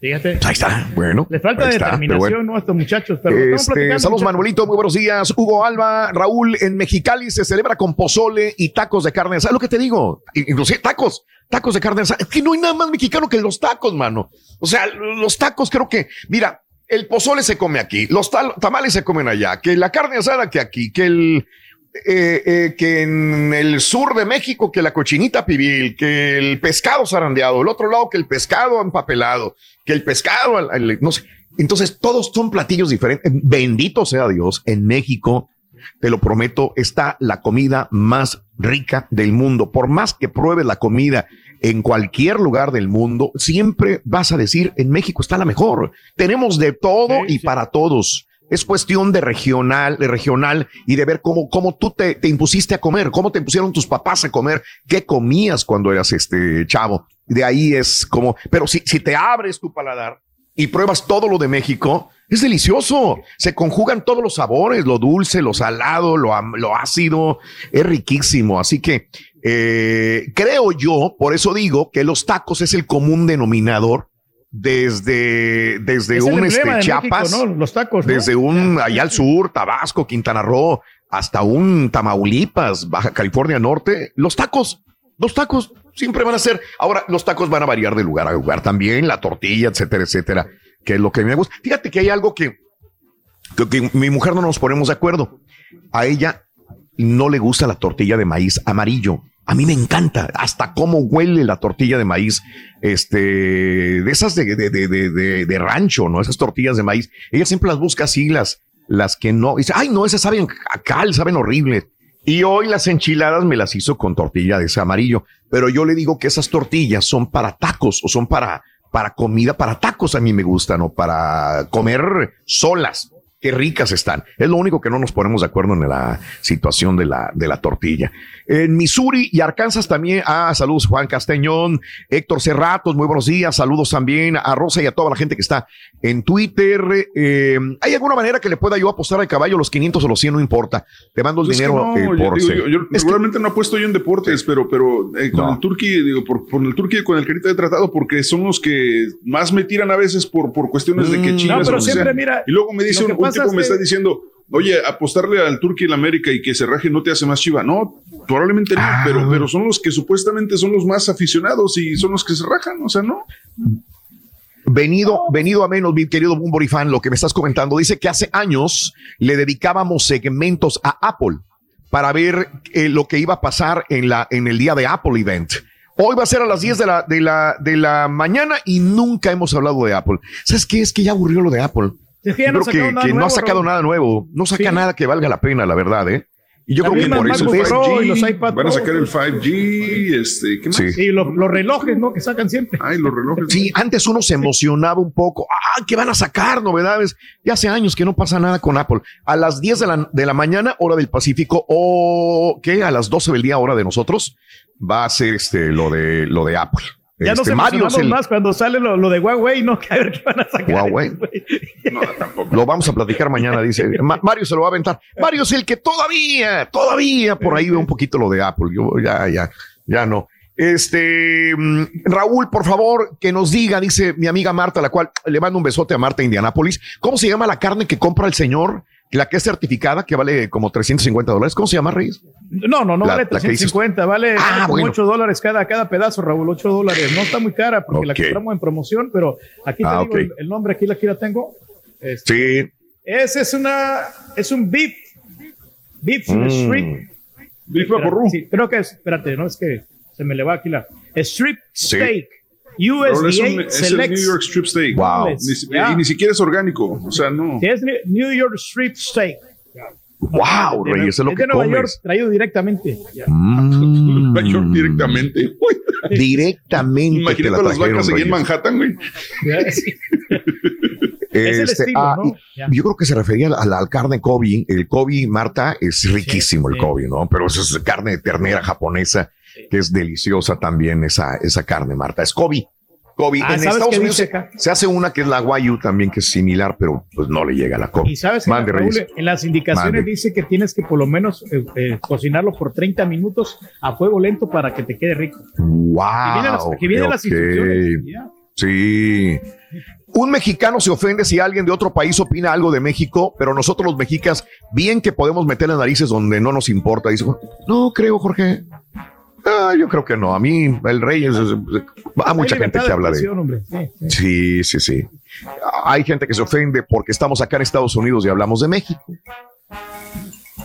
Fíjate. Ahí está, bueno. Le falta determinación bueno. ¿no? a estos muchachos. Pero Este, platicando, saludos. Manuelito. Muy buenos días. Hugo Alba, Raúl, en Mexicali se celebra con pozole y tacos de carne asada. Es lo que te digo. Inclusive tacos, tacos de carne. Es que no hay nada más mexicano que los tacos, mano. O sea, los tacos creo que, mira, el pozole se come aquí, los tamales se comen allá, que la carne asada que aquí, que el, eh, eh, que en el sur de México, que la cochinita pibil, que el pescado zarandeado, el otro lado que el pescado empapelado, que el pescado, no sé. Entonces, todos son platillos diferentes. Bendito sea Dios, en México, te lo prometo, está la comida más rica del mundo. Por más que pruebes la comida en cualquier lugar del mundo, siempre vas a decir, en México está la mejor. Tenemos de todo y para todos. Es cuestión de regional, de regional y de ver cómo, cómo tú te, te impusiste a comer, cómo te impusieron tus papás a comer, qué comías cuando eras este chavo. De ahí es como, pero si, si te abres tu paladar y pruebas todo lo de México, es delicioso. Se conjugan todos los sabores, lo dulce, lo salado, lo, lo ácido, es riquísimo. Así que eh, creo yo, por eso digo que los tacos es el común denominador desde, desde Es un este, de México, Chiapas, ¿no? Los tacos. ¿no? desde un allá al sur, Tabasco, Quintana Roo, hasta un Tamaulipas, Baja California Norte, los tacos, los tacos siempre van a ser. Ahora, los tacos van a variar de lugar a lugar también, la tortilla, etcétera, etcétera, que es lo que me gusta. Fíjate que hay algo que, que, que mi mujer no nos ponemos de acuerdo. A ella no le gusta la tortilla de maíz amarillo. A mí me encanta hasta cómo huele la tortilla de maíz, este, de esas de, de, de, de, rancho, ¿no? Esas tortillas de maíz. Ella siempre las busca así, las, las que no. Dice, ay, no, esas saben a cal, saben horribles. Y hoy las enchiladas me las hizo con tortilla de ese amarillo. Pero yo le digo que esas tortillas son para tacos o son para, para comida, para tacos a mí me gustan, o para comer solas. Qué ricas están. Es lo único que no nos ponemos de acuerdo en la situación de la, de la tortilla. En Missouri y Arkansas también. Ah, saludos Juan Castañón, Héctor Cerratos, muy buenos días. Saludos también a Rosa y a toda la gente que está en Twitter. Eh, ¿Hay alguna manera que le pueda yo apostar al caballo los 500 o los 100? No importa. Te mando el Pues es que dinero no, eh, yo, por digo, yo- yo regularmente no apuesto yo en deportes, pero, pero eh, con No. el Turqui, digo, por, por el Turqui y con el Carita he tratado porque son los que más me tiran a veces por, por cuestiones de que Mm, chingas. no, pero que siempre, sea. mira, y luego me dice un, que un pasa tipo es me está diciendo, oye, apostarle al Turqui en la América y que se raje no te hace más chiva. No, probablemente no, Ah. pero, pero son los que supuestamente son los más aficionados y son los que se rajan, o sea, no. Venido, venido a menos, mi querido Bumbori fan, lo que me estás comentando, dice que hace años le dedicábamos segmentos a Apple para ver eh, lo que iba a pasar en, la, en el día de Apple Event. Hoy va a ser a las 10 de la, de la, de la mañana y nunca hemos hablado de Apple. ¿Sabes qué? Es que ya aburrió lo de Apple. Es que ya no Yo ha creo sacado que, nada que no nuevo, ha sacado Raúl. nada nuevo. No saca Sí. nada que valga la pena, la verdad, ¿eh? Y yo La creo que por eso MacBook es- Pro y los iPad Van a sacar el 5G, este, ¿qué más? Sí. Y los, los relojes, ¿no? Que sacan siempre. Ay, los relojes. Sí, antes uno se emocionaba un poco. Ah, que van a sacar novedades. Ya hace años que no pasa nada con Apple. A las 10 de la, de la mañana, hora del Pacífico, o que a las 12 del día, hora de nosotros, va a ser este lo de lo de Apple. Ya Este, nos Mario es emocionamos el más cuando sale lo, lo de Huawei, ¿no? Que a ver qué van a sacar. Huawei. Lo vamos a platicar mañana, dice. Ma- Mario se lo va a aventar. Mario es el que todavía, todavía por ahí ve un poquito lo de Apple. Yo ya, ya, ya no. Este, mm, Raúl, por favor, que nos diga, dice mi amiga Marta, la cual le mando un besote a Marta Indianápolis. ¿Cómo se llama la carne que compra el señor? La que es certificada, que vale como 350 dólares. ¿Cómo se llama, Reyes? No, no, no La- vale la que dices- 350, vale, Ah, vale como bueno. 8 dólares cada, cada pedazo, Raúl, 8 dólares. No está muy cara porque la compramos en promoción, pero aquí te Ah, digo ok. el, el nombre, aquí, aquí la tengo. Este, Sí. Ese es una, es un beef, beef Mm. strip. Beef sí, creo que es, espérate, no es que se me le va aquí la, strip Sí. steak. Raúl, es, un- USDA es el. New York Strip Steak. Wow. Ni Ya. Y ni siquiera es orgánico. O sea, no. Sí, es New- York Strip Steak. Wow, De- Reyes, es lo es que de Nueva York, traído directamente. Mm. Nueva York directamente. Directamente. te imagínate la a las vacas en. Manhattan, güey. Sí. Es el Este, estilo, ah, ¿no? y- Ya. Yo creo que se refería a la, al carne Kobe. El Kobe, Marta, es riquísimo el sí. Kobe, ¿no? Pero eso es carne de ternera japonesa, que es deliciosa también esa, esa carne, Marta. Es Kobe. COVID. Ah, en ¿sabes Estados Unidos se, hace una que es la Guayu también, que es similar, pero pues no le llega a la COVID. Y sabes que Mande, Raúl, Reyes. en las indicaciones Mande. dice que tienes que por lo menos eh, eh, cocinarlo por 30 minutos a fuego lento para que te quede rico. Wow. Que vienen las- que vienen las instrucciones, ya. Sí. Un mexicano se ofende si alguien de otro país opina algo de México, pero nosotros los mexicas, bien que podemos meter las narices donde no nos importa. Dice, no creo, Jorge. Ah, yo creo que no. A mí, el rey es. a mucha Hay gente que habla de. hombre. Sí, sí. Sí, sí, sí. Hay gente que se ofende porque estamos acá en Estados Unidos y hablamos de México.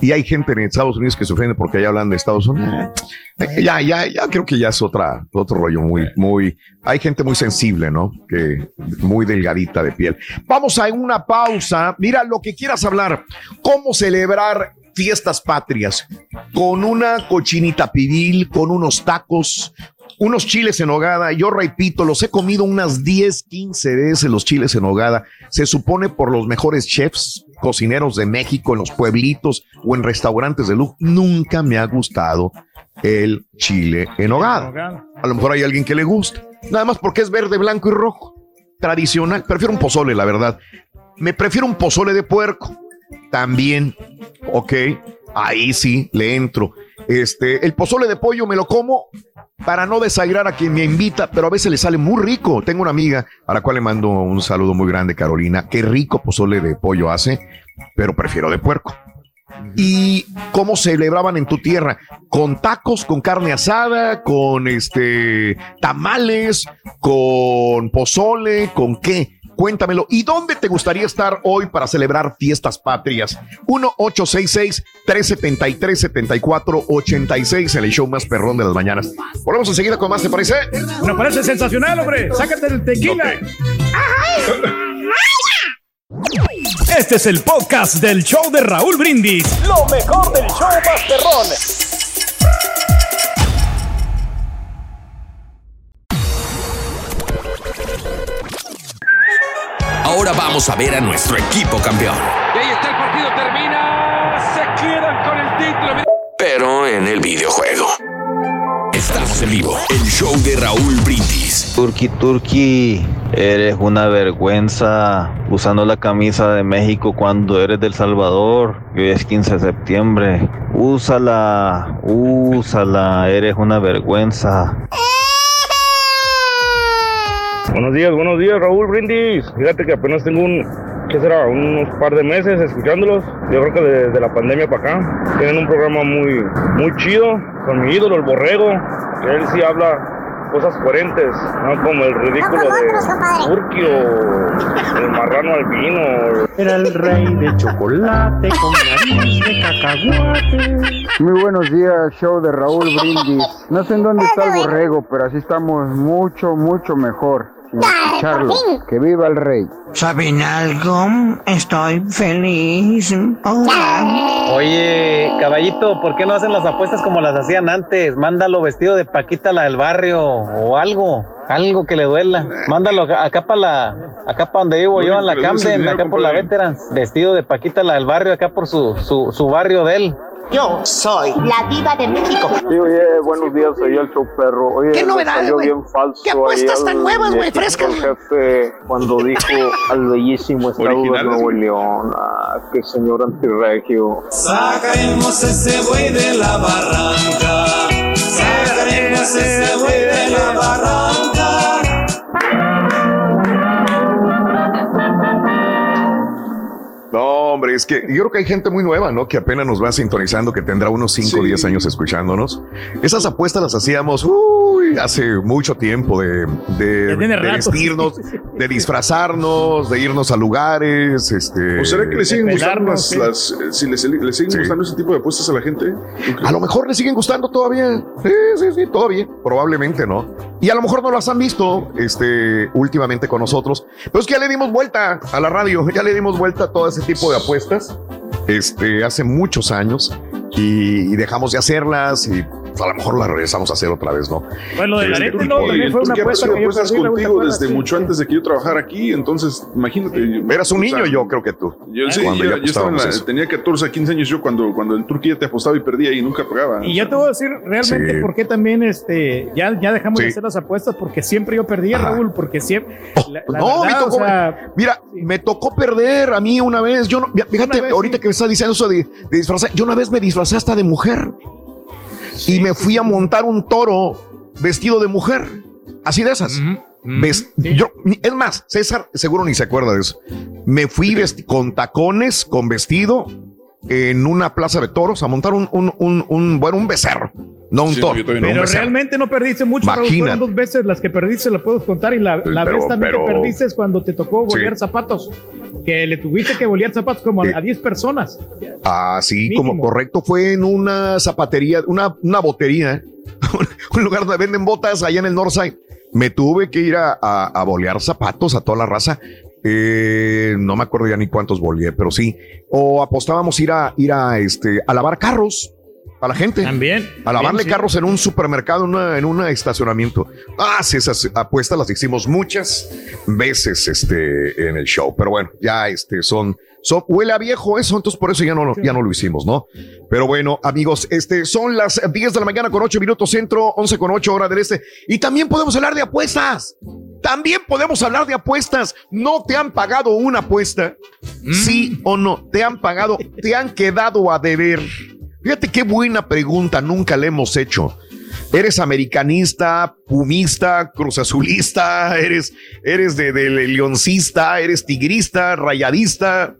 Y hay gente en Estados Unidos que se ofende porque allá hablan de Estados Unidos. Eh, Ya, ya, ya creo que ya es otra, otro rollo muy, muy. Hay gente muy sensible, ¿no? Que muy delgadita de piel. Vamos a una pausa. Mira lo que quieras hablar. ¿Cómo celebrar fiestas patrias? Con una cochinita pibil, con unos tacos, unos chiles en hogada. Yo repito, los he comido unas 10, 15 veces los chiles en hogada. Se supone por los mejores chefs, cocineros de México, en los pueblitos o en restaurantes de lujo. Nunca me ha gustado el chile en hogada. A lo mejor hay alguien que le gusta. Nada más porque es verde, blanco y rojo. Tradicional. Prefiero un pozole, la verdad. Me prefiero un pozole de puerco. También. Ok. Ahí sí, le entro. Este, el pozole de pollo me lo como para no desagrar a quien me invita, pero a veces le sale muy rico. Tengo una amiga a la cual le mando un saludo muy grande, Carolina. Qué rico pozole de pollo hace, pero prefiero de puerco. ¿Y cómo celebraban en tu tierra? Con tacos, con carne asada, con este tamales, con pozole, con qué? Cuéntamelo. ¿Y dónde te gustaría estar hoy para celebrar fiestas patrias? 1-866-373-7486, el show más perrón de las mañanas. Volvemos enseguida con más, ¿te parece? Me parece sensacional, hombre. Sácate el tequila. Este es el podcast del show de Raúl Brindis. Lo mejor del show Masterrón. Ahora vamos a ver a nuestro equipo campeón. Y ahí está el partido, termina. Se quedan con el título. Pero en el videojuego. Estamos en vivo. El show de Raúl Brindis. Turki Turki, eres una vergüenza usando la camisa de México cuando eres del Salvador. Hoy es 15 de septiembre. Úsala, úsala, eres una vergüenza. Buenos días, buenos días, Raúl Brindis. Fíjate que apenas tengo un, ¿qué será? Unos par de meses escuchándolos. Yo creo que desde la pandemia para acá. Tienen un programa muy, muy chido con mi ídolo, el borrego. Que él sí habla cosas coherentes, no como el ridículo de Turki o el marrano albino. Era el rey de chocolate con nariz de cacahuate. Muy buenos días, show de Raúl Brindis. No sé en dónde está el borrego, pero así estamos mucho, mucho mejor. Sin escucharlo. Que viva el rey. ¿Saben algo? Estoy feliz. Oye, caballito, ¿por qué no hacen las apuestas como las hacían antes? Mándalo vestido de Paquita la del barrio o algo, algo que le duela. Mándalo acá- para la, acá para donde vivo Lo yo, en la Camden, acá por la. Veterans, vestido de Paquita la del barrio, acá por su, su, su barrio de él. Yo soy la diva de México. Sí, oye, buenos días, soy el show perro. Oye, ¿Qué novedades, güey? bien falso ¿Qué apuestas tan nuevas, güey? Frescas, El jefe cuando dijo al bellísimo estado de Nuevo. León, ah, qué señor antirregio. Sacaremos ese güey de la barranca. Sacaremos ese güey de la barranca. No, hombre, es que yo creo que hay gente muy nueva, ¿no? Que apenas nos va sintonizando, que tendrá unos 5 o 10 años escuchándonos. Esas apuestas las hacíamos uy, hace mucho tiempo de, de, de vestirnos, de disfrazarnos, de irnos a lugares. Este, ¿O será que le siguen gustando las, sí. las- eh, si le, le siguen gustando ese tipo de apuestas a la gente? A lo mejor le siguen gustando todavía. Sí, sí, sí, todavía. Probablemente no. Y a lo mejor no las han visto este, últimamente con nosotros. Pero es que ya le dimos vuelta a la radio, ya le dimos vuelta a todo ese tipo de apuestas este, hace muchos años y, y dejamos de hacerlas y pues a lo mejor la regresamos a hacer otra vez, ¿no? Bueno, de la Este, neta, Turki, no, también fue una apuesta que yo apuestas perdí, Raúl, ¿te contigo desde mucho antes de que yo trabajara aquí, entonces imagínate. Eras un o niño sea, yo, creo que tú. Yo, sí, Cuando yo- yo estaba en la- tenía 14, 15 años yo cuando, cuando el Turquía te apostaba y perdía y nunca pagaba. Y yo te voy a decir realmente Sí. por qué también este, ya, ya dejamos de Sí. hacer las apuestas, porque siempre yo perdía, Ajá. Raúl, porque siempre. la- la no, me verdad, tocó. o sea, mira, me tocó perder a mí una vez. Yo no, fíjate, vez, ahorita que me estás diciendo eso de, de disfrazar, yo una vez me disfracé hasta de mujer y me fui a montar un toro vestido de mujer, así de esas. Ves- yo, es más, César seguro ni se acuerda de eso. Me fui con tacones, con vestido, en una plaza de toros a montar un, un, un, un- bueno, un becerro, no un Sí, no un pero realmente no perdiste mucho. Fueron dos veces las que perdiste, las puedo contar. Y la, la Pero- vez también pero- que perdiste es cuando te tocó Sí. bolear zapatos. Que le tuviste que bolear zapatos como a- a 10 personas. Ah, sí, Mínimo. como correcto, fue en una zapatería, una, una botería, un lugar donde venden botas allá en el Northside. Me tuve que ir a, a, a bolear zapatos a toda la raza. Eh, no me acuerdo ya ni cuántos boleé, pero sí. O apostábamos ir a ir a este a lavar carros a la gente. También. A lavarle carros en un supermercado, en una, en un estacionamiento. Ah, sí, esas apuestas las hicimos muchas veces este, en el show. Pero bueno, ya este, son, son, huele a viejo eso, entonces por eso ya no, lo- ya no lo hicimos, ¿no? Pero bueno, amigos, este, son las 10 de la mañana con 8 minutos centro, 11 con 8 hora del este. Y también podemos hablar de apuestas. También podemos hablar de apuestas. ¿No te han pagado una apuesta? Sí o no. ¿Te han pagado? ¿Te han quedado a deber? Fíjate qué buena pregunta, nunca la hemos hecho. ¿Eres americanista, pumista, cruzazulista? ¿Eres, eres de, de leoncista? ¿Eres tigrista, rayadista?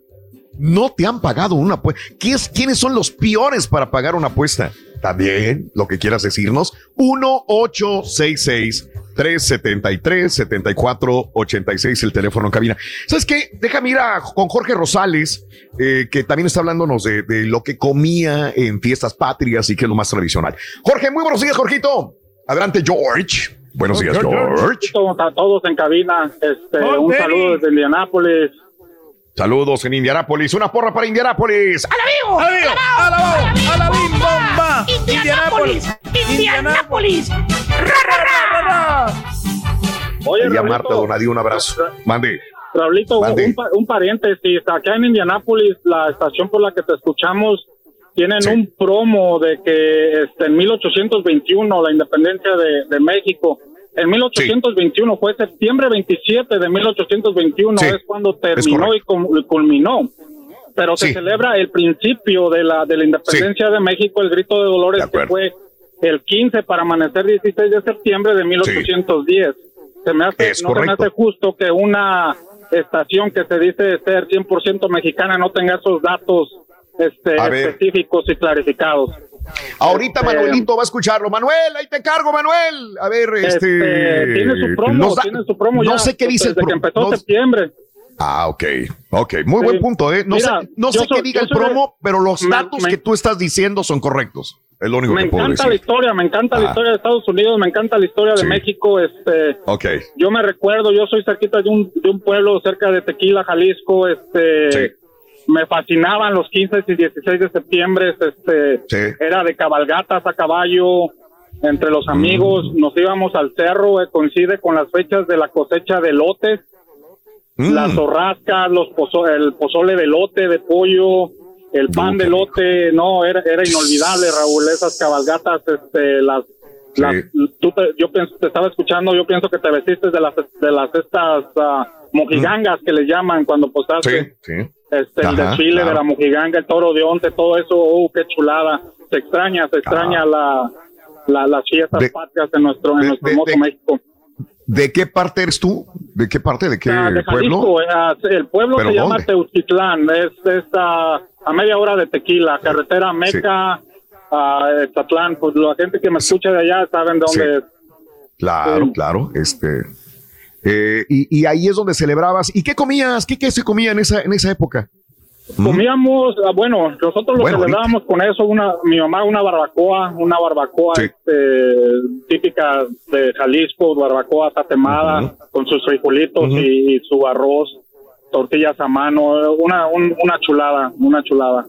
No te han pagado una apuesta. ¿Qué es- ¿Quiénes son los peores para pagar una apuesta? También lo que quieras decirnos. 1-866-373-7486, el teléfono en cabina. ¿Sabes qué? Déjame ir a- con Jorge Rosales, eh, que también está hablándonos de, de lo que comía en fiestas patrias y que es lo más tradicional. Jorge, muy buenos días, Jorgito. Adelante, George. Buenos días, George. A todos en cabina, este, Oh, un saludo desde Indianápolis. Saludos en Indianápolis. Una porra para Indianápolis. ¡A la vivo! ¡A la vivo! ¡A la bomba! ¡Indianápolis! ¡Indianápolis! ¡Ra, ra, ra, ra, ra! Oye, Ella Raulito, Marta Donadío, un abrazo. Mande. Raulito, un, un paréntesis. Acá en Indianápolis, la estación por la que te escuchamos, tienen un promo de que este, en 1821, la independencia de, de México, en 1821 fue septiembre 27 de 1821, Sí, es cuando es terminó cum- y culminó. Pero se Sí. celebra el principio de la, de la independencia de México, el grito de Dolores, que fue el 15 para amanecer 16 de septiembre de 1810. Se me hace, Es no se me hace justo que una estación que se dice ser 100% mexicana no tenga esos datos este, específicos y clarificados. Ahorita Este, Manuelito va a escucharlo. Manuel, ahí te cargo, Manuel. A ver, este. Este, tiene su promo, da- tiene su promo No ya, sé qué dice el desde que promo. empezó no- septiembre. Ah, ok. Ok, muy Sí. buen punto, ¿eh? No Mira, sé, no sé soy- qué diga el de- promo, pero los me- datos me- que tú estás diciendo son correctos. Es lo único Me que puedo encanta la decir. historia, me encanta la Ah. historia de Estados Unidos, me encanta la historia de Sí. México. Este, Ok. yo me recuerdo, yo soy cerquita de un, de un pueblo cerca de Tequila, Jalisco. Este, me fascinaban los 15 y 16 de septiembre. Este, era de cabalgatas a caballo entre los amigos. Mm. Nos íbamos al cerro, eh, coincide con las fechas de la cosecha de lotes. Mm. Las zorrascas, los pozo- el pozole de lote, de pollo, el pan de lote, no, era, era inolvidable, Raúl, esas cabalgatas, este, las, las tú te- yo pienso, te estaba escuchando, yo pienso que te vestiste de las, de las estas ah, mojigangas que le llaman cuando posaste, Sí. Este, el desfile claro. de la mojiganga, el toro de once, todo eso, oh, qué chulada, se extraña, se extraña la, la, las fiestas De- patrias en nuestro, en de- nuestro hermoso de- México. ¿De qué parte eres tú? ¿De qué parte? ¿De qué Ah, de pueblo? Eh, ah, el pueblo ¿Pero se llama dónde? Teucitlán, es, es ah, a media hora de Tequila, carretera Meca, a Estatlán, pues la gente que me escucha de allá saben de dónde es. Claro, claro. Este. Eh, y, y ahí es donde celebrabas. ¿Y qué comías? ¿Qué, qué se comía en esa, en esa época? Comíamos, ah, bueno, nosotros lo Bueno, celebrábamos con eso, una, mi mamá una barbacoa, una barbacoa este, típica de Jalisco, barbacoa tatemada, con sus frijolitos y, y su arroz, tortillas a mano, una, un- una chulada, una chulada.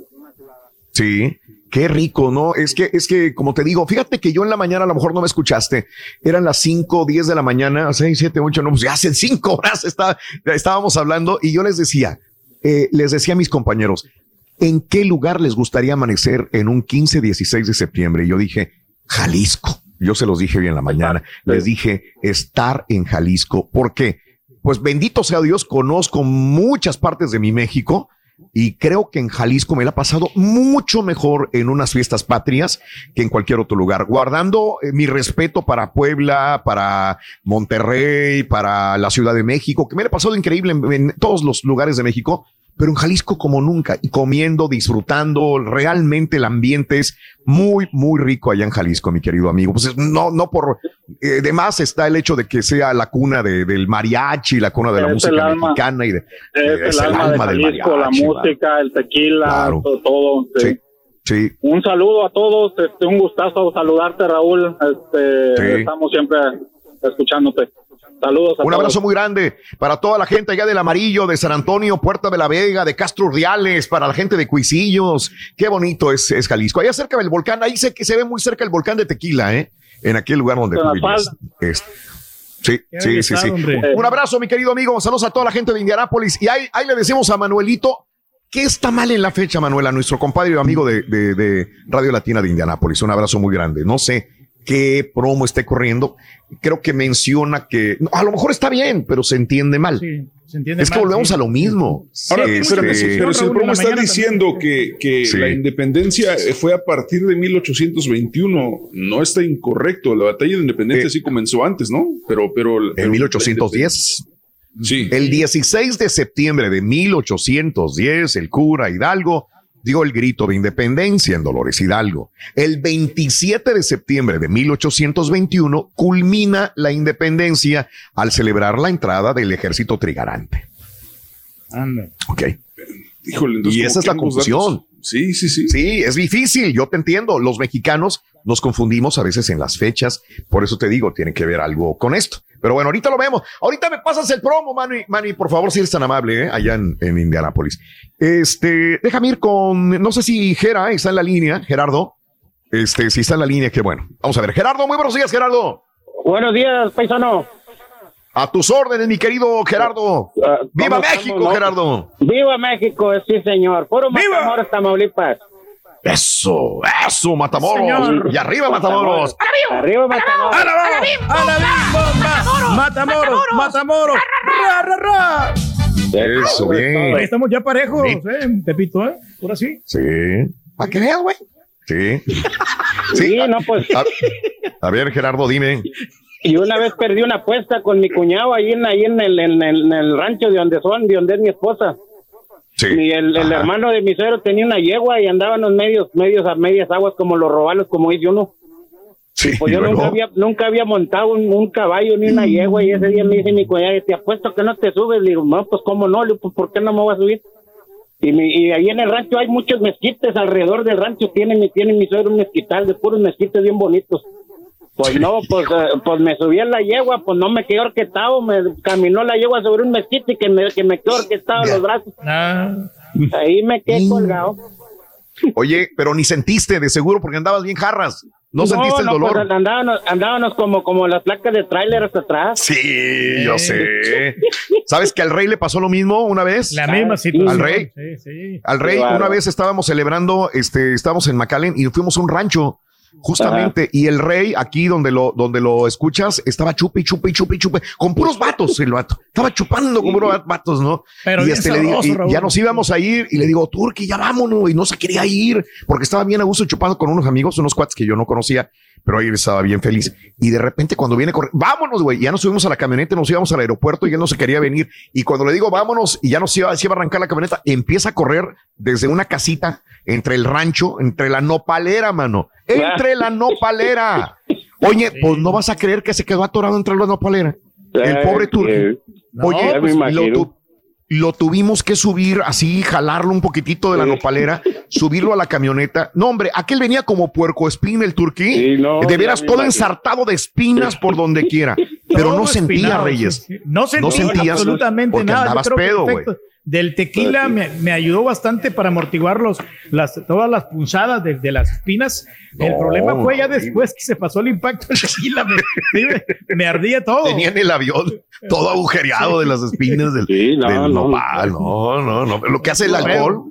Sí, qué rico, ¿no? Es que, es que, como te digo, fíjate que yo en la mañana a lo mejor no me escuchaste. Eran las 5, 10 de la mañana, 6, 7, 8, no, pues ya hace 5 horas está, estábamos hablando y yo les decía, eh, les decía a mis compañeros, ¿en qué lugar les gustaría amanecer en un 15, 16 de septiembre? Y yo dije, Jalisco. Yo se los dije hoy en la mañana. Les dije estar en Jalisco. ¿Por qué? Pues bendito sea Dios, conozco muchas partes de mi México y creo que en Jalisco me la ha pasado mucho mejor en unas fiestas patrias que en cualquier otro lugar, guardando eh, mi respeto para Puebla, para Monterrey, para la Ciudad de México, que me la ha pasado increíble en, en todos los lugares de México, pero en Jalisco como nunca, y comiendo, disfrutando, realmente el ambiente es muy, muy rico allá en Jalisco, mi querido amigo. Pues no, no por eh, demás está el hecho de que sea la cuna de, del mariachi, la cuna de la música el alma. mexicana y de, Es, el, alma, de del Jalisco, la mariachi, música, el tequila, Claro. todo. sí. Sí. Un saludo a todos, este, un gustazo saludarte, Raúl. Este, Sí. Estamos siempre escuchándote. Saludos a Un todos. abrazo muy grande para toda la gente allá del Amarillo, de San Antonio, Puerta de la Vega, de Castro Urdiales, para la gente de Cuisillos. Qué bonito es, es Jalisco. Allá cerca del volcán, ahí sé que se ve muy cerca el volcán de Tequila, ¿eh? En aquel lugar donde En tú la vivías. falda. Es- Sí, sí, sí, sí. hombre. Un abrazo, mi querido amigo. Saludos a toda la gente de Indianápolis. Y ahí, ahí le decimos a Manuelito, ¿qué está mal en la fecha, Manuel? A nuestro compadre y amigo de, de- de Radio Latina de Indianápolis. Un abrazo muy grande. No sé qué promo esté corriendo. Creo que menciona que no, a lo mejor está bien, pero se entiende mal. Se entiende es que volvemos sí. a lo mismo. Ahora, Este, espérame, pero si el promo está diciendo que, que Sí. la independencia eh, fue a partir de 1821, no está incorrecto. La batalla de independencia sí comenzó antes, ¿no? Pero, pero en 1810. Sí. El 16 de septiembre de 1810, el cura Hidalgo dio el grito de independencia en Dolores Hidalgo. El 27 de septiembre de 1821 culmina la independencia al celebrar la entrada del ejército trigarante. Anda. Ok. Híjole, entonces, y esa es la confusión. Sí, sí, sí. Sí, es difícil, yo te entiendo. Los mexicanos nos confundimos a veces en las fechas, por eso te digo, tiene que ver algo con esto. Pero bueno, ahorita lo vemos. Ahorita me pasas el promo, Manny, Manny por favor, si eres tan amable, ¿eh? allá en, en Indianápolis. Este, déjame ir con, no sé si Gera está en la línea, Gerardo. Este, si está en la línea, qué bueno. Vamos a ver, Gerardo, muy buenos días, Gerardo. Buenos días, paisano. A tus órdenes, mi querido Gerardo. ¡Viva ¿cómo México, estamos? Gerardo! Viva México, sí, señor. Puro Matamoros, Tamaulipas. Eso, eso, Matamoros. Señor. Y arriba, Matamoros. Arriba, Matamoros. ¡A la bomba! ¡A la bomba! ¡Matamoros! ¡Matamoros! ¡Ra, ra, ra! Eso, bien. Ahí estamos ya parejos, ¿eh? Pepito, ¿eh? Ahora sí. Sí. ¿Para qué veas, güey? Sí. Sí, no, pues. A, a ver, Gerardo, dime. Y una vez perdí una apuesta con mi cuñado ahí en, ahí en, el, en, el, en el rancho de donde son, de donde es mi esposa. Sí. Y el, el hermano de mi suegro tenía una yegua y andaban los medios, medios a medias aguas como los robalos, como dice uno. Sí, Pues yo nunca había, nunca había montado un, un caballo ni una yegua y ese día me dice mi cuñado, te apuesto que no te subes. Le digo, no, pues cómo no, Le digo, pues ¿por qué no me voy a subir? Y, mi- y ahí en el rancho hay muchos mezquites alrededor del rancho, tiene, mi- tiene mi suegro un mezquital de puros mezquites bien bonitos. Pues no, pues, eh, pues me subí a la yegua, pues no me quedé orquetado, me caminó la yegua sobre un mezquite y que me, que me quedó orquetado los brazos. Ahí me quedé colgado. Oye, pero ni sentiste de seguro porque andabas bien jarras. No, sentiste el no, dolor. pues andábamos, andábamos como, como las placas de tráiler hasta atrás. Sí, yo sé. ¿Sabes que al rey le pasó lo mismo una vez? La misma situación. Al rey. Sí, sí. Al rey, una vez estábamos celebrando, este, estábamos en McAllen y fuimos a un rancho, justamente, y el rey, aquí donde lo, donde lo escuchas, estaba chupe, chupe, chupe, chupe, con puros vatos el vato. Estaba chupando con puros vatos, ¿no? Pero y este le digo, y ya nos íbamos a ir, y le digo, Turki, ya vámonos, y no se quería ir, porque estaba bien a gusto chupando con unos amigos, unos cuates que yo no conocía, pero ahí estaba bien feliz. Y de repente, cuando viene corriendo, vámonos, güey, ya nos subimos a la camioneta, nos íbamos al aeropuerto y él no se quería venir. Y cuando le digo vámonos y ya nos iba, se iba a arrancar la camioneta, empieza a correr desde una casita entre el rancho, entre la nopalera, mano, entre la nopalera. Oye, pues no vas a creer que se quedó atorado entre la nopalera. El pobre Turki. Oye, pues, lo, tu- lo tuvimos que subir así, jalarlo un poquitito de la nopalera, subirlo a la camioneta. No, hombre, aquel venía como puerco espín el turquí. no, de veras, todo ensartado de espinas por donde quiera. Pero no sentía, espinado, Reyes. sí, sí. No sentía sentías absolutamente porque nada. Andabas pedo, güey. Del tequila me, me ayudó bastante para amortiguar los, las, todas las punzadas de, de las espinas. el problema fue ya después que se pasó el impacto del tequila, me, ardía todo. Tenían el avión todo agujereado de las espinas del, no, del no, nopal. No, no, no. Lo que hace el No, alcohol.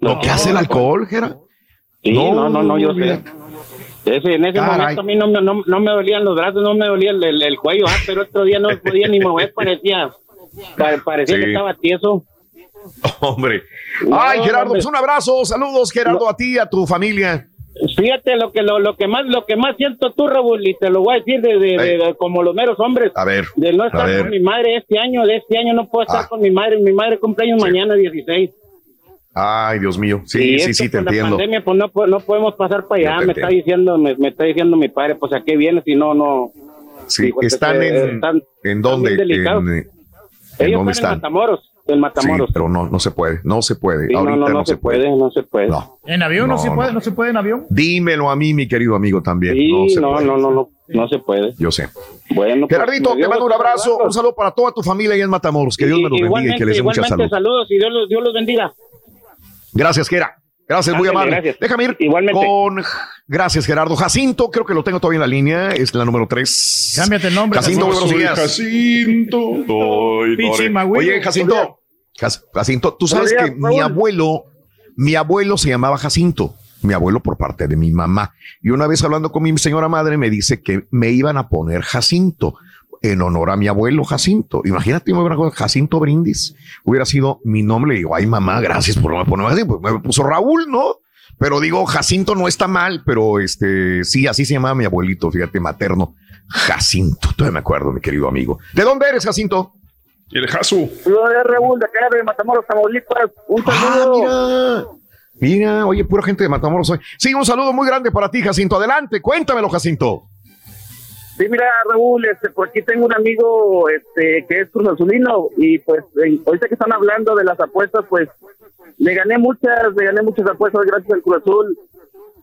Lo que hace el alcohol, Jera. Sí, no, no, no, yo sé. Ese, en ese Caray. momento a mí no, me- no, no me dolían los brazos, no me dolía el, el- el cuello, ah, pero otro día no podía ni mover, parecía, pa- parecía Sí. que estaba tieso. Hombre. Ay, Gerardo, pues un abrazo. Saludos, Gerardo, a ti y a tu familia. Fíjate lo que lo, lo que más lo que más siento tú, Raúl, y te lo voy a decir de, de- de- de- como los meros hombres, A ver. de no estar con mi madre este año, de este año no puedo estar Ah. con mi madre, mi madre cumpleaños mañana 16. Ay, Dios mío. Sí, Y sí, sí, te por la entiendo. pandemia, pues no, no podemos pasar para allá, me está entiendo. diciendo, me, me está diciendo mi padre, pues a qué vienes si no, no. Sí, están en. están- ¿En dónde? En, ¿en Ellos dónde están en? Matamoros, en Matamoros. Sí, pero no, no se puede. No se puede. Sí, no, Ahorita no, no se puede, no se puede. No. En avión no, No, se puede, no. no. se puede en avión. Dímelo a mí, mi querido amigo, también. Sí, no, se no, puede. no, no, no, no se puede. Yo sé. Bueno, pues, Gerardito, te mando un abrazo, un saludo para toda tu familia ahí en Matamoros. Que Dios me los bendiga y que les dé mucha igualmente, salud. saludos y Dios los, Dios los bendiga. Gracias, Gera. Gracias, muy amable. gracias. Déjame ir Igualmente. con. Gracias, Gerardo. Jacinto, creo que lo tengo todavía en la línea. Es la número 3. Cámbiate el nombre. Jacinto, Jacinto. buenos días. Jacinto. Oye, Jacinto. Jacinto, tú sabes días, que mi abuelo, mi abuelo se llamaba Jacinto. Mi abuelo por parte de mi mamá. Y una vez hablando con mi señora madre me dice que me iban a poner Jacinto en honor a mi abuelo Jacinto. Imagínate, me hubieran puesto Jacinto Brindis. Hubiera sido mi nombre. Y digo, ay mamá, gracias por ponerme así. Pues me puso Raúl, ¿no? Pero digo, Jacinto no está mal, pero este, sí, así se llamaba mi abuelito, fíjate, materno. Jacinto, todavía me acuerdo, mi querido amigo. ¿De dónde eres, Jacinto? El Jasu. De Raúl, de acá de Matamoros, Tamaulipas. Un saludo. Ah, mira. Mira, oye, pura gente de Matamoros hoy. Sí, un saludo muy grande para ti, Jacinto. Adelante, cuéntamelo, Jacinto. Sí, mira, Raúl, este, por aquí tengo un amigo este, que es Cruz Azulino y pues en- ahorita que están hablando de las apuestas, pues le gané muchas, le gané muchas apuestas gracias al Cruz Azul,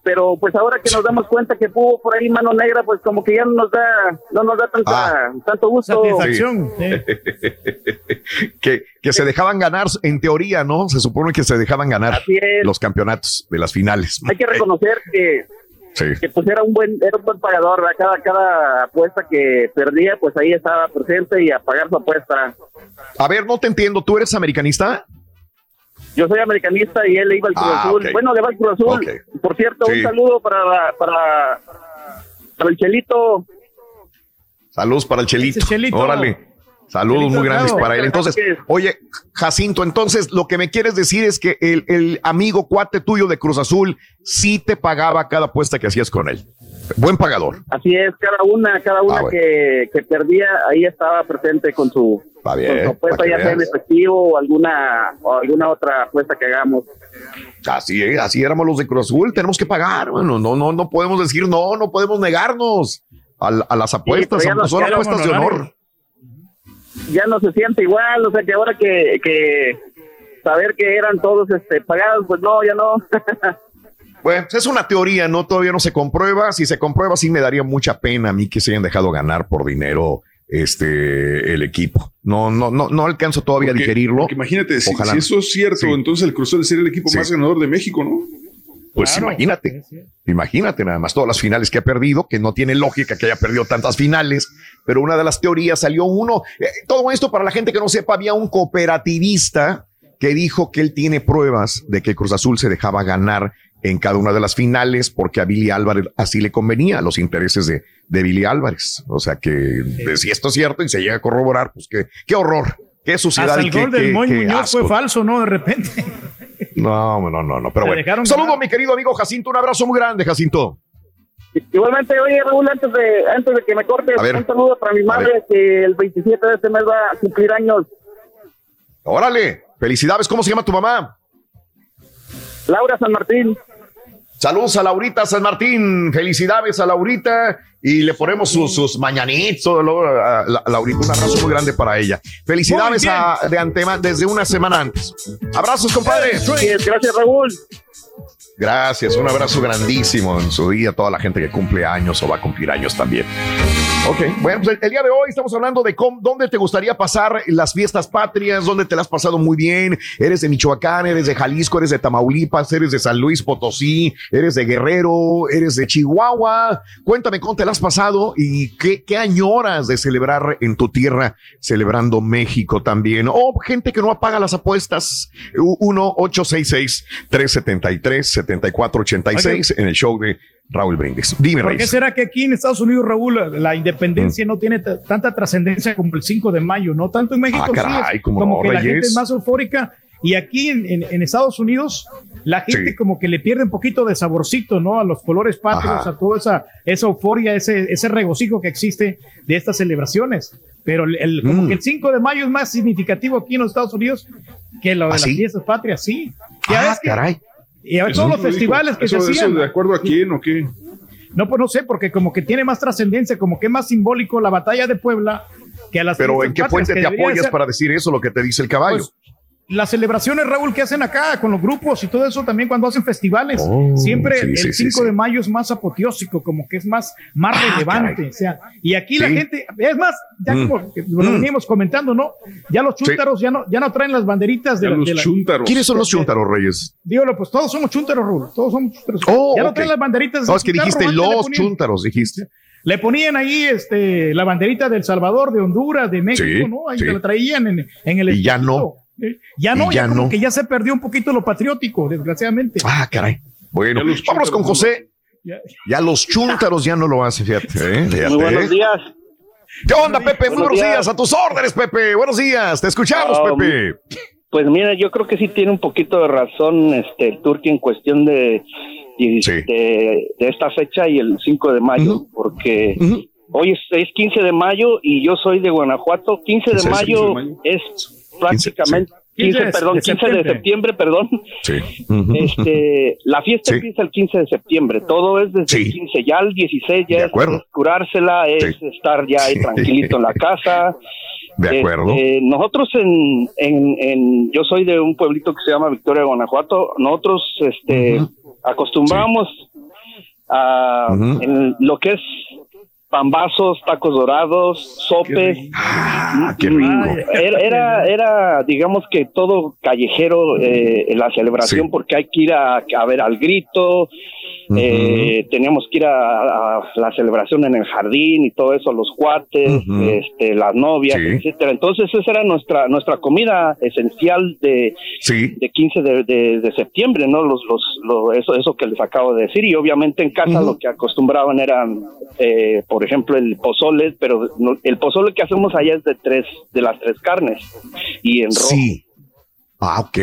pero pues ahora que nos damos cuenta que hubo por ahí mano negra, pues como que ya no nos da, no nos da tanta, Ah. tanto gusto. Satisfacción. que, que se dejaban ganar, en teoría, ¿no? Se supone que se dejaban ganar los campeonatos de las finales. Hay que reconocer que, Sí. que pues era un buen, era un buen pagador, ¿verdad? cada, cada apuesta que perdía, pues ahí estaba presente y a pagar su apuesta. A ver, no te entiendo. ¿Tú eres americanista? Yo soy americanista y él le iba al Cruz Ah, Azul. Bueno, le va al Cruz Azul. Por cierto, Sí. un saludo para, la- para, para el Chelito. Saludos para el Chelito. Chelito. Órale. Saludos muy grandes para él. Entonces, oye, Jacinto, entonces lo que me quieres decir es que el, el amigo cuate tuyo de Cruz Azul sí te pagaba cada apuesta que hacías con él. Buen pagador. Así es, cada una, cada una Ah, bueno. que, que perdía, ahí estaba presente con su, Está con bien. su apuesta, ya sea en efectivo o alguna, o alguna otra apuesta que hagamos. Así, es, así éramos los de Cruz Azul. Tenemos que pagar. Bueno, no, no, no podemos decir no, no podemos negarnos a, a las apuestas, son apuestas de honor. Ya no se siente igual, o sea que ahora que, que saber que eran todos este pagados, pues no, ya no. Pues es una teoría, ¿no? Todavía no se comprueba. Si se comprueba, sí me daría mucha pena a mí que se hayan dejado ganar por dinero este el equipo. No, no, no, no alcanzo todavía Porque- a digerirlo. porque imagínate, si, Ojalá si eso es cierto, Sí. entonces el Cruz Azul sería el equipo Sí. más ganador de México, ¿no? Pues Claro. imagínate, imagínate nada más todas las finales que ha perdido, que no tiene lógica que haya perdido tantas finales, pero una de las teorías salió uno. eh, todo esto para la gente que no sepa, había un cooperativista que dijo que él tiene pruebas de que Cruz Azul se dejaba ganar en cada una de las finales porque a Billy Álvarez así le convenía, los intereses de, de Billy Álvarez. O sea que si esto es cierto y se llega a corroborar, pues qué, qué horror, qué suciedad Hasta y el qué, gol del qué- Moy Muñoz fue falso, ¿no? De repente. No, no, no, no, pero bueno. dejaron Saludo ganar. mi querido amigo Jacinto, un abrazo muy grande, Jacinto. Igualmente, oye Raúl, antes de, antes de que me cortes, un saludo para mi madre que el 27 de este mes va a cumplir años. Órale, felicidades. ¿Cómo se llama tu mamá? Laura San Martín. Saludos a Laurita San Martín. Felicidades a Laurita y le ponemos sus, sus mañanitos. a la- a Laurita, un abrazo muy grande para ella. Felicidades a- de antemano desde una semana antes. Abrazos, compadre. Gracias, Raúl. Gracias, un abrazo grandísimo en su día a toda la gente que cumple años o va a cumplir años también. Ok, bueno, pues el, día de hoy estamos hablando de cómo, dónde te gustaría pasar las fiestas patrias, dónde te las has pasado muy bien. Eres de Michoacán, eres de Jalisco, eres de Tamaulipas, eres de San Luis Potosí, eres de Guerrero, eres de Chihuahua. Cuéntame cómo te la has pasado y qué, qué añoras de celebrar en tu tierra, celebrando México también. O gente que no apaga las apuestas. 1-866-373-7486 en el show de Raúl Brindis. Dime, ¿Por qué Reyes. será que aquí en Estados Unidos, Raúl, la independencia Mm. no tiene tanta trascendencia como el 5 de mayo? No tanto en México, Ah, sí, caray, es cómo como no, que la Reyes. gente es más eufórica. Y aquí en, en- en Estados Unidos, la gente Sí. como que le pierde un poquito de saborcito, ¿no? A los colores patrios, Ajá. a toda esa, esa euforia, ese, ese regocijo que existe de estas celebraciones. Pero el, el- como Mm. que el 5 de mayo es más significativo aquí en los Estados Unidos que lo de ¿Ah, las sí? fiestas patrias, sí. Ya Ah, ves que- caray. Y a ver, Eso todos los festivales que Eso- se eso hacían. ¿De acuerdo a quién o qué? No, pues no sé, porque como que tiene más trascendencia, como que es más simbólico la batalla de Puebla que a las Pero ¿en qué fuente te apoyas ser- para decir eso, lo que te dice el caballo? Pues, las celebraciones, Raúl, que hacen acá con los grupos y todo eso también cuando hacen festivales. Oh, siempre sí, el sí, 5 sí, sí. de mayo es más apoteósico, como que es más, más Ah, relevante. caray. O sea, y aquí la gente, es más, ya Mm. como lo Mm. veníamos comentando, ¿no? Ya los Sí. chúntaros ya, no, ya no traen las banderitas de, la- los de la- chúntaros. ¿Quiénes son los chúntaros, Reyes? Dígalo, pues todos somos chúntaros, Raúl. Todos somos chúntaros. Oh, ya no traen las banderitas. No, de es que dijiste los ponían- chúntaros, dijiste. le ponían ahí este, la banderita del Salvador, de Honduras, de México, Sí, ¿no? Ahí sí. te la traían en, en el Y ya no. Eh, Ya no, ya, ya como no. que ya se perdió un poquito lo patriótico, desgraciadamente. Ah, caray. Bueno, vámonos con José. Ya. Ya los chúntaros ya no lo hacen, fíjate. ¿eh? Fíjate. Muy buenos días. ¿Qué onda, Pepe? Muy Buenos días. días. A tus órdenes, Pepe. Buenos días. Te escuchamos, Um, Pepe. Pues mira, yo creo que sí tiene un poquito de razón este el Turki en cuestión de, y- Sí. de, de esta fecha y el 5 de mayo, porque hoy es, es 15 de mayo y yo soy de Guanajuato. 15 de Sí, sí, mayo 15 de mayo. es prácticamente 15, 15 de perdón, 15 de septiembre. perdón. Sí. Este, la fiesta Sí. empieza el 15 de septiembre, todo es desde Sí. el 15, ya el 16 ya De es, acuerdo. es curársela, es Sí. estar ya ahí Sí. tranquilito en la casa. De acuerdo. Este, nosotros en, en, en- yo soy de un pueblito que se llama Victoria, Guanajuato. Nosotros, este, acostumbramos a en lo que es pambazos, tacos dorados, sopes. Ah, qué rico. Era, era, era, digamos que todo callejero eh, en la celebración Sí. porque hay que ir a, a ver al grito, eh, teníamos que ir a, a la celebración en el jardín y todo eso, los cuates, este, las novias, Sí. etcétera. Entonces esa era nuestra nuestra comida esencial de, Sí. de 15 de, de- de septiembre, ¿no? Los, los, lo- eso, eso que les acabo de decir. Y obviamente en casa lo que acostumbraban eran, eh, por ejemplo, el pozole, pero no- el pozole que hacemos allá es de tres, de las tres carnes. Y en rojo. Sí. Ah, ok.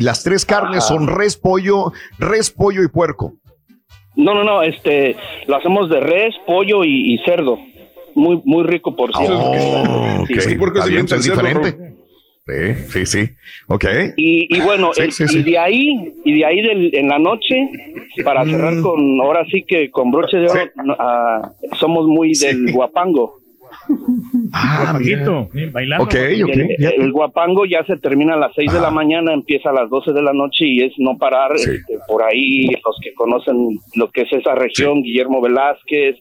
Las tres carnes Ajá. son res, pollo, res, pollo y puerco. No, no, no, este, lo hacemos de res, pollo y, y cerdo. Muy, muy rico, por cierto. Oh, ok. Sí, sí, porque bien, diferente es cerdo. Sí, sí, sí. Ok. Y, y bueno, Sí, el- sí, sí. y de ahí, y de ahí del- en la noche, para Mm. cerrar con, ahora sí que con broche de oro, ah, somos muy del Sí. guapango. Ah, bailando. Ok, ok. El, guapango ya se termina a las 6 de la Ah. mañana, empieza a las 12 de la noche y es no parar Sí. este, por ahí, los que conocen lo que es esa región, Guillermo Velázquez,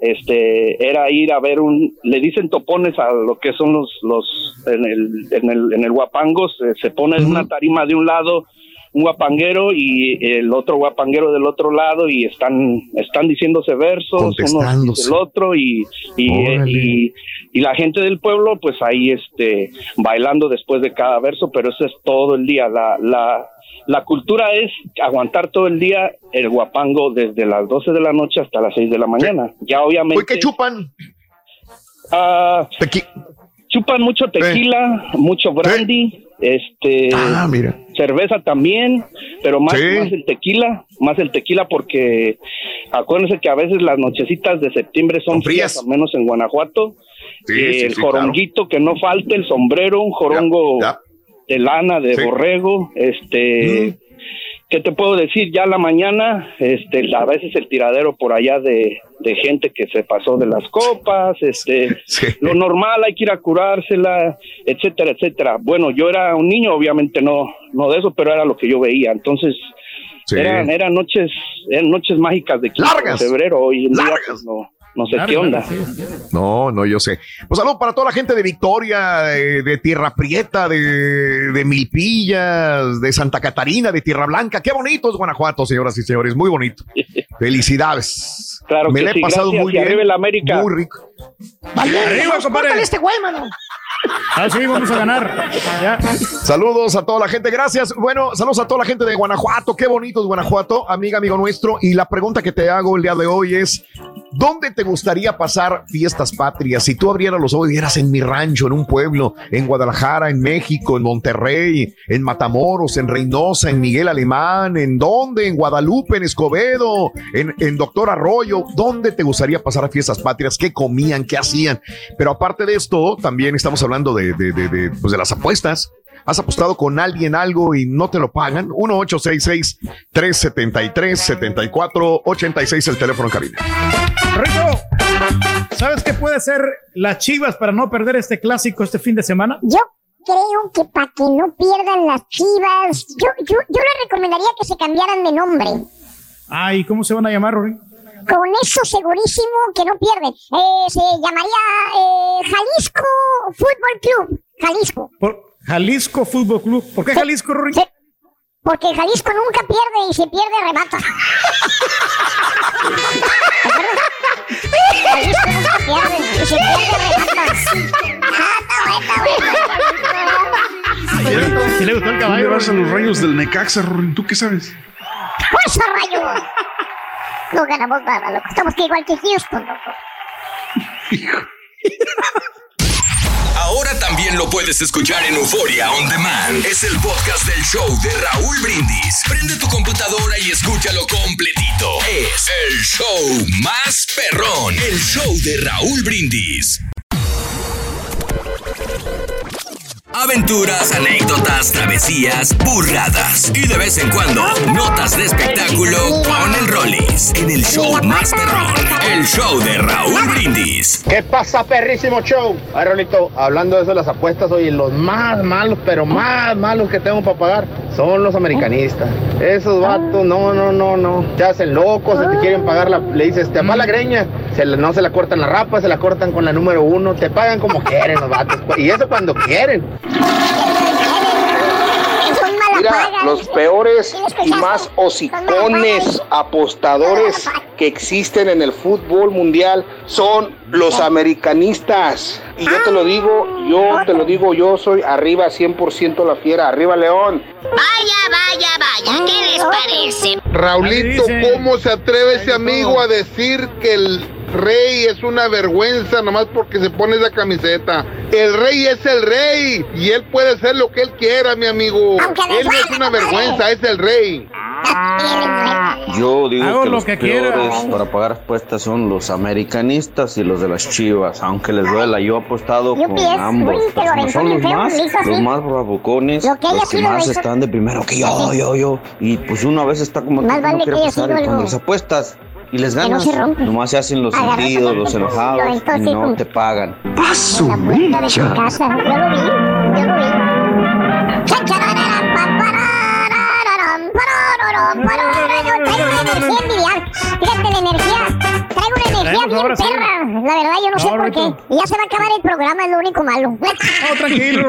este era ir a ver un le dicen topones a lo que son los los en el en el en el guapango se, se pone en una tarima de un lado un guapanguero y el otro guapanguero del otro lado y están están diciéndose versos uno el otro y y, Órale. y y la gente del pueblo pues ahí este bailando después de cada verso pero eso es todo el día. La la la cultura es aguantar todo el día el guapango desde las 12 de la noche hasta las 6 de la mañana. Ya obviamente ¿Qué chupan? Tequi- chupan mucho tequila mucho brandy este Ah, mira. cerveza también, pero más, Sí. más el tequila, más el tequila porque acuérdense que a veces las nochecitas de septiembre son Son frías. frías, al menos en Guanajuato. Sí, Eh, sí, el joronguito que no falte, el sombrero, un jorongo Ya, de lana, de borrego, este, ¿qué te puedo decir? Ya la mañana, este, a veces el tiradero por allá de, de gente que se pasó de las copas, este, Sí. lo normal, hay que ir a curársela, etcétera, etcétera. Bueno, yo era un niño, obviamente no, no de eso, pero era lo que yo veía. Entonces, Sí. eran, eran noches, eran noches mágicas de 15 Largas. de febrero. En día, Largas. pues, no, No sé qué onda. No, no, yo sé. Pues saludos para toda la gente de Victoria, de, de Tierra Prieta, de, de Milpillas, de Santa Catarina, de Tierra Blanca. Qué bonito es Guanajuato, señoras y señores. Muy bonito. Felicidades. Claro Me que la he sí, pasado gracias, muy bien. arriba el América. Muy rico. Arriba, compadre. Este güey, mano. Ah, sí, vamos a ganar. Ya. Saludos a toda la gente, gracias. Bueno, saludos a toda la gente de Guanajuato, qué bonito es Guanajuato, amiga, amigo nuestro. Y la pregunta que te hago el día de hoy es, ¿dónde te gustaría pasar fiestas patrias? Si tú abrieras los ojos y vieras en mi rancho, en un pueblo, en Guadalajara, en México, en Monterrey, en Matamoros, en Reynosa, en Miguel Alemán, ¿en dónde? En Guadalupe, en Escobedo, en, en Doctor Arroyo, ¿dónde te gustaría pasar fiestas patrias? ¿Qué comían? ¿Qué hacían? Pero aparte de esto, también estamos hablando de, de, de, de, pues de las apuestas. ¿Has apostado con alguien algo y no te lo pagan? 1-866-373-7486, el teléfono en cabina. Rico, ¿sabes qué puede ser las chivas para no perder este clásico este fin de semana? Yo creo que para que no pierdan las chivas, yo, yo, yo les recomendaría que se cambiaran de nombre. Ay, ¿cómo se van a llamar, Rory? Con eso segurísimo que no pierden. Eh, se llamaría eh, Jalisco Fútbol Club. Jalisco. Por Jalisco Fútbol Club. ¿Por qué Jalisco, Rory? Porque Jalisco nunca pierde y si pierde remata. Jalisco nunca pierde y si pierde remata. Si le gustó el ¿Dónde caballo. vas a los rayos del Necaxa, Rory? ¿Tú qué sabes? ¡Fuerza, rayo! No ganamos nada, loco. Estamos que igual que Houston, loco. Ahora también lo puedes escuchar en Euforia On Demand. Es el podcast del show de Raúl Brindis. Prende tu computadora y escúchalo completito. Es el show más perrón. El show de Raúl Brindis. Aventuras, anécdotas, travesías, burradas y de vez en cuando notas de espectáculo con el Rollis en el show más perrón, el show de Raúl Brindis. ¿Qué pasa, perrísimo show? Ay, Rolito, hablando de eso las apuestas, oye, los más malos, pero más malos que tengo para pagar son los americanistas. Esos vatos, no, no, no, no. Se hacen locos, se te quieren pagar la. Le dices, te la greña. Se no se la cortan la rapa, se la cortan con la número uno. Te pagan como quieren los vatos. Y eso cuando quieren. Mira, los peores y más hocicones apostadores que existen en el fútbol mundial son los americanistas. Y yo te lo digo, yo te lo digo, yo soy arriba 100% la fiera, arriba León. Vaya, vaya, vaya, ¿qué les parece? Raulito, ¿cómo se atreve ese amigo a decir que el rey es una vergüenza nomás porque se pone esa camiseta? El rey es el rey y él puede ser lo que él quiera, mi amigo. Él no es una vergüenza, es el rey. Yo digo Hago que lo los que peores para pagar apuestas son los americanistas y los de las chivas, aunque les duela. Yo he apostado con ambos, pero no son los más, los más bravucones, Lo que haya los que más están de primero que yo, yo, yo. Y pues uno a veces está como que no quiere que haya apostar sido y les que no ganas, se rompe. nomás se hacen los Agarras sentidos, los enojados y no te pagan. En la puerta de su casa. Yo lo vi, yo lo vi. Traigo una energía. Fíjate la energía. Traigo una energía Traemos bien ahora sí. perra. La verdad, yo no sé por qué. Y ya se va a acabar el programa, es lo único malo. No, tranquilo.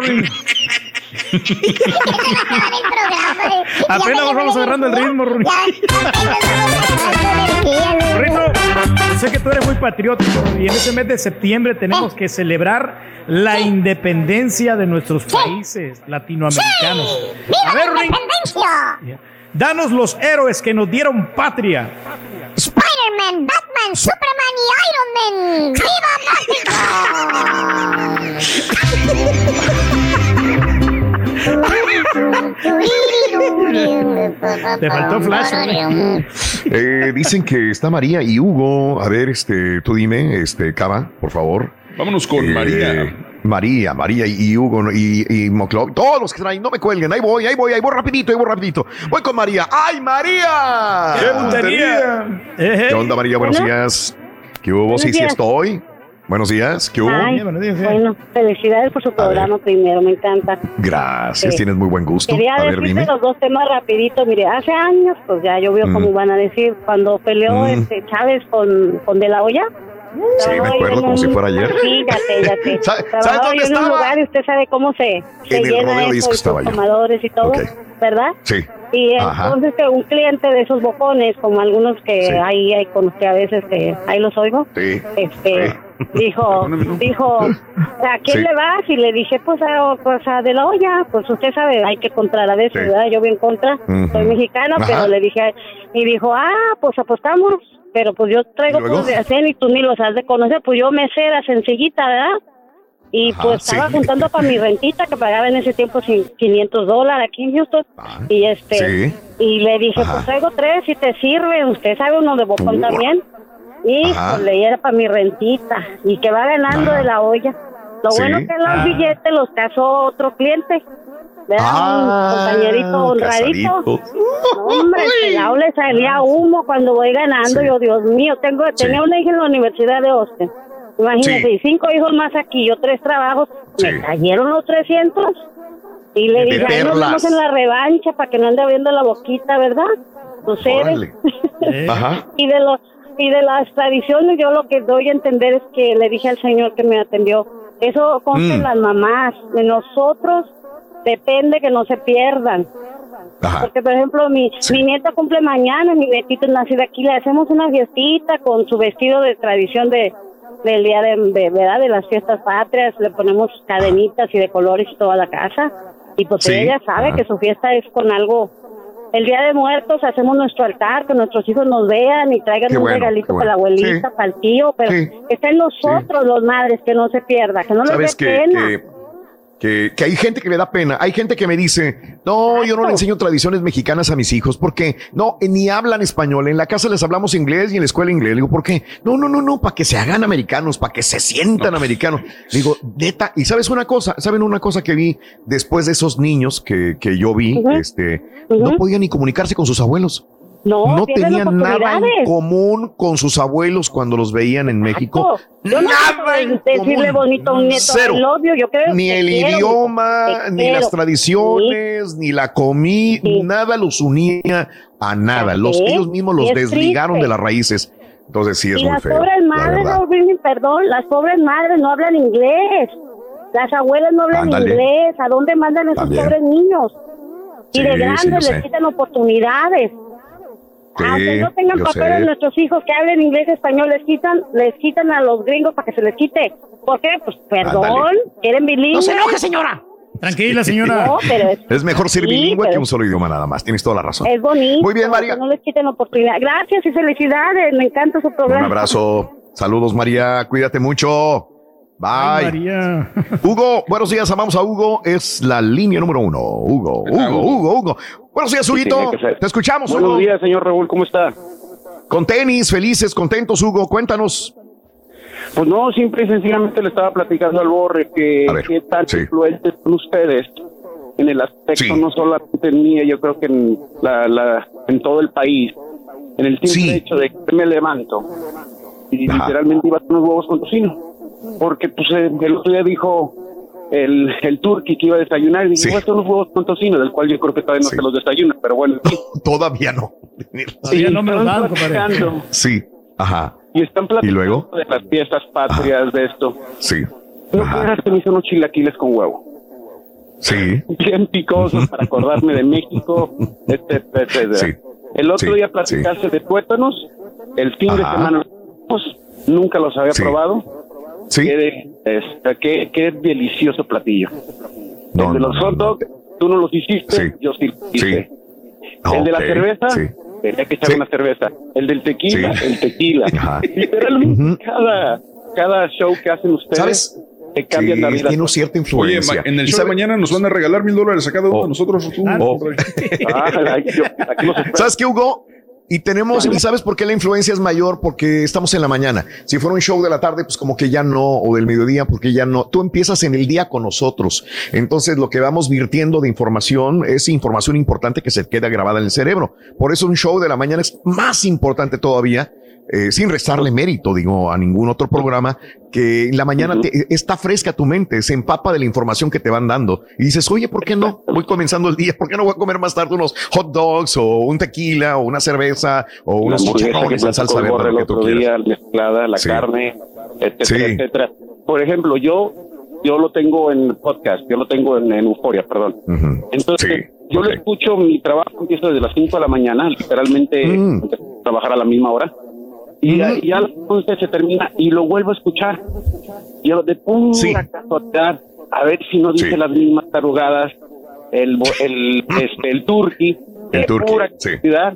Apenas vamos agarrando el ritmo, Rory. Rito, sé que tú eres muy patriótico y en ese mes de septiembre tenemos que celebrar la independencia de nuestros países latinoamericanos. A ver, danos los héroes que nos dieron patria. Spider-Man, Batman, Superman y Iron Man. ¡Viva Te faltó Flash. Eh, dicen que está María y Hugo. A ver, este, tú dime, este, Cava, por favor. Vámonos con Eh, María. María, María y Hugo y, y Moclo- todos los que traen, no me cuelguen, ahí voy, ahí voy, ahí voy rapidito, ahí voy rapidito. Voy con María. ¡Ay, María! ¡Qué puntería! ¿Qué onda, María? Buenos Bueno. días. ¿Qué hubo? Buenos Sí, sí días. estoy. Buenos días. ¿Qué hubo? Ay, bueno, felicidades por su programa primero, me encanta. Gracias, Sí. tienes muy buen gusto. Quería A ver, decirte dime. los dos temas rapidito. Mire, hace años, pues ya yo veo Mm. cómo van a decir, cuando peleó Mm. este Chávez con, con De La Hoya, Sí, me acuerdo como en si fuera ayer. Sí, ya sé, ya sé. ¿Sabe- sabe dónde yo en un estaba? lugar y usted sabe cómo se, se En el llena rodeo eso disco estaba yo. tomadores y todo, Ok. ¿verdad? Sí. Y entonces que un cliente de esos bocones, como algunos que Sí. ahí hay con que a veces que ahí los oigo, Sí. este dijo, dijo, ¿a quién Sí. le vas? Y le dije, pues a, pues a de la olla, pues usted sabe, hay que comprar a veces, Sí. ¿verdad? Yo bien contra, Ujú. soy mexicana, Ajá. pero le dije, y dijo, ah, pues apostamos, pero pues yo traigo ¿Y pues de hacer y tú ni los has de conocer, pues yo me sé la sencillita, ¿verdad? Y Ajá, pues sí. estaba juntando para mi rentita que pagaba en ese tiempo cin- 500 dólares aquí en Houston. y este Ah, sí. y le dije, Ajá. pues traigo tres si te sirve, usted sabe uno de bocón también. Y pues le era para mi rentita y que va ganando Ajá. de la olla. Lo Sí. bueno que los Ah. billetes los casó otro cliente. ¿Verdad? Ah, un compañerito honradito. No, hombre, el pelado le salía humo cuando voy ganando. Sí. Yo, Dios mío, tengo tenía una hija en la Universidad de Austin. Imagínese, Sí. y cinco hijos más aquí, yo tres trabajos. Me cayeron los 300. Y le dije, ahí nos vemos en la revancha para que no ande abriendo la boquita, ¿verdad? Ajá. y de los y de las tradiciones yo lo que doy a entender es que le dije al señor que me atendió eso en Mm. las mamás de nosotros depende que no se pierdan Ajá. porque por ejemplo mi mi nieta cumple mañana mi nietito es nacido aquí le hacemos una fiestita con su vestido de tradición de del día de, de verdad de las fiestas patrias le ponemos cadenitas y de colores y toda la casa y pues Sí. ella sabe Ajá. que su fiesta es con algo el Día de Muertos hacemos nuestro altar, que nuestros hijos nos vean y traigan Qué un bueno, regalito para la abuelita, Sí. para el tío, pero Sí. está en nosotros los madres, que no se pierda, que no les dé que, pena. que, que, que hay gente que le da pena. Hay gente que me dice, no, yo no le enseño tradiciones mexicanas a mis hijos porque no, eh, ni hablan español. En la casa les hablamos inglés y en la escuela inglés. Le digo, ¿por qué? No, no, no, no, para que se hagan americanos, para que se sientan americanos. Le digo, neta, y sabes una cosa, saben una cosa que vi después de esos niños que, que yo vi, este, no podían ni comunicarse con sus abuelos. No, tenían nada en común con sus abuelos cuando los veían en México. Yo Nada en común. bonito un nieto, Cero. Yo creo Ni el quiero, idioma, ni quiero. las tradiciones, ni la comida, nada los unía a nada. Los, ellos mismos los es desligaron triste. de las raíces. Entonces sí es y muy las feo. pobres la madres, Brindis, perdón, las pobres madres no hablan inglés. Las abuelas no hablan Ándale. inglés. ¿A dónde mandan esos También. pobres niños? Y Sí, de grandes les quitan oportunidades. Sí, Aunque no tengan papeles sé. nuestros hijos que hablen inglés y español, les quitan, les quitan a los gringos para que se les quite. ¿Por qué? Pues perdón, Ándale. quieren bilingües. No se enoje, señora. Tranquila, señora. No, pero es, Es mejor ser Sí, bilingüe que un solo idioma nada más. Tienes toda la razón. es bonito. Muy bien, María. que No les quiten oportunidad. Gracias y felicidades. Me encanta su programa. Un abrazo. Saludos, María. Cuídate mucho. Bye. Ay, María. Hugo, buenos días. Amamos a Hugo. Es la línea número uno. Hugo, Hugo, Hugo, Hugo. Buenos días, Huguito. Te escuchamos, Buenos Hugo. días, señor Raúl, ¿cómo está? Con tenis, felices, contentos, Hugo. Cuéntanos. Pues no, simple y sencillamente le estaba platicando al Borre que ver, qué tan sí. influentes son ustedes en el aspecto Sí. no solamente en mí, yo creo que en, la, la, en todo el país, en el simple Sí. hecho de que me levanto y Ajá. literalmente iba a hacer unos huevos con tocino. Porque pues el otro día dijo el, el turqui que iba a desayunar y dije, Sí. hacer unos huevos con tocino, del cual yo creo que todavía no Sí. se los desayuna, pero bueno, en fin. Todavía no. Todavía no me los dan, Sí. Ajá. Y están platicando ¿Y luego? de las fiestas patrias, de esto. Sí. Pero Ajá. que me hizo unos chilaquiles con huevo. Sí. Bien picosos para acordarme de México, etcétera, etcétera. Sí. El otro Sí, día platicaste de tuétanos, el fin de Ajá. semana pues, nunca los había Sí. probado. Sí. Qué, este, qué, qué delicioso platillo. No, el de no, los no, hot dogs, tú no los hiciste, Sí. yo sí los hice. Sí. El de la cerveza, Sí. tenía que echar Sí. una cerveza. El del tequila, Sí. el tequila. Ajá. Literalmente cada, cada show que hacen ustedes ¿Sabes? te cambian Sí, la vida. tiene cierta Oye, influencia. ma- en el ¿Y show sabe- de mañana nos van a regalar mil dólares a cada uno Oh. de nosotros. tú, Oh. Ah, yo- aquí. ¿Sabes qué, Hugo? Y tenemos, y sabes por qué la influencia es mayor, porque estamos en la mañana. Si fuera un show de la tarde, pues como que ya no, o del mediodía, porque ya no. Tú empiezas en el día con nosotros. Entonces, lo que vamos virtiendo de información es información importante que se queda grabada en el cerebro. Por eso un show de la mañana es más importante todavía. Eh, sin restarle mérito, digo, a ningún otro programa, que en la mañana te- está fresca tu mente, se empapa de la información que te van dando. Y dices, oye, ¿por qué no? Voy comenzando el día, ¿por qué no voy a comer más tarde unos hot dogs o un tequila o una cerveza o la unos chicharrones en salsa verde? El que tú otro quieras? día, mezclada, la Sí. carne, etcétera, Sí. etcétera. Por ejemplo, yo yo lo tengo en podcast, yo lo tengo en, en Euforia, perdón. Entonces, yo lo escucho, mi trabajo empieza desde las 5 de la mañana, literalmente Mm. trabajar a la misma hora. Y, ya- y ya a las 11 se termina y lo vuelvo a escuchar. Yo de pura casualidad, a ver si no dice las mismas tarugadas, el, bo- el, este, el turqui. El turqui, sí.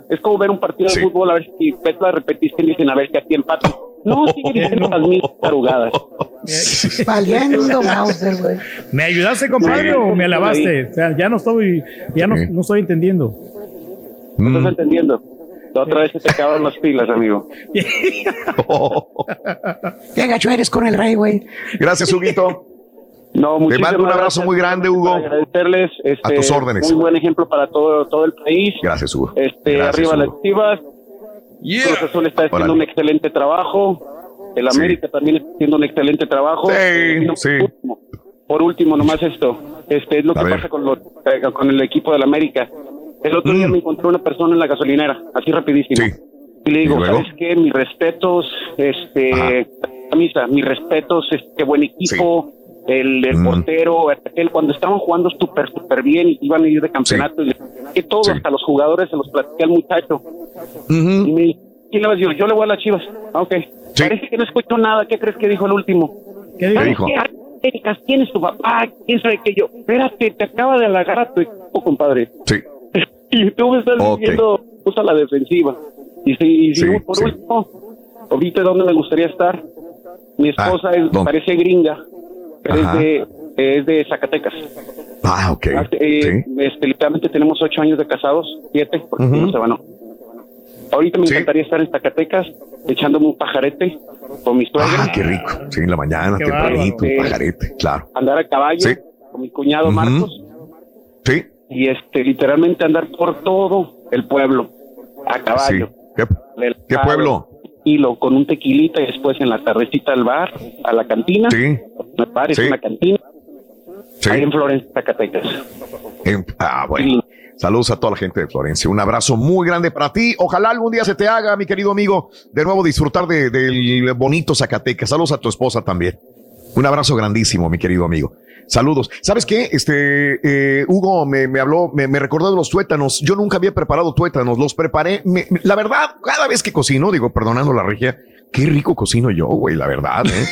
Es como ver un partido de fútbol, a ver si ves la repetición y dicen a ver si aquí empatan. No, sigue diciendo las mismas tarugadas. Valiendo Mauser, güey. ¿Me ayudaste, compadre, Sí. o me alabaste? O sea, ya no estoy, ya no, no estoy entendiendo. ¿No Mm. estás entendiendo? La otra vez se te acaban las pilas, amigo. Qué gacho eres con el rey, güey. Gracias, Huguito. No, Te mando un abrazo gracias. muy grande, Hugo. Agradecerles. Este, A tus órdenes. Muy buen ejemplo para todo, todo el país. Gracias, Hugo. Este, Gracias, arriba Hugo. las chivas. Cruz Azul está haciendo un excelente trabajo. El América también está haciendo un excelente trabajo. Y no, sí. Por último, nomás esto. Este es lo A que ver. pasa con, lo- eh, con el equipo del América. El otro Mm. día me encontré una persona en la gasolinera, así rapidísimo. Y le digo. ¿sabes qué? Mis respetos, este, camisa, mis respetos, este, buen equipo, el, el Mm. portero, aquel, cuando estaban jugando súper, súper bien y iban a ir de campeonato, y le- que todo, hasta los jugadores se los platiqué al muchacho. Y me dice, ¿quién le vas a decir? Yo le voy a las chivas. Ah, ok. Parece que no escuchó nada. ¿Qué crees que dijo el último? ¿Qué dijo? ¿Qué dijo? Américas, ¿Quién es tu papá? ¿Quién sabe que yo? Espérate, te acaba de halagar a tu equipo, compadre. Sí. Y tú me estás Ok. diciendo, usa la defensiva. Y si, y si Sí, por sí. último, ahorita dónde me gustaría estar. Mi esposa es, ¿dónde? parece gringa, pero es de, es de Zacatecas. Ah, ok. Hace, eh, este, literalmente tenemos ocho años de casados, siete, porque no se van. Ahorita me encantaría estar en Zacatecas echándome un pajarete con mi suegra. Ah, qué rico. Sí, en la mañana, Qué tempranito, un pajarete, claro. andar a caballo Sí. con mi cuñado. Marcos Sí. Y este literalmente andar por todo el pueblo a caballo. ¿Qué, Del qué pueblo? Hilo con un tequilita y después en la tardecita al bar, a la cantina. Sí. Me parece Sí. una cantina. Sí. Ahí en Florencia, Zacatecas. En- ah, bueno. Saludos a toda la gente de Florencia. Un abrazo muy grande para ti. Ojalá algún día se te haga, mi querido amigo, de nuevo disfrutar de- del bonito Zacatecas. Saludos a tu esposa también. Un abrazo grandísimo, mi querido amigo. Saludos. ¿Sabes qué? Este, eh, Hugo me, me habló, me, me recordó de los tuétanos. Yo nunca había preparado tuétanos. Los preparé. Me- la verdad, cada vez que cocino, digo, perdonando la regia, qué rico cocino yo, güey, la verdad, ¿eh?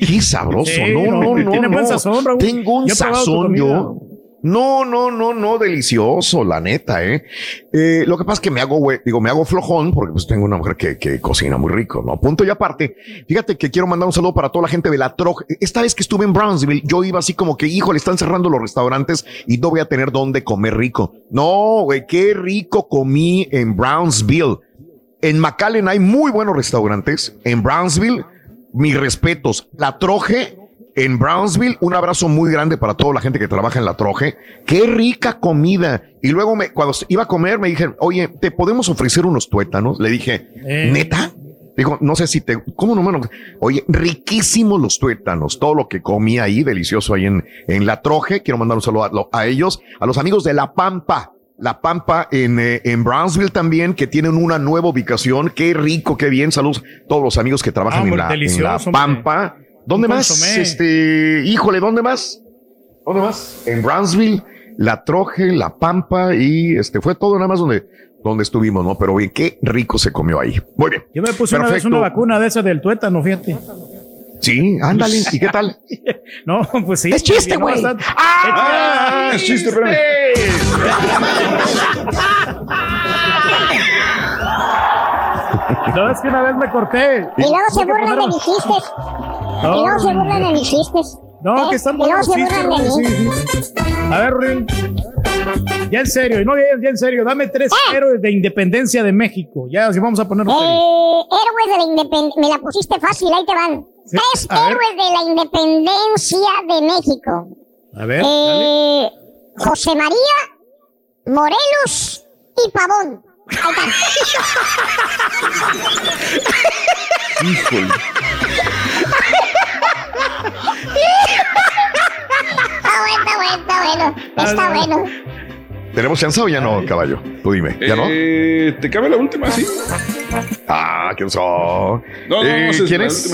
Qué sabroso. Sí, no, no, no, no. tiene buen no. sazón, Raúl. Tengo un Yo sazón yo. No, no, no, no, delicioso, la neta, ¿eh? Eh, lo que pasa es que me hago, güey, digo, me hago flojón porque pues tengo una mujer que, que cocina muy rico, ¿no? Punto y aparte, fíjate que quiero mandar un saludo para toda la gente de la Troj. Esta vez que estuve en Brownsville, yo iba así como que, hijo, le están cerrando los restaurantes y no voy a tener dónde comer rico. No, güey, qué rico comí en Brownsville. En McAllen hay muy buenos restaurantes. En Brownsville, mis respetos. La Troje en Brownsville, un abrazo muy grande para toda la gente que trabaja en la Troje. Qué rica comida. Y luego me, cuando iba a comer me dije, oye, ¿te podemos ofrecer unos tuétanos? Le dije, Eh. ¿neta? Digo, no sé si te, ¿cómo no, mano? Oye, riquísimos los tuétanos, todo lo que comí ahí, delicioso ahí en, en La Troje. Quiero mandar un saludo a, lo- a ellos, a los amigos de La Pampa. La Pampa en, eh, en Brownsville también, que tienen una nueva ubicación. Qué rico, qué bien. Saludos a todos los amigos que trabajan Hombre, en, la, en La hombre. ¿Dónde más? consomé. Este, híjole, ¿dónde más? ¿Dónde más? En Brownsville, La Troje, La Pampa y este fue todo nada más donde, donde estuvimos, ¿no? Pero bien, qué rico se comió ahí. Muy bien. Yo me puse una vez una vacuna de esa del tuétano, fíjate. Sí, ándale. ¿Y qué tal? No, pues sí. Es chiste, güey. Ah, es chiste, espérame. No, es que una vez me corté. Y luego se burlan de mis chistes. Y luego se burlan de mis chistes. No, ¿Eh? que están buenos se chistes, sí, sí. A ver, Ruin. Ya en serio, no, ya, ya en serio, dame tres Ah. héroes de independencia de México. Ya, si vamos a ponerlo. Eh, héroes de la independencia. Me la pusiste fácil, ahí te van. Sí, Tres a ver. héroes de la independencia de México. A ver, dale. Eh, José María, Morelos y Pavón. Híjole. Está bueno, está bueno, está bueno. Está bueno. ¿Tenemos chance o ya no, caballo? Tú dime, ¿ya no? Eh, ¿Te cabe la última? Sí. Ah, ¿quién son? No, no, Eh, no, ¿Quién es?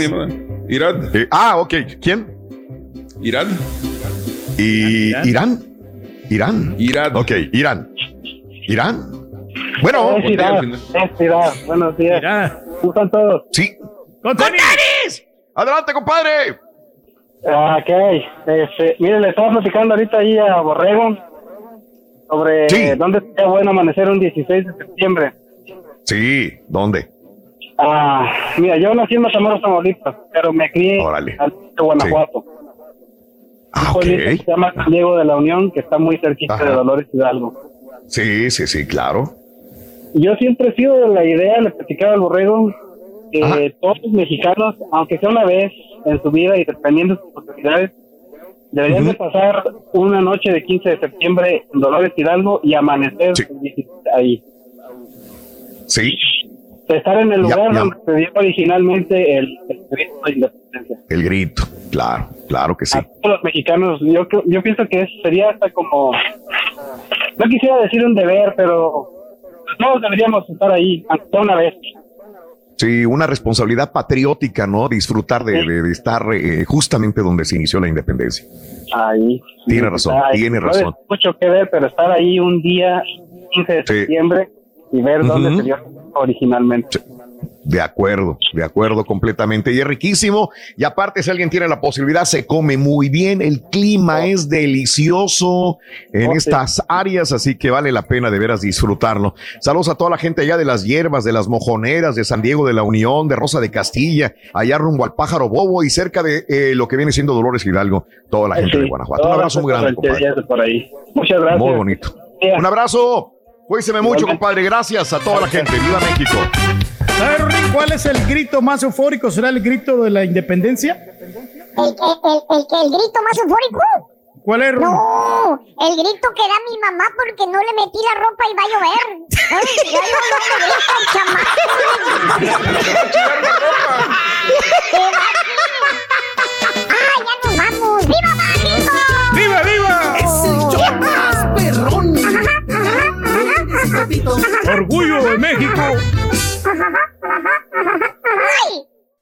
Irad. Eh, ah, ok. ¿Quién? Irad. ¿Y Irán? ¿Irán? Irán. Ok, Irán. ¿Irán? Bueno, Es Irán, es Irán. Buenos días. ¿Cómo están todos? Sí. ¡Con tenis! ¡Adelante, compadre! Ah, Ok, este, miren, le estaba platicando ahorita ahí a Borrego sobre dónde sería bueno amanecer un 16 de septiembre. Sí, ¿dónde? Ah, mira, yo nací en Matamoros, Tamaulipas, pero me crié Órale. al de Guanajuato. Ah, Un pueblito que se llama San Diego de la Unión, que está muy cerquita Ajá. de Dolores Hidalgo. Sí, sí, sí, claro. Yo siempre he sido de la idea, le platicaba al borrego, que todos los mexicanos, aunque sea una vez en su vida y dependiendo de sus posibilidades, deberían de pasar una noche de 15 de septiembre en Dolores Hidalgo y amanecer el 16 ahí. Sí. Estar en el lugar ya. donde se dio originalmente el, el grito de independencia. El grito, claro, claro que sí. A todos los mexicanos, yo, yo pienso que sería hasta como, no quisiera decir un deber, pero todos deberíamos estar ahí, una vez. Sí, una responsabilidad patriótica, ¿no? Disfrutar de, de- de estar eh, justamente donde se inició la independencia. Ahí. Tiene razón, Ay, tiene no razón. mucho que ver, pero estar ahí un día 15 de septiembre y ver dónde se dio originalmente. De acuerdo, de acuerdo completamente. Y es riquísimo. Y aparte, si alguien tiene la posibilidad, se come muy bien. El clima es delicioso en Oh, sí. estas áreas, así que vale la pena de veras disfrutarlo. Saludos a toda la gente allá de las hierbas, de las mojoneras, de San Diego de la Unión, de Rosa de Castilla, allá rumbo al Pájaro Bobo y cerca de eh, lo que viene siendo Dolores Hidalgo, toda la gente de Guanajuato. Un abrazo muy grande, por ahí. Muchas gracias. Muy bonito. Un abrazo. Cuídese mucho, compadre. Gracias a toda la gente. ¡Viva México! ¿Sabes, Rorín, cuál es el grito más eufórico? ¿Será el grito de la independencia? ¿El, el, el, el, que- el grito más eufórico? ¿Cuál es, Rorín? No, el grito que da mi mamá porque no le metí la ropa y va a llover. Ay, Ya no. ¡Ah, nos vamos! ¡Viva México! ¡Viva, viva! Es el show más perrón. Orgullo de México. Oi!